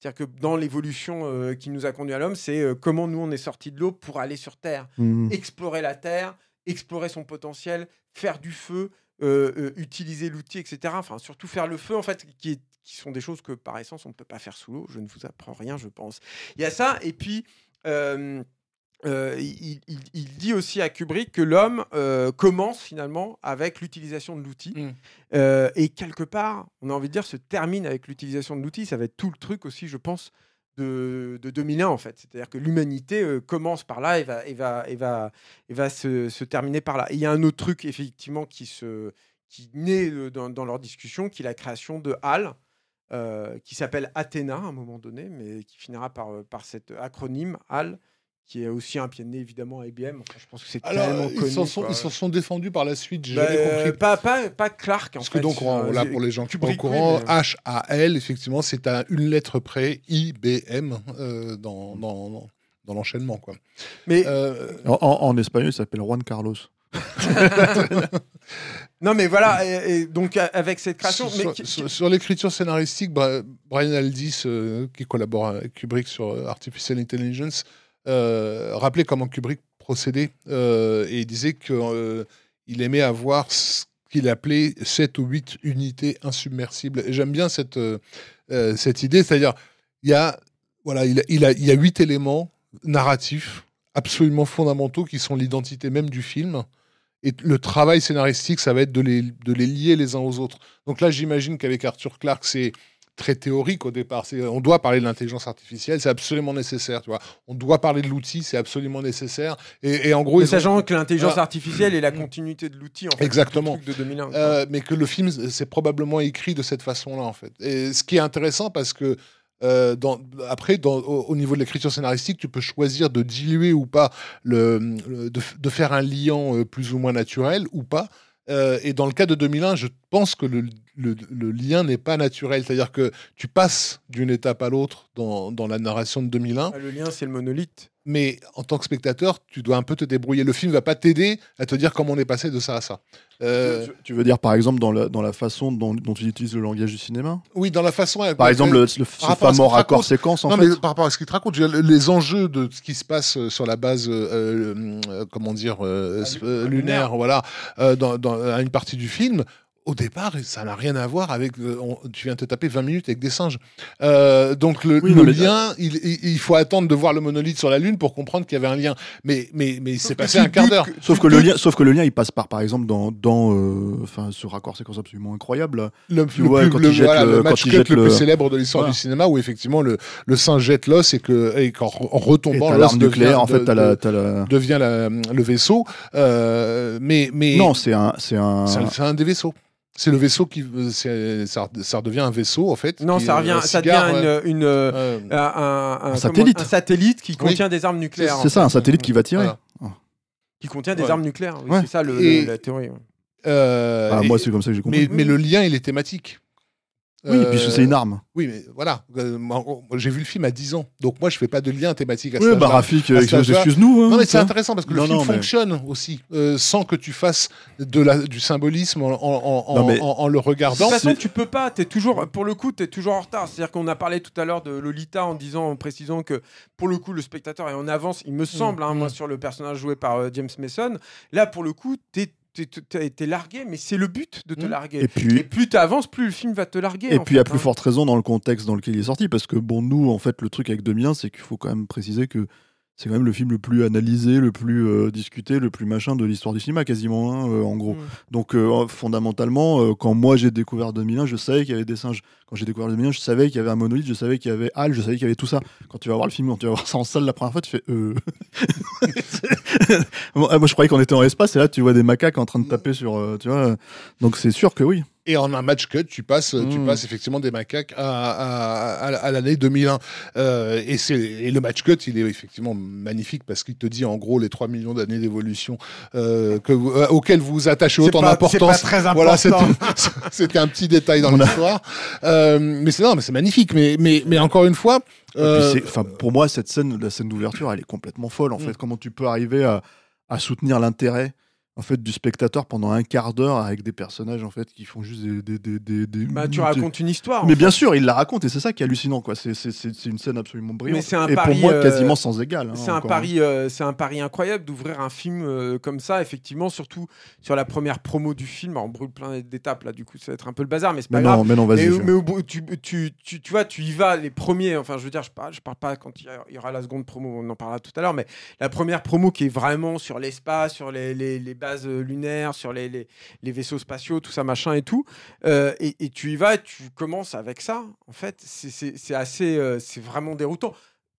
C'est-à-dire que dans l'évolution euh, qui nous a conduit à l'homme, c'est comment nous on est sorti de l'eau pour aller sur Terre Mhm. explorer la Terre, explorer son potentiel, faire du feu, euh, euh, utiliser l'outil, etc. Enfin, surtout faire le feu, en fait, qui, est- qui sont des choses que par essence on ne peut pas faire sous l'eau. Je ne vous apprends rien, je pense. Il y a ça, et puis. euh, il, il- il dit aussi à Kubrick que l'homme commence finalement avec l'utilisation de l'outil Mm. Euh, et quelque part, on a envie de dire, se termine avec l'utilisation de l'outil. Ça va être tout le truc aussi, je pense, de, de 2001 en fait. C'est-à-dire que l'humanité euh, commence par là et va, et va, et va, et va se, terminer par là. Il y a un autre truc effectivement qui, se, qui naît euh, dans, dans leur discussion, qui est la création de HAL. euh, qui s'appelle Athéna à un moment donné, mais qui finira par, par cet acronyme HAL, qui est aussi un pied de nez évidemment à IBM. Enfin, je pense que c'est tellement ils connu. sont, ils s'en sont défendus par la suite, j'ai Bah, jamais euh, compris. pas, pas, pas Clark en Parce fait. que donc, on- Euh, là, pour les gens qui sont au courant, mais- H-A-L, effectivement, c'est à une lettre près, IBM, euh, dans, dans, dans l'enchaînement. quoi. Mais Euh, En, en- en espagnol, il s'appelle Juan Carlos. Non, mais voilà, et, et donc avec cette création. Sur, mais sur- qui- sur- sur l'écriture scénaristique, Brian Aldiss, euh, qui collabore avec Kubrick sur euh, Artificial Intelligence, euh, rappelait comment Kubrick procédait euh, et disait qu'il aimait avoir ce qu'il appelait 7 ou 8 unités insubmersibles. Et j'aime bien cette, euh, euh, cette idée, c'est-à-dire il y a, voilà, il, a, il y a 8 éléments narratifs absolument fondamentaux qui sont l'identité même du film. Et le travail scénaristique, ça va être de les, de les lier les uns aux autres. Donc là, j'imagine qu'avec Arthur Clarke, c'est très théorique au départ. C'est- On doit parler de l'intelligence artificielle, c'est absolument nécessaire. Tu vois. On doit parler de l'outil, c'est absolument nécessaire. Et, et en gros, mais ils ont- sachant que l'intelligence Ah. artificielle est la continuité de l'outil, en fait, Exactement. de 2001. quoi. Euh, mais que le film, c'est probablement écrit de cette façon-là, en fait. Et ce qui est intéressant, parce que euh, dans, après, dans, au, au niveau de l'écriture scénaristique, tu peux choisir de diluer ou pas, le, le- de, faire un liant euh, plus ou moins naturel ou pas. Euh, et dans le cas de 2001, je pense que le, le- le lien n'est pas naturel. C'est-à-dire que tu passes d'une étape à l'autre dans, dans la narration de 2001 Ah, le lien, c'est le monolithe. mais en tant que spectateur, tu dois un peu te débrouiller. Le film va pas t'aider à te dire comment on est passé de ça à ça. Euh, Tu- Tu veux dire par exemple dans la, dans la façon dont, dont tu utilises le langage du cinéma? Oui, dans la façon. Par exemple, le, le- ce Par rapport à ce fameux raccord raconte. séquence en non, fait. mais par rapport à ce qu'il te raconte, les enjeux de ce qui se passe euh, sur la base, euh, comment dire, euh, Ah, ah, lunaire, lunaire. voilà, euh, dans, dans- à une partie du film. Au départ, ça n'a rien à voir avec. euh, on- tu viens de te taper 20 minutes avec des singes. Euh, donc le, Oui, le non, mais- lien, il, faut attendre de voir le monolithe sur la Lune pour comprendre qu'il y avait un lien. Mais, mais, mais c'est passé un quart d'heure. Sauf que, le lien, sauf que le lien, il passe par, par exemple, dans, dans euh, enfin, ce raccord séquence absolument incroyable. le, Tu le vois, plus, quand le- il jette voilà, le- match cut le, le- plus célèbre de l'histoire Voilà. du cinéma où effectivement le, le singe jette l'os et que et qu'en en Et retombant l'arme nucléaire, en fait, de- la, t'as la- devient la- le vaisseau. Euh, mais mais Non, c'est un, c'est un. c'est un, c'est un des vaisseaux. C'est le vaisseau qui c'est- ça, ça redevient un vaisseau en fait. Non, qui- ça un revient, ça cigare, devient ouais. une, une, euh, Euh, un, un- un- comment- satellite. un satellite qui Oui. contient des armes nucléaires. C'est ça, fait. un satellite qui va tirer. Voilà. Qui contient des Ouais. armes nucléaires. oui, Ouais. C'est ça le, Et- le- la théorie. euh, Ah, moi, c'est comme ça que j'ai compris. mais, mais le lien il est thématique. Oui, Euh, puisque c'est une arme. Oui, mais voilà. Euh, J'ai vu le film à 10 ans, donc moi je fais pas de lien thématique à Oui, ça. bah Rafik, euh, excuse-nous. hein, Non, mais c'est intéressant parce que le film non, mais- fonctionne aussi euh, sans que tu fasses de la, du symbolisme en, en- en- Non, mais- en- en le De regardant. toute façon, tu peux pas. Es toujours, pour le coup, tu es toujours en retard. C'est-à-dire qu'on a parlé tout à l'heure de Lolita en disant, en précisant que pour le coup, le spectateur est en avance. Il me semble, hein, mm. moi, sur le personnage joué par euh, James Mason. Là, pour le coup, tu es, largué, mais c'est le but de te Mm. larguer. Et puis, Et plus tu avances, plus le film va te larguer. Et puis, à fait, plus hein. forte raison dans le contexte dans lequel il est sorti, parce que, bon, nous, en fait, le truc avec 2001, c'est qu'il faut quand même préciser que c'est quand même le film le plus analysé, le plus euh, discuté, le plus machin de l'histoire du cinéma, quasiment, hein, euh, en gros. Mm. Donc, euh, fondamentalement, quand moi j'ai découvert 2001, je savais qu'il y avait des singes. Quand j'ai découvert 2001, je savais qu'il y avait un monolithe, je savais qu'il y avait Hal, je savais qu'il y avait tout ça. Quand tu vas voir le film, quand tu vas voir ça en salle la première fois, tu fais. Euh... moi, moi, je croyais qu'on était en espace, et là, tu vois des macaques en train de taper sur. euh, tu vois. Donc, c'est sûr que oui. Et en un match cut, tu passes, tu Mm. passes effectivement des macaques à, à- à- à l'année 2001. Euh, et, c'est- et le match cut, il est effectivement magnifique parce qu'il te dit en gros les 3 millions d'années d'évolution euh, euh, auxquelles vous vous attachez autant pas- c'est pas d'importance. très Voilà, c'était important. c'était un petit détail dans l'histoire. Euh, mais c'est non, mais c'est magnifique. Mais, mais, mais encore une fois, puis euh, c'est- pour moi, cette scène, la scène d'ouverture, elle est complètement folle. En Mm. fait, comment tu peux arriver à, à soutenir l'intérêt en fait du spectateur pendant un quart d'heure avec des personnages en fait qui font juste des, des, des, des- Bah, tu racontes une histoire. Mais fait. bien sûr, il la raconte et c'est ça qui est hallucinant quoi. C'est une scène absolument brillante. Mais un et pari, pour moi euh, quasiment sans égal. hein, C'est un encore, pari, euh, c'est un pari incroyable d'ouvrir un film euh, comme ça, effectivement, surtout sur la première promo du film. Alors, on brûle plein d'étapes là, du coup, ça va être un peu le bazar, mais c'est pas Mais grave. non, mais non, vas-y. Mais, mais au bout, tu, tu, tu, tu vois, tu y vas, les premiers, enfin je veux dire, je parle, je parle pas quand il y, y aura la seconde promo, on en parlera tout à l'heure, mais la première promo qui est vraiment sur l'espace, sur les, les, les bases euh, lunaires, sur les, les, vaisseaux spatiaux, tout ça, machin et tout, euh, et, tu y vas, tu commences avec ça, en fait, c'est- assez, euh, c'est vraiment déroutant.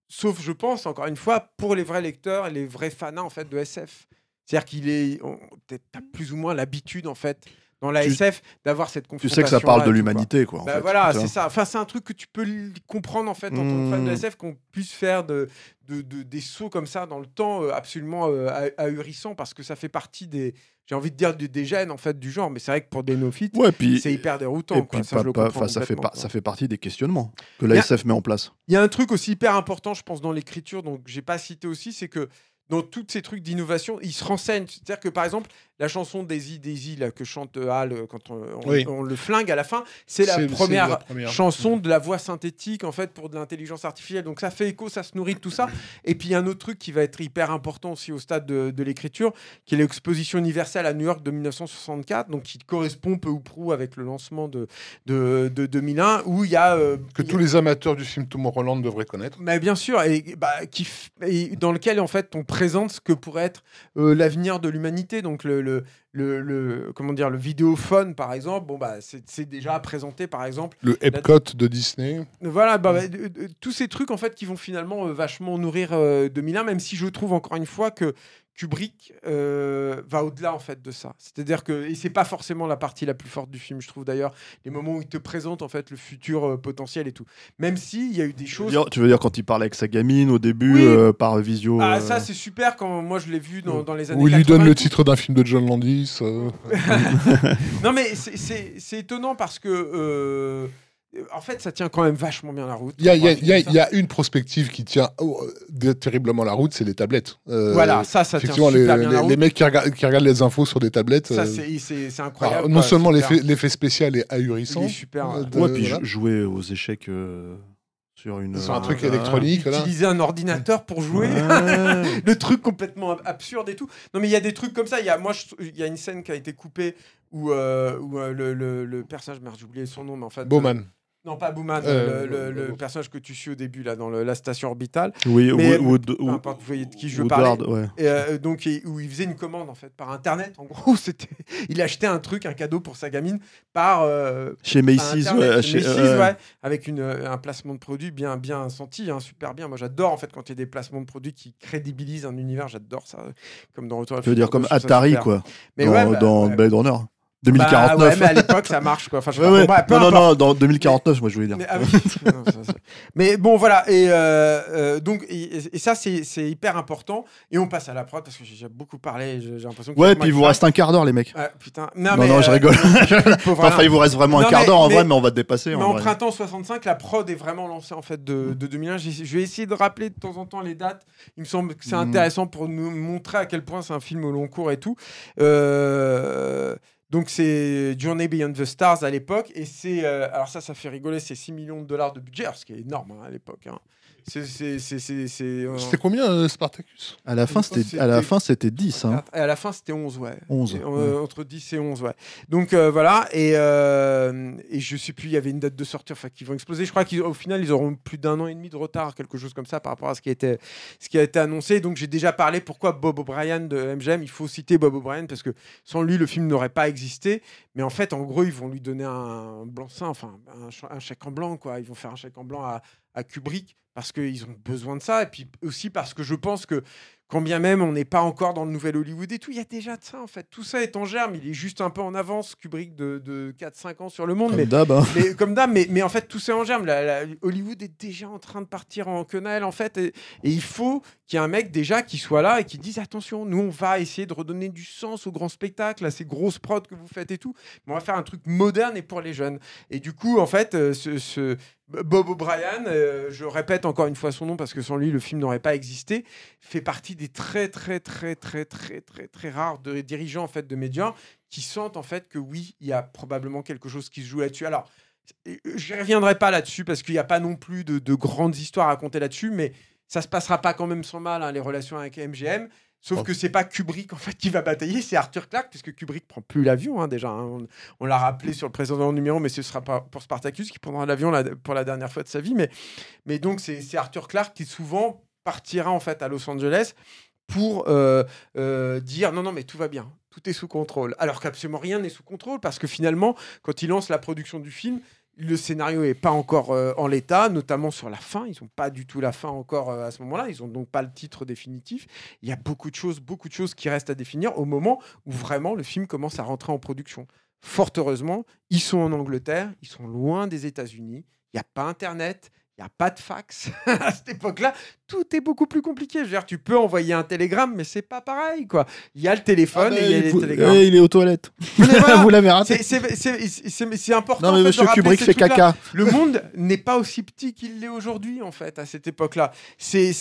Sauf, je pense, encore une fois, pour les vrais lecteurs les vrais fans en fait de SF. C'est-à-dire qu'il est, t'as plus ou moins l'habitude en fait dans la Tu- SF d'avoir cette Tu confrontation. sais que ça parle de l'humanité quoi. en Bah fait, voilà, tu c'est ça. Enfin, c'est un truc que tu peux comprendre en fait en tant que fan de Mmh. SF qu'on puisse faire de, de, de- des sauts comme ça dans le temps euh, absolument euh, ah- ahurissants parce que ça fait partie des, j'ai envie de dire des, des gènes en fait du genre. Mais c'est vrai que pour des néophytes, Ouais, c'est hyper déroutant. et quoi. puis Ça, pas- je le pas- ça fait quoi. ça fait partie des questionnements que Y la a- SF met en place. Il y a un truc aussi hyper important, je pense, dans l'écriture, donc j'ai pas cité aussi, c'est que dans tous ces trucs d'innovation, il se renseigne. C'est-à-dire que par exemple, la chanson Daisy Daisy là, que chante Hal euh, quand on, on- Oui. on le flingue à la fin, c'est la première la première. chanson de la voix synthétique en fait pour de l'intelligence artificielle. Donc ça fait écho, ça se nourrit de tout ça. Et puis il y a un autre truc qui va être hyper important aussi au stade de, de l'écriture, qui est l'exposition universelle à New York de 1964, donc qui correspond peu ou prou avec le lancement de, de, de 2001, où il y a euh, Que il y a- tous les amateurs du film Tomorrowland devraient connaître. mais bien sûr, et, bah, qui f- et dans lequel en fait on présente ce que pourrait être euh, l'avenir de l'humanité. Donc le, le, le, le- comment dire le vidéophone par exemple, bon bah c'est déjà présenté par exemple. Le Epcot de Disney. Voilà, bah, bah, de- de- tous ces trucs en fait qui vont finalement euh, vachement nourrir euh, 2001, même si je trouve encore une fois que Kubrick euh, va au-delà en fait de ça. C'est-à-dire que et c'est pas forcément la partie la plus forte du film, je trouve d'ailleurs, les moments où il te présente en fait le futur euh, potentiel et tout. Même si il y a eu des Tu veux, choses dire, tu veux dire quand il parle avec sa gamine au début Oui. euh, par visio Ah, euh, ça, c'est super quand moi je l'ai vu dans, dans les années Où il lui donne 80. le titre d'un film de John Landis. euh. Non, mais c'est- c'est c'est étonnant parce que. Euh, en fait, ça tient quand même vachement bien la route. Il y a, il y a- il y il une prospective qui tient oh, terriblement la route, c'est les tablettes. Euh, Voilà, ça, ça tient Effectivement, les, super bien les- la les route. mecs qui, regardent- qui regardent les infos sur des tablettes. Ça, euh, c'est alors, incroyable. non quoi, seulement super. l'effet spécial est Il ahurissant, est super. euh, ouais. de- Ouais, puis voilà. jouer aux échecs euh, sur une. sur un truc électronique. là. Utiliser un ordinateur pour jouer. Ouais. le truc complètement ab- absurde et tout. Non, mais il y a des trucs comme ça. Il y a, moi, je- il y a une scène qui a été coupée où, euh, où euh, le, le- le personnage, merde, j'ai oublié son nom, mais en fait. Bowman. Non, pas Bowman, Euh, le, le- le l'autre. personnage que tu suis au début, là, dans le- la station orbitale. Oui, Mais- ou, ou, Peu ou- importe, vous voyez de qui je veux Woodward, parler. ouais. Et, euh, donc, et- où il faisait une commande, en fait, par Internet. En gros, c'était, il achetait un truc, un cadeau pour sa gamine, par. euh, Chez par Macy's, Internet, ouais, chez chez- Macy's, euh, ouais, avec une, un placement de produit bien, bien senti, hein, super bien. Moi, j'adore, en fait, quand il y a des placements de produits qui crédibilisent un univers, j'adore ça. Comme dans Retour à la Tu veux dire comme 2, je trouve ça Atari, quoi. Mais dans ouais, bah, dans ouais. Blade Runner. Bah, 2049. ouais, mais à l'époque, ça marche, quoi. Enfin, je Ouais, ouais. peu non, non, non, dans 2049, moi je voulais dire. Mais, ah oui. Non. Mais bon, voilà. Et euh, euh, donc, et, et ça, c'est hyper important. Et on passe à la prod parce que j'ai beaucoup parlé. J'ai l'impression que Ouais, puis il vous reste un quart d'heure, les mecs. Ouais, putain. Non, mais, non, je euh, rigole. Enfin, il vous reste vraiment un Non, quart d'heure en vrai, mais on va te dépasser. Mais en printemps 65, la prod est vraiment lancée en fait de, de 2001. J'ai- Je vais essayer de rappeler de temps en temps les dates. Il me semble que c'est Mhm. intéressant pour nous montrer à quel point c'est un film au long cours et tout. Euh, donc c'est Journey Beyond the Stars à l'époque et c'est euh, alors ça ça fait rigoler c'est 6 millions de dollars de budget ce qui est énorme hein, à l'époque. hein. Euh, C'était combien, euh, Spartacus? À la fin, c'était à la fin, c'était 10. Hein. à la fin, c'était 11, ouais. 11, Et, euh, ouais. Entre 10 et 11, ouais. Donc euh, voilà, et, euh, et je sais plus, il y avait une date de sortie, enfin, qui vont exploser. Je crois qu'au final, ils auront plus d'un an et demi de retard, quelque chose comme ça, par rapport à ce qui a été, ce qui a été annoncé. Donc j'ai déjà parlé pourquoi Bob O'Brien de MGM, il faut citer Bob O'Brien, parce que sans lui, le film n'aurait pas existé. Mais en fait, en gros, ils vont lui donner un blanc-seing, enfin, un, ch- un chèque en blanc, quoi. Ils vont faire un chèque en blanc à, à Kubrick, parce qu'ils ont besoin de ça, et puis aussi parce que je pense que quand bien même on n'est pas encore dans le nouvel Hollywood et tout, il y a déjà de ça en fait. Tout ça est en germe, il est juste un peu en avance, Kubrick, de, de 4-5 ans sur le monde. Comme Mais, d'hab. hein. mais comme d'hab, mais, mais en fait, tout ça est en germe. La- la- Hollywood est déjà en train de partir en quenelle en fait. Et, et il faut qu'il y ait un mec déjà qui soit là et qui dise attention, nous on va essayer de redonner du sens au grand spectacle, à ces grosses prods que vous faites et tout. Mais on va faire un truc moderne et pour les jeunes. Et du coup, en fait, euh, ce, ce- Bob O'Brien, euh, je répète encore une fois son nom parce que sans lui, le film n'aurait pas existé, fait partie des très, très, très, très, très, très, très rares de, dirigeants en fait, de médias qui sentent en fait que oui, il y a probablement quelque chose qui se joue là-dessus. Alors, je ne reviendrai pas là-dessus parce qu'il n'y a pas non plus de, de grandes histoires à raconter là-dessus, mais ça se passera pas quand même sans mal, hein, les relations avec MGM. Sauf que c'est pas Kubrick en fait qui va batailler, c'est Arthur Clarke, puisque Kubrick prend plus l'avion hein, déjà. hein. On, on l'a rappelé sur le précédent numéro, mais ce sera pas pour Spartacus qui prendra l'avion la- pour la dernière fois de sa vie. Mais, mais donc c'est c'est Arthur Clarke qui souvent partira en fait à Los Angeles pour euh, euh, dire non non mais tout va bien, tout est sous contrôle. Alors qu'absolument rien n'est sous contrôle parce que finalement quand il lance la production du film, le scénario n'est pas encore euh, en l'état, notamment sur la fin. Ils n'ont pas du tout la fin encore euh, à ce moment-là. Ils n'ont donc pas le titre définitif. Il y a beaucoup de choses, beaucoup de choses qui restent à définir au moment où vraiment le film commence à rentrer en production. Fort heureusement, ils sont en Angleterre, ils sont loin des États-Unis. Il n'y a pas Internet, n'y a pas de fax à cette époque-là. Tout est beaucoup plus compliqué. Je veux dire, tu peux envoyer un télégramme, mais c'est pas pareil, quoi. Il y a le téléphone Ah, et il y a les télégrammes. Il est aux toilettes. Voilà, Vous l'avez raté. c'est- important. Non, en mais fait, de monsieur rappeler Kubrick fait caca. Le monde n'est pas aussi petit qu'il l'est aujourd'hui, en fait, à cette époque-là. C'est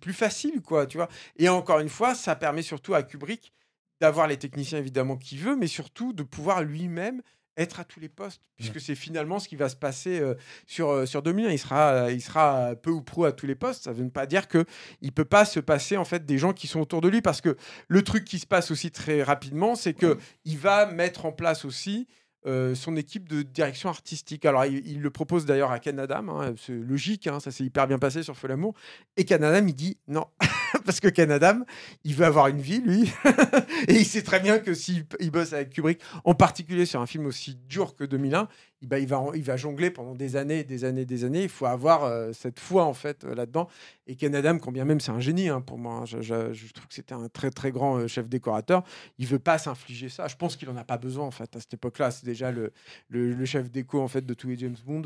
plus facile, quoi, tu vois. Et encore une fois, ça permet surtout à Kubrick d'avoir les techniciens, évidemment, qu'il veut, mais surtout de pouvoir lui-même être à tous les postes, puisque c'est finalement ce qui va se passer euh, sur, euh, sur 2001. Il sera, euh, il sera peu ou prou à tous les postes. Ça ne veut pas dire que il peut pas se passer en fait des gens qui sont autour de lui, parce que le truc qui se passe aussi très rapidement, c'est que il va mettre en place aussi euh, son équipe de direction artistique. Alors, il, il le propose d'ailleurs à Ken Adam, hein, c'est logique, hein, ça s'est hyper bien passé sur Feu l'amour. Et Ken Adam, il dit non, parce que Ken Adam, il veut avoir une vie, lui, et il sait très bien que s'il il bosse avec Kubrick, en particulier sur un film aussi dur que 2001, il, va, jongler pendant des années, des années, des années. Il faut avoir euh, cette foi, en fait, euh, là-dedans. Et Ken Adam, quand bien même c'est un génie hein, pour moi, hein, je, trouve que c'était un très, très grand euh, chef décorateur, il veut pas s'infliger ça. Je pense qu'il en a pas besoin, en fait, à cette époque-là. C'est déjà le, chef déco, en fait, de tous les James Bond.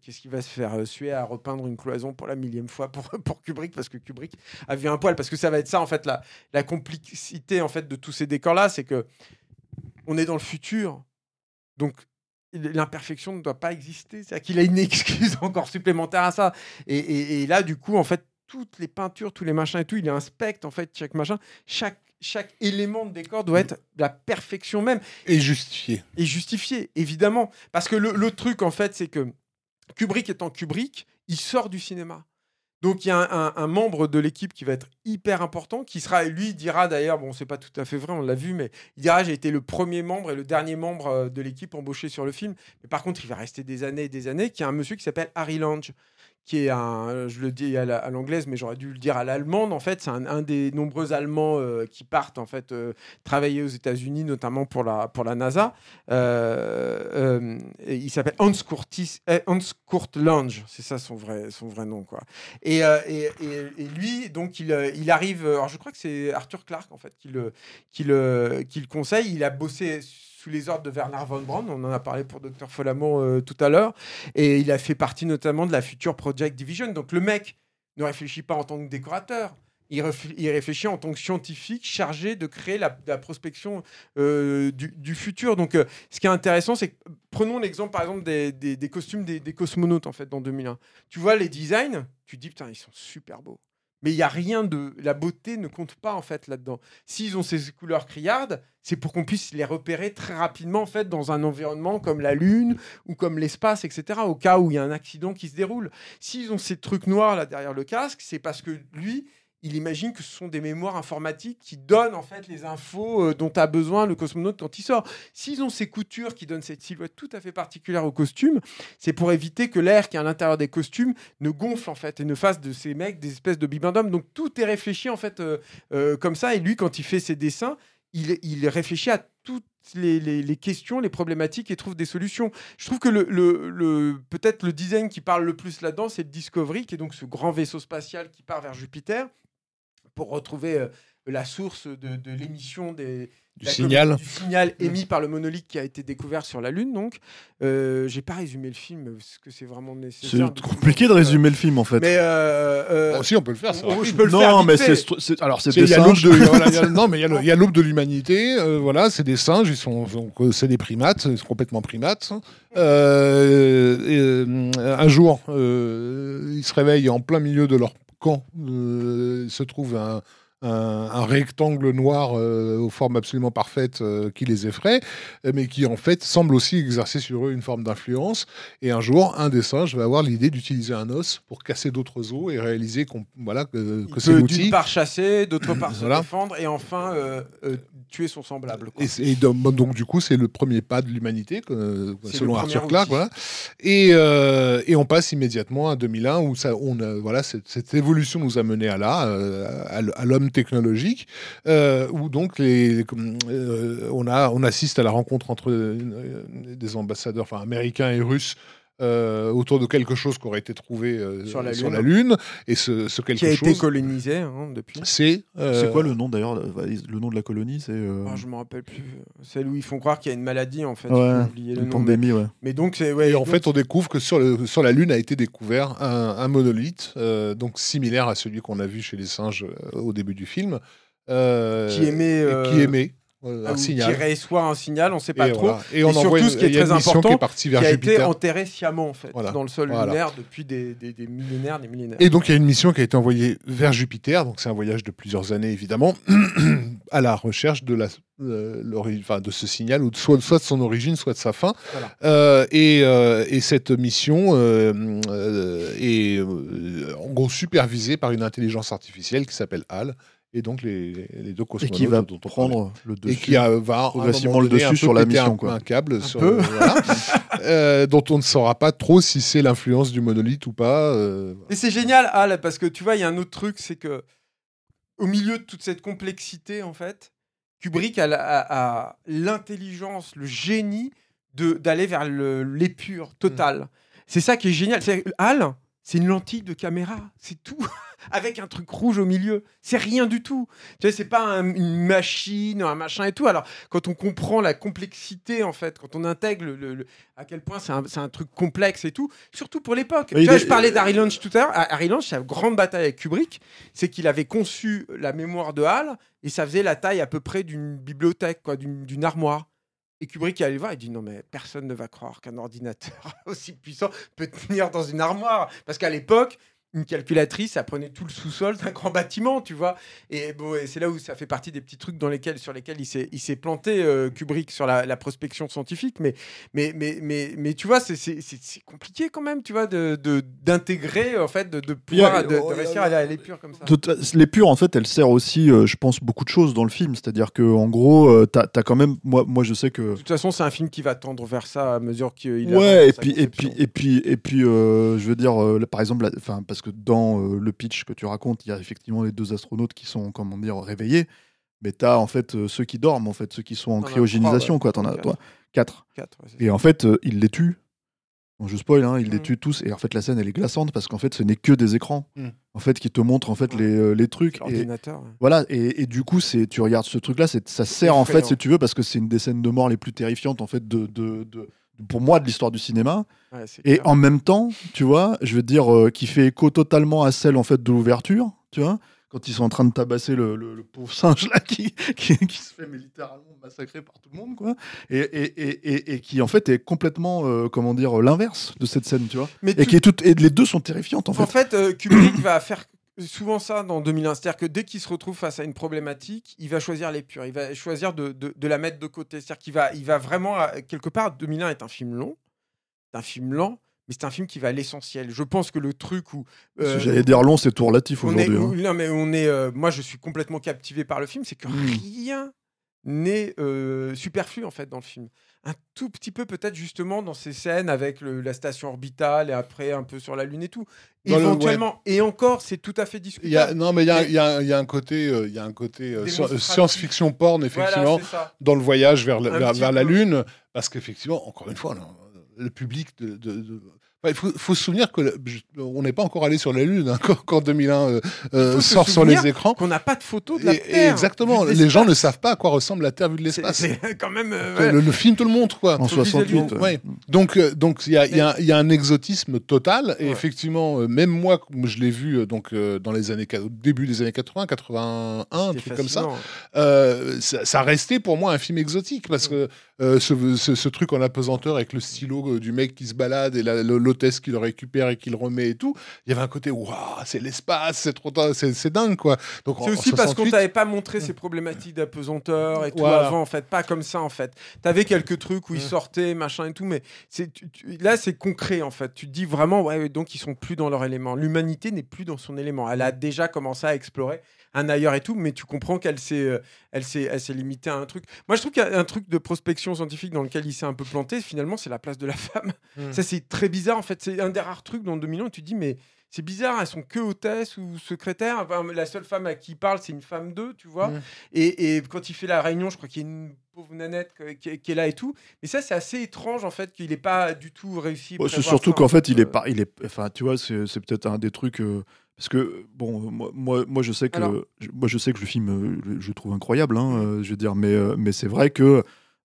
Qu'est-ce qu'il va se faire suer à repeindre une cloison pour la millième fois pour, pour Kubrick Parce que Kubrick a vu un poil. Parce que ça va être ça, en fait, la, la complicité, en fait, de tous ces décors-là, c'est que on est dans le futur. Donc, l'imperfection ne doit pas exister. C'est-à-dire qu'il a une excuse encore supplémentaire à ça. Et, et- et là, du coup, en fait, toutes les peintures, tous les machins et tout, il inspecte, en fait, chaque machin. Chaque, chaque élément de décor doit être la perfection même Et justifié. et justifié, évidemment. Parce que le, le truc, en fait, c'est que Kubrick étant Kubrick, il sort du cinéma. Donc il y a un, membre de l'équipe qui va être hyper important, qui sera, lui dira d'ailleurs, bon c'est pas tout à fait vrai, on l'a vu, mais il dira j'ai été le premier membre et le dernier membre euh, de l'équipe embauché sur le film. Mais par contre il va rester des années et des années, qui est un monsieur qui s'appelle Harry Lange, qui est un, je le dis à la- à l'anglaise, mais j'aurais dû le dire à l'allemande. En fait, c'est un, des nombreux Allemands euh, qui partent en fait euh, travailler aux États-Unis, notamment pour la pour la NASA. Euh, euh, il s'appelle Hans Kurtis, euh, Hans Kurt Lange, c'est ça son vrai son vrai nom quoi. Et, euh, et, et- lui, donc il, euh, il arrive. Alors je crois que c'est Arthur Clarke en fait qui le qui le qui le conseille. Il a bossé sous les ordres de Werner von Braun. On en a parlé pour Dr Folamour euh, tout à l'heure. Et il a fait partie notamment de la future Project Division. Donc le mec ne réfléchit pas en tant que décorateur. Il, réfl- il réfléchit en tant que scientifique chargé de créer la, prospection euh, du, futur. Donc, euh, ce qui est intéressant, c'est que prenons l'exemple, par exemple, des, costumes des, cosmonautes, en fait, dans 2001. Tu vois les designs, tu dis, putain, ils sont super beaux. Mais il y a rien de... La beauté ne compte pas, en fait, là-dedans. S'ils ont ces couleurs criardes, c'est pour qu'on puisse les repérer très rapidement, en fait, dans un environnement comme la Lune ou comme l'espace, etc., au cas où il y a un accident qui se déroule. S'ils ont ces trucs noirs, là, derrière le casque, c'est parce que lui, il imagine que ce sont des mémoires informatiques qui donnent en fait les infos euh, dont a besoin le cosmonaute quand il sort. S'ils ont ces coutures qui donnent cette silhouette tout à fait particulière au costume, c'est pour éviter que l'air qui est à l'intérieur des costumes ne gonfle en fait et ne fasse de ces mecs des espèces de bibendum. Donc tout est réfléchi en fait euh, euh, comme ça. Et lui, quand il fait ses dessins, il, réfléchit à toutes les, questions, les problématiques et trouve des solutions. Je trouve que le- peut-être le design qui parle le plus là-dedans, c'est le Discovery, qui est donc ce grand vaisseau spatial qui part vers Jupiter pour retrouver euh, la source de, de l'émission des Du signal. du signal émis par le monolithe qui a été découvert sur la Lune. Donc, euh, j'ai pas résumé le film parce que c'est vraiment nécessaire. C'est compliqué de résumer le film en fait. Mais euh, euh, Bon, si, on peut le faire. on- rapide. je peux le faire. non, vite mais c'est alors c'est des Il y a l'aube singes. de, voilà, il y a- non, mais il y a l'aube de l'humanité. euh, voilà, c'est des singes. Ils sont, donc, euh, c'est des primates, c'est complètement primates. Euh, et, euh, un jour, euh, ils se réveillent en plein milieu de leur camp. Euh, se trouve un, un- un rectangle noir euh, aux formes absolument parfaites euh, qui les effraie, mais qui en fait semble aussi exercer sur eux une forme d'influence. Et un jour, un des singes va avoir l'idée d'utiliser un os pour casser d'autres os et réaliser qu'on, voilà, que, que c'est l'outil. d'une part chasser, d'autre part se Voilà. défendre et enfin euh, tuer son semblable. quoi. Et, donc, donc, du coup, c'est le premier pas de l'humanité, selon Arthur Clarke. Voilà. Et, euh, et on passe immédiatement à 2001, où ça, on a- voilà, cette, cette évolution nous a mené à là, euh, à, l'homme technologique, euh, où donc les, euh, on, a, on assiste à la rencontre entre euh, des ambassadeurs enfin, américains et russes. Euh, autour de quelque chose qui aurait été trouvé euh, Sur la sur Lune. la Lune. Et ce, ce quelque qui a été chose, colonisé hein, depuis. c'est. euh, C'est quoi le nom d'ailleurs Le nom de la colonie, c'est. euh, Ah, je me rappelle plus. Celle où ils font croire qu'il y a une maladie en fait. Ouais, le une nom, pandémie, ouais. mais donc c'est ouais. Et en fait, on découvre que sur, le, sur la Lune a été découvert un, un monolithe, euh, donc similaire à celui qu'on a vu chez les singes euh, au début du film. euh, qui euh, qui émet ah, un signal. qui reçoit un signal, on sait pas et, trop. voilà. et on Et envoie surtout, une, ce qui est très important, qui Qui a été Jupiter. enterré sciemment en fait Voilà. dans le sol Voilà. lunaire depuis des, des- des millénaires, des millénaires. Et donc, il y a une mission qui a été envoyée vers Jupiter, donc c'est un voyage de plusieurs années, évidemment, à la recherche de, la, euh, de ce signal, ou de- soit, soit de son origine, soit de sa fin. Euh, et, euh, et cette mission est en gros supervisée par une intelligence artificielle qui s'appelle HAL, et donc les, les deux Et cosmonautes qui va dont on parlait. prendre le dessus. Et qui a, va un progressivement moment le un dessus sur la un- mission, quoi. Un câble, sur, peu. euh, voilà. Euh, dont on ne saura pas trop si c'est l'influence du monolithe ou pas. euh, Et c'est génial, Al, parce que tu vois, il y a un autre truc, c'est que au milieu de toute cette complexité, en fait, Kubrick a, la- a- a l'intelligence, le génie de d'aller vers le- l'épure totale. C'est ça qui est génial. C'est Al, c'est une lentille de caméra, c'est tout. Avec un truc rouge au milieu, c'est rien du tout. Tu vois, c'est pas un- une machine, un machin et tout. Alors, quand on comprend la complexité, en fait, quand on intègre le, le- le- à quel point c'est un, truc complexe et tout, surtout pour l'époque. Tu vois, je parlais d'Harry Lynch tout à l'heure. Harry Lynch, sa grande bataille avec Kubrick, c'est qu'il avait conçu la mémoire de Hall et ça faisait la taille à peu près d'une bibliothèque, quoi, d'une armoire. Et Kubrick est allé voir, il dit non mais personne ne va croire qu'un ordinateur aussi puissant peut tenir dans une armoire. Parce qu'à l'époque, une calculatrice, ça prenait tout le sous-sol d'un grand bâtiment, tu vois. Et bon, et c'est là où ça fait partie des petits trucs dans lesquels, sur lesquels il s'est, il s'est planté, euh, Kubrick, sur la, la prospection scientifique. Mais, mais, mais, mais, mais tu vois, c'est, c'est, c'est- c'est compliqué quand même, tu vois, de, de- d'intégrer, en fait, de, de pouvoir, de, de réussir à aller à l'épure comme ça. L'épure, en fait, elle sert aussi, euh, je pense, beaucoup de choses dans le film. C'est-à-dire que, en gros, euh, t'as as quand même. Moi, moi, je sais que. De toute façon, c'est un film qui va tendre vers ça à mesure qu'il Ouais, et puis, et puis, et puis, et puis, euh, je veux dire, euh, là, par exemple, la- enfin, parce que dans euh, le pitch que tu racontes, il y a effectivement les deux astronautes qui sont, comment dire, réveillés. Mais t'as en fait euh, ceux qui dorment, en fait, ceux qui sont en as cryogénisation, trois, quoi. T'en as toi quatre. Quatre, ouais, Et en fait, euh, il les tue. Bon, je spoil, hein, il les Mm. tue tous. Et en fait, la scène, elle est glaçante parce qu'en fait, ce n'est que des écrans. Mm. En fait, qui te montrent en fait les, les trucs. Et, voilà, et, et du coup, c'est tu regardes ce truc-là, ça sert en fait, si tu veux, parce que c'est une des scènes de mort les plus terrifiantes en fait de, de, de- pour moi de l'histoire du cinéma. Ouais, Et clair. en même temps, tu vois, je veux dire, euh, qui fait écho totalement à celle en fait de l'ouverture, tu vois, quand ils sont en train de tabasser le, le- le pauvre singe là qui, qui, qui se fait mais littéralement massacrer par tout le monde, quoi, et, et, et, qui en fait est complètement, euh, comment dire, l'inverse de cette scène, tu vois, Mais et qui est toute, et les deux sont terrifiantes en En fait. fait, euh, Kubrick va faire souvent ça dans 2001. C'est-à-dire que dès qu'il se retrouve face à une problématique, il va choisir l'épure. Il va choisir de, de- de la mettre de côté. C'est-à-dire qu'il va, il va vraiment, euh, quelque part, 2001 est un film long, c'est un film lent, mais c'est un film qui va à l'essentiel. Je pense que le truc où... euh, Si J'allais dire long, c'est tout relatif aujourd'hui. hein. non, mais on est, euh, moi, je suis complètement captivé par le film. C'est que Mm. rien n'est euh, superflu en fait dans le film. Un tout petit peu peut-être justement dans ces scènes avec le- la station orbitale et après un peu sur la lune et tout. Dans le- Éventuellement. Et encore, c'est tout à fait Il y a, discutable. non, mais il y a, y y un côté, euh, y a un côté euh, Démonstratif. science-fiction porn, effectivement, Voilà, dans le voyage vers, la- vers, vers. Lune, parce qu'effectivement, encore une fois, non, le public de. de- de- Enfin, il faut, faut se souvenir que le- on n'est pas encore allé sur la Lune hein, quand, quand 2001 euh, euh, sort sur les écrans. Qu'on n'a pas de photo de la Et- et Terre. exactement, vue de les gens ne l'espace. savent pas à quoi ressemble la Terre vue de l'espace. C'est quand même. euh, ouais. Le, le film te le montre, quoi. En faut 68. visualiser. euh, Ouais. Donc, euh, donc il y a, il y a- il y a un exotisme total. Et Ouais. effectivement, euh, même moi, comme je l'ai vu euh, donc euh, dans les années au début des années 80, 81, un truc comme ça, euh, ça, ça restait pour moi un film exotique parce que euh, ce, ce- ce truc en apesanteur avec le stylo euh, du mec qui se balade et l'hôtesse qui le récupère et qui le remet et tout, il y avait un côté waouh, c'est l'espace, c'est trop, c'est c'est dingue quoi. Donc C'est aussi parce qu'on 68, t'avait pas montré ces problématiques d'apesanteur et tout Voilà. avant, en fait. Pas comme ça, en fait. T'avais quelques trucs où ils Mm. sortaient, machin et tout, mais c'est là, c'est concret, en fait. Tu te dis vraiment, ouais, donc ils sont plus dans leur élément. L'humanité n'est plus dans son élément. Elle a déjà commencé à explorer un ailleurs et tout, mais tu comprends qu'elle s'est, euh, elle s'est, elle s'est limitée à un truc. Moi, je trouve qu'il y a un truc de prospection scientifique dans laquelle il s'est un peu planté, finalement, c'est la place de la femme. Mm. Ça, c'est très bizarre, en fait. C'est un des rares trucs dans 2 millions où tu te dis, mais c'est bizarre, elles sont que hôtesses ou secrétaires. Enfin, la seule femme à qui il parle, c'est une femme d'eux, tu vois. Mm. Et, et quand il fait la réunion, je crois qu'il y a une pauvre nanette qui, est- qui est là et tout. Mais ça, c'est assez étrange, en fait, qu'il n'ait pas du tout réussi. Ouais, c'est surtout qu'en en fait, il est Euh, pas, il est, enfin, tu vois, c'est c'est peut-être un des trucs. euh, parce que bon, moi, moi, moi, je sais que, Alors- je- moi, je sais que le film, euh, je, je le trouve incroyable, hein, euh, je veux dire, mais, euh, mais c'est vrai que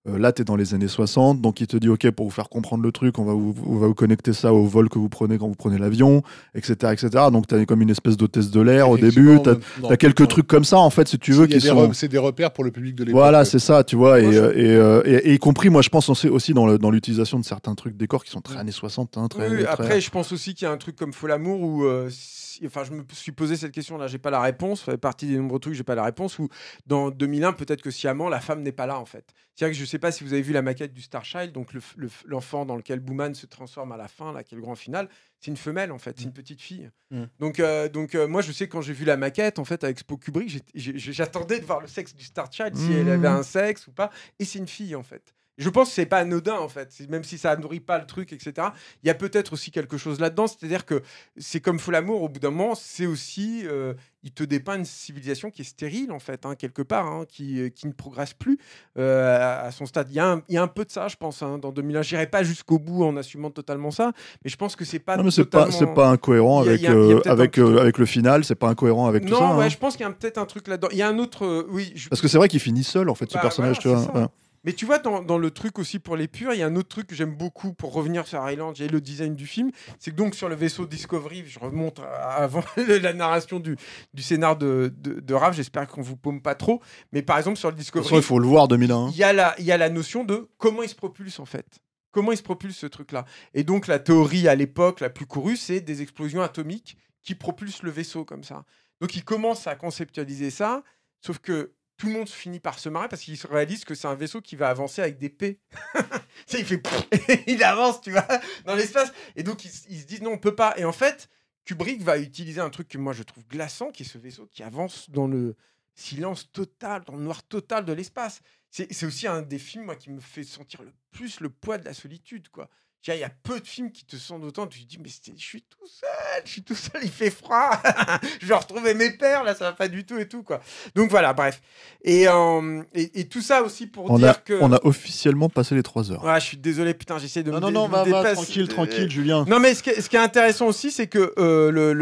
euh, là, tu es dans les années 60, donc il te dit, ok, pour vous faire comprendre le truc, on va vous, on va vous connecter ça au vol que vous prenez quand vous prenez l'avion, etc., etc. Donc, tu as comme une espèce d'hôtesse de l'air au début. Tu dans- as, quelques trucs comme ça, en fait, si tu veux, a qui sont. C'est des repères pour le public de l'époque. Voilà, c'est ça, tu vois, et, je- euh, et, euh, et- et y compris, moi, je pense aussi aussi dans l'utilisation de certains trucs décors qui sont très années 60, hein, très, Oui, oui, très- après, je pense aussi qu'il y a un truc comme Faux l'amour où, euh, si- enfin, je me suis posé cette question là, j'ai pas la réponse. Ça fait partie des nombreux trucs, j'ai pas la réponse. Ou dans 2001, peut-être que sciemment, la femme n'est pas là en fait. C'est-à-dire que je sais pas si vous avez vu la maquette du Star Child, donc le le l'enfant dans lequel Booman se transforme à la fin, là, qui est le grand final. C'est une femelle en fait, c'est une petite fille. Mm. Donc, euh, donc euh, moi, je sais quand j'ai vu la maquette en fait avec Spo Kubrick, j'attendais de voir le sexe du Star Child, si elle Mm. avait un sexe ou pas. Et c'est une fille en fait. Je pense que c'est pas anodin en fait, même si ça nourrit pas le truc, etc. Il y a peut-être aussi quelque chose là-dedans, c'est-à-dire que c'est comme Faux l'amour, au bout d'un moment, c'est aussi, euh, il te dépeint une civilisation qui est stérile en fait, hein, quelque part, hein, qui, euh, qui ne progresse plus euh, à, à son stade. Il y, a un, il y a un peu de ça, je pense, hein, dans 2001. J'irai pas jusqu'au bout en assumant totalement ça, mais je pense que c'est pas Non, mais c'est pas, totalement... pas incohérent avec, a- euh, un avec, avec le final, c'est pas incohérent avec non, tout ça. ouais, hein. je pense qu'il y a peut-être un truc là-dedans. Il y a un autre, oui. je- Parce que c'est vrai qu'il finit seul, en fait, ce Bah, personnage. voilà, tu vois. Mais tu vois, dans, dans le truc aussi pour les purs, il y a un autre truc que j'aime beaucoup pour revenir sur Island, j'ai le design du film. C'est que donc sur le vaisseau Discovery, je remonte avant la narration du, du scénar de, de, de Raph, j'espère qu'on vous paume pas trop. Mais par exemple, sur le Discovery, il faut le voir 2001. hein. il y, a la, il y a la notion de comment il se propulse en fait. Comment il se propulse ce truc-là. Et donc la théorie à l'époque la plus courue, c'est des explosions atomiques qui propulsent le vaisseau comme ça. Donc il commence à conceptualiser ça, sauf que tout le monde finit par se marrer parce qu'il se réalise que c'est un vaisseau qui va avancer avec des P. il fait il avance, tu vois, dans l'espace. Et donc ils, se disent non, on peut pas. Et en fait, Kubrick va utiliser un truc que moi je trouve glaçant, qui est ce vaisseau qui avance dans le silence total, dans le noir total de l'espace. C'est aussi un des films moi, qui me fait sentir le plus le poids de la solitude. quoi. Il y a peu de films qui te sentent autant. Tu te dis, mais je suis tout seul, je suis tout seul, il fait froid. je vais retrouver mes pères, là, ça va pas du tout et tout. quoi. Donc voilà, bref. Et, euh, et, et tout ça aussi pour On dire a, que. on a officiellement passé les 3 heures. Ouais, je suis désolé, putain, j'essaie de non, me non, non, me va, tranquille, tranquille, Julien. non, mais ce qui, est, ce qui est intéressant aussi, c'est que euh, le,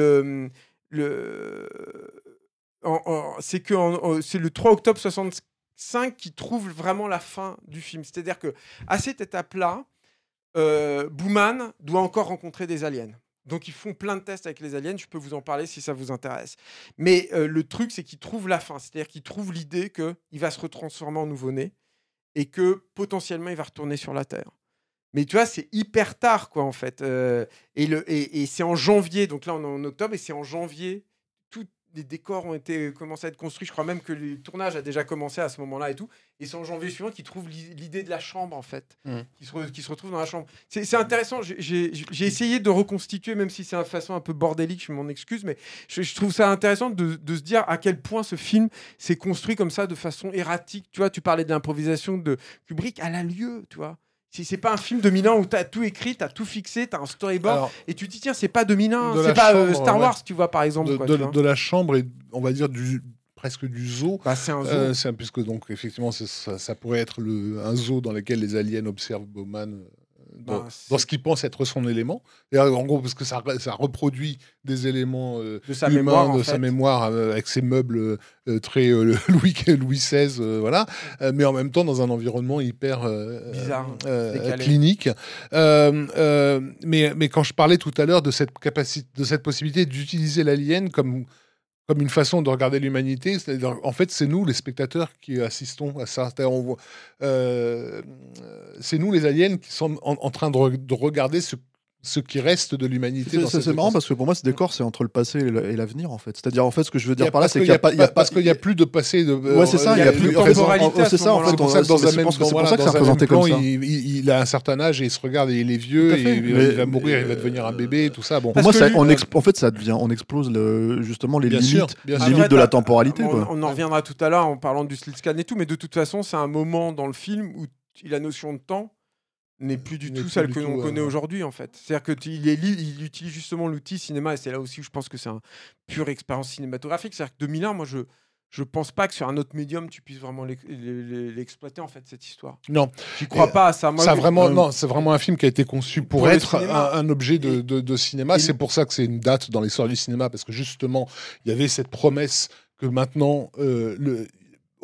le, c'est que c'est le 3 octobre 65 qui trouve vraiment la fin du film. C'est-à-dire que à cette étape-là, euh, doit encore rencontrer des aliens. Donc ils font plein de tests avec les aliens. Je peux vous en parler si ça vous intéresse. Mais euh, le truc, c'est qu'il trouve la fin. C'est-à-dire qu'il trouve l'idée que il va se retransformer en nouveau-né et que potentiellement il va retourner sur la Terre. Mais tu vois, c'est hyper tard, quoi, en fait. Euh, et et, c'est en janvier, donc là on est en octobre, et c'est en janvier, les décors ont été commencé à être construits. Je crois même que le tournage a déjà commencé à ce moment-là et tout. Et c'est en janvier suivant qu'ils trouvent l'i- l'idée de la chambre, en fait, Mm. qui, se qui se retrouve dans la chambre. C'est intéressant. J'ai- essayé de reconstituer, même si c'est de façon un peu bordélique, je m'en excuse, mais je, je trouve ça intéressant de, de se dire à quel point ce film s'est construit comme ça, de façon erratique. Tu vois, tu parlais de l'improvisation de Kubrick, elle a lieu, tu vois. Si c'est pas un film de Milan où tu as tout écrit, tu as tout fixé, tu as un storyboard, Alors, et tu te dis, tiens, c'est pas 2001, De c'est pas euh, Star ouais. Wars, tu vois, par exemple. de, quoi, de- tu vois. de la chambre et on va dire du presque du zoo. Bah, c'est un zoo. Euh, un- puisque donc effectivement ça, ça pourrait être le, un zoo dans lequel les aliens observent Bowman euh, dans, Bah, dans ce qu'ils pensent être son élément. Et, euh, en gros parce que ça, ça reproduit des éléments euh, de sa humains mémoire, de fait. sa mémoire euh, avec ses meubles euh, très Louis Louis XVI voilà mais en même temps dans un environnement hyper Bizarre, clinique mais mais quand je parlais tout à l'heure de cette capacité de cette possibilité d'utiliser l'alien comme comme une façon de regarder l'humanité. En fait, c'est nous, les spectateurs, qui assistons à ça. Euh, c'est nous, les aliens, qui sommes en, train de regarder ce, ce qui reste de l'humanité. C'est marrant parce que pour moi, ce décor, c'est entre le passé et l'avenir, en fait. C'est-à-dire, en fait, ce que je veux dire par là, c'est qu'il n'y a pas. il y a pas- parce qu'il n'y a plus de passé. De, Ouais, c'est ça, il y a plus de temporalité C'est ce ça, en fait. C'est pour on- ça que dans c'est représenté plan, comme ça. il, il- il a un certain âge et il se regarde et il est vieux il, Mais- il va mourir, il va devenir un bébé et tout ça. Bon, moi, exp- en fait, ça devient, on explose justement les limites, de la temporalité. On, en reviendra tout à l'heure en parlant du slit scan et tout, mais de toute façon, c'est un moment dans le film où la notion de temps n'est plus du tout celle que l'on connaît ouais. aujourd'hui en fait. C'est-à-dire que tu- il, est il utilise justement l'outil cinéma et c'est là aussi où je pense que c'est une pure expérience cinématographique. C'est-à-dire que 2001, moi je je pense pas que sur un autre médium tu puisses vraiment l'ex- l'ex- l'exploiter en fait cette histoire. Non, J'y crois Et, pas à ça. Moi, ça je- vraiment, euh, non, c'est vraiment un film qui a été conçu pour, être un, un objet de, Et- de- de cinéma. C'est pour ça que c'est une date dans l'histoire du cinéma, parce que justement, il y avait cette promesse que maintenant, euh, le-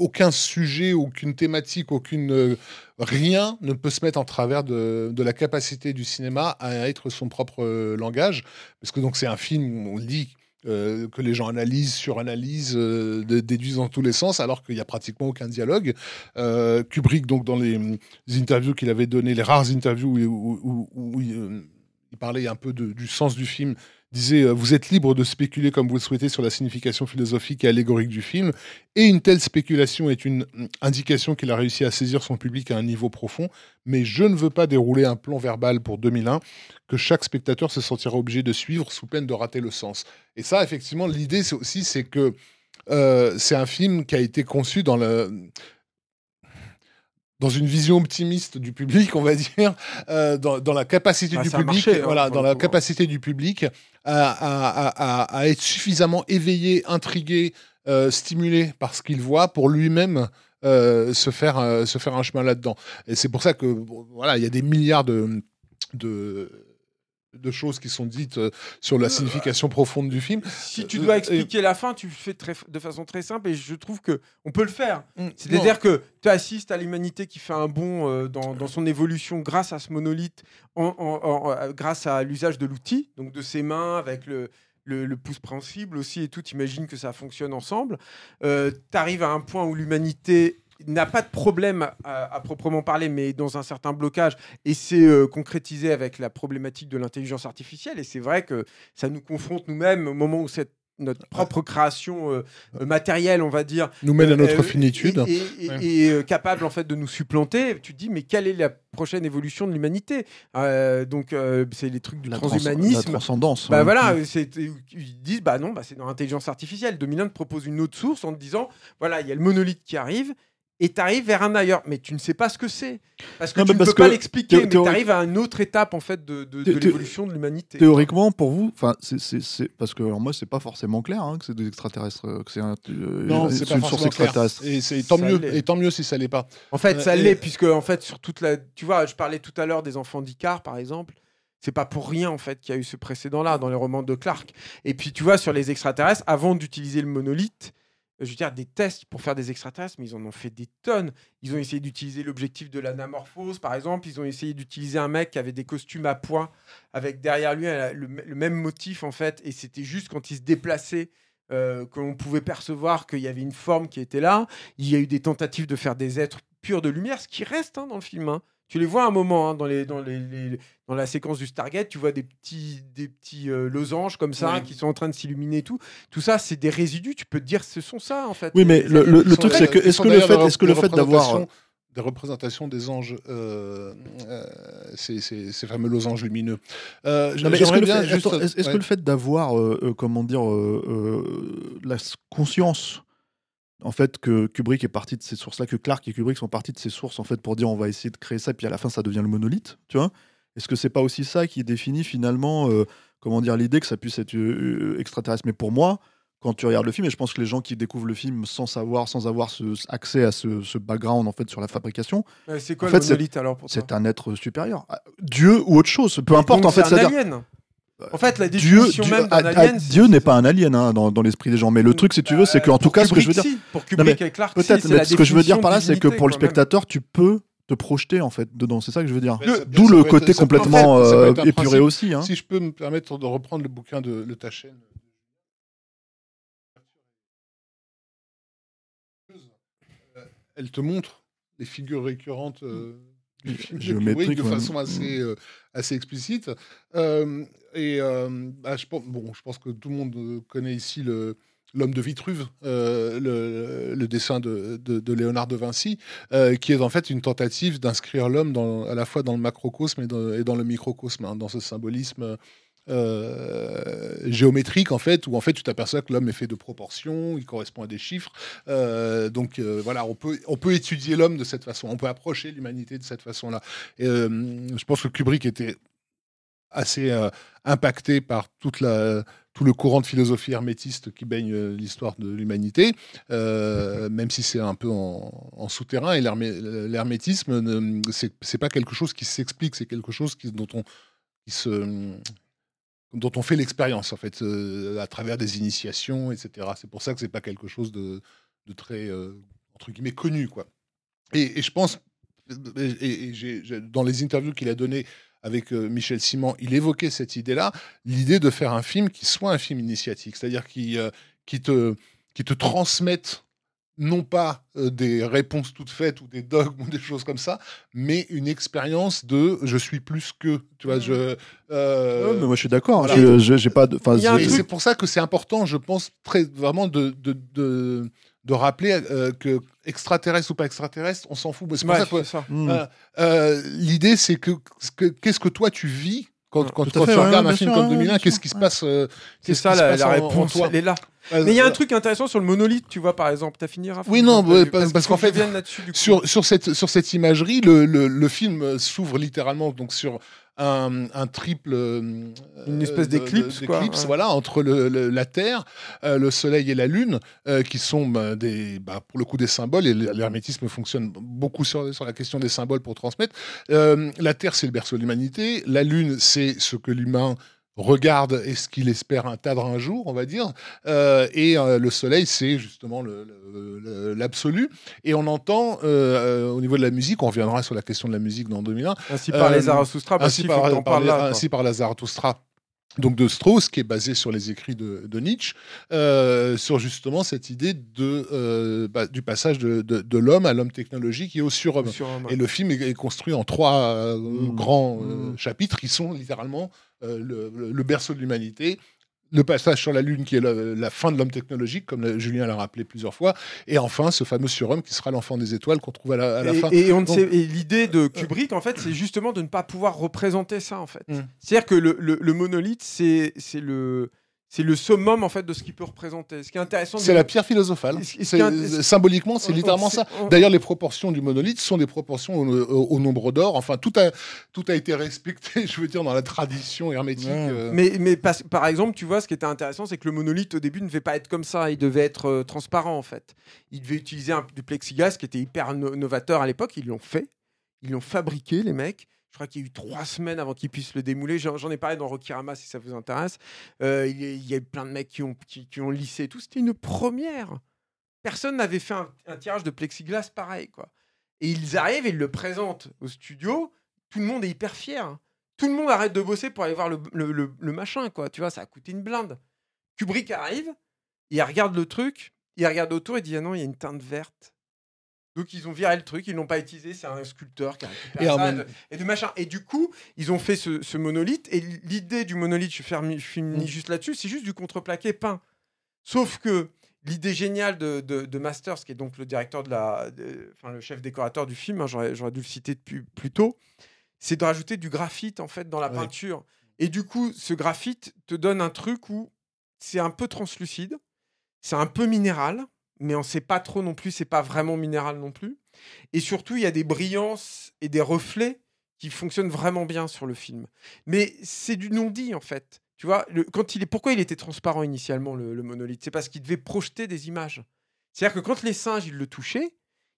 aucun sujet, aucune thématique, aucune euh, rien ne peut se mettre en travers de, la capacité du cinéma à être son propre euh, langage, parce que donc c'est un film, on dit. euh, que les gens analysent, suranalysent, euh, dé- déduisent dans tous les sens, alors qu'il n'y a pratiquement aucun dialogue. Kubrick, donc dans les, interviews qu'il avait données, les rares interviews où- où il, parlait un peu du sens du film, disait euh, Vous êtes libre de spéculer comme vous le souhaitez sur la signification philosophique et allégorique du film, et une telle spéculation est une mm, indication qu'il a réussi à saisir son public à un niveau profond, mais je ne veux pas dérouler un plan verbal pour 2001 que chaque spectateur se sentira obligé de suivre sous peine de rater le sens. Et ça, effectivement, l'idée aussi, c'est que euh, c'est un film qui a été conçu dans le dans une vision optimiste du public, on va dire, euh, dans, dans la capacité du public, marché, voilà, pour dans le la coup. capacité du public à, à- à- à- à être suffisamment éveillé, intrigué, euh, stimulé par ce qu'il voit pour lui-même euh, se faire se faire un chemin là-dedans. Et c'est pour ça que bon, voilà, il y a des milliards de de de choses qui sont dites euh, sur la signification profonde du film. Si tu Euh, dois euh, expliquer la fin, tu le fais très- de façon très simple et je trouve que on peut le faire. Mm, C'est-à-dire que tu assistes à l'humanité qui fait un bond euh, dans, dans son évolution grâce à ce monolithe, en- en- en- en- grâce à l'usage de l'outil, donc de ses mains avec le, le, le pouce principle aussi et tout. Imagine que ça fonctionne ensemble. tu arrives à un point où l'humanité n'a pas de problème à, à proprement parler, mais dans un certain blocage, et c'est euh, concrétisé avec la problématique de l'intelligence artificielle. Et c'est vrai que ça nous confronte nous-mêmes au moment où cette notre propre création euh, euh, matérielle, on va dire, nous mène à notre euh, finitude. et, et- et- Ouais. et, euh, capable en fait de nous supplanter. Tu te dis mais quelle est la prochaine évolution de l'humanité? Euh, Donc euh, c'est les trucs du La, trans- la transhumanisme. transcendance. Bah ouais. voilà, ils disent bah non, bah c'est dans l'intelligence artificielle. 2001 te propose une autre source en te disant voilà, il y a le monolithe qui arrive et tu arrives vers un ailleurs, mais tu ne sais pas ce que c'est parce que Non, tu ne peux pas que l'expliquer, mais tu arrives à une autre étape en fait de, l'évolution de l'humanité. Théoriquement, pour vous, c'est- parce que alors moi, c'est pas forcément clair hein, que c'est des extraterrestres, euh, que c'est un- euh, une- source extraterrestre. Et c'est tant Ça mieux. Et tant mieux si ça l'est pas. En fait, Euh, ça et- l'est, puisque en fait, sur toute la. Tu vois, je parlais tout à l'heure des enfants d'Icar, par exemple. C'est pas pour rien, en fait, qu'il y a eu ce précédent-là dans les romans de Clark. Et puis, tu vois, sur les extraterrestres, avant d'utiliser le monolithe, euh, je veux dire, des tests pour faire des extraterrestres, mais ils en ont fait des tonnes. Ils ont essayé d'utiliser l'objectif de l'anamorphose, par exemple. Ils ont essayé d'utiliser un mec qui avait des costumes à poids, avec derrière lui le, le même motif, en fait. Et c'était juste quand il se déplaçait euh, que l'on pouvait percevoir qu'il y avait une forme qui était là. Il y a eu des tentatives de faire des êtres purs de lumière, ce qui reste hein, dans le film. hein. Tu les vois à un moment hein, dans, les, dans, les, les- dans la séquence du Stargate, tu vois des petits, des petits euh, losanges comme ça Oui. qui sont en train de s'illuminer et tout. Tout ça, c'est des résidus. Tu peux te dire ce sont ça en fait. Oui, mais le, le- le aliens truc, c'est que est-ce que le fait, des est-ce que le rep- fait d'avoir représentations- des représentations des anges, euh, euh, ces, ces- ces fameux losanges lumineux. Euh, est-ce que, juste- ouais. que le fait d'avoir, euh, euh, comment dire, euh, euh, la conscience, en fait, que Kubrick est parti de ces sources-là, que Clark et Kubrick sont partis de ces sources, en fait, pour dire on va essayer de créer ça, puis à la fin, ça devient le monolithe, tu vois Est-ce que c'est pas aussi ça qui définit finalement, euh, comment dire, l'idée que ça puisse être euh, extraterrestre? Mais pour moi, quand tu regardes le film, et je pense que les gens qui découvrent le film sans savoir, sans avoir ce, accès à ce, ce background en fait sur la fabrication, C'est quoi en le fait, monolithe alors pour c'est un être supérieur, Ah, Dieu ou autre chose, peu importe en fait. c'est un alien. En fait, la Dieu, définition Dieu, même d'un alien. Dieu n'est pas un alien hein, dans, dans l'esprit des gens, mais le truc, si tu veux, c'est Euh, qu'en tout cas, ce que je veux Kubrick, dire, si. Pour Kubrick et Clark, si, peut-être, c'est mais ce que je veux dire par là, c'est que pour le spectateur, tu peux te projeter en fait dedans. C'est ça que je veux dire. D'où le côté être- complètement ça peut euh, épuré principe. aussi. hein. Si je peux me permettre de reprendre le bouquin de Le Tachen. Euh, Elle te montre les figures récurrentes euh, du film de Kubrick de façon assez, euh, assez explicite. Euh, et bah, je, pense, bon, je pense que tout le monde euh, connaît ici. L'homme de Vitruve, euh, le, dessin de, Léonard de Vinci, euh, qui est en fait une tentative d'inscrire l'homme à la fois dans le macrocosme et dans, le microcosme, hein, dans ce symbolisme géométrique en fait, où en fait tu t'aperçois que l'homme est fait de proportions, il correspond à des chiffres. Donc voilà, on peut, on peut étudier l'homme de cette façon, on peut approcher l'humanité de cette façon-là. Je pense que Kubrick était assez impacté par toute la, tout le courant de philosophie hermétiste qui baigne l'histoire de l'humanité, même si c'est un peu en, souterrain. Et l'hermétisme, c'est pas quelque chose qui s'explique, c'est quelque chose qui, dont on qui se dont on fait l'expérience en fait euh, à travers des initiations, etc. C'est pour ça que c'est pas quelque chose de, de très euh, entre guillemets connu quoi. Et, je pense, et, dans les interviews qu'il a données avec euh, Michel Simon, il évoquait cette idée-là, l'idée de faire un film qui soit un film initiatique, c'est-à-dire qui, qui, te, qui te transmette non pas euh, des réponses toutes faites ou des dogmes ou des choses comme ça, mais une expérience de je suis plus que. Tu vois, je. Euh, mais moi, je suis d'accord. Hein. J'ai pas de. C'est pour ça que c'est important, je pense, très vraiment de, de, de, de rappeler euh, que extraterrestre ou pas extraterrestre, on s'en fout. C'est pour ça que l'idée, c'est que qu'est-ce que toi tu vis quand, quand, tu regardes un film comme 2001, qu'est-ce qui se passe C'est ça, la, réponse, elle est là. Mais il y a un truc intéressant sur le monolithe, tu vois, par exemple. T'as fini, Raphaël Oui, non, parce, qu'en fait, sur, sur, cette, sur cette imagerie, le, le, le film s'ouvre littéralement donc sur un, un triple. Une espèce d'éclipse, quoi. voilà, entre le, la Terre, euh, le Soleil et la Lune, euh, qui sont bah, des, bah, pour le coup des symboles, et l'hermétisme fonctionne beaucoup sur, sur la question des symboles pour transmettre. Euh, la Terre, c'est le berceau de l'humanité. La Lune, c'est ce que l'humain regarde et ce qu'il espère atteindre un jour, on va dire. Euh, et euh, le soleil, c'est justement l'absolu. Et on entend, euh, au niveau de la musique, on reviendra sur la question de la musique dans 2001. Ainsi par les Zarathustra, ainsi, par, ainsi par la Zarathustra donc de Strauss, qui est basé sur les écrits de, Nietzsche, sur justement cette idée de, bah, du passage de, l'homme à l'homme technologique et au surhomme. Et le film est, construit en trois mmh. grands mmh. chapitres qui sont littéralement euh, le, berceau de l'humanité, le passage sur la Lune qui est la, fin de l'homme technologique, comme Julien l'a rappelé plusieurs fois, et enfin ce fameux surhomme qui sera l'enfant des étoiles qu'on trouve à la, fin. Et, l'idée de Kubrick, en fait, c'est justement de ne pas pouvoir représenter ça, en fait. Mm. C'est-à-dire que le, le monolithe, c'est le c'est le summum en fait de ce qu'il peut représenter. Ce qui est intéressant, c'est la pierre philosophale. Symboliquement, c'est littéralement ça. D'ailleurs, les proportions du monolithe sont des proportions au, nombre d'or. Enfin, tout a tout a été respecté, je veux dire, dans la tradition hermétique. Euh. Mais mais par exemple, tu vois, ce qui était intéressant, c'est que le monolithe au début ne devait pas être comme ça. Il devait être euh, transparent en fait. Il devait utiliser un, du plexiglas qui était hyper novateur à l'époque. Ils l'ont fait. Ils l'ont fabriqué, les mecs. Je crois qu'il y a eu trois semaines avant qu'ils puissent le démouler. J'en ai parlé dans Rokirama si ça vous intéresse. Euh, il, y a, eu plein de mecs qui ont, lissé tout. C'était une première. Personne n'avait fait un, tirage de plexiglas pareil. quoi. Et ils arrivent et ils le présentent au studio. Tout le monde est hyper fier. Tout le monde arrête de bosser pour aller voir le, le, le, machin. quoi. Tu vois, ça a coûté une blinde. Kubrick arrive, il regarde le truc, il regarde autour et dit Ah non, il y a une teinte verte. Donc ils ont viré le truc, ils l'ont pas utilisé, c'est un sculpteur qui a récupéré et ça, et de machin. Et du coup, ils ont fait ce, monolithe. Et l'idée du monolithe, je, finis mm. juste là-dessus, c'est juste du contreplaqué peint. Sauf que l'idée géniale de, de, Masters, qui est donc le directeur de la, enfin le chef décorateur du film, hein, j'aurais, dû le citer depuis plus tôt, c'est de rajouter du graphite en fait dans la peinture. Et du coup, ce graphite te donne un truc où c'est un peu translucide, c'est un peu minéral mais on ne sait pas trop non plus, c'est pas vraiment minéral non plus. Et surtout, il y a des brillances et des reflets qui fonctionnent vraiment bien sur le film. Mais c'est du non-dit, en fait. Tu vois, quand il est, pourquoi il était transparent initialement, le, monolithe? C'est parce qu'il devait projeter des images. C'est-à-dire que quand les singes, ils le touchaient,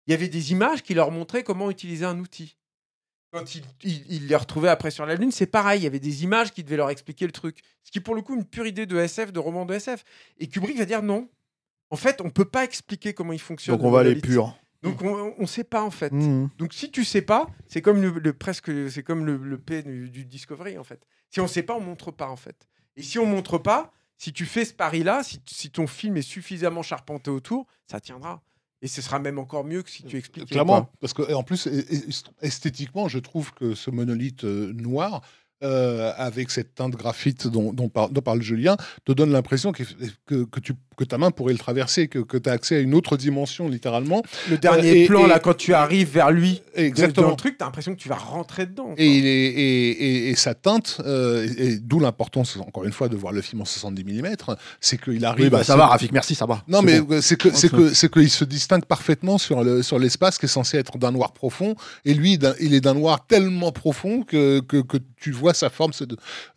il y avait des images qui leur montraient comment utiliser un outil. Quand ils il, les retrouvaient après sur la Lune, c'est pareil, il y avait des images qui devaient leur expliquer le truc. Ce qui est pour le coup une pure idée de SF, de roman de SF. Et Kubrick va dire non, en fait, on peut pas expliquer comment il fonctionne. Donc on va aller pur. Donc on ne sait pas en fait. Mmh. Donc si tu sais pas, c'est comme le, presque c'est comme le, P du, Discovery en fait. Si on sait pas, on montre pas en fait. Et si on montre pas, si tu fais ce pari là, si, ton film est suffisamment charpenté autour, ça tiendra. Et ce sera même encore mieux que si tu expliques. Clairement, parce que en plus esthétiquement, je trouve que ce monolithe euh, noir euh, avec cette teinte graphite dont, dont par- dont parle Julien, te donne l'impression que, que, que tu, que ta main pourrait le traverser, que, que tu as accès à une autre dimension, littéralement. Le dernier et- plan, et- là, quand tu arrives vers lui, Exactement. dans le truc, t'as l'impression que tu vas rentrer dedans. Et, il est- et, et- et sa teinte, euh, et, et d'où l'importance, encore une fois, de voir le film en 70 mm, c'est qu'il arrive Oui, bah à ça se- va, Rafik, merci, ça va. Non, C'est mais bon. euh, c'est que c'est que c'est qu'il se distingue parfaitement sur le sur l'espace qui est censé être d'un noir profond, et lui, il est d'un noir tellement profond que, que, que tu vois sa forme se,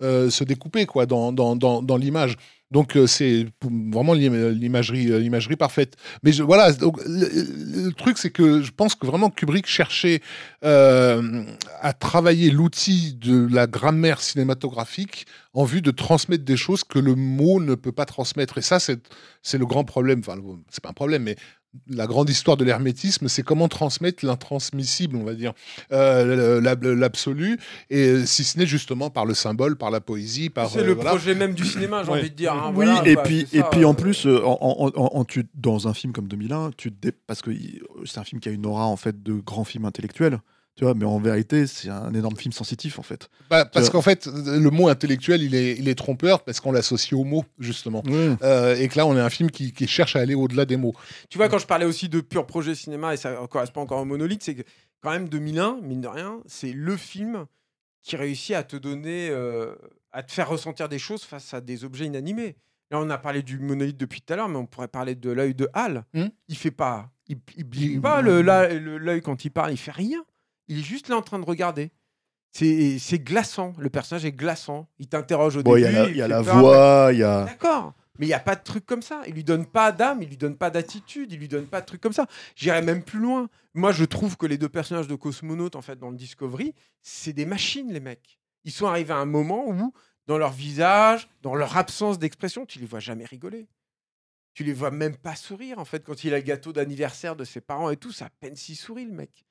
euh, se découper quoi dans dans, dans, dans l'image. Donc euh, c'est vraiment euh, l'imagerie parfaite. Mais voilà, donc, le, truc c'est que je pense que vraiment Kubrick cherchait euh, à travailler l'outil de la grammaire cinématographique en vue de transmettre des choses que le mot ne peut pas transmettre. Et ça, c'est c'est le grand problème. Enfin, c'est pas un problème, mais la grande histoire de l'hermétisme, c'est comment transmettre l'intransmissible, on va dire, euh, l'ab- l'absolu, et euh, si ce n'est justement par le symbole, par la poésie, par C'est euh, le voilà. projet même du cinéma, j'ai Ouais. envie de dire. hein, Oui, voilà, et quoi, puis c'est et ça, puis en euh, plus, euh, en, en- en- en- tu, dans un film comme 2001, tu te dé- parce que c'est un film qui a une aura en fait de grand film intellectuel, tu vois, mais en vérité, c'est un énorme film sensitif en fait. Bah, parce qu'en fait, le mot intellectuel, il est, il est trompeur parce qu'on l'associe au mot, justement. Euh, et que là, on est un film qui, qui cherche à aller au-delà des mots. Tu vois, quand je parlais aussi de pur projet cinéma, et ça correspond encore au monolithe, c'est que quand même 2001, mine de rien, c'est le film qui réussit à te donner, euh, à te faire ressentir des choses face à des objets inanimés. Là, on a parlé du monolithe depuis tout à l'heure, mais on pourrait parler de l'œil de Hal. Hmm. Il fait pas, il, il blige Il- pas l'œil quand il parle, il fait rien. Il est juste là en train de regarder. C'est glaçant. Le personnage est glaçant. Il t'interroge au Bon, il y a début. la, il y a la voix, il y a. D'accord. Mais il n'y a pas de truc comme ça. Il lui donne pas d'âme, il lui donne pas d'attitude, il lui donne pas de truc comme ça. J'irais même plus loin. Moi, je trouve que les deux personnages de cosmonautes, en fait, dans le Discovery, c'est des machines, les mecs. Ils sont arrivés à un moment où, dans leur visage, dans leur absence d'expression, tu les vois jamais rigoler. Tu les vois même pas sourire, en fait, quand il a le gâteau d'anniversaire de ses parents et tout, ça à peine s'il sourit, le mec.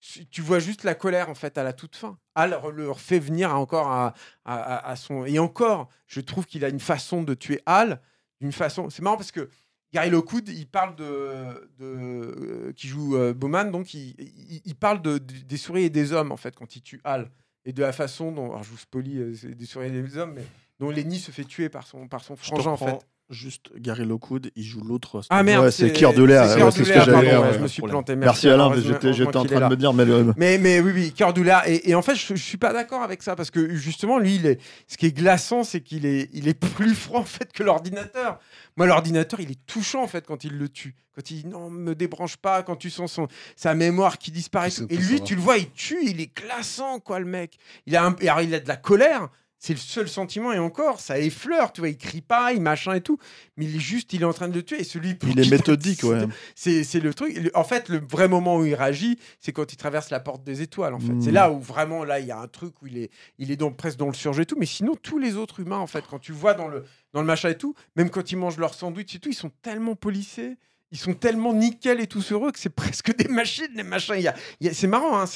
Tu- vois juste la colère, en fait, à la toute fin. Al le refait venir encore à, à- à- à son. Et encore, je trouve qu'il a une façon de tuer Al, d'une façon. C'est marrant parce que Gary Lockwood, il parle de. de euh, qui joue euh, Bowman, donc il, il- il parle de, de- des souris et des hommes, en fait, quand il tue Al. Et de la façon dont. Alors, je vous spoilie euh, des souris et des hommes, mais dont Lenny se fait tuer par son, par son frangin, en fait. Juste Gary Lockwood, il joue l'autre. Ah merde, Ouais, c'est Keir Dullea, c'est ouais, ce que ouais, je me suis de planté. Merci Alain, j'étais en train de me dire, mais le- Mais, mais oui, oui, Cœur Doulard. Et, et en fait, je, je suis pas d'accord avec ça parce que justement, lui, il est, ce qui est glaçant, c'est qu'il est, il est plus froid en fait que l'ordinateur. Moi, l'ordinateur, il est touchant en fait quand il le tue. Quand il dit non, me débranche pas, quand tu sens son, sa mémoire qui disparaît. Et lui, tu le vois, il tue, il est glaçant, quoi, le mec. Il a, un, alors, il a de la colère. C'est le seul sentiment et encore, ça effleure, tu vois, il crie pas, il machin et tout, mais il est juste, il est en train de le tuer et celui il est méthodique, ouais. c'est le truc. En fait, le vrai moment où il réagit, c'est quand il traverse la porte des étoiles. En fait, Mm. c'est là où vraiment là il y a un truc où il est, il est dans, presque dans le surjeu et tout. Mais sinon, tous les autres humains, en fait, quand tu vois dans le dans le machin et tout, même quand ils mangent leur sandwich et tout, ils sont tellement polissés. Ils sont tellement nickel et tous heureux que c'est presque des machines, les machins. Y a- y a- c'est marrant, hein,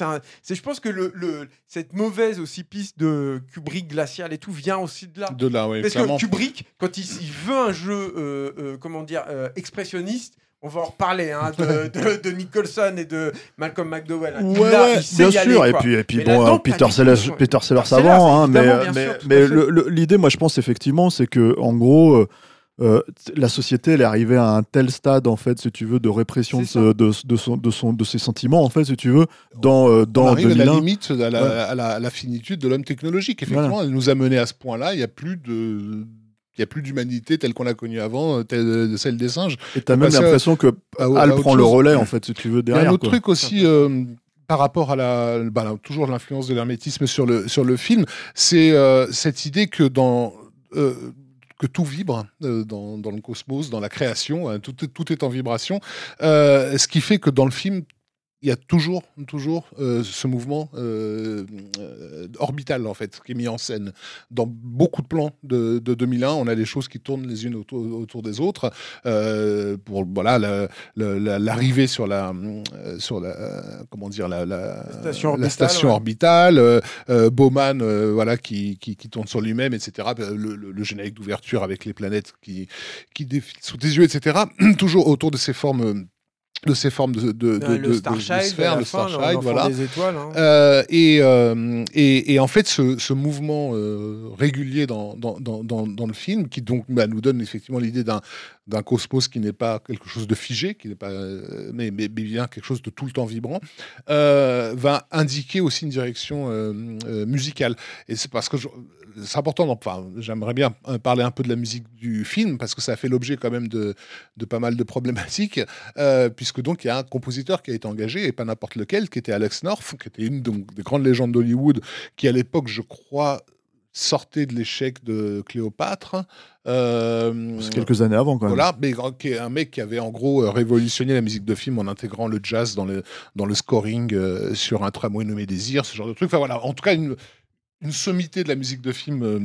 c'est je pense que le, le- cette mauvaise aussi piste de Kubrick glacial et tout vient aussi de là. De là, oui, Parce clairement. que Kubrick, quand il, il veut un jeu, euh, euh, comment dire, euh, expressionniste, on va en reparler, hein, de, de- de Nicholson et de Malcolm McDowell. hein. Ouais, bien sûr. aller, et puis, et puis bon, euh, Peter Sellers, tout. Peter Sellers hein, mais, mais, tout mais l'idée, moi, je pense effectivement, c'est que en gros, euh, la société, elle est arrivée à un tel stade, en fait, si tu veux, de répression de, son, de, son, de ses sentiments, en fait, si tu veux, dans, euh, on arrive à la 2001. limite, à la, Ouais. à la- à la finitude de l'homme technologique. Effectivement, elle nous a mené à ce point-là. Il n'y a plus de. Il y a plus d'humanité telle qu'on l'a connue avant, euh, telle euh, celle des singes. Et t'as même passer à- l'impression que à- Al prend le relais, en fait, si tu veux, Il y a derrière. un autre quoi. truc aussi euh, par rapport à la, bah, là, toujours l'influence de l'hermétisme sur le, sur le film, c'est cette idée que dans euh, que tout vibre euh, dans, le cosmos, dans la création, hein, tout, est- tout est en vibration, euh, ce qui fait que dans le film il y a toujours, toujours euh, ce mouvement euh, euh, orbital en fait qui est mis en scène. Dans beaucoup de plans de, de 2001, on a des choses qui tournent les unes autour, autour des autres. Pour voilà la- la- la- l'arrivée sur la sur la comment dire la, la, station orbitale, station ouais. orbitale, Bowman voilà qui, qui, qui tourne sur lui-même, etc. Le, le- le générique d'ouverture avec les planètes qui qui défilent sous tes yeux, etc. toujours autour de ces formes de ces formes de, de, de, le de- de sphères, le fin, Starchild, l'enfant voilà. des étoiles. hein. Euh, et, euh, et, et en fait, ce, ce mouvement euh, régulier dans, dans, dans, dans, dans le film, qui donc bah, nous donne effectivement l'idée d'un d'un cosmos qui n'est pas quelque chose de figé, qui n'est pas, mais, mais, bien quelque chose de tout le temps vibrant, va indiquer aussi une direction musicale. Et c'est parce que je- c'est important. Enfin, j'aimerais bien euh, parler un peu de la musique du film parce que ça a fait l'objet quand même de, de pas mal de problématiques, euh, puisque donc il y a un compositeur qui a été engagé et pas n'importe lequel, qui était Alex North, qui était une donc, des grandes légendes d'Hollywood, qui à l'époque, je crois, sortait de l'échec de Cléopâtre. Euh, C'est quelques années avant, quand même. voilà, mais qui est un mec qui avait en gros euh, révolutionné la musique de film en intégrant le jazz dans le, dans le scoring euh, sur un tramway nommé Désir, ce genre de truc. Enfin voilà, en tout cas, une, une sommité de la musique de film euh,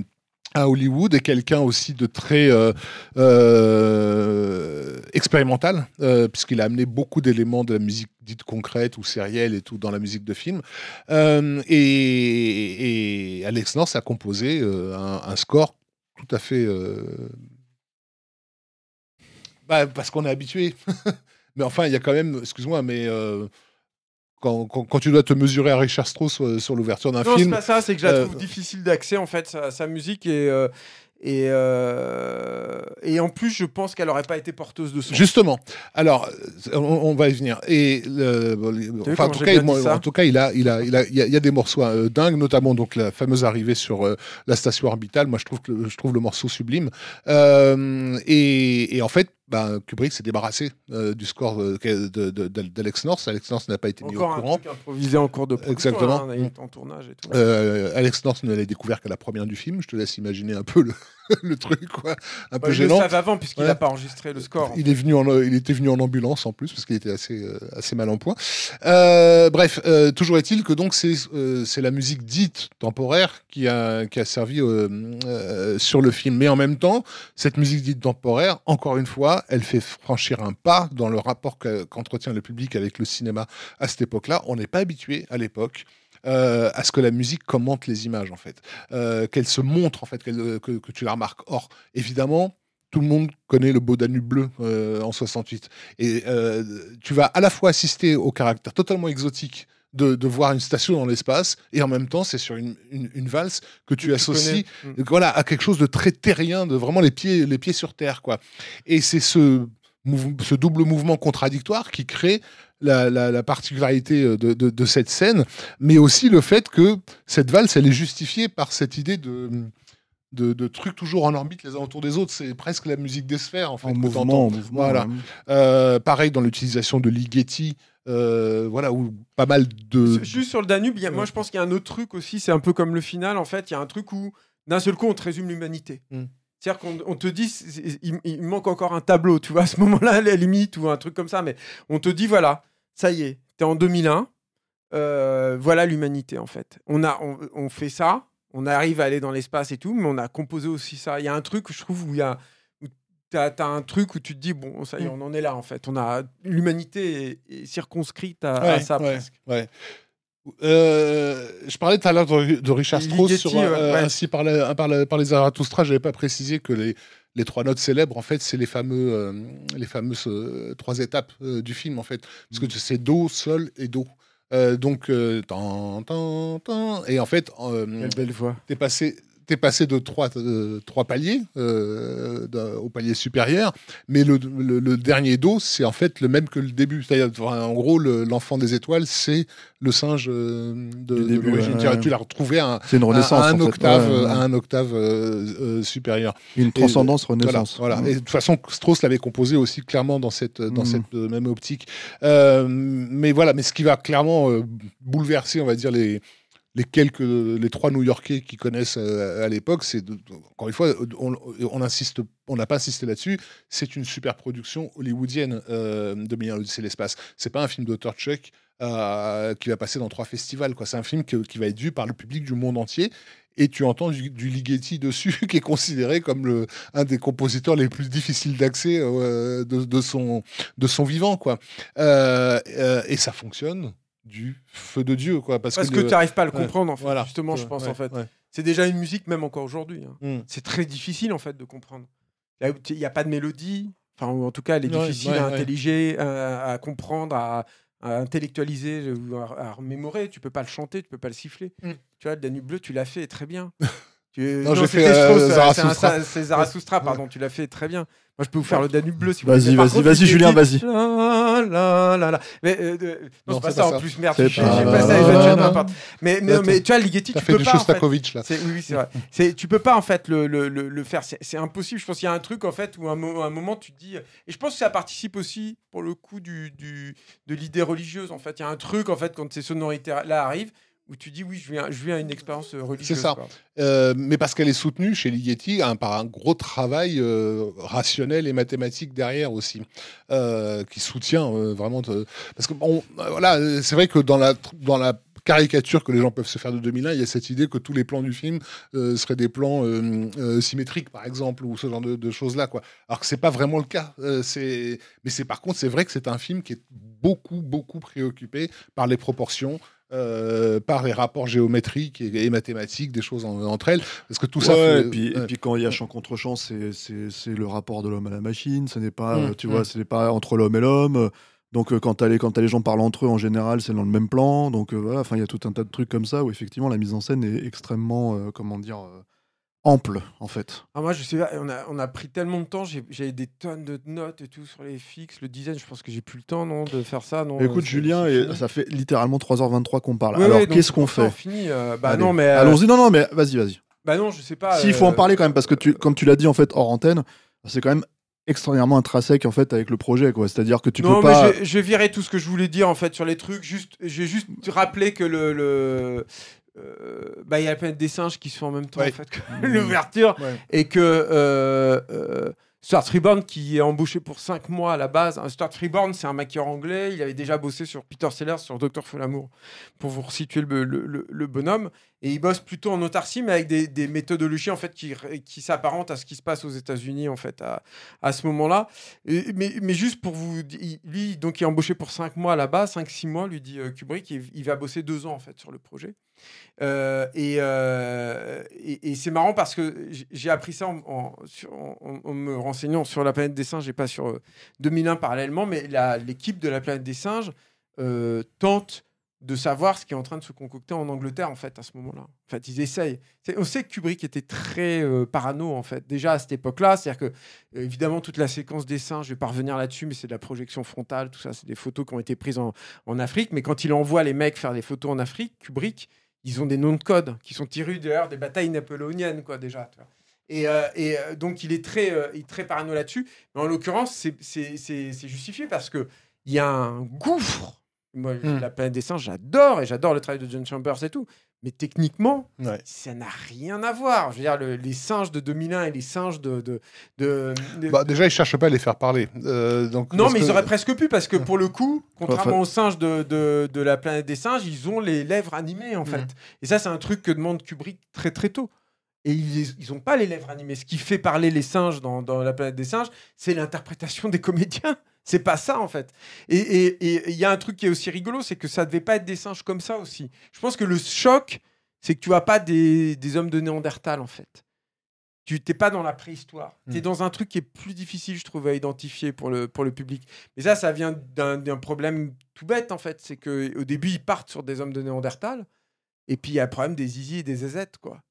à Hollywood et quelqu'un aussi de très euh, euh, expérimental, puisqu'il a amené beaucoup d'éléments de la musique dite concrète ou sérielle et tout dans la musique de film. Et, Alex North a composé un, score tout à fait bah, parce qu'on est habitué. mais enfin, il y a quand même, excuse-moi, mais quand, quand- quand tu dois te mesurer à Richard Strauss euh, sur l'ouverture d'un Non, c'est film, pas ça, c'est que je la euh, trouve difficile d'accès en fait, sa, sa musique et. euh, et, euh, et en plus, je pense qu'elle aurait pas été porteuse de son. justement. Alors, euh, on, on va y venir. Et le- enfin, en tout cas, moi, en tout cas, il a, il a, il a, il y a, des morceaux euh, dingues, notamment donc la fameuse arrivée sur euh, la station orbitale. Moi, je trouve que je trouve le morceau sublime. Euh, et, et en fait. Bah, Kubrick s'est débarrassé euh, du score euh, d'Alex North. Alex North n'a pas été mis au Encore un courant. truc improvisé en cours de production. Exactement. hein, est en tournage et tout. Euh, Alex North ne l'a découvert qu'à la première du film. Je te laisse imaginer un peu le, le truc, quoi. Un peu il le gênant. savait avant puisqu'il Ouais. n'a pas enregistré le score. Il est venu en, il était venu en ambulance en plus parce qu'il était assez, euh, assez mal en point. Bref, toujours est-il que donc c'est c'est la musique dite temporaire qui a, qui a servi sur le film. Mais en même temps, cette musique dite temporaire, encore une fois, elle fait franchir un pas dans le rapport que- qu'entretient le public avec le cinéma à cette époque-là. On n'est pas habitué à l'époque. euh, à ce que la musique commente les images en fait, Euh, qu'elle se montre en fait, qu'elle- que, tu la remarques. Or, évidemment, tout le monde connaît le beau Danube bleu euh, en 68. Et euh, tu vas à la fois assister au caractère totalement exotique de, de voir une station dans l'espace, et en même temps, c'est sur une, une- une valse que tu associes connais. Mm. voilà, à quelque chose de très terrien, de vraiment les pieds, les pieds sur terre. quoi. Et c'est ce, double mouvement contradictoire qui crée la, la- la particularité euh, de, de- de cette scène, mais aussi le fait que cette valse, elle est justifiée par cette idée de... De, de trucs toujours en orbite les uns autour des autres, c'est presque la musique des sphères en fait. En mouvement, t'entends. en mouvement. Voilà. ouais. Euh, pareil dans l'utilisation de Ligeti, euh, voilà, où pas mal de. Juste sur le Danube, a- moi je pense qu'il y a un autre truc aussi, c'est un peu comme le final en fait, il y a un truc où d'un seul coup on te résume l'humanité. Mm. C'est-à-dire qu'on on te dit, il manque encore un tableau, tu vois, à ce moment-là, à la limite, ou un truc comme ça, mais on te dit, voilà, ça y est, t'es en 2001, euh, voilà l'humanité en fait. On, a, on, on fait ça, on arrive à aller dans l'espace et tout, mais on a composé aussi ça. Il y a un truc, je trouve, où il y a. T'as as un truc où tu te dis, bon, ça y est, Mm. on en est là en fait. On a L'humanité est, est circonscrite à, ça ouais, presque. ouais. Euh, je parlais tout à l'heure de, Richard Strauss sur euh, ainsi par, la- par, la- par les Zarathustra. J'avais pas précisé que les, les trois notes célèbres, en fait, c'est les fameux euh, les fameuses euh, trois étapes du film, en fait, parce que c'est do, sol et do. Donc, tan, tan, tan, et en fait, Quelle belle voix. t'es passé passé de trois, trois paliers euh, au palier supérieur, mais le, le- le dernier do, c'est en fait le même que le début. Enfin, en gros, le- l'enfant des étoiles, c'est le singe euh, de, de début, l'origine. ouais, Tu- ouais. Tu l'as retrouvé à une renaissance. à un fait. octave, Ouais, ouais, à un octave euh, euh, supérieur. Une transcendance, Voilà, renaissance. voilà. Et de toute façon, Strauss l'avait composé aussi clairement dans cette, dans Mm. cette même optique. Mais voilà, mais ce qui va clairement bouleverser, on va dire, les, les quelques, les trois New-Yorkais qui connaissent euh, à l'époque, c'est encore une fois, on, insiste, on n'a pas insisté là-dessus. C'est une super production hollywoodienne euh, de l'Odyssée de l'espace. C'est pas un film d'auteur tchèque euh, qui va passer dans trois festivals. Quoi. C'est un film qui va être vu par le public du monde entier. Et tu entends du, Ligeti dessus, qui est considéré comme un des compositeurs les plus difficiles d'accès euh, de, de son, de son vivant. Quoi. Et ça fonctionne du feu de Dieu. Quoi, parce, Parce que, tu n'arrives pas à le ouais, comprendre, en fait. voilà. Justement, je pense, en fait. C'est déjà une musique, même encore aujourd'hui. hein. Mm. C'est très difficile, en fait, de comprendre. Il n'y a pas de mélodie. Enfin, ou en tout cas, elle est difficile à intelliger, à, à comprendre, à, à intellectualiser, à, à remémorer. Tu peux pas le chanter, tu peux pas le siffler. Mm. Tu vois, le Danube bleu, tu l'as fait très bien. Tu- Non, j'ai c'était fait, euh, Zarathustra. C'est Zarathustra, pardon, tu l'as fait très bien. Moi, je peux vous faire le Danube bleu si vous Vas-y, voulez. Vas-y, vas-y, il Julien, vas-y. Mais euh, non, Non, c'est pas ça en plus, merde. J'ai j'ai pas- ça, je-. Mais, mais, tu vois, Ligeti, tu peux pas. Shostakovich là. Oui, c'est vrai. Tu peux pas en fait le, faire. C'est, impossible. Je pense qu'il y a un truc en fait où à un, moment tu te dis. Et je pense que ça participe aussi pour le coup du, de l'idée religieuse. En fait, il y a un truc en fait quand ces sonorités là arrivent où tu dis oui, je viens, je viens à une expérience euh, religieuse. C'est ça. Euh, mais parce qu'elle est soutenue chez Ligeti hein, par un gros travail euh, rationnel et mathématique derrière aussi, euh, qui soutient vraiment. parce que bon, voilà, c'est vrai que dans la dans la caricature que les gens peuvent se faire de 2001, il y a cette idée que tous les plans du film euh, seraient des plans euh, euh, symétriques, par exemple, ou ce genre de, de choses-là, quoi. Alors que c'est pas vraiment le cas. C'est, mais c'est par contre, c'est vrai que c'est un film qui est beaucoup, beaucoup préoccupé par les proportions. Euh, par les rapports géométriques et, et mathématiques des choses en- entre elles parce que tout ça fait- et, puis, ouais. et puis quand il y a champ contre champ, c'est le rapport de l'homme à la machine. Ce n'est pas, Mm, euh, tu mm. vois, ce n'est pas entre l'homme et l'homme. Donc euh, quand t'as les quand t'as les gens parlent entre eux, en général, c'est dans le même plan. Donc voilà, enfin il y a tout un tas de trucs comme ça où effectivement la mise en scène est extrêmement, euh, comment dire, euh, ample en fait. Ah, moi, je sais pas, on a, on a pris tellement de temps, j'avais des tonnes de notes et tout sur les fixes, le design, je pense que j'ai plus le temps, non, de faire ça, non Écoute c'est- Julien, c'est et fini. ça fait littéralement 3h23 qu'on parle. Alors qu'est-ce c'est qu'on fait? finit, euh, Bah Allez, non, mais. euh, Allons-y, non, non, mais vas-y, vas-y. Bah non, je sais pas. S'il faut en euh, parler quand même, parce que tu, comme tu l'as dit en fait hors antenne, c'est quand même extraordinairement intrinsèque en fait avec le projet, quoi. C'est-à-dire que tu non, peux mais pas. je, je virais tout ce que je voulais dire en fait sur les trucs. Juste, j'ai juste rappelé que le, le euh, bah il y a la planète des singes qui fait en même temps Ouais. en fait que l'ouverture Ouais. et que euh, euh, Stuart Freeborn qui est embauché pour 5 mois à la base. hein, Stuart Freeborn c'est un maquilleur anglais. Il avait déjà bossé sur Peter Sellers, sur Docteur Folamour pour vous resituer le, le- le- le bonhomme. Et il bosse plutôt en autarcie, mais avec des, méthodologies en fait qui, qui s'apparentent à ce qui se passe aux États-Unis en fait à, à ce moment-là. Mais, mais juste pour vous, di- lui donc il est embauché pour 5 mois là-bas, 5-6 mois, lui dit euh, Kubrick, il va bosser 2 ans en fait sur le projet. Euh, et euh, et, et c'est marrant parce que j'ai appris ça en, me renseignant sur la planète des singes et pas sur euh, 2001 parallèlement, mais l'équipe de la planète des singes tente de savoir ce qui est en train de se concocter en Angleterre en fait à ce moment-là. En fait, ils essayent. On sait que Kubrick était très euh, parano en fait déjà à cette époque-là, c'est-à-dire que euh, évidemment toute la séquence des singes, je vais pas revenir là-dessus, mais c'est de la projection frontale, tout ça, c'est des photos qui ont été prises en, Afrique. Mais quand il envoie les mecs faire des photos en Afrique, Kubrick, ils ont des noms de code qui sont tirés d'ailleurs des batailles napoléoniennes quoi déjà. Et, euh, donc il est très, il est très parano là-dessus. Mais en l'occurrence, c'est- justifié parce que il y a un gouffre. Moi, Hmm. la planète des singes, j'adore et j'adore le travail de John Chambers et tout. Mais techniquement, Ouais. ça n'a rien à voir. Je veux dire, le- les singes de 2001 et les singes de. de, de- de- Bah, déjà, ils cherchent pas à les faire parler. Euh, donc, non, mais ils auraient presque pu, parce que pour le coup, contrairement Enfin- aux singes de, de, de la planète des singes, ils ont les lèvres animées, en fait. Et ça, c'est un truc que demande Kubrick très très tôt. Et ils ils ont pas les lèvres animées. Ce qui fait parler les singes dans, dans la planète des singes, c'est l'interprétation des comédiens. C'est pas ça, en fait. Et il y a un truc qui est aussi rigolo, c'est que ça devait pas être des singes comme ça aussi. Je pense que le choc, c'est que tu as pas des, des hommes de Néandertal, en fait. Tu t'es pas dans la préhistoire. Tu es Hmm. dans un truc qui est plus difficile, je trouve, à identifier pour le, pour le public. Mais ça, ça vient d'un problème tout bête, en fait. C'est qu'au début, ils partent sur des hommes de Néandertal. Et puis, il y a le problème des zizi et des zézettes, quoi.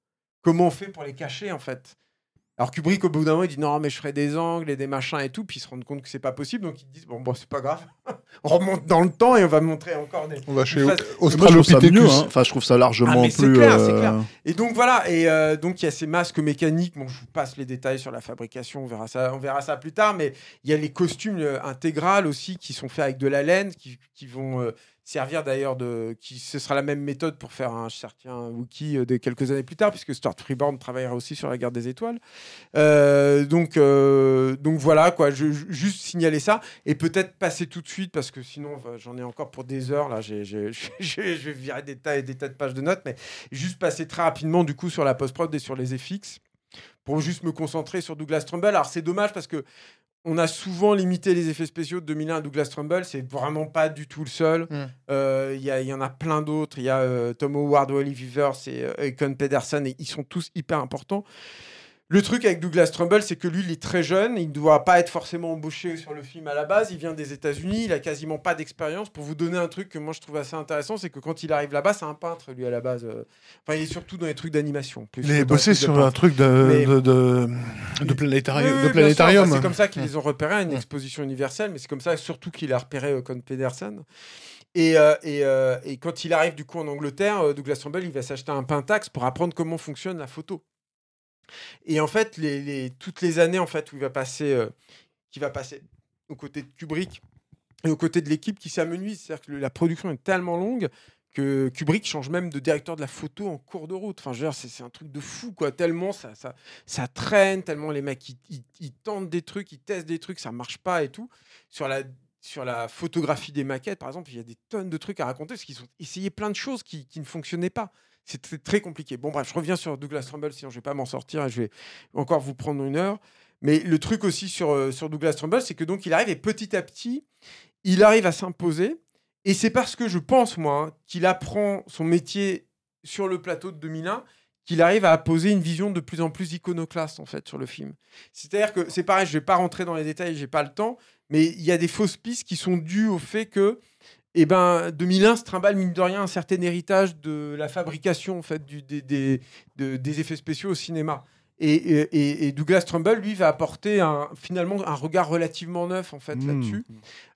Comment on fait pour les cacher, en fait? Alors, Kubrick, au bout d'un moment, il dit non, mais je ferai des angles et des machins et tout. Puis, ils se rendent compte que c'est pas possible. Donc, ils disent bon, bon c'est pas grave. on remonte dans le temps et on va montrer encore des. On va chez Moi, je trouve mieux. hein. Enfin, je trouve ça largement Ah, mais c'est plus. clair, c'est euh, clair. Et donc voilà, et euh, donc il y a ces masques mécaniques. Bon, je vous passe les détails sur la fabrication, on verra ça, on verra ça plus tard. Mais il y a les costumes euh, intégrales aussi qui sont faits avec de la laine, qui, qui vont euh, servir d'ailleurs de, qui ce sera la même méthode pour faire un certain Wookie euh, des quelques années plus tard, puisque Stuart Freeborn travaillera aussi sur la guerre des étoiles. Euh, donc euh, donc voilà quoi, je, juste signaler ça et peut-être passer tout de suite parce que sinon j'en ai encore pour des heures là. J'ai- je vais virer des tas et des tas de pages de notes, mais juste passer très rapidement du coup sur la post-prod et sur les FX pour juste me concentrer sur Douglas Trumbull. Alors c'est dommage parce que on a souvent limité les effets spéciaux de 2001 à Douglas Trumbull, c'est vraiment pas du tout le seul. Mm. Euh, Il y, en a plein d'autres. Il y a euh, Tom Howard, Wally Weavers et euh, Econ Pedersen, et ils sont tous hyper importants. Le truc avec Douglas Trumbull, c'est que lui, il est très jeune, il ne doit pas être forcément embauché sur le film à la base, il vient des États-Unis, il a quasiment pas d'expérience. Pour vous donner un truc que moi je trouve assez intéressant, c'est que quand il arrive là-bas, c'est un peintre, lui, à la base. euh. Enfin, il est surtout dans les trucs d'animation. plus Il est bossé sur un truc de, Mais- de, Oui, oui, planétarium. C'est comme ça qu'ils les ont repérés à une exposition universelle, mais c'est comme ça surtout qu'il a repéré euh, Con Pedersen. Et, euh, et, euh, et quand il arrive du coup en Angleterre, Douglas Trumbull, il va s'acheter un Pentax pour apprendre comment fonctionne la photo. Et en fait, toutes les années en fait où il va passer, euh, qui va passer aux côtés de Kubrick et aux côtés de l'équipe qui s'amenuise, c'est-à-dire que la production est tellement longue que Kubrick change même de directeur de la photo en cours de route. Enfin, c'est un truc de fou, quoi. Tellement ça, traîne, tellement les mecs, ils, tentent des trucs, ils testent des trucs, ça marche pas et tout. Sur la, photographie des maquettes, par exemple, il y a des tonnes de trucs à raconter parce qu'ils ont essayé plein de choses qui ne fonctionnaient pas. C'est très, compliqué. Bon, bref, je reviens sur Douglas Trumbull, sinon je vais pas m'en sortir et je vais encore vous prendre une heure. Mais le truc aussi sur, euh, Douglas Trumbull, c'est que donc il arrive et petit à petit, il arrive à s'imposer. Et c'est parce que je pense, moi, hein, qu'il apprend son métier sur le plateau de 2001 qu'il arrive à poser une vision de plus en plus iconoclaste en fait sur le film. C'est-à-dire que c'est pareil, je vais pas rentrer dans les détails, j'ai pas le temps, mais il y a des fausses pistes qui sont dues au fait que eh ben 2001 se trimballe mine de rien un certain héritage de la fabrication en fait du, des, des, de- des effets spéciaux au cinéma. Et, et- et Douglas Trumbull, lui, va apporter un, finalement un regard relativement neuf en fait Mmh. là-dessus.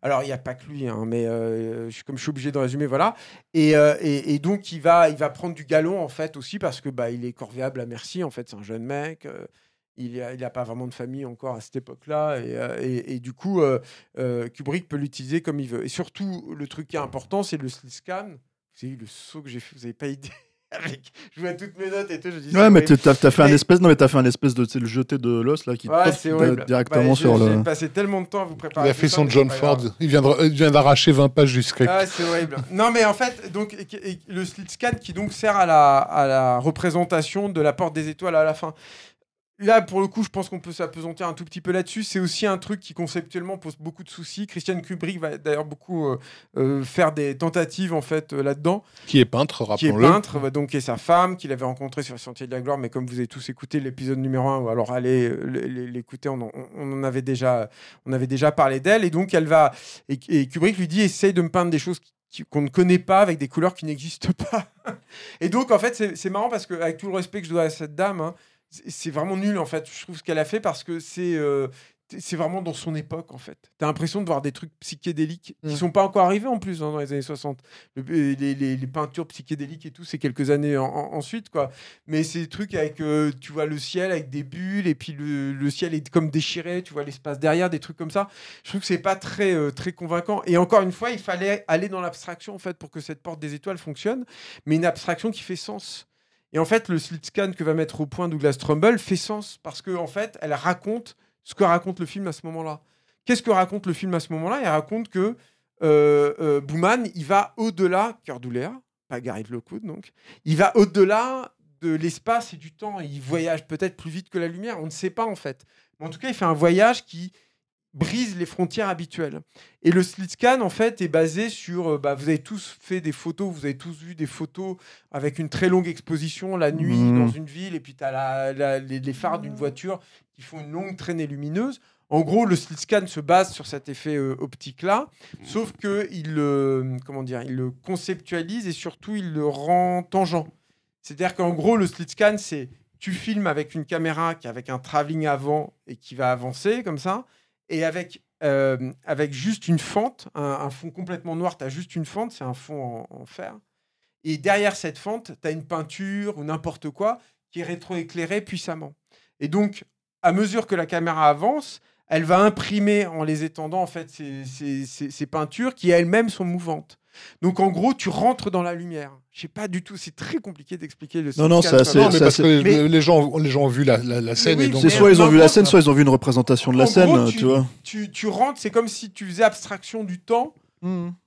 Alors, il n'y a pas que lui, hein, mais euh, je- comme je suis obligé de résumer, voilà. Et, euh, et- et donc, il va, il va prendre du galon, en fait, aussi, parce que bah, il est corvéable à merci. En fait, c'est un jeune mec. euh, il n'a il a pas vraiment de famille encore à cette époque-là. Et, euh, et- et du coup, euh, euh, Kubrick peut l'utiliser comme il veut. Et surtout, le truc qui est important, c'est le slit scan. Vous avez vu le saut que j'ai fait, vous n'avez pas idée. Avec, je vois toutes mes notes et tout. Je dis, Ouais, mais t'as t'as fait un espèce, non, mais t'as fait un espèce de, le jeté de l'os là qui Ouais, directement Bah, sur le. J'ai passé tellement de temps à vous Il préparer. a fait son John. Ford. Il vient de- il vient d'arracher 20 pages du script. Ah, c'est horrible. Non, mais en fait, donc, et- et le slit scan qui donc sert à la, à la représentation de la porte des étoiles à la fin. Là, pour le coup, je pense qu'on peut s'apesantir un tout petit peu là-dessus. C'est aussi un truc qui conceptuellement pose beaucoup de soucis. Christian Kubrick va d'ailleurs beaucoup euh, euh, faire des tentatives en fait euh, là-dedans. Qui est peintre, Qui est rappelons-le. peintre, donc et sa femme, qu'il avait rencontré sur le Sentier de la Gloire. Mais comme vous avez tous écouté l'épisode numéro 1, ou alors allez l'écouter, on, en- on en avait déjà, on avait déjà parlé d'elle. Et donc elle va et, et Kubrick lui dit essaye de me peindre des choses qui- qu'on ne connaît pas avec des couleurs qui n'existent pas. et donc en fait c'est c'est marrant parce que avec tout le respect que je dois à cette dame, hein, c'est vraiment nul en fait. Je trouve ce qu'elle a fait parce que c'est euh, c'est vraiment dans son époque en fait. T'as l'impression de voir des trucs psychédéliques qui Mm. sont pas encore arrivés en plus hein, dans les années 60. Le- les, les- les peintures psychédéliques et tout, c'est quelques années en- en- ensuite quoi. Mais c'est des trucs avec euh, tu vois le ciel avec des bulles et puis le, le ciel est comme déchiré, tu vois l'espace derrière, des trucs comme ça. Je trouve que c'est pas très euh, très convaincant. Et encore une fois, il fallait aller dans l'abstraction en fait pour que cette porte des étoiles fonctionne, mais une abstraction qui fait sens. Et en fait, le slit scan que va mettre au point Douglas Trumbull fait sens parce que en fait, elle raconte ce que raconte le film à ce moment-là. Qu'est-ce que raconte le film à ce moment-là? Il raconte que euh, euh, Bouman, il va au-delà, cœur douleur, pas Gary Lockwood donc, il va au-delà de l'espace et du temps. Il voyage peut-être plus vite que la lumière, on ne sait pas en fait. Mais en tout cas, il fait un voyage qui brise les frontières habituelles. Et le slit scan, en fait, est basé sur... euh, bah, vous avez tous fait des photos, vous avez tous vu des photos avec une très longue exposition la nuit Mhm. dans une ville, et puis tu as les, les phares d'une voiture qui font une longue traînée lumineuse. En gros, le slit scan se base sur cet effet euh, optique-là, sauf que il le, comment dire, il le conceptualise et surtout il le rend tangent. C'est-à-dire qu'en gros, le slit scan, c'est tu filmes avec une caméra qui est avec un travelling avant et qui va avancer comme ça, et avec, euh, avec juste une fente, un, fond complètement noir, tu as juste une fente, c'est un fond en, fer. Et derrière cette fente, tu as une peinture ou n'importe quoi qui est rétroéclairé puissamment. Et donc, à mesure que la caméra avance, elle va imprimer en les étendant en fait ces- ces- ces peintures qui elles-mêmes sont mouvantes. Donc en gros, tu rentres dans la lumière. Je sais pas du tout, c'est très compliqué d'expliquer le Non, non, c'est assez- Non, mais ça, parce c'est- que les- mais- les, gens, les gens ont vu la, la- la scène oui, et donc. C'est soit ils ont vu la scène, soit ils ont vu une représentation de la En scène, gros, tu vois. tu, tu rentres, c'est comme si tu faisais abstraction du temps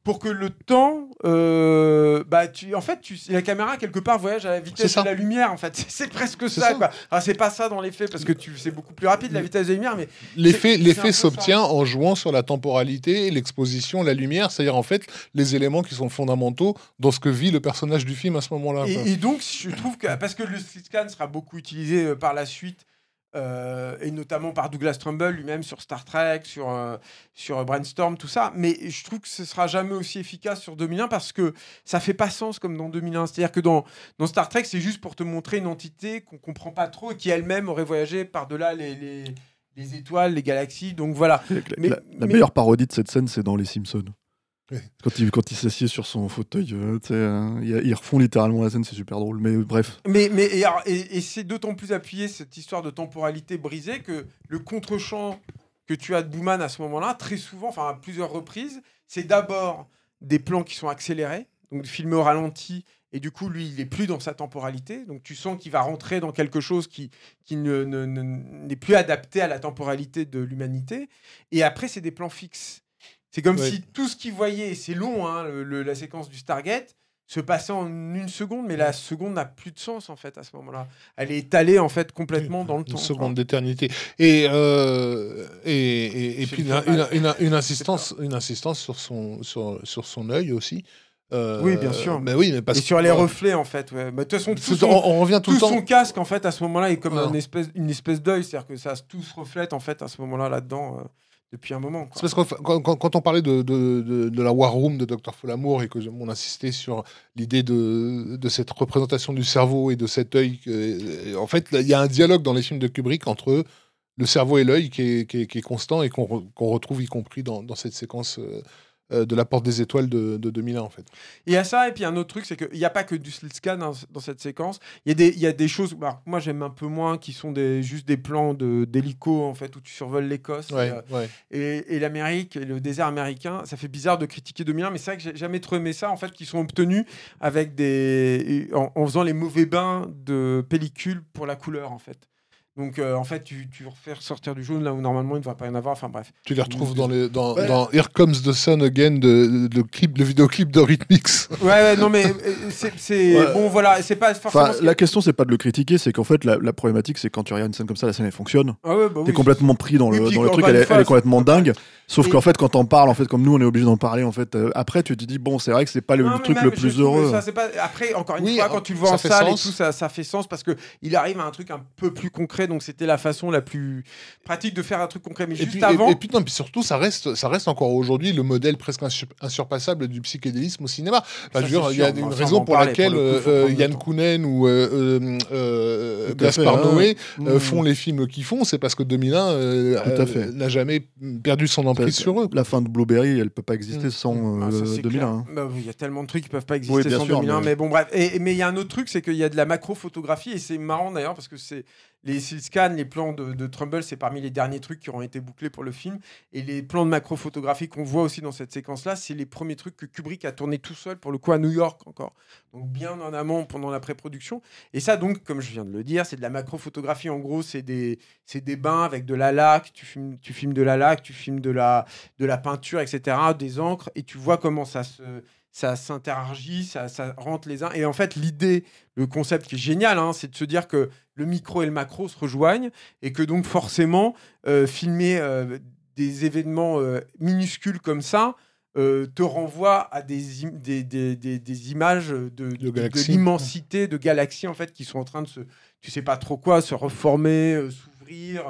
pour que le temps, euh, bah, tu, en fait, tu, la caméra quelque part voyage à la vitesse de la lumière. En fait, c'est presque ça. ça. Alors c'est pas ça dans les faits parce que tu, c'est beaucoup plus rapide la vitesse de la lumière, mais L'effet, l'effet s'obtient en jouant sur la temporalité, l'exposition, la lumière, c'est-à-dire en fait les éléments qui sont fondamentaux dans ce que vit le personnage du film à ce moment-là. Et, et donc, je trouve que parce que le scan sera beaucoup utilisé euh, par la suite euh, et notamment par Douglas Trumbull lui-même sur Star Trek, sur, euh, sur Brainstorm, tout ça. Mais je trouve que ce sera jamais aussi efficace sur 2001 parce que ça fait pas sens comme dans 2001. C'est-à-dire que dans, dans Star Trek, c'est juste pour te montrer une entité qu'on comprend pas trop et qui elle-même aurait voyagé par-delà les, les, les étoiles, les galaxies. Donc voilà. La, Mais- la- meilleure parodie de cette scène, c'est dans Les Simpsons. Quand il, s'assied sur son fauteuil, euh, euh, ils, refont littéralement la scène, c'est super drôle. Mais bref, Mais, et, c'est d'autant plus appuyé cette histoire de temporalité brisée que le contre-champ que tu as de Booman à ce moment-là, très souvent, enfin à plusieurs reprises, c'est d'abord des plans qui sont accélérés, donc filmés au ralenti, et du coup, lui, il n'est plus dans sa temporalité. Donc tu sens qu'il va rentrer dans quelque chose qui, qui ne- ne- ne- n'est plus adapté à la temporalité de l'humanité. Et après, c'est des plans fixes. C'est comme Ouais. si tout ce qu'il voyait, c'est long, hein, le- le- la séquence du Stargate, se passait en une seconde, mais la seconde n'a plus de sens en fait à ce moment-là. Elle est étalée en fait complètement dans le Une temps. seconde d'éternité. Et, euh, et, et, puis une, une- une- une insistance, une insistance sur son, sur, sur son œil aussi. Euh, Oui, bien sûr. Mais oui, mais parce Et sur les reflets en fait. ouais. Bah, De toute façon, tout son, on, on revient tout, tout le temps. son casque en fait à ce moment-là est comme Ouais. une espèce, une espèce d'œil, c'est-à-dire que ça tout se reflète en fait à ce moment-là là-dedans euh, depuis un moment. C'est parce que quand, on parlait de, la War Room de Dr. Folamour et que on insistait sur l'idée de, cette représentation du cerveau et de cet œil, que- en fait, il y a un dialogue dans les films de Kubrick entre le cerveau et l'œil qui est, constant et qu'on re- qu'on retrouve y compris dans, cette séquence euh, euh, de la Porte des Étoiles de, de 2001, en fait. Il y a ça, et puis un autre truc, c'est qu'il n'y a pas que du slit scan dans, dans cette séquence. Il y, a des- il y a des choses, bah, moi j'aime un peu moins, qui sont des, juste des plans de- d'hélico, en fait, où tu survoles l'Écosse. Ouais, et, euh, ouais. et, et l'Amérique, et le désert américain, ça fait bizarre de critiquer 2001, mais c'est vrai que j'ai jamais trop aimé ça, en fait, qui sont obtenus avec des, en, en faisant les mauvais bains de pellicule pour la couleur, en fait. Donc, euh, en fait, tu, tu refais ressortir du jaune là où normalement il ne devrait pas y en avoir. Enfin, bref. Tu les retrouves dans, les, dans, Ouais. dans Here Comes the Sun Again, de, de, clip, le vidéoclip de Rhythmix. Ouais, ouais, non, mais euh, c'est. Ouais. Bon, voilà, c'est pas forcément. Enfin, ce qui- la question, c'est pas de le critiquer, c'est qu'en fait, la, la problématique, c'est quand tu regardes une scène comme ça, la scène elle fonctionne. Ah ouais, bah T'es oui, complètement pris dans le, Oui, dans le truc, fois, elle est complètement dingue. Sauf qu'en fait, quand t'en parles, en fait, comme nous, on est obligé d'en parler, en fait, euh, après, tu te dis, bon, c'est vrai que c'est pas le, Non, le mais truc le plus heureux. ça, c'est pas... Après, encore une Oui, fois, euh, quand tu le vois ça en salle sens. et tout, ça, ça fait sens parce que il arrive à un truc un peu plus concret. Donc, c'était la façon la plus pratique de faire un truc concret. Mais Et juste puis, avant. et, puis, non, puis surtout, ça reste, ça reste encore aujourd'hui le modèle presque insur- insurpassable du psychédélisme au cinéma. Il y a on une raison pour parler, laquelle pour coup, euh, le Yann. Kounen ou euh, euh, euh, Gaspard hein. Noé euh, Mmh. font les films qu'ils font, c'est parce que 2001 euh, Tout à euh, fait. n'a jamais perdu son emprise Ça, sur eux. La fin de Blueberry, elle peut pas exister Mm. sans Ah, euh, ça, c'est 2001. clair. hein. Bah Il y a tellement de trucs qui peuvent pas exister Oui, sans sûr, 2001. Mais... mais- bon, bref. Et, mais il y a un autre truc, c'est qu'il y a de la macro-photographie. Et c'est marrant d'ailleurs parce que c'est les scans, les plans de, Trumbull, c'est parmi les derniers trucs qui auront été bouclés pour le film. Et les plans de macro-photographie qu'on voit aussi dans cette séquence-là, c'est les premiers trucs que Kubrick a tourné tout seul, pour le coup, à New York encore. Donc bien en amont pendant la pré-production. Et ça, donc, comme je viens de le dire, c'est de la macro-photographie. En gros, c'est des, des bains avec de la laque. Tu filmes, tu filmes de la laque, tu filmes de la, de la peinture, etc., des encres, et tu vois comment ça se ça s'interagit, ça, ça rentre les uns. Et en fait, l'idée, le concept qui est génial, hein, c'est de se dire que le micro et le macro se rejoignent et que donc forcément, euh, filmer euh, des événements euh, minuscules comme ça te renvoie à des, im- des, des, des- des images de, de, l'immensité de galaxies en fait qui sont en train de se, tu sais pas trop quoi, se reformer, s'ouvrir,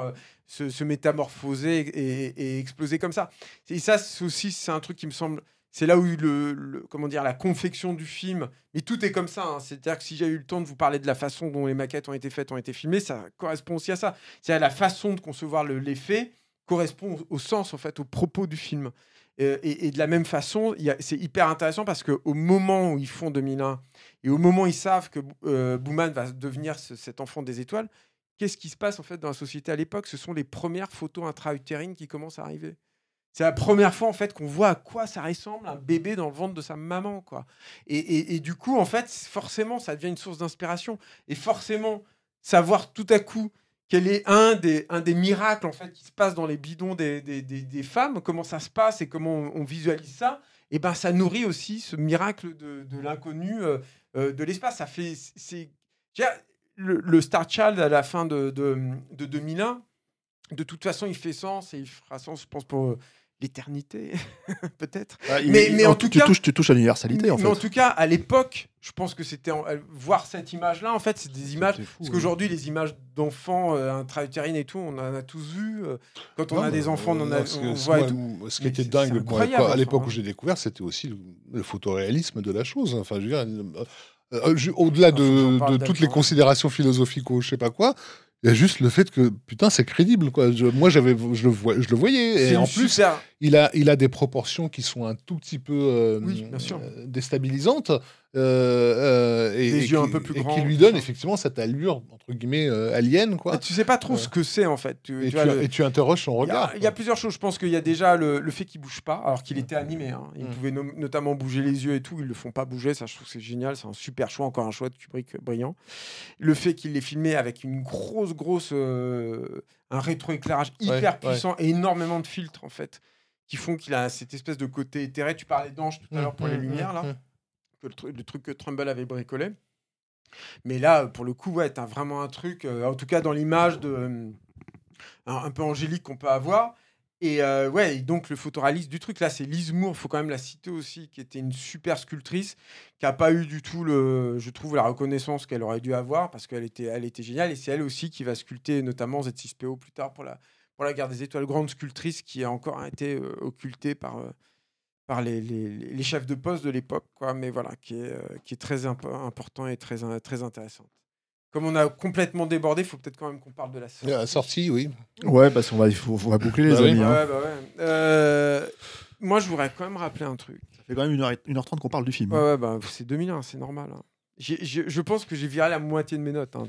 se, se métamorphoser et, et exploser comme ça. Et ça, c'est aussi, c'est un truc qui me semble c'est là où le, le- comment dire la confection du film mais tout est comme ça hein. c'est-à-dire que si j'ai eu le temps de vous parler de la façon dont les maquettes ont été faites ont été filmées ça correspond aussi à ça. C'est la façon de concevoir le- l'effet correspond au, sens en fait au propos du film. Et, de la même façon c'est hyper intéressant parce que au moment où ils font 2001 et au moment où ils savent que euh, va devenir ce- cet enfant des étoiles qu'est-ce qui se passe en fait dans la société à l'époque? Ce sont les premières photos intra-utérines qui commencent à arriver c'est la première fois en fait qu'on voit à quoi ça ressemble un bébé dans le ventre de sa maman quoi. Et, et- du coup en fait forcément ça devient une source d'inspiration et forcément savoir tout à coup quel est un des, un des miracles en fait qui se passe dans les bidons des, des, des- femmes, comment ça se passe et comment on, visualise ça, et ben ça nourrit aussi ce miracle de, l'inconnu euh, euh, de l'espace. Ça fait c'est le, Star Child à la fin de, de, de 2001 de toute façon, il fait sens et il fera sens, je pense, pour l'éternité, peut-être. Ah, Mais- mais en tout tu cas- touches, tu touches à l'universalité en mais fait. en tout cas, à l'époque, je pense que c'était en- euh, voir cette image-là. En fait, c'est des images. Fou, Parce hein. qu'aujourd'hui, les images d'enfants euh, intra-utérines et tout, on en a tous vu. euh, Quand on Non, a des mais, enfants, on en a. on voit et moi, tout. Ce qui Mais était dingue, moi, à l'époque enfin, où j'ai découvert, c'était aussi le, le photoréalisme de la chose. Enfin, je veux dire, euh, euh, au-delà Ah, de, de toutes les considérations philosophiques ou je sais pas quoi, il y a juste le fait que putain, c'est crédible. Quoi. Je- moi, j'avais, je le, vois, je le voyais. Et en plus, super- il a, il a des proportions qui sont un tout petit peu euh, Oui, euh, déstabilisantes euh, et, Des et yeux un qui- peu plus et grands, qui lui ça. effectivement cette allure entre guillemets euh, alien quoi. Tu sais pas trop ce que c'est en fait. Tu, Et tu tu, vois, le- et tu interroges son regard. il y a plusieurs choses. Je pense qu'il y a déjà le, le fait qu'il bouge pas, alors qu'il était animé. hein. Il Mm. pouvait no- notamment bouger les yeux et tout. Ils le font pas bouger. Ça, je trouve que c'est génial. C'est un super choix. Encore un choix de Kubrick brillant. Le fait qu'il l'ait filmé avec une grosse, grosse. euh, un rétroéclairage hyper Ouais, ouais. puissant et énormément de filtres en fait, qui font qu'il a cette espèce de côté éthéré. Tu parlais d'ange tout à l'heure pour les Mm, mm, lumières mm, là que le, truc- le truc que Trumbull avait bricolé. Mais là, pour le coup, ouais, t'as vraiment un truc, euh, en tout cas dans l'image de euh, un, un peu angélique qu'on peut avoir. Et euh, ouais, et donc le photoréaliste du truc là, c'est Lise Moore, faut quand même la citer aussi, qui était une super sculptrice, qui a pas eu du tout le, je trouve, la reconnaissance qu'elle aurait dû avoir parce qu'elle était, elle était géniale. Et c'est elle aussi qui va sculpter notamment Z6PO plus tard pour la, pour la guerre des étoiles, grande sculptrice qui a encore été euh, occultée par euh, par les, les- les chefs de poste de l'époque, quoi, mais voilà, qui est, euh, qui est très impo- important et très, in- très intéressante. Comme on a complètement débordé, il faut peut-être quand même qu'on parle de la sortie. La sortie, oui. Ouais, parce qu'on va, il faut, on va boucler les Bah oui. amis. hein. Ouais, bah ouais. Euh, moi, je voudrais quand même rappeler un truc. Ça fait quand même 1h, 1h30 qu'on parle du film. Ouais, ouais, bah, c'est 2001, c'est normal. hein. Je pense que j'ai viré la moitié de mes notes. hein.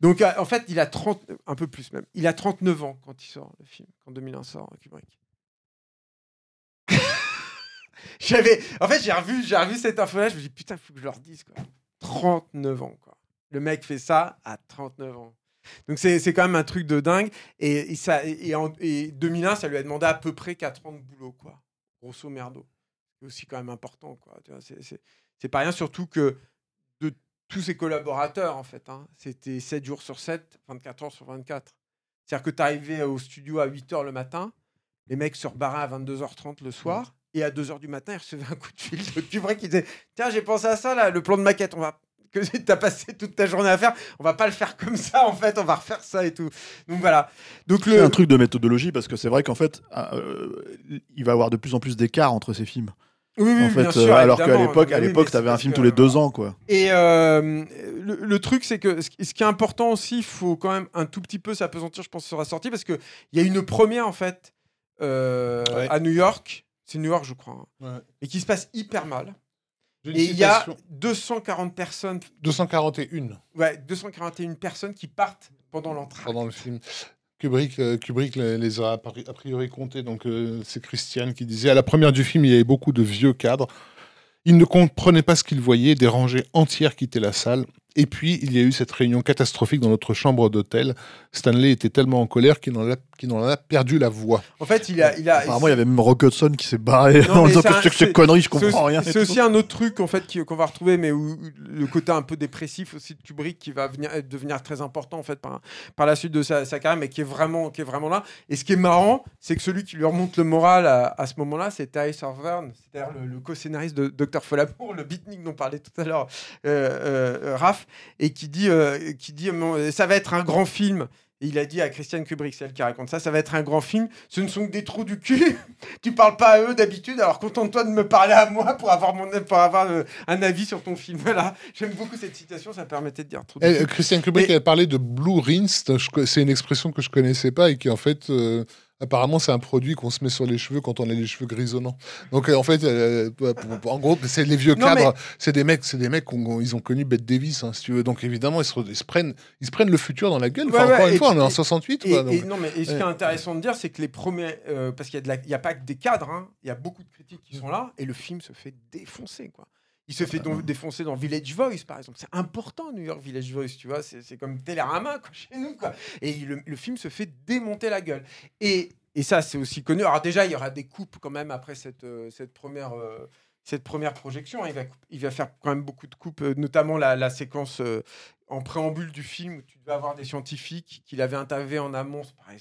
Donc, euh, en fait, il a 30, un peu plus même. Il a 39 ans quand il sort le film, quand 2001 sort, Kubrick. J'avais, en fait, j'ai revu, j'ai revu cette info-là. Je me dis putain, faut que je leur dise quoi. 39 ans, quoi. Le mec fait ça à 39 ans. Donc c'est quand même un truc de dingue. Et, ça, et, en, et 2001, ça lui a demandé à peu près 4 ans de boulot, quoi. Grosso merdo. C'est aussi quand même important, quoi. C'est- pas rien, surtout que tous ses collaborateurs, en fait, hein, c'était 7 jours sur 7, 24 heures sur 24. C'est-à-dire que tu arrivais au studio à 8 h le matin, les mecs se rebarraient à 22h30 le soir, et à 2h du matin, ils recevaient un coup de fil de Kubrick qui disait Tiens, j'ai pensé à ça, là, le plan de maquette, on va. Que tu as passé toute ta journée à faire, on va pas le faire comme ça en fait, on va refaire ça et tout. Donc voilà. Donc C'est le un truc de méthodologie parce que c'est vrai qu'en fait, euh, il va y avoir de plus en plus d'écart entre ces films. Oui, oui, en fait, bien euh, sûr, alors qu'à l'époque, à l'époque, t'avais un film que- tous les deux ans, quoi. Et euh, le, le truc, c'est que ce, qui- ce qui est important aussi, il faut quand même un tout petit peu s'apesantir, je pense, sur la sortie, parce qu'il y a une première, en fait, euh, Ouais. à New York. C'est New York, je crois. hein, Ouais. Et qui se passe hyper mal. Et il y a citation. 240 personnes, 241 ouais, 241 personnes qui partent pendant l'entrée. pendant le film. Kubrick, euh, Kubrick les a a pri- a priori comptés. Donc, euh, c'est Christiane qui disait à la première du film, il y avait beaucoup de vieux cadres. Ils ne comprenaient pas ce qu'ils voyaient. Des rangées entières quittaient la salle. Et puis, il y a eu cette réunion catastrophique dans notre chambre d'hôtel. Stanley était tellement en colère qu'il en, a- qu'il en a perdu la voix. En fait, il a. Il a Apparemment, il y avait même Rock Hudson qui s'est barré Non, en disant que c'est ces conneries, je comprends rien. C'est aussi un autre truc en fait qui- qu'on va retrouver, mais où le côté un peu dépressif aussi de Kubrick qui va venir, devenir très important en fait par, par la suite de sa, sa carrière, mais qui est vraiment qui est vraiment là. Et ce qui est marrant, c'est que celui qui lui remonte le moral à, à ce moment-là, c'est Terry Sarvern, c'est-à-dire le, le co-scénariste de Dr Folamour, le beatnik dont parlait tout à l'heure euh, euh, Raph, et qui dit euh, qui dit euh, ça va être un grand film. Et il a dit à Christian Kubrick, c'est elle qui raconte ça, ça va être un grand film. Ce ne sont que des trous du cul. tu parles pas à eux d'habitude, alors contente-toi de me parler à moi pour avoir, mon, pour avoir euh, un avis sur ton film. Voilà, j'aime beaucoup cette citation, ça permettait de dire trou du Eh, cul. Christian Kubrick Mais- a parlé de Blue Rinse. Je co- C'est une expression que je connaissais pas et qui, en fait, euh, apparemment, c'est un produit qu'on se met sur les cheveux quand on a les cheveux grisonnants. Donc, euh, en fait, euh, pour- en gros, c'est les vieux Non, cadres. C'est des mecs, c'est des mecs qui ont, ils ont connu Bette Davis, hein, si tu veux. Donc, évidemment, ils se, ils se prennent, ils se prennent le futur dans la gueule. Enfin, Ouais, ouais, encore une fois, on est en puis- 68. Et, Quoi, donc. et non, mais et ce qui est intéressant de dire, c'est que les premiers. euh, parce qu'il n'y a, pas que des cadres, hein, il y a beaucoup de critiques qui sont là, et le film se fait défoncer, quoi. Il se fait donc défoncer dans Village Voice, par exemple. C'est important, New York Village Voice, tu vois. C'est comme Télérama, quoi, chez nous, quoi. Et le, film se fait démonter la gueule. Et, et ça, c'est aussi connu. Alors, déjà, il y aura des coupes quand même après cette, euh, cette première. euh, cette première projection, il va, il va faire quand même beaucoup de coupes, euh, notamment la, séquence en préambule du film où tu devais avoir des scientifiques qu'il avait interviewés en amont. C'est pareil,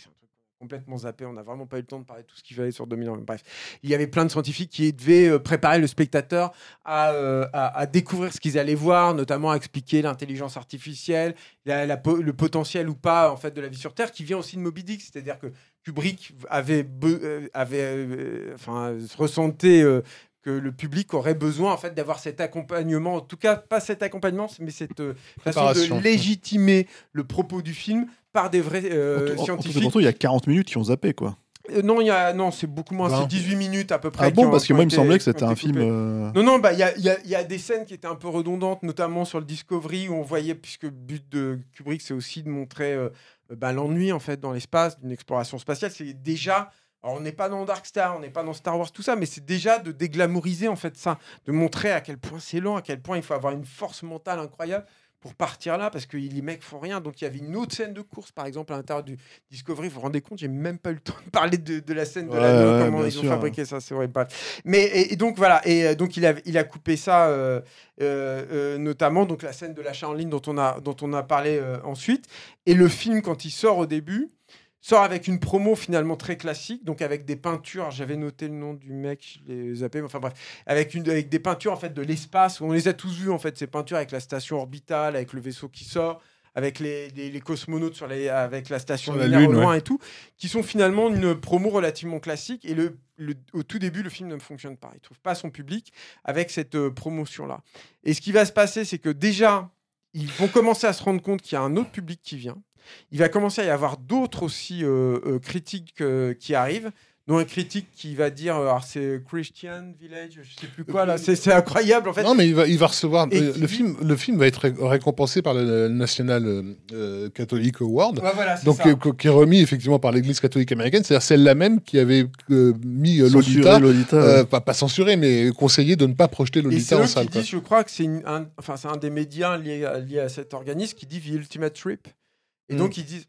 complètement zappé. On n'a vraiment pas eu le temps de parler de tout ce qu'il fallait sur 2001. Bref, il y avait plein de scientifiques qui devaient euh, préparer le spectateur à, euh, à- à découvrir ce qu'ils allaient voir, notamment à expliquer l'intelligence artificielle, la- la po- le potentiel ou pas en fait de la vie sur Terre, qui vient aussi de Moby Dick. C'est-à-dire que Kubrick avait, be- euh, avait euh, enfin, ressenté euh, que le public aurait besoin en fait d'avoir cet accompagnement, en tout cas pas cet accompagnement, mais cette euh, façon de légitimer le propos du film par des vrais euh, En tout- en- en tout et scientifiques. il y a 40 minutes qui ont zappé, quoi. Euh, non, il y a non, c'est beaucoup moins, Vingt. c'est 18 minutes à peu près. Ah bon ont- Parce que moi, il me semblait que c'était un film. euh, Non, non, bah il y a, y a- y a des scènes qui étaient un peu redondantes, notamment sur le Discovery où on voyait, puisque le but de Kubrick c'est aussi de montrer euh, bah, l'ennui en fait dans l'espace, d'une exploration spatiale. C'est déjà, alors on n'est pas dans Dark Star, on n'est pas dans Star Wars, tout ça, mais c'est déjà de déglamouriser en fait ça, de montrer à quel point c'est lent, à quel point il faut avoir une force mentale incroyable pour partir là, parce que les mecs font rien. Donc il y avait une autre scène de course, par exemple, à l'intérieur du Discovery. Vous vous rendez compte, j'ai même pas eu le temps de parler de, de la scène de Ouais, l'anneau, ouais, comment ils ont sûr. fabriqué ça, c'est vrai. Bref. Mais et, et donc voilà, et euh, donc il a, il a coupé ça, euh, euh, euh, notamment donc la scène de l'achat en ligne dont on a, dont on a parlé euh, ensuite. Et le film, quand il sort au début, sort avec une promo finalement très classique, donc avec des peintures. J'avais noté le nom du mec, je l'ai zappé, mais enfin bref, avec, une, avec des peintures en fait de l'espace. On les a tous vues en fait ces peintures avec la station orbitale, avec le vaisseau qui sort. Avec les, les, les cosmonautes sur les, avec la station Sur la lunaire au Lune, loin et tout, qui sont finalement une promo relativement classique. Et le, le- au tout début, le film ne fonctionne pas. Il trouve pas son public avec cette euh, promotion-là. Et ce qui va se passer, c'est que déjà, ils vont commencer à se rendre compte qu'il y a un autre public qui vient. Il va commencer à y avoir d'autres aussi euh, euh, critiques euh, qui arrivent. dont un critique qui va dire, alors c'est Christian Village, je sais plus quoi là, c'est incroyable en fait. Non, mais il va, il va recevoir. Euh, le, dit- film, le film va être ré- récompensé par le National euh, Catholic Award. Ouais, voilà, c'est Donc, ça. qui est remis effectivement par l'Église catholique américaine, c'est-à-dire celle-là même qui avait euh, mis Lolita, Lolita, euh, ouais. pas, pas censuré, mais conseillé de ne pas projeter Et Lolita en salle. qui je crois que c'est un, enfin, c'est un des médias liés à, liés à cet organisme qui dit The Ultimate Trip. Et Mm. donc ils disent,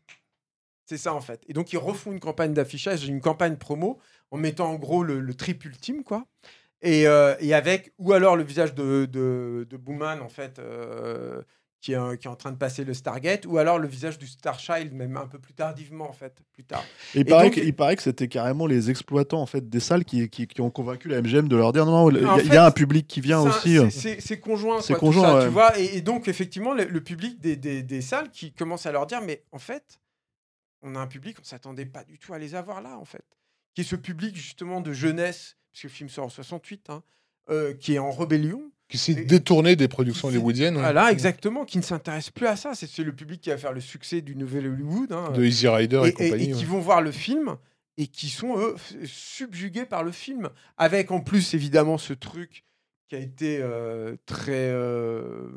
c'est ça en fait. Et donc ils refont une campagne d'affichage, une campagne promo, en mettant en gros le, le trip ultime, quoi. Et, euh, et avec, ou alors le visage de, de, en fait, euh, qui, est, euh, qui est en train de passer le Stargate, ou alors le visage du Starchild, même un peu plus tardivement, en fait, plus tard. Et il, Et paraît donc- que, il paraît que c'était carrément les exploitants en fait des salles qui, qui, qui ont convaincu la MGM de leur dire non, il y, a- y un public qui vient aussi. euh. c'est- conjoint, C'est tout conjoint, ça, ouais. tu vois. Et, et donc, effectivement, le, le public des, des- des salles qui commence à leur dire, mais en fait, on a un public, on s'attendait pas du tout à les avoir là, en fait. Qui est ce public, justement, de jeunesse, parce que le film sort en 68, hein, euh, qui est en rébellion. Qui s'est détourné des productions hollywoodiennes. ouais. Voilà, exactement, qui ne s'intéresse plus à ça. C'est le public qui va faire le succès du nouvel Hollywood. hein, De Easy Rider et, compagnie. et qui ouais. vont voir le film et qui sont eux subjugués par le film avec en plus évidemment ce truc qui a été euh, très euh,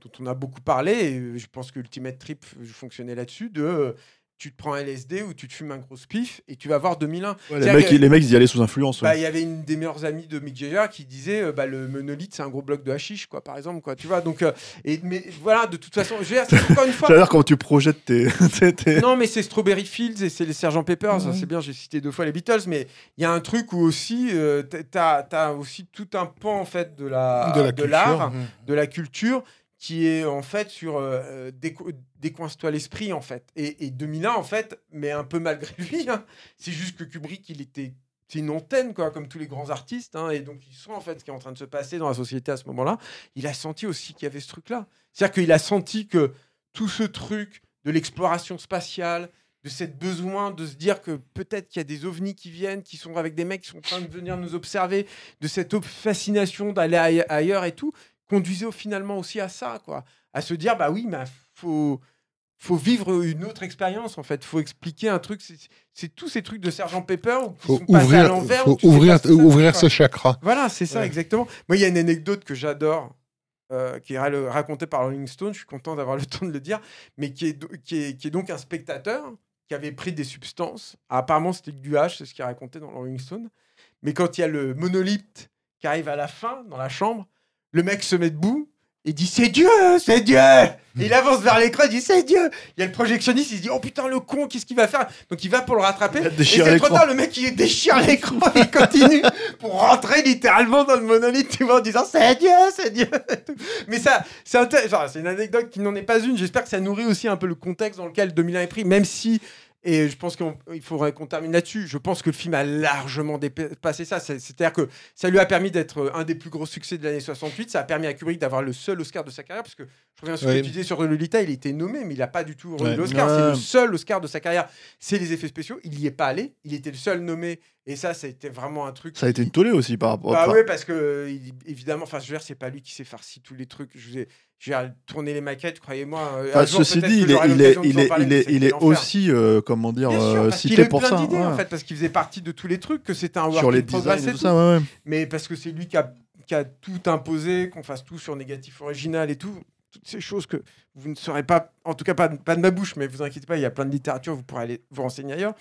dont on a beaucoup parlé et je pense que Ultimate Trip fonctionnait là-dessus de tu te prends un LSD ou tu te fumes un gros spiff et tu vas voir 2001 Ouais, les, C'est-à-dire mecs, que- les mecs, ils y allaient sous influence. ouais. bah, il y avait une des meilleures amies de Mick Jagger qui disait euh, bah, le monolithe c'est un gros bloc de hashish quoi par exemple quoi tu vois donc euh, et mais voilà de toute façon je veux dire, c'est encore une fois J'adore quand tu projettes tes. non, mais c'est Strawberry Fields et c'est les Sergent Pepper. ça, C'est bien, j'ai cité deux fois les Beatles, mais il y a un truc où aussi, euh, t- t'as as aussi tout un pan en fait de la de la de l'art, mmh. de la culture, qui est en fait sur euh, déco- décoince-toi l'esprit en fait. Et, et 2001 en fait, mais un peu malgré lui, hein, c'est juste que Kubrick, il était une antenne, quoi, comme tous les grands artistes. hein, et donc, il sent en fait ce qui est en train de se passer dans la société à ce moment-là. Il a senti aussi qu'il y avait ce truc-là. C'est-à-dire qu'il a senti que tout ce truc de l'exploration spatiale, de cette besoin de se dire que peut-être qu'il y a des ovnis qui viennent, qui sont avec des mecs qui sont en train de venir nous observer, de cette fascination d'aller aille- ailleurs et tout, conduisait finalement aussi à ça, quoi. À se dire, bah oui, mais faut faut vivre une autre expérience en fait. Faut expliquer un truc. C'est- tous ces trucs de Sergent Pepper qui Faut sont passés à ouvrir, l'envers. faut ouvrir, ça ouvrir ce chakra. voilà, c'est ça, Ouais. exactement. Moi, il y a une anecdote que j'adore, euh, qui est ra- racontée par Rolling Stone, je suis content d'avoir le temps de le dire, mais qui est, qui est, qui est donc un spectateur qui avait pris des substances. Apparemment, c'était du H, c'est ce qu'il racontait dans Rolling Stone. Mais quand il y a le monolithe qui arrive à la fin, dans la chambre, le mec se met debout et dit C'est Dieu, c'est Dieu Et il avance vers l'écran, il dit C'est Dieu Il y a le projectionniste, il se dit Oh putain, le con, qu'est-ce qu'il va faire? Donc il va pour le rattraper. Et c'est trop tard, le mec il déchire l'écran, il continue pour rentrer littéralement dans le monolithe, tu vois, en disant c'est Dieu, c'est Dieu. Mais ça, c'est inté- enfin, c'est une anecdote qui n'en est pas une. J'espère que ça nourrit aussi un peu le contexte dans lequel 2001 est pris, même si Et je pense qu'il faudrait qu'on termine là-dessus. Je pense que le film a largement dépassé ça. C'est- C'est-à-dire que ça lui a permis d'être euh, un des plus gros succès de l'année 68. Ça a permis à Kubrick d'avoir le seul Oscar de sa carrière. Parce que je reviens sur ce Oui. que tu disais sur Lolita, il était nommé, mais il n'a pas du tout reçu Ouais. l'Oscar. C'est le seul Oscar de sa carrière. C'est les effets spéciaux. Il n'y est pas allé. Il était le seul nommé. Et ça, ça a été vraiment un truc. Ça a été une tollée aussi par rapport Bah oui, parce que évidemment, enfin, je veux dire, c'est pas lui qui s'est farci tous les trucs. Je ai, j'ai tourné les maquettes, croyez-moi. euh, enfin, ceci dit, il est, il est, il est, parler, il est, c'était il est l'enfer. aussi, euh, comment dire, sûr, euh, cité pour plein ça. en fait, parce qu'il faisait partie de tous les trucs, que c'était un work Sur les progress designs et et tout tout. ça, ouais, ouais. Mais parce que c'est lui qui a, qui a tout imposé, qu'on fasse tout sur négatif original et tout. Toutes ces choses que vous ne saurez pas, en tout cas pas, pas de ma bouche, mais vous inquiétez pas, il y a plein de littérature, vous pourrez aller vous renseigner ailleurs.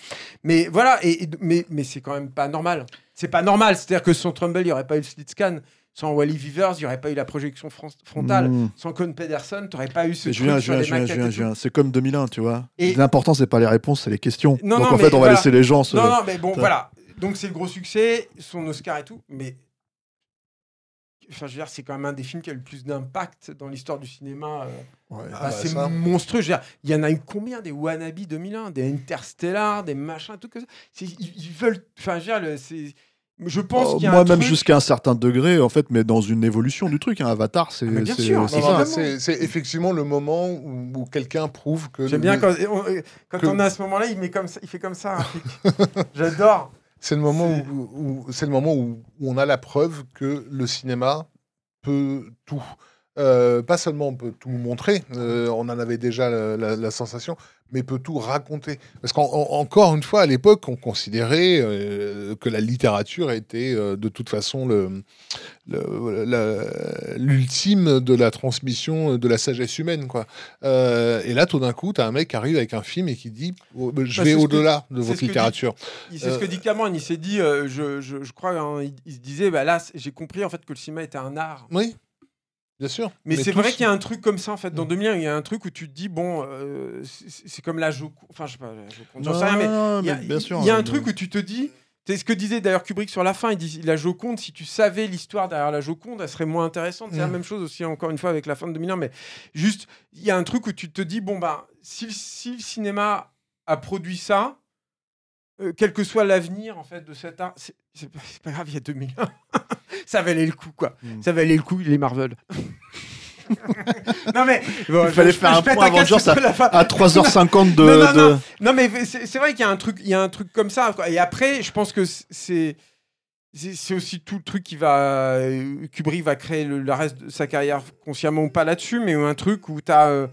Mais voilà, et, et- mais, mais c'est quand même pas normal. C'est pas normal. C'est-à-dire que sans Trumbull, il n'y aurait pas eu le slit scan. Sans Wally Weavers, il n'y aurait pas eu la projection fron- frontale. Mmh. Sans Cohn Pedersen, tu n'aurais pas eu ce Mais truc Julien, sur Julien, les Julien, Julien, c'est comme 2001, tu vois. Et- L'important, c'est pas les réponses, c'est les questions. Non, Donc non, en fait, on va laisser les gens se. Non, non, mais bon, voilà. Donc c'est le gros succès, son Oscar et tout, mais. Enfin, je veux dire, c'est quand même un des films qui a eu le plus d'impact dans l'histoire du cinéma. euh. Ouais. Bah, bah, c'est ça. monstrueux. Je veux dire, il y en a eu combien des Wannabe 2001, des Interstellar, des machins, tout que ça. Ils, ils veulent. Enfin, je veux dire, c'est. Je pense qu'il y a moi, un même truc- jusqu'à un certain degré, en fait, mais dans une évolution du truc. hein. Avatar, c'est Ah, c'est- c'est effectivement le moment où, où quelqu'un prouve que. J'aime le- bien quand, on, quand que- on est à ce moment-là, il, met comme ça, il fait comme ça. J'adore. C'est le moment C'est- où, où- c'est le moment où, où on a la preuve que le cinéma peut tout. Euh, pas seulement on peut tout montrer, euh, on en avait déjà la, la- la sensation, mais peut tout raconter. Parce qu'encore une fois, à l'époque, on considérait euh, que la littérature était de toute façon le- le- la- l'ultime de la transmission de la sagesse humaine. Quoi. Et là, tout d'un coup, tu as un mec qui arrive avec un film et qui dit oh, Je Bah, vais au-delà de votre ce littérature. C'est ce que dit Cameron. Il s'est dit, je, je, je crois, hein, il, il se disait, bah là, j'ai compris en fait que le cinéma était un art. Oui, bien sûr. Mais, c'est tous- vrai qu'il y a un truc comme ça en fait. Dans Mm. 2001, il y a un truc où tu te dis, bon, euh, c'est comme la Joconde. Enfin, je sais pas, la Joconde, j'en Non, sais rien, mais il y a, sûr. il y a un mais- truc où tu te dis. C'est ce que disait d'ailleurs Kubrick sur la fin. Il dit la Joconde, si tu savais l'histoire derrière la Joconde, elle serait moins intéressante. C'est la Mm. même chose aussi, encore une fois, avec la fin de 2001. Mais juste, il y a un truc où tu te dis bon, si, le- si le cinéma a produit ça, euh, quel que soit l'avenir en fait de cet art, c'est pas, grave, il y a 2001. ça valait le coup, quoi. Mm. Ça valait le coup, les Marvel. non mais bon, Il fallait je- faire je un point avant, fin. À 3h50 de. Non, non, de- non. Non, mais c'est vrai qu'il y a un truc, il y a un truc comme ça. quoi. Et après, je pense que c'est c'est aussi tout le truc qui va euh, Kubrick va créer le, le reste de sa carrière consciemment ou pas là-dessus, mais un truc où tu as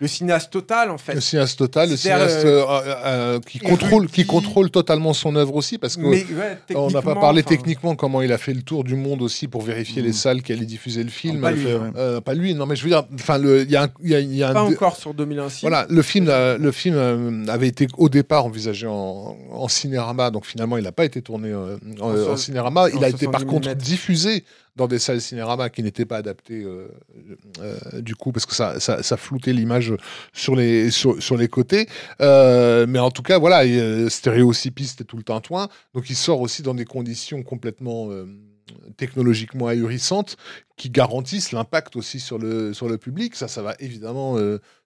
le cinéaste total en fait. Le cinéaste total, le cinéaste euh, euh, euh, qui, contrôle, qui contrôle totalement son œuvre aussi, parce que Mais ouais, on n'a pas parlé enfin, techniquement comment il a fait le tour du monde aussi pour vérifier Mm. les salles qui allaient diffuser le film. pas lui, fait, ouais. Pas lui, non mais je veux dire, enfin, le- il y a un, il y a- y a un Pas dé- encore sur 2006. Voilà, le film, euh, le film euh, avait été au départ envisagé en, en cinérama, donc finalement il n'a pas été tourné euh, en, En cinérama. Il en a été par 70 contre diffusé dans des salles cinérama qui n'étaient pas adaptées euh, euh, du coup parce que ça, ça, floutait l'image sur les, côtés. Euh, mais en tout cas, voilà, et, euh, stéréocypiste et tout le tintouin. Donc il sort aussi dans des conditions complètement technologiquement ahurissantes qui garantissent l'impact aussi sur le, public. Ça, ça va évidemment.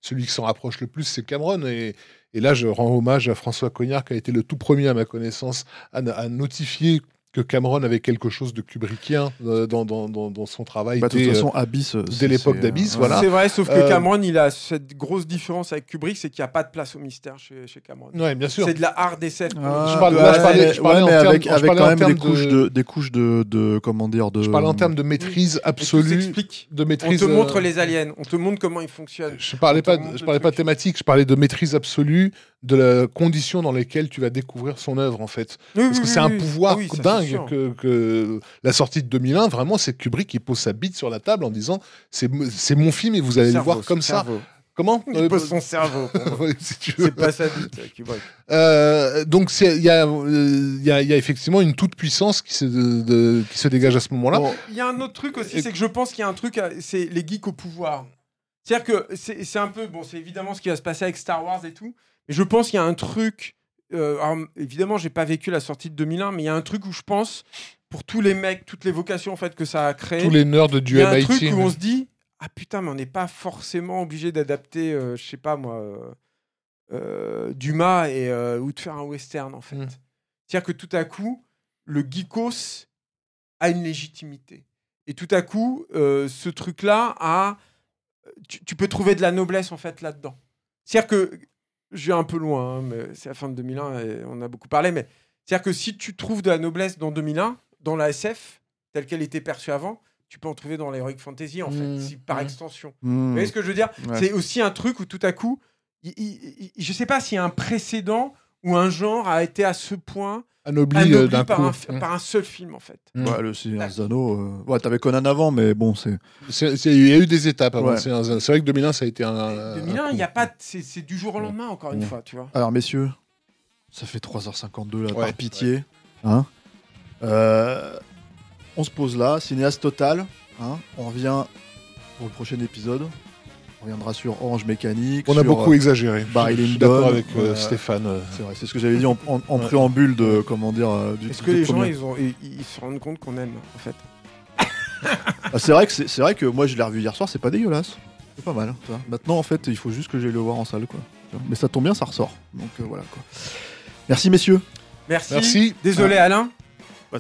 celui qui s'en rapproche le plus, c'est Cameron. Et, là, je rends hommage à François Cognard, qui a été le tout premier, à ma connaissance, à notifier que Cameron avait quelque chose de kubrickien euh, dans, dans, dans, dans son travail. Bah, de dès, toute façon, Abyss. euh, c'est- l'époque c'est, d'Abyss, euh, voilà. C'est vrai, sauf que Euh, Cameron, il a cette grosse différence avec Kubrick, c'est qu'il n'y a pas de place au mystère chez, chez Cameron. Ouais, bien sûr. C'est de la hard SF. Ah, Je parle- ouais, là, je parlais- je parlais ouais, en avec, je avec parlais quand en même des de- couches de, des couches de, de comment dire de. Je parlais en termes de maîtrise absolue. De On maîtrise, te euh, montre les aliens, on te montre comment ils fonctionnent. Je parlais On te pas, je parlais pas truc. thématique, je parlais de maîtrise absolue de la condition dans lesquelles tu vas découvrir son œuvre en fait. Parce que c'est un pouvoir Ah c'est dingue que, que la sortie de 2001, vraiment, c'est Kubrick qui pose sa bite sur la table en disant c'est mon film et vous allez le voir comme ça. cerveau. Comment Il Euh, pose son cerveau. si. C'est pas sa bite, Kubrick. Euh, donc il y, a, euh, y, a, il y a effectivement une toute puissance qui se, de- de- qui se dégage à ce moment-là. Il y a un autre truc aussi, c'est que je pense qu'il y a un truc, c'est les geeks au pouvoir. C'est-à-dire que c'est c'est un peu, bon, c'est évidemment ce qui va se passer avec Star Wars et tout, mais je pense qu'il y a un truc, euh, alors, évidemment, j'ai pas vécu la sortie de 2001, mais il y a un truc où je pense, pour tous les mecs, toutes les vocations en fait que ça a créé, Tous les nerds de il du y a un MIT. truc où on se dit, ah putain, mais on n'est pas forcément obligé d'adapter, euh, je sais pas moi, euh, euh, Dumas et, ou de faire un western, en fait. Mm. C'est-à-dire que tout à coup, le geekos a une légitimité. Et tout à coup, ce truc-là a. Tu, tu peux trouver de la noblesse, en fait, là-dedans. C'est-à-dire que. Je vais un peu loin, hein, mais c'est la fin de 2001 et on a beaucoup parlé, mais c'est-à-dire que si tu trouves de la noblesse dans 2001, dans la SF, telle qu'elle était perçue avant, tu peux en trouver dans l'Heroic Fantasy, en fait, Mm. si- par extension. Hmm. Vous voyez ce que je veux dire? Ouais. C'est aussi un truc où tout à coup, il- il- il- je sais pas s'il y a un précédent où un genre a été à ce point Anobli, anobli euh, d'un par, coup. un, fi- par un seul film, en fait. Mm. Ouais, le Seigneur des Anneaux. euh, Ouais, t'avais Conan avant, mais bon, c'est. Il y a eu des étapes avant. Ouais. C'est un- c'est vrai que 2001, ça a été un. un 2001, il coup. y a pas, c'est c'est du jour au lendemain, encore une fois, tu vois. Alors, messieurs, ça fait 3h52 là, Ouais, par pitié. Hein Euh, on se pose là, cinéaste total. Hein on revient pour le prochain épisode. On reviendra sur Orange Mécanique. On a beaucoup euh, exagéré. Barry Lyndon, d'accord avec euh, euh, Stéphane. euh. C'est vrai, c'est ce que j'avais dit en, en- en Ouais. préambule de comment dire du. Est-ce du que les gens, ils, ont, ils, ils se rendent compte qu'on aime, en fait? Ah, c'est vrai que c'est c'est vrai que moi je l'ai revu hier soir, c'est pas dégueulasse. C'est pas mal. Maintenant en fait, il faut juste que j'aille le voir en salle quoi. Mais ça tombe bien, ça ressort. Donc euh, voilà quoi. Merci messieurs. Merci. Merci. Désolé, Alain.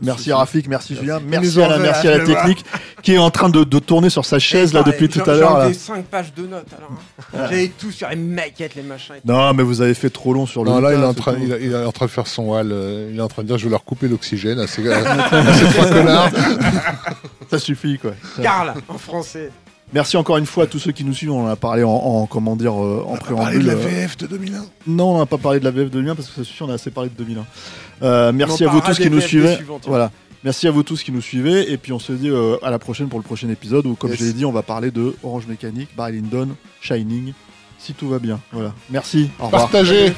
Merci. Rafik, merci. Julien, merci Alain, veut, merci à la technique qui est en train de, de tourner sur sa chaise là depuis tout à l'heure. J'ai là. enlevé 5 pages de notes, alors. hein. J'avais tout sur les maquettes, les machins. et tout. Non mais vous avez fait trop long sur le. Non, là, il est, en train, tout. il, est- il est en train de faire son hall. euh, il est en train de dire Je vais leur couper l'oxygène à ces, à ces trois connards. Ça suffit quoi. Carl, en français. Merci encore une fois à tous ceux qui nous suivent. On en a parlé en, en- comment dire euh, en Parler de préambule. la euh, VF de 2001. Non, on n'a pas parlé de la VF de 2001 parce que ça suffit, on a assez parlé de 2001. Euh, merci On à vous tous qui nous suivez. tiens. Voilà. Merci à vous tous qui nous suivez et puis on se dit euh, à la prochaine pour le prochain épisode où comme Yes. je l'ai dit on va parler de Orange Mécanique, Barry Lyndon, Shining, si tout va bien. Voilà. Merci. Au revoir. Partagez.